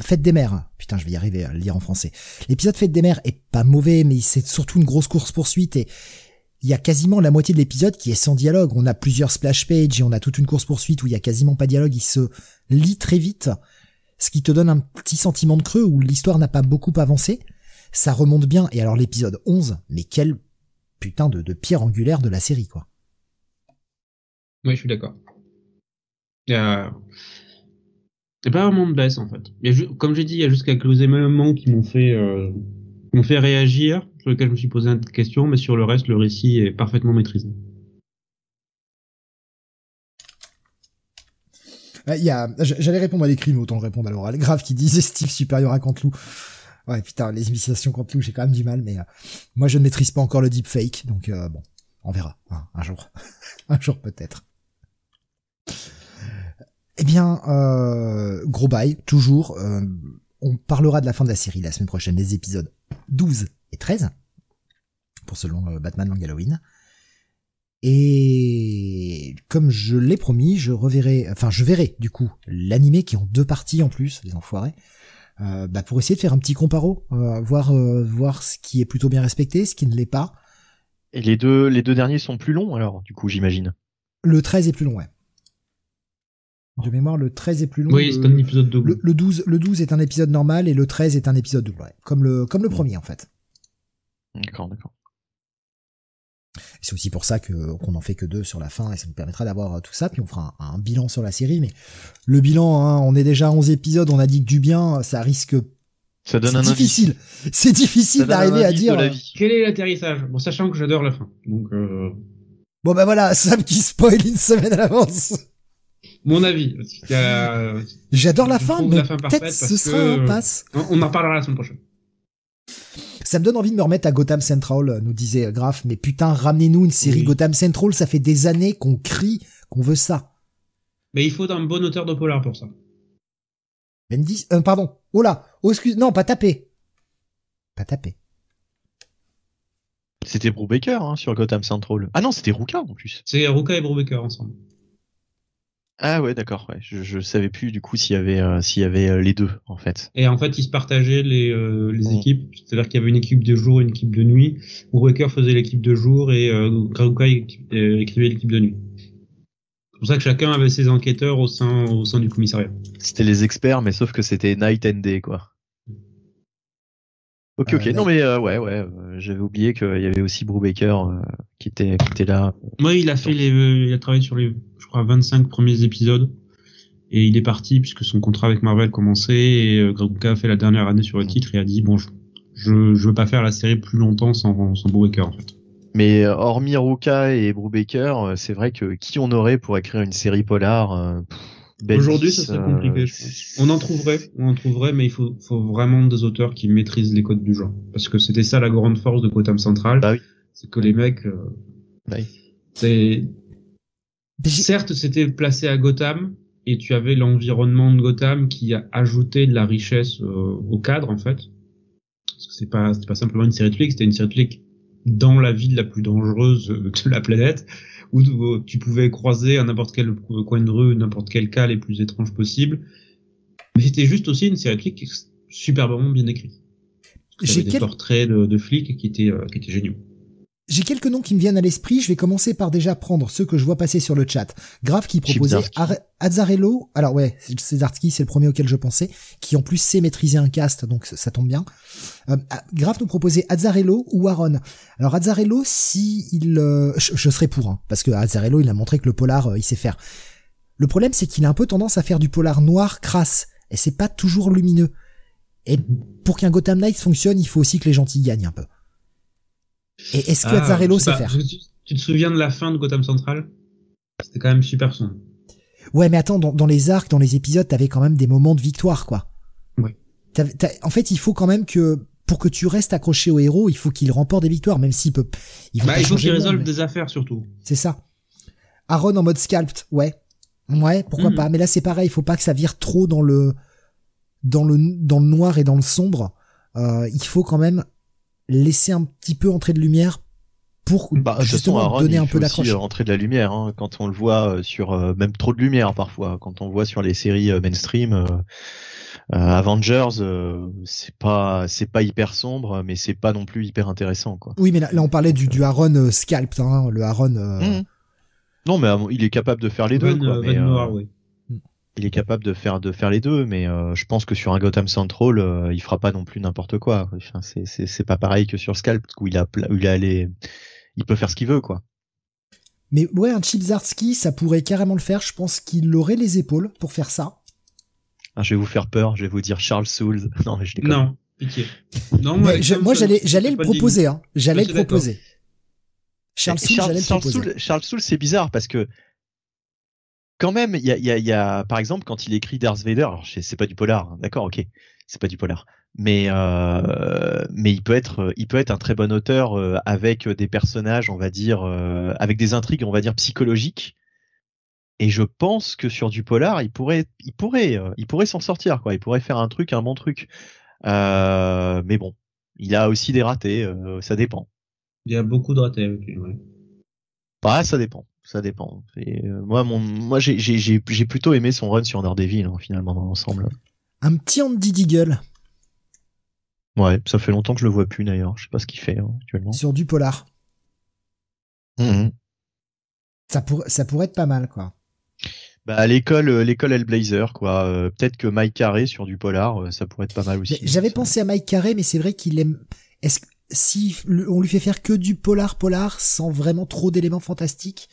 Fête des mers. Putain, je vais y arriver à le lire en français. L'épisode Fête des mers est pas mauvais, mais c'est surtout une grosse course poursuite et il y a quasiment la moitié de l'épisode qui est sans dialogue. On a plusieurs splash pages et on a toute une course poursuite où il y a quasiment pas de dialogue. Il se lit très vite, ce qui te donne un petit sentiment de creux où l'histoire n'a pas beaucoup avancé. Ça remonte bien. Et alors l'épisode 11, mais quel putain de, pierre angulaire de la série, quoi. Oui, je suis d'accord. Il y a... pas vraiment de baisse, en fait. comme j'ai dit, il y a juste quelques éléments qui m'ont fait, euh, fait réagir, sur lesquels je me suis posé une question, mais sur le reste, le récit est parfaitement maîtrisé. Il y j'allais répondre à l'écrit, mais autant répondre à l'oral. Grave qui disait Steve supérieur à Cantelou. Ouais, putain, les imitations contre Lou, j'ai quand même du mal, mais euh, moi je ne maîtrise pas encore le deepfake, donc euh, bon, on verra, hein, un jour, un jour peut-être. Eh bien, euh, gros bail, toujours. on parlera de la fin de la série la semaine prochaine, les épisodes 12 et 13, pour selon Batman Long Halloween. Et comme je l'ai promis, je reverrai, enfin je verrai du coup l'animé qui est en deux parties en plus, les enfoirés. Euh, bah pour essayer de faire un petit comparo, euh, voir euh, voir ce qui est plutôt bien respecté, ce qui ne l'est pas. Et les deux les deux derniers sont plus longs alors du coup j'imagine. Le 13 est plus long ouais. De mémoire, le 13 est plus long. Oui, c'est un épisode double. Le, 12, le 12 est un épisode normal et le 13 est un épisode double, ouais. Comme le, comme le premier, en fait. D'accord, d'accord. C'est aussi pour ça que qu'on en fait que deux sur la fin et ça nous permettra d'avoir euh, tout ça. Puis on fera un, bilan sur la série. Mais le bilan, hein, on est déjà à 11 épisodes, on a dit que du bien, ça risque. Ça donne un difficile. C'est difficile d'arriver à dire. Quel est l'atterrissage? Bon, sachant que j'adore la fin. Donc. Euh... Bon bah voilà, Sam qui spoil une semaine à l'avance. Mon avis. J'adore la fin, mais peut-être ce sera un passe. On en reparlera la semaine prochaine. Ça me donne envie de me remettre à Gotham Central, nous disait Graf, mais putain, ramenez-nous une série Gotham Central, ça fait des années qu'on crie qu'on veut ça. Mais il faut un bon auteur de polar pour ça. Bendis, euh, pardon. Oh là, oh excuse, non, pas taper. Pas taper. C'était Brubaker hein, sur Gotham Central. Ah non, c'était Ruka en plus. C'est Ruka et Brubaker ensemble. Ah ouais, d'accord. Ouais. Je, je savais plus du coup s'il y avait euh, s'il y avait euh, les deux en fait. Et en fait, ils se partageaient les euh, les équipes. C'est-à-dire qu'il y avait une équipe de jour et une équipe de nuit. Waker faisait l'équipe de jour et euh, écrivait l'équipe de nuit. C'est pour ça que chacun avait ses enquêteurs au sein au sein du commissariat. C'était les experts, mais sauf que c'était night and day quoi. Ok, ok. non, mais ouais, ouais. J'avais oublié qu'il y avait aussi Brubaker qui était qui était là. Moi, il a fait les, il a travaillé sur les crois, 25 premiers épisodes. Et il est parti puisque son contrat avec Marvel commençait et euh, a fait la dernière année sur le titre et a dit bon, je, je, veux pas faire la série plus longtemps sans, sans Brubaker en fait. Mais euh, hormis Ruka et Brubaker, euh, c'est vrai que qui on aurait pour écrire une série polar euh, Aujourd'hui, ça serait compliqué. Je pense. On en trouverait, on en trouverait, mais il faut, faut vraiment des auteurs qui maîtrisent les codes du genre, parce que c'était ça la grande force de Gotham Central, bah oui. c'est que les mecs, bah oui. c'est Certes, c'était placé à Gotham et tu avais l'environnement de Gotham qui a ajouté de la richesse euh, au cadre en fait. Parce que c'est pas pas simplement une série de flics, c'était une série de flics dans la ville la plus dangereuse de la planète où tu pouvais croiser à n'importe quel coin de rue, n'importe quel cas les plus étranges possibles. Mais c'était juste aussi une série de flics superbement bien écrite. J'ai des portraits de, de, flics qui étaient euh, qui étaient géniaux. J'ai quelques noms qui me viennent à l'esprit. Je vais commencer par déjà prendre ceux que je vois passer sur le chat. Grave qui proposait Azzarello. Alors ouais, c'est Zartsky, c'est le premier auquel je pensais, qui en plus sait maîtriser un cast, donc ça, tombe bien. Euh, ah, Grave nous proposait Azzarello ou Aaron. Alors Azzarello, si il, euh, je, serais pour, hein, parce que Azzarello, il a montré que le polar, euh, il sait faire. Le problème, c'est qu'il a un peu tendance à faire du polar noir crasse, et c'est pas toujours lumineux. Et pour qu'un Gotham Knight fonctionne, il faut aussi que les gentils gagnent un peu. Et est-ce que Azzarello sait faire tu, tu, te souviens de la fin de Gotham Central? C'était quand même super sombre. Ouais, mais attends, dans, dans, les arcs, dans les épisodes, t'avais quand même des moments de victoire, quoi. Oui. en fait, il faut quand même que pour que tu restes accroché au héros, il faut qu'il remporte des victoires, même s'il peut. Il faut, bah, il faut qu'il résolve des affaires surtout. C'est ça. Aaron en mode scalped, ouais, ouais, pourquoi mhm. pas. Mais là, c'est pareil, il faut pas que ça vire trop dans le dans le dans le noir et dans le sombre. Euh, il faut quand même laisser un petit peu entrer de lumière pour bah, justement donner un peu d'accroche. Euh, entrer de la lumière hein, quand on le voit euh, sur euh, même trop de lumière parfois quand on voit sur les séries mainstream Avengers c'est pas c'est pas hyper sombre mais c'est pas non plus hyper intéressant quoi. Oui mais là, on parlait du du Aaron Scalp hein, le Aaron mmh. Non mais il est capable de faire les deux quoi, mais, il est capable de faire de faire les deux, mais euh, je pense que sur un Gotham Central, euh, il fera pas non plus n'importe quoi. Enfin, c'est c'est pas pareil que sur Scalp où il a où il a allé, il peut faire ce qu'il veut quoi. Mais ouais, un Chip Zarsky, ça pourrait carrément le faire. Je pense qu'il aurait les épaules pour faire ça. Ah, je vais vous faire peur. Je vais vous dire Charles Souls. non, mais je déconne. Non, pitié. Non, moi, j'allais j'allais le proposer. Hein. J'allais le proposer. Charles Souls, j'allais le proposer. Charles Souls, c'est bizarre parce que quand même, il y a, y, a, y a, par exemple, quand il écrit Darth Vader, alors c'est pas du polar, hein, d'accord, ok, c'est pas du polar, mais euh, mais il peut être, il peut être un très bon auteur euh, avec des personnages, on va dire, euh, avec des intrigues, on va dire psychologiques. Et je pense que sur du polar, il pourrait, il pourrait, euh, il pourrait s'en sortir, quoi. Il pourrait faire un truc, un bon truc. mais bon, il a aussi des ratés, ça dépend. Il y a beaucoup de ratés ouais. Bah, ça dépend ça dépend. Et, euh, moi, mon, moi, j'ai, j'ai, j'ai plutôt aimé son run sur Daredevil, hein, finalement, dans l'ensemble. Un petit Andy Deagle. Ouais, ça fait longtemps que je le vois plus d'ailleurs. Je sais pas ce qu'il fait hein, actuellement. Sur du polar. Mmh. Ça, pour, ça pourrait être pas mal, quoi. Bah, l'école, euh, l'école Hellblazer, quoi. Euh, peut-être que Mike Carré sur du polar, ça pourrait être pas mal aussi. J'avais pensé à Mike Carré, mais c'est vrai qu'il aime. Est-ce si on lui fait faire que du polar polar sans vraiment trop d'éléments fantastiques,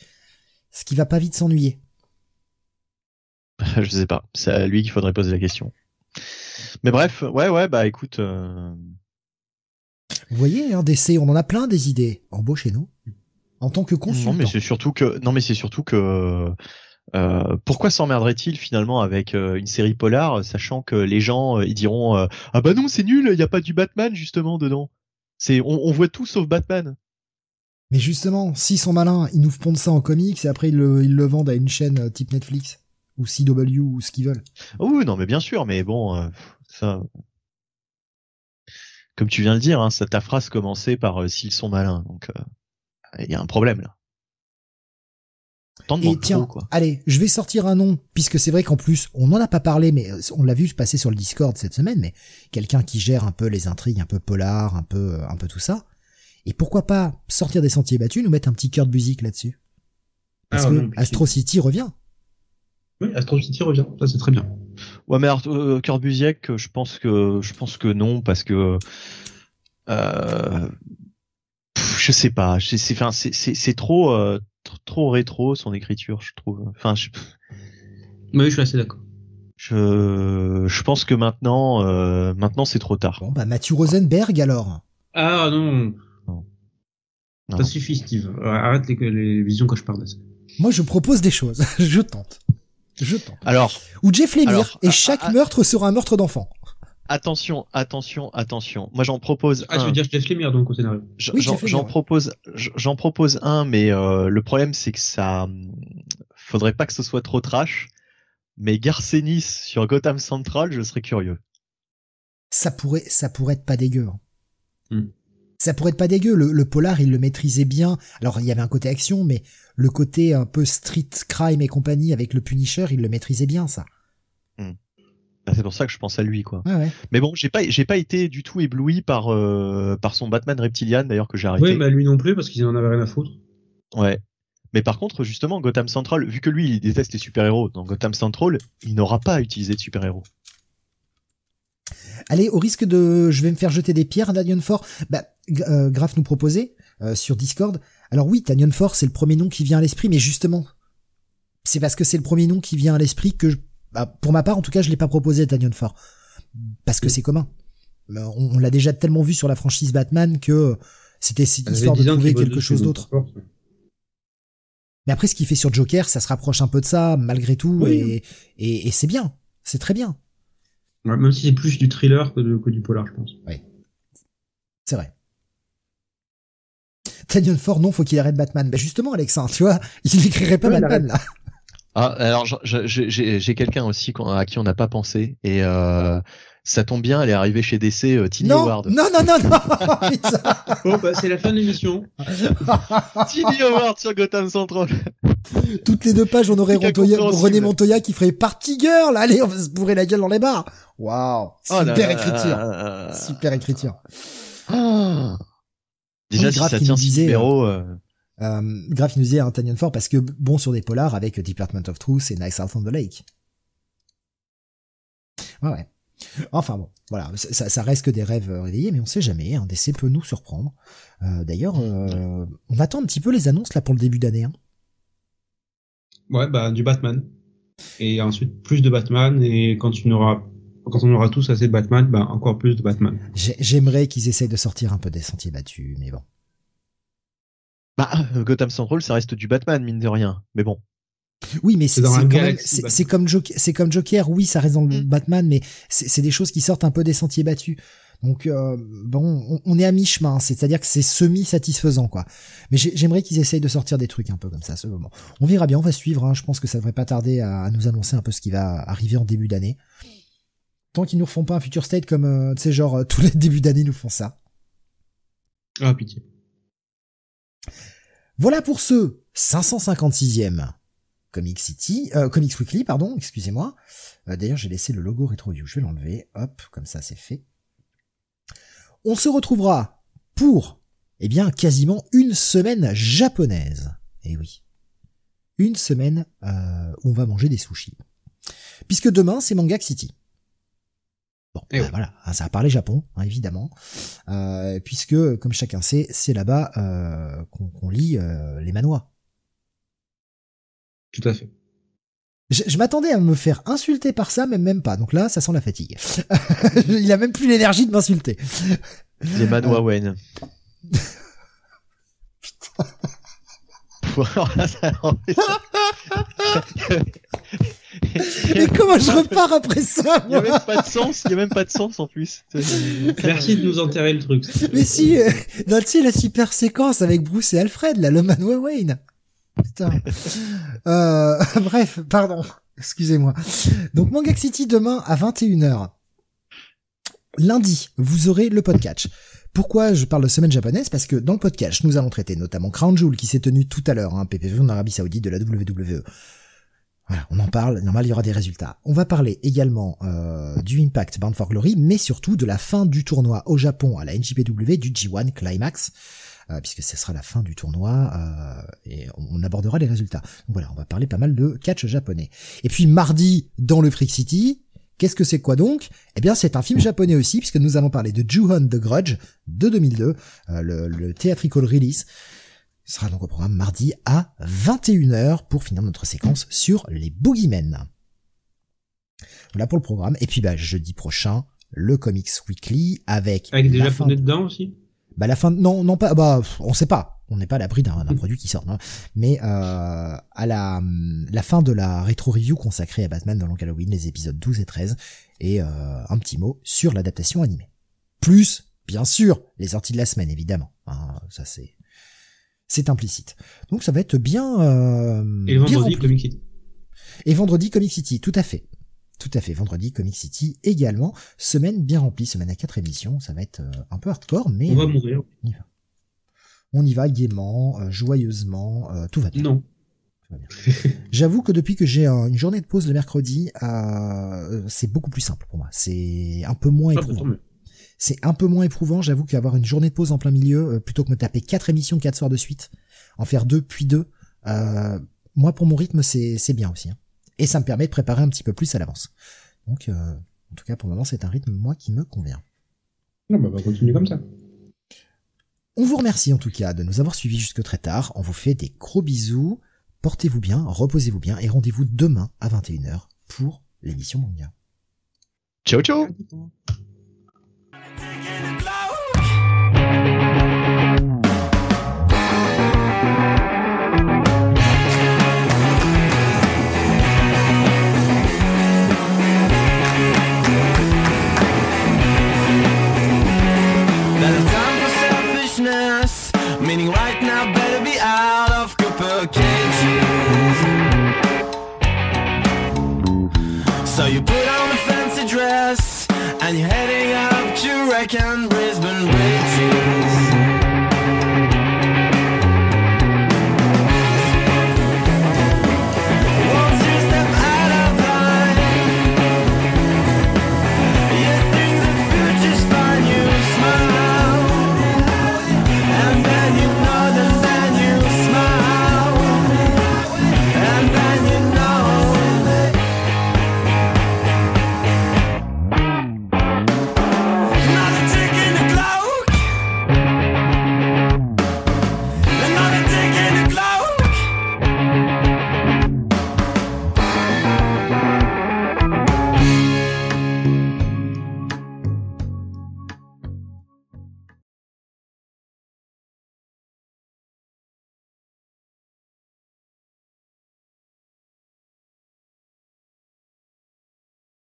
ce qui va pas vite s'ennuyer. Je sais pas, c'est à lui qu'il faudrait poser la question. Mais bref, ouais, ouais, bah écoute. Euh... Vous voyez, hein, DC, on en a plein des idées. Embauchez-nous en tant que consultant. Non, mais c'est surtout que, non, mais c'est surtout que. Euh, pourquoi s'emmerderait-il finalement avec euh, une série polar, sachant que les gens euh, ils diront ah bah non c'est nul, il y a pas du Batman justement dedans. C'est on, on voit tout sauf Batman. Mais justement, s'ils sont malins, ils nous pondent ça en comics et après ils le, ils le vendent à une chaîne euh, type Netflix ou CW ou ce qu'ils veulent. Oh oui, non, mais bien sûr, mais bon, euh, ça, comme tu viens de dire, hein, ça, ta phrase commençait par euh, s'ils sont malins, donc il y a un problème là. Et tiens, quoi. allez, je vais sortir un nom, puisque c'est vrai qu'en plus, on n'en a pas parlé, mais on l'a vu passer sur le Discord cette semaine, mais quelqu'un qui gère un peu les intrigues, un peu polar, un peu, un peu tout ça. Et pourquoi pas sortir des sentiers battus, nous mettre un petit cœur de musique là-dessus? Parce ah, que Astro City revient. Oui, Astro City revient, ça c'est très bien. Ouais, mais euh, cœur de musique, je pense que je pense que non, parce que euh, je sais pas, c'est enfin c'est trop euh, trop rétro son écriture, je trouve. Enfin, je... oui, je suis assez d'accord. Je je pense que maintenant euh, maintenant c'est trop tard. Bon bah Mathieu Rosenberg alors. Ah non. Ça suffit, Steve. Arrête les, les visions cauchemardesques. Moi, je propose des choses. je tente. Je tente. Alors. Ou Jeff Lemire, et chaque meurtre sera un meurtre d'enfant. Attention, attention, attention. Moi, j'en propose ah, un. Ah, tu veux dire Jeff Lemire, donc, au scénario. J'en propose, j'en propose un, mais euh, le problème, c'est que ça, faudrait pas que ce soit trop trash. Mais Garcenis sur Gotham Central, je serais curieux. Ça pourrait, ça pourrait être pas dégueu. Hein. Hmm ça pourrait être pas dégueu. Le, polar, il le maîtrisait bien. Alors, il y avait un côté action, mais le côté un peu street crime et compagnie avec le Punisher, il le maîtrisait bien, ça. Hmm. Bah, c'est pour ça que je pense à lui, quoi. ouais. Mais bon, j'ai pas, j'ai pas été du tout ébloui par, euh, par son Batman Reptilian, d'ailleurs, que j'ai arrêté. Oui, bah lui non plus, parce qu'il en avait rien à foutre. Ouais. Mais par contre, justement, Gotham Central, vu que lui, il déteste les super-héros, dans Gotham Central, il n'aura pas utilisé de super-héros. Allez, au risque de, je vais me faire jeter des pierres, Daniel Fort. Bah, euh, Graf nous proposait euh, sur Discord. Alors oui, Tanyon Fort, c'est le premier nom qui vient à l'esprit, mais justement, c'est parce que c'est le premier nom qui vient à l'esprit que, bah, pour ma part, en tout cas, je l'ai pas proposé à Tanyon Fort, parce que c'est commun. On, l'a déjà tellement vu sur la franchise Batman que C'était histoire de trouver quelque chose d'autre. Mais après, ce qu'il fait sur Joker, ça se rapproche un peu de ça, malgré tout, et, et, c'est bien. C'est très bien. même si c'est plus du thriller que, du polar, je pense. Oui. C'est vrai. Tanyon Ford, non, faut qu'il arrête Batman. Ben justement, Alexandre, tu vois, il n'écrirait pas Batman, là. Ah, alors j'ai quelqu'un aussi à qui on n'a pas pensé et euh, ça tombe bien, elle est arrivée chez DC, euh, Tiny Howard. Non, non, non, non. bon, bah, c'est la fin de l'émission. Tiny Howard sur Gotham Central. Toutes les deux pages, on aurait René Montoya qui ferait Party Girl. Allez, on va se bourrer la gueule dans les bars. Waouh, oh super écriture, super écriture. Déjà, si ça tient six numéros. Euh, euh, Graf nous disait un Tanyan Fort parce que bon sur des polars avec Department of Truth et Nice South on the Lake. Ouais, ouais. Enfin bon, voilà, ça, ça, reste que des rêves réveillés, mais on sait jamais. Un DC peut nous surprendre. Euh, D'ailleurs, euh, on attend un petit peu les annonces là pour le début d'année. Hein. Ouais, bah du Batman. Et ensuite plus de Batman et quand tu n'auras quand on aura tous assez de Batman, bah encore plus de Batman. J'aimerais qu'ils essayent de sortir un peu des sentiers battus, mais bon. Bah, euh, Gotham Central, ça reste du Batman, mine de rien. Mais bon. Oui, mais c'est comme Joker, c'est comme Joker. Oui, ça reste dans le mm. Batman, mais c'est des choses qui sortent un peu des sentiers battus. Donc euh, bon, on, est à mi-chemin, c'est-à-dire que c'est semi-satisfaisant quoi. Mais j'aimerais qu'ils essayent de sortir des trucs un peu comme ça. Ce moment. On verra bien, on va suivre. Hein. Je pense que ça devrait pas tarder à, nous annoncer un peu ce qui va arriver en début d'année. Tant qu'ils nous refont pas un future state comme, euh, tu sais, genre tous les débuts d'année nous font ça. Ah pitié. Voilà pour ce 556e Comic City, euh, Comics Weekly, pardon, excusez-moi. Euh, d'ailleurs, j'ai laissé le logo RetroView, je vais l'enlever. Hop, comme ça, c'est fait. On se retrouvera pour, eh bien, quasiment une semaine japonaise. Eh oui. Une semaine euh, où on va manger des sushis. Puisque demain, c'est Manga City. Bon, bah, voilà, hein, ça a parlé Japon, hein, évidemment, euh, puisque, comme chacun sait, c'est là-bas euh, qu'on lit euh, les manois. Tout à fait. Je, m'attendais à me faire insulter par ça, mais même pas. Donc là, ça sent la fatigue. Il a même plus l'énergie de m'insulter. Les manois Wayne. Putain. Mais comment je repars après ça Il y a même pas de sens, il y a même pas de sens en plus. Merci de nous enterrer le truc. Mais si, euh, tu sais, la super séquence avec Bruce et Alfred, là, le Manoir Wayne. Putain. Euh, bref, pardon. Excusez-moi. Donc, Manga City demain à 21h. Lundi, vous aurez le podcast. Pourquoi je parle de semaine japonaise? Parce que dans le podcast, nous allons traiter notamment Crown Jewel qui s'est tenu tout à l'heure, hein, PPV en Arabie Saoudite de la WWE. Voilà, on en parle, normal il y aura des résultats. On va parler également euh, du Impact Bound for Glory, mais surtout de la fin du tournoi au Japon à la NJPW du G1 Climax, euh, puisque ce sera la fin du tournoi, euh, et on abordera les résultats. Voilà, on va parler pas mal de catch japonais. Et puis mardi, dans le Freak City, Qu'est-ce que c'est quoi donc? Eh bien, c'est un film japonais aussi, puisque nous allons parler de Ju-Hon the Grudge de 2002, le, le theatrical release. Ce sera donc au programme mardi à 21h pour finir notre séquence sur les Boogeymen. Voilà pour le programme. Et puis bah, jeudi prochain, le Comics Weekly avec... Avec des japonais dedans aussi? Bah la fin... Non, non pas... Bah on sait pas. On n'est pas à l'abri d'un produit qui sort. Mais euh, à la, la fin de la rétro-review consacrée à Batman dans Long Halloween, les épisodes 12 et 13, et euh, un petit mot sur l'adaptation animée. Plus, bien sûr, les sorties de la semaine, évidemment. Hein, ça c'est c'est implicite. Donc ça va être bien. Euh, et vendredi Comic City. Et vendredi Comic City, tout à fait. Tout à fait, vendredi Comic City également. Semaine bien remplie, semaine à quatre émissions. Ça va être euh, un peu hardcore, mais on va mourir. On y va, on y va gaiement, euh, joyeusement, tout va bien. Non. J'avoue que depuis que j'ai une journée de pause le mercredi, c'est beaucoup plus simple pour moi. C'est un peu moins éprouvant c'est un peu moins éprouvant, j'avoue, qu'avoir une journée de pause en plein milieu, euh, plutôt que me taper quatre émissions quatre soirs de suite, en faire deux puis deux. Euh, moi, pour mon rythme, c'est bien aussi. Hein. Et ça me permet de préparer un petit peu plus à l'avance. Donc, euh, en tout cas, pour le moment, c'est un rythme, moi, qui me convient. Non, bah, on va continuer comme ça. On vous remercie en tout cas de nous avoir suivis jusque très tard. On vous fait des gros bisous. Portez-vous bien, reposez-vous bien et rendez-vous demain à 21h pour l'émission manga. Ciao ciao